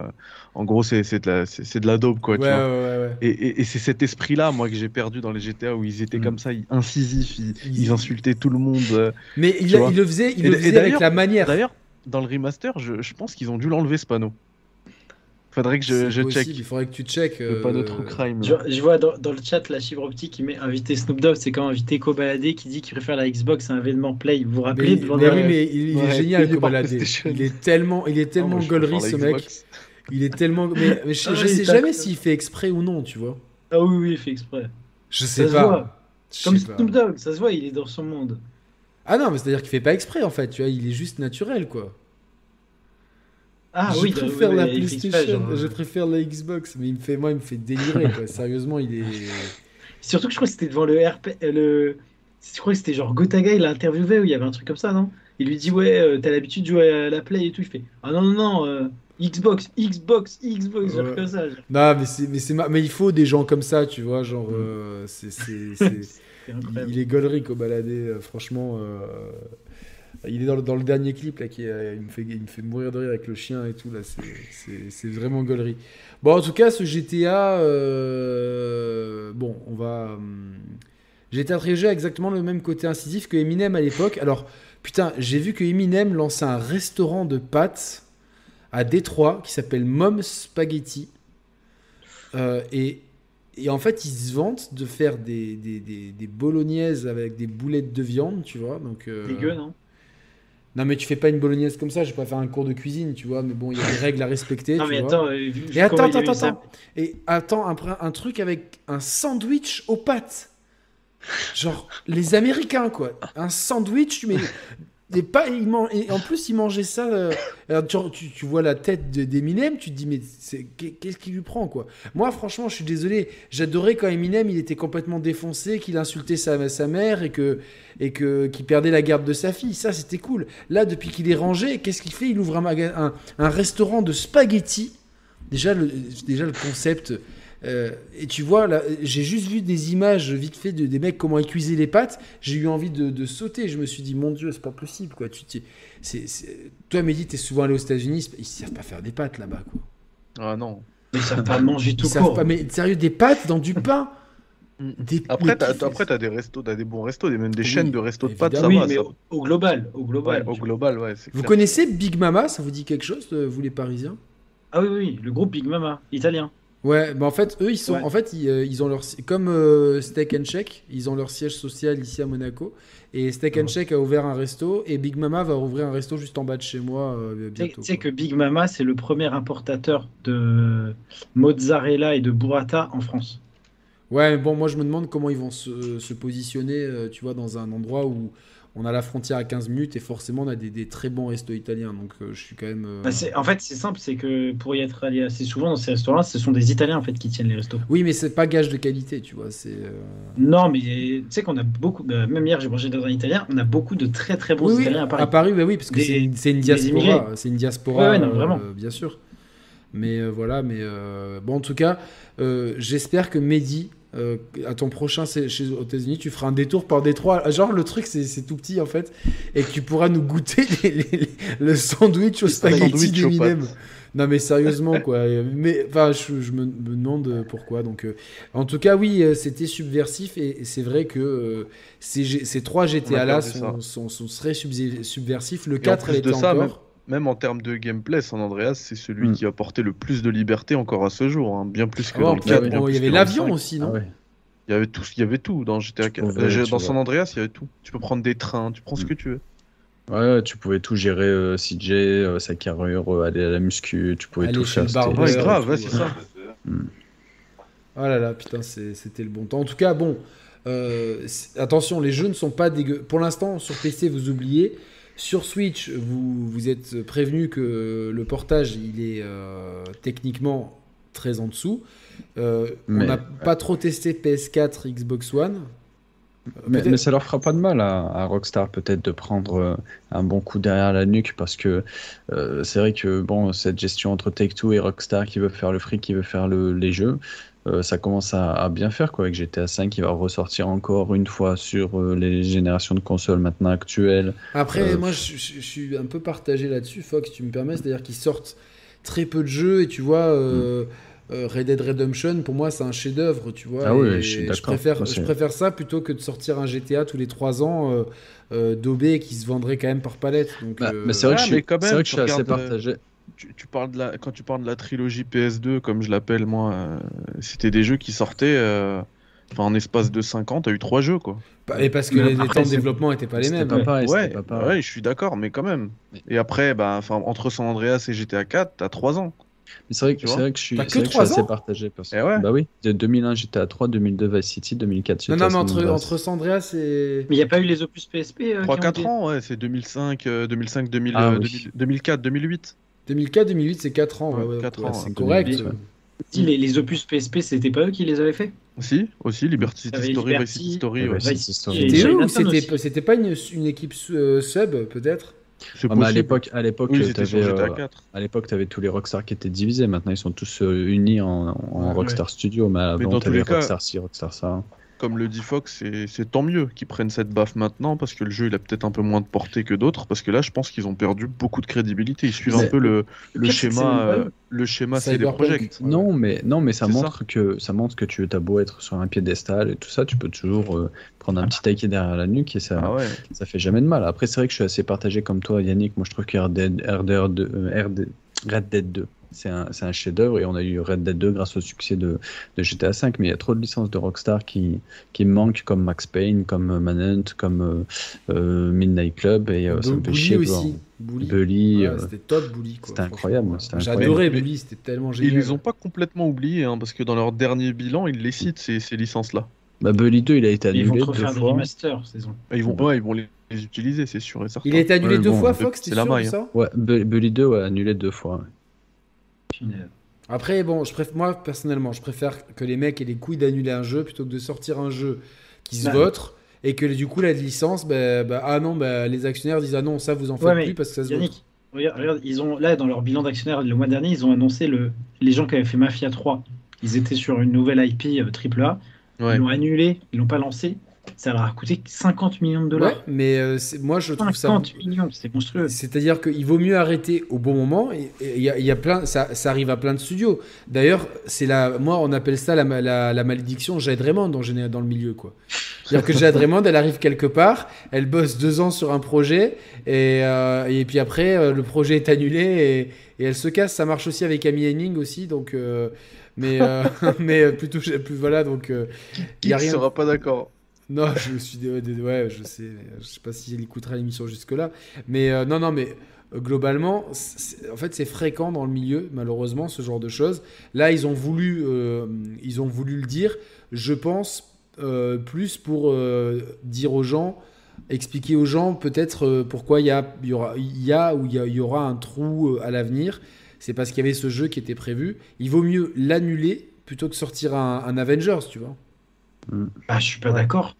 en gros, c'est de, la, de la dope, quoi.
tu vois.
et, et, c'est cet esprit-là, moi, que j'ai perdu dans les GTA où ils étaient mm. comme ça, incisifs, ils, insultaient tout le monde. Euh,
Mais il, le faisait, il le faisait avec la manière.
D'ailleurs, dans le remaster, je, je pense qu'ils ont dû l'enlever ce panneau. Faudrait que je, je check.
Il faudrait que tu check.
Le panneau True Crime.
Je, vois dans, dans, le chat la fibre optique qui met invité Snoop Dogg, c'est quand invité Cobaladé qui dit qu'il préfère la Xbox à un événement Play. Vous vous rappelez
mais, mais oui, mais il, est génial, Cobaladé. Il est tellement, il est tellement oh, ce mec. Il est tellement. Mais, je, sais jamais s'il fait exprès ou non, tu vois.
Ah oui, oui, il fait exprès.
Je sais pas.
Comme Snoop Dogg, ça se voit, il est dans son monde.
Ah non, mais c'est-à-dire qu'il fait pas exprès en fait, tu vois, il est juste naturel quoi.
Ah
je
oui,
préfère la PlayStation, je préfère la Xbox, mais il me fait, moi, il me fait délirer quoi. Sérieusement, il est.
Surtout que je crois que c'était devant le RP, le. Je crois que c'était genre Gotaga, il l'a interviewé où il y avait un truc comme ça, non? Il lui dit ouais, euh, t'as l'habitude de jouer à la Play et tout. Il fait ah non non non, euh, Xbox, Xbox, Xbox, genre que ça.
Non, mais, c'est, mais, c'est mais il faut des gens comme ça, tu vois, genre, euh, c'est, c'est, il, est Golric au baladé, euh, franchement. Euh, il est dans le, dernier clip, là, qui il, me fait, me mourir de rire avec le chien et tout, là, c'est, vraiment Gollery. Bon, en tout cas, ce GTA, bon, on va. Hum, GTA très a exactement le même côté incisif que Eminem à l'époque. Alors, putain, j'ai vu que Eminem lançait un restaurant de pâtes à Détroit qui s'appelle Mom Spaghetti. Euh, et et en fait, ils se vantent de faire des, des, des, des bolognaises avec des boulettes de viande, tu vois. Donc, euh,
Dégueu, non?
Non, mais tu fais pas une bolognaise comme ça, je vais pas faire un cours de cuisine, tu vois. Mais bon, il y a des règles à respecter.
Non,
tu
mais
vois.
attends, euh,
Et attends, attends,
ça-
attends. Et attends, un, un truc avec un sandwich aux pâtes. Genre, les Américains, quoi. Un sandwich, tu mets pâtes. ils man- Et en plus, ils mangeaient ça. euh, tu, vois la tête de- d'Eminem, tu te dis, mais qu'est-ce qui lui prend, quoi? Moi, franchement, je suis désolé. J'adorais quand Eminem, il était complètement défoncé, qu'il insultait sa, sa mère et que et que qu'il perdait la garde de sa fille. Ça, c'était cool. Là, depuis qu'il est rangé, qu'est-ce qu'il fait? Il ouvre un, un restaurant de spaghettis. Déjà, le, déjà le concept. Euh, et tu vois, là, j'ai juste vu des images vite fait de, des mecs comment ils cuisaient les pâtes. J'ai eu envie de, de sauter. Je me suis dit, mon Dieu, c'est pas possible. Quoi. Tu, t'es- c'est, c'est- Toi, Mehdi, t'es souvent allé aux États-Unis. Ils savent pas faire des pâtes là-bas. Quoi.
Ah non.
Ils savent pas manger
Ils
tout
savent
court.
pas. Mais sérieux, des pâtes dans du pain?
Mm.
Des-
Après, t'as, après, t'as des restos, t'as des bons restos, des, même des
Oui,
chaînes de restos de pâtes, ça
évidemment.
va.
oui, mais
ça.
au, au global, au global.
Ouais, au global, ouais. c'est
Vous
clair.
connaissez Big Mama? Ça vous dit quelque chose, euh, vous les Parisiens?
Ah oui, oui, le groupe Big Mama, italien.
Ouais, bah en fait, eux, ils sont,
Ouais.
en fait, ils, euh, ils ont leur, comme euh, Steak and Shake, ils ont leur siège social ici à Monaco. Et Steak and Shake a ouvert un resto, et Big Mama va ouvrir un resto juste en bas de chez moi euh, bientôt.
tu sais que Big Mama, c'est le premier importateur de mozzarella et de burrata en France.
Ouais, mais bon, moi je me demande comment ils vont se, se positionner, euh, tu vois, dans un endroit où on a la frontière à 15 minutes et forcément on a des, des très bons restos italiens. Donc euh, je suis quand même. euh,
Bah, en fait, c'est simple, c'est que pour y être allé assez souvent dans ces restaurants, ce sont des Italiens en fait qui tiennent les restos.
Oui, mais c'est pas gage de qualité, tu vois. C'est. euh,
Non, mais tu sais qu'on a beaucoup, bah, même hier j'ai mangé dans un italien, on a beaucoup de très très bons
Oui, oui,
Italiens à Paris.
bah oui, parce que c'est une, diaspora. C'est une diaspora,
Ouais, ouais, non, vraiment.
bien sûr. Mais voilà, mais bon, en tout cas, j'espère que Mehdi, euh, à ton prochain chez aux États-Unis, tu feras un détour par Détroit. Genre, le truc, c'est tout petit en fait, et tu pourras nous goûter les- les- les- le sandwich au spaghetti d'Eminem. Non mais sérieusement quoi. Mais enfin je, je me, me demande euh, pourquoi. Donc euh, en tout cas oui c'était subversif et, et c'est vrai que euh, ces, trois GTA là
perdu ça.
sont, sont, sont très subversifs. Le
en
4
plus
elle
de
était encore.
Même en termes de gameplay, San Andreas, c'est celui
Mm.
qui a apporté le plus de liberté encore à ce jour. hein. Bien plus que
Ah
dans le
puis,
4.
oh,
bien
il y avait l'avion
5.
aussi non
Ah ouais.
Il y avait tout, il y avait tout dans GTA.
Tu pouvais,
Euh, dans. San Andreas, il y avait tout. Tu peux prendre des trains, tu prends ce
Mm.
que tu veux.
Ouais, tu pouvais tout gérer, euh, CJ, euh, sa carrure, euh, aller à la muscu, tu pouvais
Aller
tout
chez
faire.
Ouais,
Ouais,
grave, ouais, c'est ça.
Oh là là putain c'est- c'était le bon temps. En tout cas bon euh, c'est- attention les jeux ne sont pas dégueux. Pour l'instant sur PC vous oubliez. Sur Switch vous vous êtes prévenu que le portage il est euh, techniquement très en dessous. Euh, on n'a pas trop testé PS4, Xbox One.
Mais, mais ça leur fera pas de mal à, à Rockstar peut-être de prendre euh, un bon coup derrière la nuque parce que euh, c'est vrai que bon cette gestion entre Take-Two et Rockstar qui veut faire le fric, qui veut faire le- les jeux, euh, ça commence à, à bien faire quoi avec GTA 5 qui va ressortir encore une fois sur euh, les générations de consoles maintenant actuelles.
Après,
Euh,
moi, je, je- je suis un peu partagé là-dessus, Fox, tu me permets. C'est-à-dire qu'ils sortent très peu de jeux et tu vois, euh, euh, Red Dead Redemption, pour moi, c'est un chef-d'œuvre, tu vois.
Ah oui, je suis
je
d'accord.
préfère,
Moi,
je préfère ça plutôt que de sortir un GTA tous les 3 ans euh, euh, daubé qui se vendrait quand même par palette. Donc,
Bah,
euh,
mais c'est vrai,
ah,
que je suis-
quand
c'est
même,
vrai que je suis assez
euh,
partagé.
Tu, tu parles de la, quand tu parles de la trilogie PS2, comme je l'appelle moi, euh, c'était des jeux qui sortaient euh, enfin, en espace de 5 ans, t'as eu 3 jeux quoi.
bah, et parce que les, les temps de développement n'étaient pas les mêmes.
pas pareil,
ouais,
pas pareil.
ouais, je suis d'accord, mais quand même. Et après, bah, enfin, entre San Andreas et GTA 4, t'as 3 ans.
Mais c'est vrai que
Tu
c'est
vois
vrai que je suis,
que
c'est vrai que je suis assez partagé parce que
Eh ouais.
bah oui, de 2001 j'étais à 3, 2002 Vice City, 2004
Non, non, mais
San
entre,
Andreas.
entre Sandreas et.
Mais il n'y a pas eu les opus PSP euh, qui ont
3-4
été-
ans, ouais, c'est 2005, euh, 2005 2000,
Ah
euh,
oui.
2000, 2004, 2008.
2004, 2008, c'est 4 ans.
Ouais,
ouais, ouais,
quatre
ouais,
ans,
c'est
ouais.
correct.
2008, ouais.
Si, les, les opus PSP, c'était pas eux qui les avaient fait
Si, aussi, Liberty City Story,
Liberty,
Vice City Story,
Ouais,
et-
C'était eux ou c'était pas une, une équipe euh, sub, peut-être?
C'est
Ah, mais à l'époque, à l'époque,
Oui,
euh, t'avais, euh,
4.
à l'époque, t'avais tous les Rockstar qui étaient divisés. Maintenant, ils sont tous euh, unis en, en
Ouais.
Rockstar Studio. Mais
Mais
avant, t'avais Rockstar ci, Rockstar ça.
Comme le dit Fox, c'est- tant mieux qu'ils prennent cette baffe maintenant parce que le jeu il a peut-être un peu moins de portée que d'autres parce que là je pense qu'ils ont perdu beaucoup de crédibilité. Ils suivent un peu le, le schéma, euh, le schéma.
Ouais.
Non, mais non, mais ça montre que ça montre que tu as beau être sur un piédestal et tout ça, tu peux toujours euh, prendre un petit taquet derrière la nuque et ça,
Ah ouais.
ça fait jamais de mal. Après, c'est vrai que je suis assez partagé comme toi, Yannick. Moi, je trouve que RD, RDR2, euh, RD, Red Dead 2 c'est un, un chef-d'œuvre et on a eu Red Dead 2 grâce au succès de, de, GTA 5. Mais il y a trop de licences de Rockstar qui, qui manquent, comme Max Payne, comme Manhunt, comme euh, euh Midnight Club. Et euh, ça me fait chier.
aussi. Bully.
Bully
euh, c'était top, Bully.
C'était incroyable.
J'adorais Bully, c'était tellement génial.
Ils les ont pas complètement oubliés, hein, parce que dans leur dernier bilan, ils les citent, ces, ces licences-là.
Bah, Bully 2, il a été annulé.
Ils vont
deux
faire
fois.
des remasters, saison.
Ils vont, ouais, ils vont les, les utiliser, c'est sûr et certain.
Il a été annulé
Ouais,
deux
bon,
fois, Fox,
c'est la maille,
ça?
Ouais, Bu- Bully 2, ouais, annulé deux fois.
Après, bon, je préfère, moi, personnellement, je préfère que les mecs aient les couilles d'annuler un jeu plutôt que de sortir un jeu qui se
Bah.
vote et que du coup, la licence, bah, bah, ah non, bah, les actionnaires disent ah non, ça vous en faites
Ouais,
plus parce que ça se vote.
Yannick, regarde, regarde, ils ont là dans leur bilan d'actionnaire le mois dernier, ils ont annoncé le, les gens qui avaient fait Mafia 3. Ils étaient sur une nouvelle IP euh, AAA.
Ouais.
Ils l'ont annulé, ils l'ont pas lancé. Ça leur a coûté 50 millions de
Ouais,
dollars.
mais euh, moi, je trouve ça.
50 millions, c'est monstrueux.
C'est-à-dire qu'il vaut mieux arrêter au bon moment. et- Il y, a- il y a plein, ça, ça arrive à plein de studios. D'ailleurs, c'est la, moi, on appelle ça la, la, la malédiction Jade Raymond dans, le milieu, quoi. C'est-à-dire que Jade Raymond, elle arrive quelque part, elle bosse deux ans sur un projet, et, euh, et puis après, euh, le projet est annulé et, et elle se casse. Ça marche aussi avec Amy Henning aussi, donc. euh, mais, euh, mais euh, plutôt, plus voilà, donc. euh,
Qui
y a
ne
rien.
sera pas d'accord
Non, je suis dé- dé- ouais, je sais, je sais pas si elle écoutera l'émission jusque là, mais euh, non, non, mais euh, globalement, en fait, c'est fréquent dans le milieu, malheureusement, ce genre de choses. Là, ils ont voulu, euh, ils ont voulu le dire. Je pense euh, plus pour euh, dire aux gens, expliquer aux gens peut-être euh, pourquoi il y a, y aura, y a ou il y, aura un trou euh, à l'avenir. C'est parce qu'il y avait ce jeu qui était prévu. Il vaut mieux l'annuler plutôt que sortir un Avengers, tu vois.
Ah, je suis pas d'accord.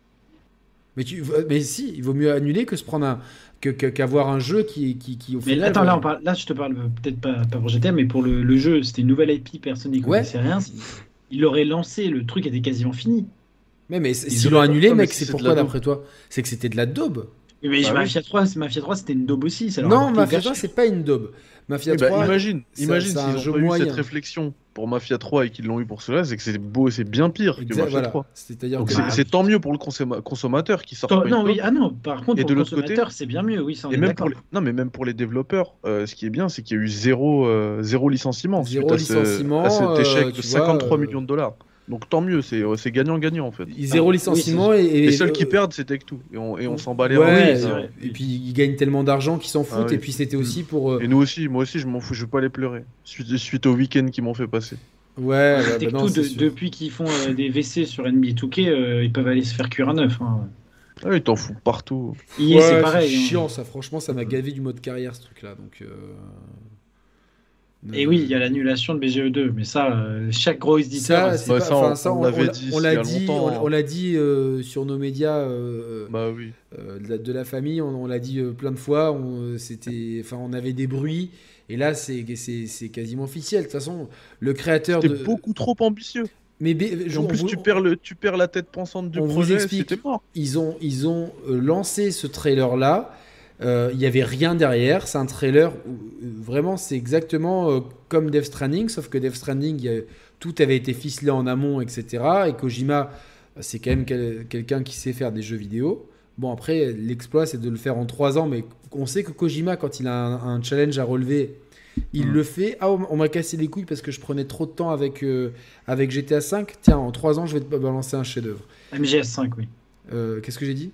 Mais, tu, mais si, il vaut mieux annuler que se prendre un. que- que- qu'avoir un jeu qui, qui, qui au
Mais
final.
attends, là, on parle, là, je te parle euh, peut-être pas, pas pour GTA, mais pour le, le jeu, c'était une nouvelle IP, personne n'y connaissait rien. Il aurait lancé, le truc était quasiment fini.
Mais, mais s'ils
ont-
l'ont annulé, mec, c'est pourquoi d'après toi C'est que c'était de la daube.
Mais
Bah oui.
Mafia 3, c'est- Mafia 3, c'était une daube aussi. ça
Non, Mafia
hyper
3,
cher.
c'est pas une daube. Mafia
Oui, bah,
3.
imagine,
ça-
imagine
c'est un
s'ils
jeu
ont eu
moyen.
cette réflexion pour Mafia 3 et qu'ils l'ont eu pour cela, c'est que c'est beau, c'est bien pire que Mafia
voilà.
3.
C'est-à-dire
Donc
que.
c'est- c'est tant mieux pour le consomm- consommateur qui sort
Non,
pas
non,
une
oui, ah non, par contre,
Et
pour
de
le consommateur, c'est bien mieux, oui, ça
Et
est
même pour les... Non, mais même pour les développeurs, euh, ce qui est bien, c'est qu'il y a eu zéro, euh, zéro licenciement.
Zéro
suite à ce-
licenciement,
à cet échec
euh,
de
tu vois,
53
euh,
millions de dollars. Donc tant mieux, c'est euh, c'est gagnant-gagnant en fait.
Zéro
Ah,
licenciement et. et-
Les seuls qui perdent, c'est Tech2. Et on, et on s'en bat les
Ouais,
reins.
Oui,
et- puis ils gagnent tellement d'argent qu'ils s'en foutent.
Ah oui.
Et puis c'était aussi pour. euh,
Et nous aussi, moi aussi, je m'en fous, je veux pas les pleurer. Suite, suite au week-end qu'ils m'ont fait passer.
Ouais, bah
Tech2,
non,
de- depuis qu'ils font euh, des WC sur NBA 2K, euh, ils peuvent aller se faire cuire à neuf. hein.
Ah oui, t'en fous partout.
Ouais,
c'est pareil. hein.
chiant ça, franchement, ça m'a gavé du mode carrière ce truc là. Donc. euh,
Et oui, il y a l'annulation de BGE2, mais ça, euh, chaque gros éditeur.
Ça,
c'est-
c'est pas-
ça,
enfin,
on-
ça,
on
on,
l'avait
on l'a-
dit
on l'a
a
dit, on,
hein.
on l'a dit euh, sur nos médias euh,
Bah oui.
euh, de, la, de la famille, on, on l'a dit euh, plein de fois. On, c'était, enfin, on avait des bruits, et là, c'est, c'est, c'est quasiment officiel. De toute façon, le créateur
C'était
de.
beaucoup trop ambitieux.
Mais B-
en plus,
vous-
tu perds, le, tu perds la tête pensante du
on vous
projet,
explique.
c'était mort.
ils ont, ils ont euh, lancé ce trailer-là. Euh, Il n'y avait rien derrière. C'est un trailer où euh, vraiment, c'est exactement euh, comme Death Stranding, sauf que Death Stranding, tout avait été ficelé en amont, etc. Et Kojima, euh, c'est quand même quel- quelqu'un qui sait faire des jeux vidéo. Bon, après, l'exploit, c'est de le faire en trois ans, mais on sait que Kojima, quand il a un, un challenge à relever, il
Mm.
le fait. Ah, on m'a cassé les couilles parce que je prenais trop de temps avec, euh, avec GTA V. Tiens, en trois ans, je vais te balancer un chef-d'œuvre.
MGS5, oui.
Euh, Qu'est-ce que j'ai dit?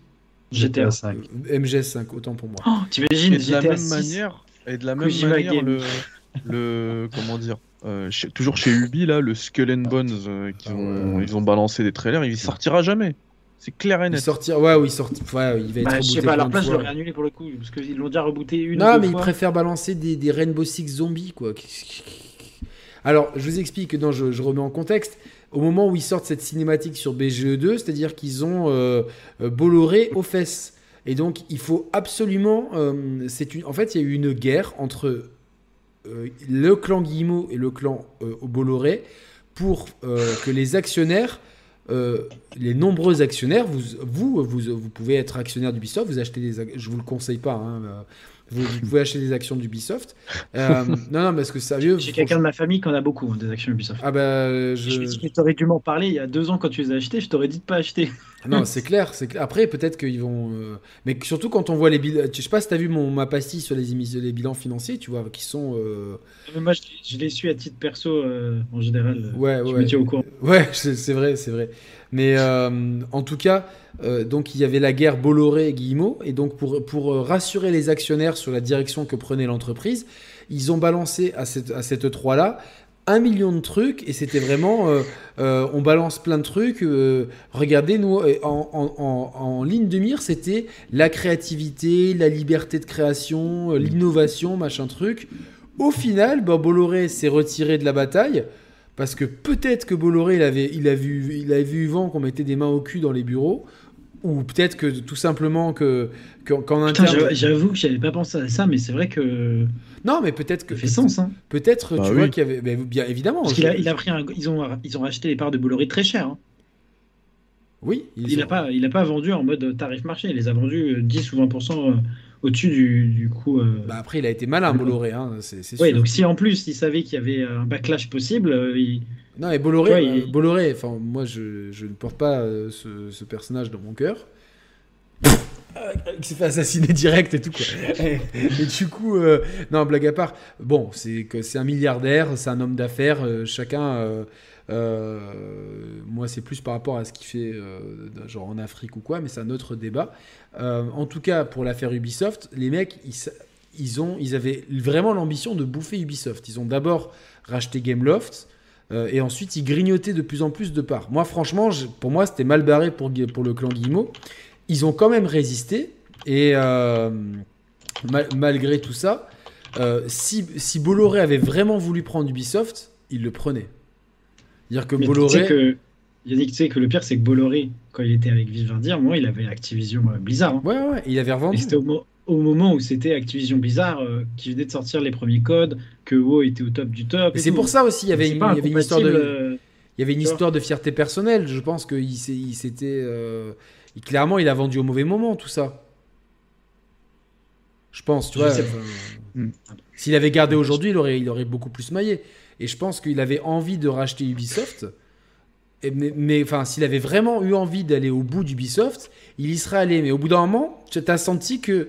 GTA.
5.
Euh, MGS5, autant pour moi.
Oh, T'imagines
Et de la même
6
manière, et de la même
Kojima
manière,
Game.
le, le comment dire, euh, chez- toujours chez Ubi là, le Skull and Bones, euh, qu'ils
Ah
ont,
ouais.
ils ont balancé des trailers, il sortira jamais. C'est clair et
Il
net.
sortira, ouais, oui, il sort, ouais, il va être
Bah, je sais pas, à leur place, je l'aurais annulé pour le coup, parce qu'ils l'ont déjà rebooté une
Non,
ou
mais
deux
il
fois.
préfère balancer des, des Rainbow Six zombies, quoi. Alors, je vous explique, non, je, je remets en contexte. Au moment où ils sortent cette cinématique sur BGE2, c'est-à-dire qu'ils ont euh, euh, Bolloré aux fesses. Et donc, il faut absolument. euh, c'est une, en fait, il y a eu une guerre entre euh, le clan Guillemot et le clan Bolloré pour que les actionnaires, les nombreux actionnaires, vous, vous, vous, pouvez être actionnaire d'Ubisoft, vous achetez des. Je vous le conseille pas. hein, euh, Vous, pouvez acheter des actions d'Ubisoft. Euh, non, non, parce que sérieux.
J'ai quelqu'un de ma famille qui en a beaucoup, des actions Ubisoft.
Ah bah, je.
Je t'aurais dû m'en parler il y a deux ans quand tu les as achetées, je t'aurais dit de pas acheter.
non, c'est clair, c'est. Après, peut-être qu'ils vont. Euh, mais surtout quand on voit les bilans. Je sais pas si t'as vu mon, ma pastille sur les, les bilans financiers, tu vois, qui sont. Euh,
mais moi, je, les suis à titre perso en général.
Ouais,
je
ouais.
me tiens au courant.
Ouais, c'est vrai, c'est vrai. Mais en tout cas, donc il y avait la guerre Bolloré et donc pour, pour rassurer les actionnaires sur la direction que prenait l'entreprise, ils ont balancé à cette, à cette 3 là un million de trucs. Et c'était vraiment euh, euh, on balance plein de trucs euh, regardez nous en, ligne de mire c'était la créativité la liberté de création l'innovation machin truc. Au final bah, Bolloré s'est retiré de la bataille parce que peut-être que Bolloré il avait, il a vu, il avait vu vent qu'on mettait des mains au cul dans les bureaux ou peut-être que tout simplement que qu'en interne.
J'avoue que j'avais pas pensé à ça, mais c'est vrai que.
Non, mais peut-être que.
Ça fait sens, hein.
Peut-être, bah tu vois qu'il y avait. bien évidemment.
Parce qu'il a, il a pris un... ils, ont, ils ont acheté les parts de Bolloré très cher. Hein.
Oui.
Il n'a pas, il a pas vendu en mode tarif marché. Il les a vendus 10 ou 20% euh, au-dessus du, du coût. Euh,
bah après, il a été malin, Bolloré. Hein, c'est,
Oui, donc si en plus il savait qu'il y avait un backlash possible, euh, il
non, et Bolloré, Bolloré enfin, moi je, je, ne porte pas euh, ce, ce, personnage dans mon cœur. qui s'est fait assassiner direct et tout quoi. et, du coup, euh, non, blague à part, bon, c'est que c'est un milliardaire, c'est un homme d'affaires, euh, chacun. Moi, c'est plus par rapport à ce qu'il fait, genre en Afrique ou quoi, mais c'est un autre débat. en tout cas, pour l'affaire Ubisoft, les mecs, ils, ont, ils avaient vraiment l'ambition de bouffer Ubisoft. Ils ont d'abord racheté Gameloft. Euh, et ensuite, ils grignotaient de plus en plus de parts. Moi, franchement, pour moi, c'était mal barré pour, le clan Guillemot. Ils ont quand même résisté. Et euh, malgré tout ça, euh, si, Bolloré avait vraiment voulu prendre Ubisoft, il le prenait.
Dire que Bolloré. Que, Yannick, tu sais que le pire, c'est que Bolloré, quand il était avec Vivendi, moi, il avait Activision Blizzard. Hein.
Ouais, ouais, il avait revendu.
c'était au, au moment où c'était Activision Blizzard euh, qui venait de sortir les premiers codes, que WoW était au top du top.
C'est pour ça aussi, il y avait, une, il y avait une histoire de, euh, il y avait une histoire de fierté personnelle. Je pense qu'il il, s'était, euh, clairement, il a vendu au mauvais moment tout ça. Je pense, tu vois. S'il avait gardé aujourd'hui, il aurait, il aurait beaucoup plus maillé. Et je pense qu'il avait envie de racheter Ubisoft. mais, enfin, s'il avait vraiment eu envie d'aller au bout d'Ubisoft, il y serait allé. Mais au bout d'un moment, tu as senti que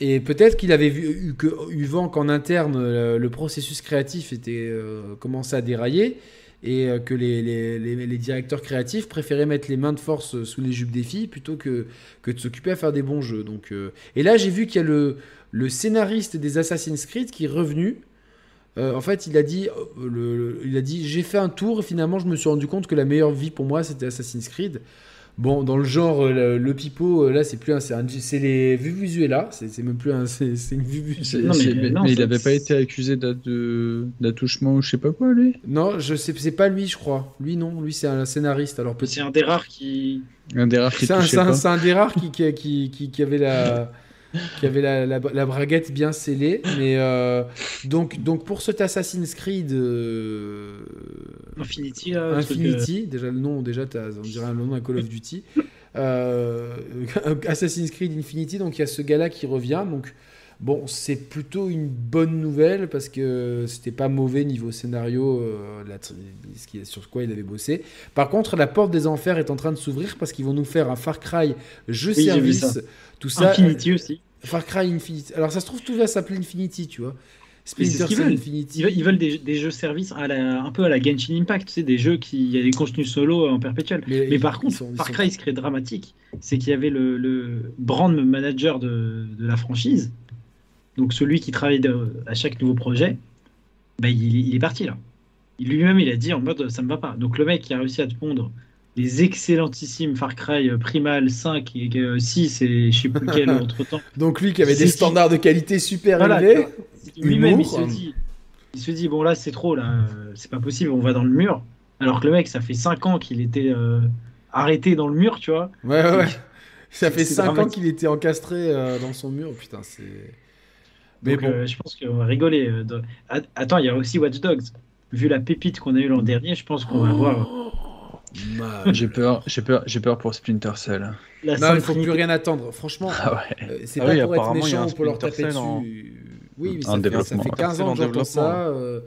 et peut-être qu'il avait vu, eu, que, eu vent qu'en interne, euh, le, processus créatif était euh, commençait à dérailler et euh, que les, directeurs créatifs préféraient mettre les mains de force sous les jupes des filles plutôt que, que de s'occuper à faire des bons jeux. Donc, et là, j'ai vu qu'il y a le, scénariste des Assassin's Creed qui est revenu. En fait, il a dit, le, il a dit, j'ai fait un tour et finalement, je me suis rendu compte que la meilleure vie pour moi, c'était Assassin's Creed. Bon, dans le genre, euh, le, pipeau, euh, là, c'est plus un. C'est les là c'est même plus un. C'est une
Mais, mais, il n'avait pas été accusé d'attouchement ou je sais pas quoi, lui?
Non, je sais, c'est pas lui, je crois. Lui, non, lui, c'est un scénariste. Alors
C'est un des rares qui.
Un des rares qui.
C'est un, un, des rares qui, qui, qui, qui avait la qui avait la, la, braguette bien scellée. Mais euh, donc, donc pour cet Assassin's Creed euh,
Infinity,
Infinity, déjà le nom, déjà on dirait le nom d'un Call of Duty. Euh, Assassin's Creed Infinity, donc il y a ce gars-là qui revient. Donc bon, c'est plutôt une bonne nouvelle parce que c'était pas mauvais niveau scénario, sur quoi il avait bossé. Par contre, la porte des enfers est en train de s'ouvrir parce qu'ils vont nous faire un Far Cry jeu service tout ça.
Infinity aussi.
Far Cry Infinity. Alors ça se trouve, tout va s'appeler Infinity, tu vois.
Splinter Cell Infinity. Ils veulent, des, jeux services à un peu à la Genshin Impact, tu sais, des jeux qui y a des contenus solo en perpétuel. Mais, par contre, Far Cry, ce qui est dramatique, c'est qu'il y avait le, brand manager de, la franchise, donc celui qui travaille à chaque nouveau projet, bah, il, il, est parti là. Lui-même, il a dit en mode ça me va pas. Donc le mec qui a réussi à te pondre les excellentissimes Far Cry euh, Primal 5 et 6 euh, et je sais plus quel entre temps.
Donc lui qui avait des standards de qualité super élevés.
Lui-même il se dit, il se dit bon là c'est trop là, euh, c'est pas possible, on va dans le mur. Alors que le mec ça fait 5 ans qu'il était arrêté dans le mur, tu vois.
Ouais ouais. Ça fait 5 ans qu'il était encastré dans son mur, putain c'est.
Mais bon. je pense qu'on va rigoler. Attends, il y a aussi Watch Dogs. Vu la pépite qu'on a eu l'an dernier, je pense qu'on va oh. voir
J'ai peur, j'ai peur, j'ai peur pour Splinter Cell.
non, il faut plus rien attendre. Franchement, ah ouais. c'est ah pas pour être méchant ou pour leur taper dessus. Oui, mais ça, fait, ça, fait, 15 ans que j'entends ça. Euh,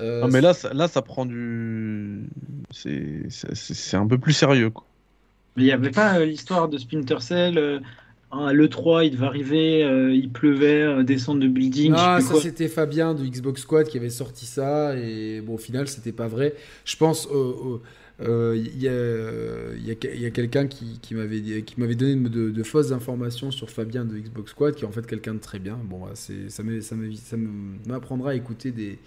euh, non, mais là, ça, là, ça prend du. C'est un peu plus sérieux. Quoi.
Mais il n'y avait pas euh, l'histoire de Splinter Cell. Euh, le 3, il devait arriver, euh, il pleuvait, descendre de building.
Ah, ça c'était Fabien de Xbox Squad qui avait sorti ça. Et bon, au final, c'était pas vrai. Je pense. Il y a, y a, quelqu'un qui, qui m'avait donné de, de, fausses informations sur Fabien de Xbox Squad, qui est en fait quelqu'un de très bien. Bon, bah, ça m'apprendra à écouter des,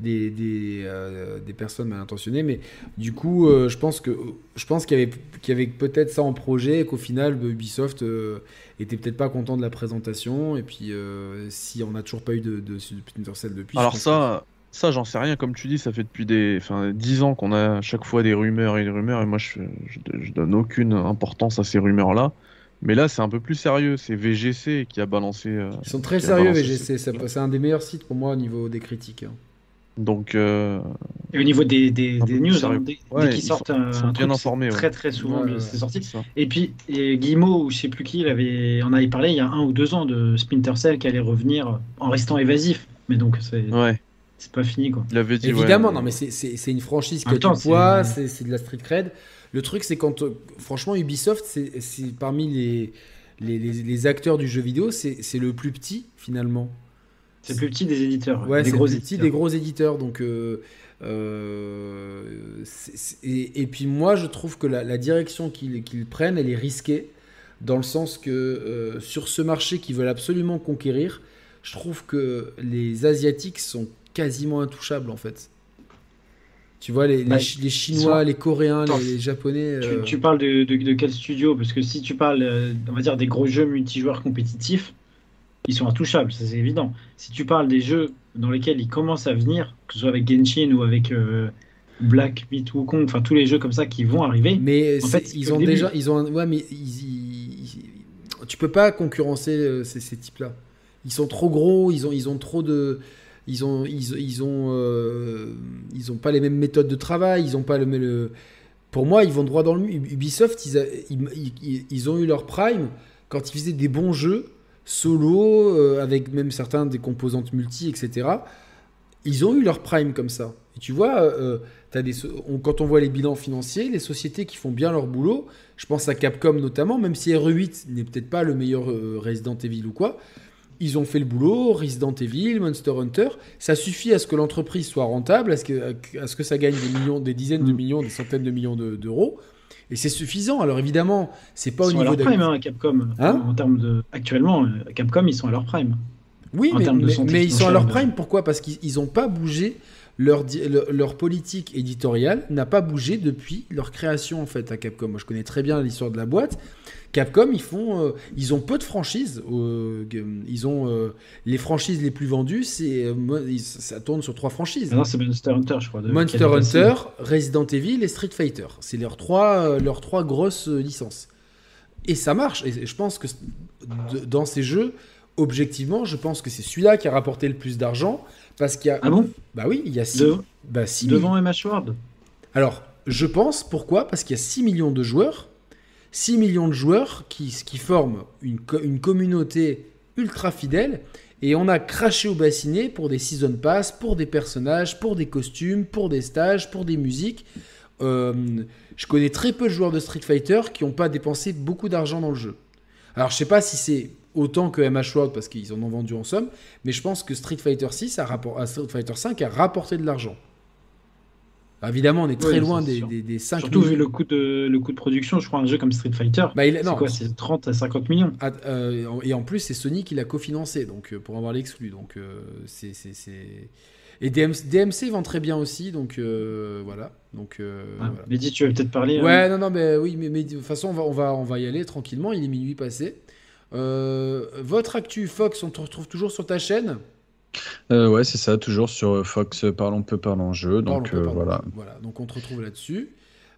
des, des, euh, des, personnes mal intentionnées. Mais du coup, euh, je pense que je pense qu'il y avait, qu'il y avait peut-être ça en projet et qu'au final, bah, Ubisoft euh, était peut-être pas content de la présentation. Et puis, si on n'a toujours pas eu de, de, Splinter Cell depuis.
Alors ça. Ça, j'en sais rien. Comme tu dis, ça fait depuis des, enfin, 10 ans qu'on a à chaque fois des rumeurs et des rumeurs. Et moi, je, je, donne aucune importance à ces rumeurs-là. Mais là, c'est un peu plus sérieux. C'est VGC qui a balancé.
Ils sont très sérieux, VGC. C'est un des meilleurs sites pour moi au niveau des critiques. Hein.
Donc. Euh,
et au niveau des, des, des news, hein, dès, qu'ils sortent un,
bien informés,
très très souvent c'est sorti. Et puis et Guillemot ou je sais plus qui, il avait, on avait parlé il y a un ou deux ans de Splinter Cell qui allait revenir en restant évasif. Mais donc c'est.
Ouais.
C'est pas fini quoi.
Il avait dit,
Évidemment, non mais c'est une franchise qui a du poids, c'est de la street cred. Le truc c'est quand, franchement, Ubisoft, c'est parmi les les, les, les, acteurs du jeu vidéo, c'est le plus petit finalement.
C'est le plus petit des éditeurs.
Ouais, des gros éditeurs. des gros éditeurs. Donc, euh, euh, et, puis moi, je trouve que la, direction qu'ils prennent, elle est risquée, dans le sens que euh, sur ce marché qu'ils veulent absolument conquérir, je trouve que les Asiatiques sont quasiment intouchables en fait. Tu vois, les, les, bah, Chinois, les Coréens, les, Japonais.
Tu, parles de, de, quel studio? Parce que si tu parles, on va dire, des gros jeux multijoueurs compétitifs, ils sont intouchables, ça c'est évident. Si tu parles des jeux dans lesquels ils commencent à venir, que ce soit avec Genshin ou avec euh, Black Myth Wukong, enfin tous les jeux comme ça qui vont arriver.
Mais en fait, ils ont déjà, ils ont, ouais, mais tu peux pas concurrencer euh, ces, types-là. Ils sont trop gros, ils ont, ils ont trop de, ils ont, ils, ils ont, euh, ils ont pas les mêmes méthodes de travail, ils ont pas le, le pour moi, ils vont droit dans le Ubisoft, ils, ils, ils, ont eu leur prime quand ils faisaient des bons jeux solo, euh, avec même certains des composantes multi, etc. Ils ont eu leur prime comme ça. Et tu vois, euh, as des, quand on voit les bilans financiers, les sociétés qui font bien leur boulot, je pense à Capcom notamment, même si RE8 n'est peut-être pas le meilleur euh, Resident Evil ou quoi, ils ont fait le boulot, Resident Evil, Monster Hunter, ça suffit à ce que l'entreprise soit rentable, à ce que, à ce que ça gagne des millions, des dizaines de mm. millions, des centaines de millions d'euros. Et c'est suffisant. Alors évidemment, c'est pas
au
niveau
de prime, hein, Capcom. Hein en termes de actuellement, euh, Capcom, ils sont à leur prime.
Oui, mais, mais, ils sont à leur prime. Pourquoi? Parce qu'ils n'ont pas bougé. Leur, leur politique éditoriale n'a pas bougé depuis leur création en fait à Capcom. Moi, je connais très bien l'histoire de la boîte. Capcom, ils font, euh, ils ont peu de franchises. Euh, ils ont euh, les franchises les plus vendues, c'est ça tourne sur trois franchises.
Ah non, c'est Monster Hunter, je crois.
Monster Hunter, Resident Evil et Street Fighter. C'est leurs trois, leurs trois grosses licences. Et ça marche. Et je pense que dans ces jeux, objectivement, je pense que c'est celui-là qui a rapporté le plus d'argent parce qu'il y a.
Ah bon
Bah oui, il y a 6 bah,
Devant MH Ward.
Alors, je pense pourquoi? Parce qu'il y a 6 millions de joueurs 6 millions de joueurs qui, qui forment une, une, communauté ultra fidèle. Et on a craché au bassinet pour des season pass, pour des personnages, pour des costumes, pour des stages, pour des musiques. Euh, je connais très peu de joueurs de Street Fighter qui n'ont pas dépensé beaucoup d'argent dans le jeu. Alors je sais pas si c'est autant que MH World parce qu'ils en ont vendu en somme, mais je pense que Street Fighter 6 a rapport, Street Fighter 5 a rapporté de l'argent. Évidemment, on est très loin des, des, 5
Surtout vu le coût, de, le coût de production, je crois, un jeu comme Street Fighter.
Bah, c'est
quoi C'est 30 à 50 millions.
Ah, euh, et en plus, c'est Sony qui l'a cofinancé donc, euh, pour avoir l'exclu. Donc, euh, c'est. Et DMC, DMC, vend très bien aussi, donc voilà. Donc,
ah, Mehdi, tu veux peut-être parler
Ouais, hein non, non, mais oui, mais, de toute façon, on va, on, va, on va y aller tranquillement. Il est minuit passé. Votre actu Fox, on te retrouve toujours sur ta chaîne
euh, ouais, c'est ça, toujours sur euh, Fox euh, Parlons peu, parlons jeu. Donc voilà.
Voilà, donc on te retrouve là-dessus.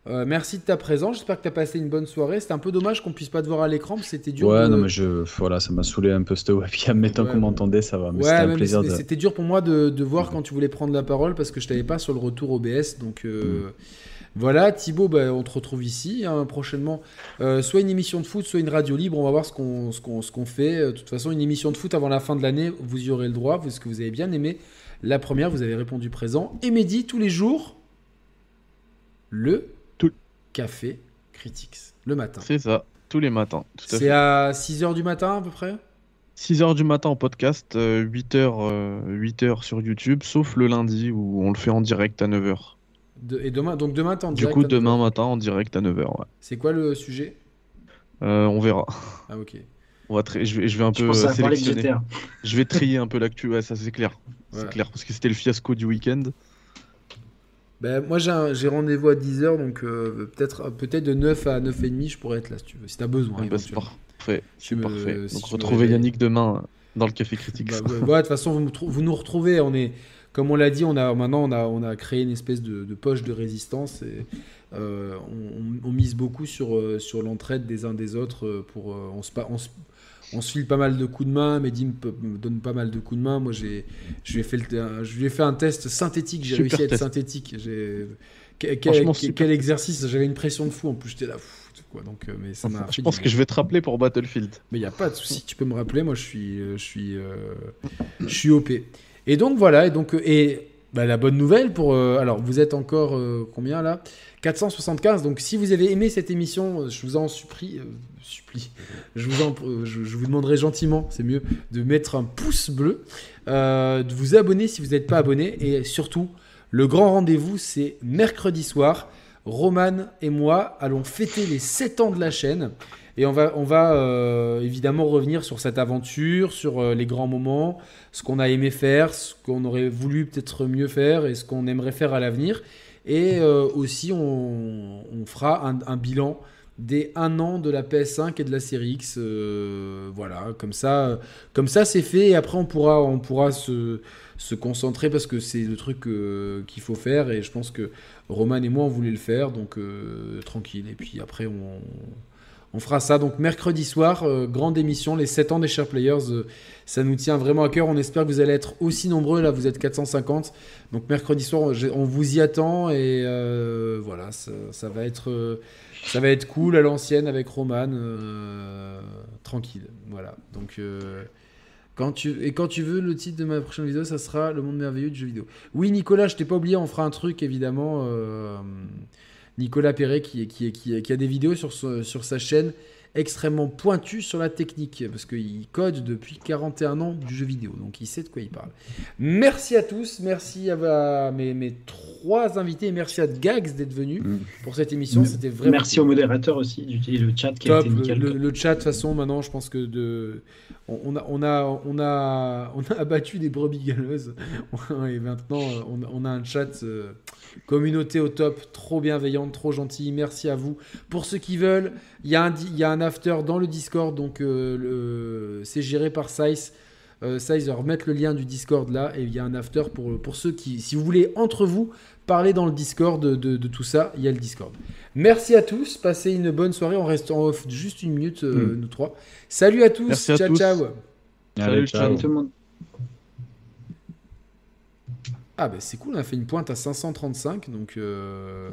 merci de ta présence. J'espère que tu as passé une bonne soirée. C'était un peu dommage qu'on puisse pas te voir à l'écran, c'était dur.
Ouais, non, mais je, voilà, ça m'a saoulé un peu cette webcam, mais tant qu'on m'entendait, ça va. c'était un plaisir.
C'était dur pour moi de, de voir quand tu voulais prendre la parole parce que je t'avais pas sur le retour OBS. Donc, mm. Voilà, Thibaut, bah, on te retrouve ici hein, prochainement. Euh, soit une émission de foot, soit une radio libre. On va voir ce qu'on fait. Euh, de toute façon, une émission de foot avant la fin de l'année, vous y aurez le droit, parce que vous avez bien aimé. La première, vous avez répondu présent. Et Mehdi, tous les jours, le
Tout.
café Critics, le matin.
C'est ça, tous les matins. À
C'est à 6h du matin à peu près?
6h du matin en podcast, 8h, 8h sur YouTube, sauf le lundi où on le fait en direct à 9h.
De- Et demain, donc demain, t'es en
Du coup, demain
9h.
matin en direct à 9h. Ouais.
C'est quoi le sujet?
Euh, on verra.
Ah, ok.
On va je, vais, je vais un
Je
peu euh, sélectionner.
GTA.
Je vais trier un peu l'actu, ouais, ça c'est clair.
Voilà.
C'est clair, parce que c'était le fiasco du week-end.
Ben, moi, j'ai rendez-vous à 10h, donc euh, peut-être peut de 9 à 9h30, je pourrais être là si tu veux, si t'as besoin.
Ah, bah, c'est parfait.
Tu
C'est
me-
parfait.
si
Donc
me
retrouvez. Yannick demain dans le Café Critique.
Bah, ouais, ouais, de toute façon, vous, vous nous retrouvez. On est, comme on l'a dit, on a maintenant on a, on a créé une espèce de, de poche de résistance et euh, on, mise beaucoup sur, euh, sur l'entraide des uns des autres. euh, Pour, on, se, on, se, on se file pas mal de coups de main. Mehdi me, donne pas mal de coups de main. Moi, j'ai, je lui ai fait, le- un- je lui ai fait un test synthétique. J'ai réussi à être
test.
synthétique. J'ai, quel, exercice J'avais une pression de fou. En plus, j'étais là. pff, Quoi, donc, mais ça m'a
Je pense
du
que je vais te rappeler pour Battlefield.
Mais il n'y a pas de souci, tu peux me rappeler, moi je suis, je suis, euh, je suis OP. Et donc voilà, et donc euh, et bah, la bonne nouvelle pour, euh, alors vous êtes encore euh, combien là? 475. Donc si vous avez aimé cette émission, je vous en supplie, supplie, je vous en, je, je vous demanderai gentiment, c'est mieux, de mettre un pouce bleu, de vous abonner si vous n'êtes pas abonné, et surtout le grand rendez-vous c'est mercredi soir. Roman et moi allons fêter les 7 ans de la chaîne. Et on va, on va euh, évidemment revenir sur cette aventure, sur euh, les grands moments, ce qu'on a aimé faire, ce qu'on aurait voulu peut-être mieux faire et ce qu'on aimerait faire à l'avenir. Et euh, aussi, on, fera un, bilan des un an de la PS5 et de la série X. voilà, comme ça, comme ça c'est fait. Et après, on pourra, on pourra se, se concentrer parce que c'est le truc qu'il faut faire. Et je pense que Roman et moi, on voulait le faire, donc tranquille. Et puis après, on, on fera ça. Donc mercredi soir, euh, grande émission, les 7 ans des Share Players. euh, ça nous tient vraiment à cœur. On espère que vous allez être aussi nombreux. Là, vous êtes 450. Donc mercredi soir, on vous y attend. Et euh, voilà, ça, va être, cool à l'ancienne avec Roman. tranquille. Voilà. Donc. quand tu, et quand tu veux, le titre de ma prochaine vidéo, ça sera Le monde merveilleux du jeu vidéo. Oui, Nicolas, je t'ai pas oublié, on fera un truc évidemment. Euh, Nicolas Perret qui, a des vidéos sur, ce- sur sa chaîne extrêmement pointues sur la technique parce qu'il code depuis 41 ans du jeu vidéo, donc il sait de quoi il parle. Merci à tous, merci à, mes, mes trois invités, merci à Gags d'être venu
Mm.
pour cette émission. C'était vraiment
Merci au modérateur aussi d'utiliser le chat qui a été
le,
nickel.
le- le chat de toute façon maintenant je pense que de on, a on a on a on a abattu des brebis galeuses et maintenant euh, on, on a un chat euh, communauté au top trop bienveillante trop gentil merci à vous pour ceux qui veulent il y a un y a un after dans le Discord donc euh, c'est géré par Size euh, Size va remettre le lien du Discord là et il y a un after pour pour ceux qui si vous voulez entre vous parler dans le Discord de, de- de tout ça il y a le Discord Merci à tous, passez une bonne soirée. On reste en off juste une minute, euh, nous trois. Salut à tous,
Merci à
ciao
tous.
ciao.
Allez,
Salut,
ciao.
ciao.
Tout le monde.
Ah bah c'est cool, on a fait une pointe à 535, donc euh,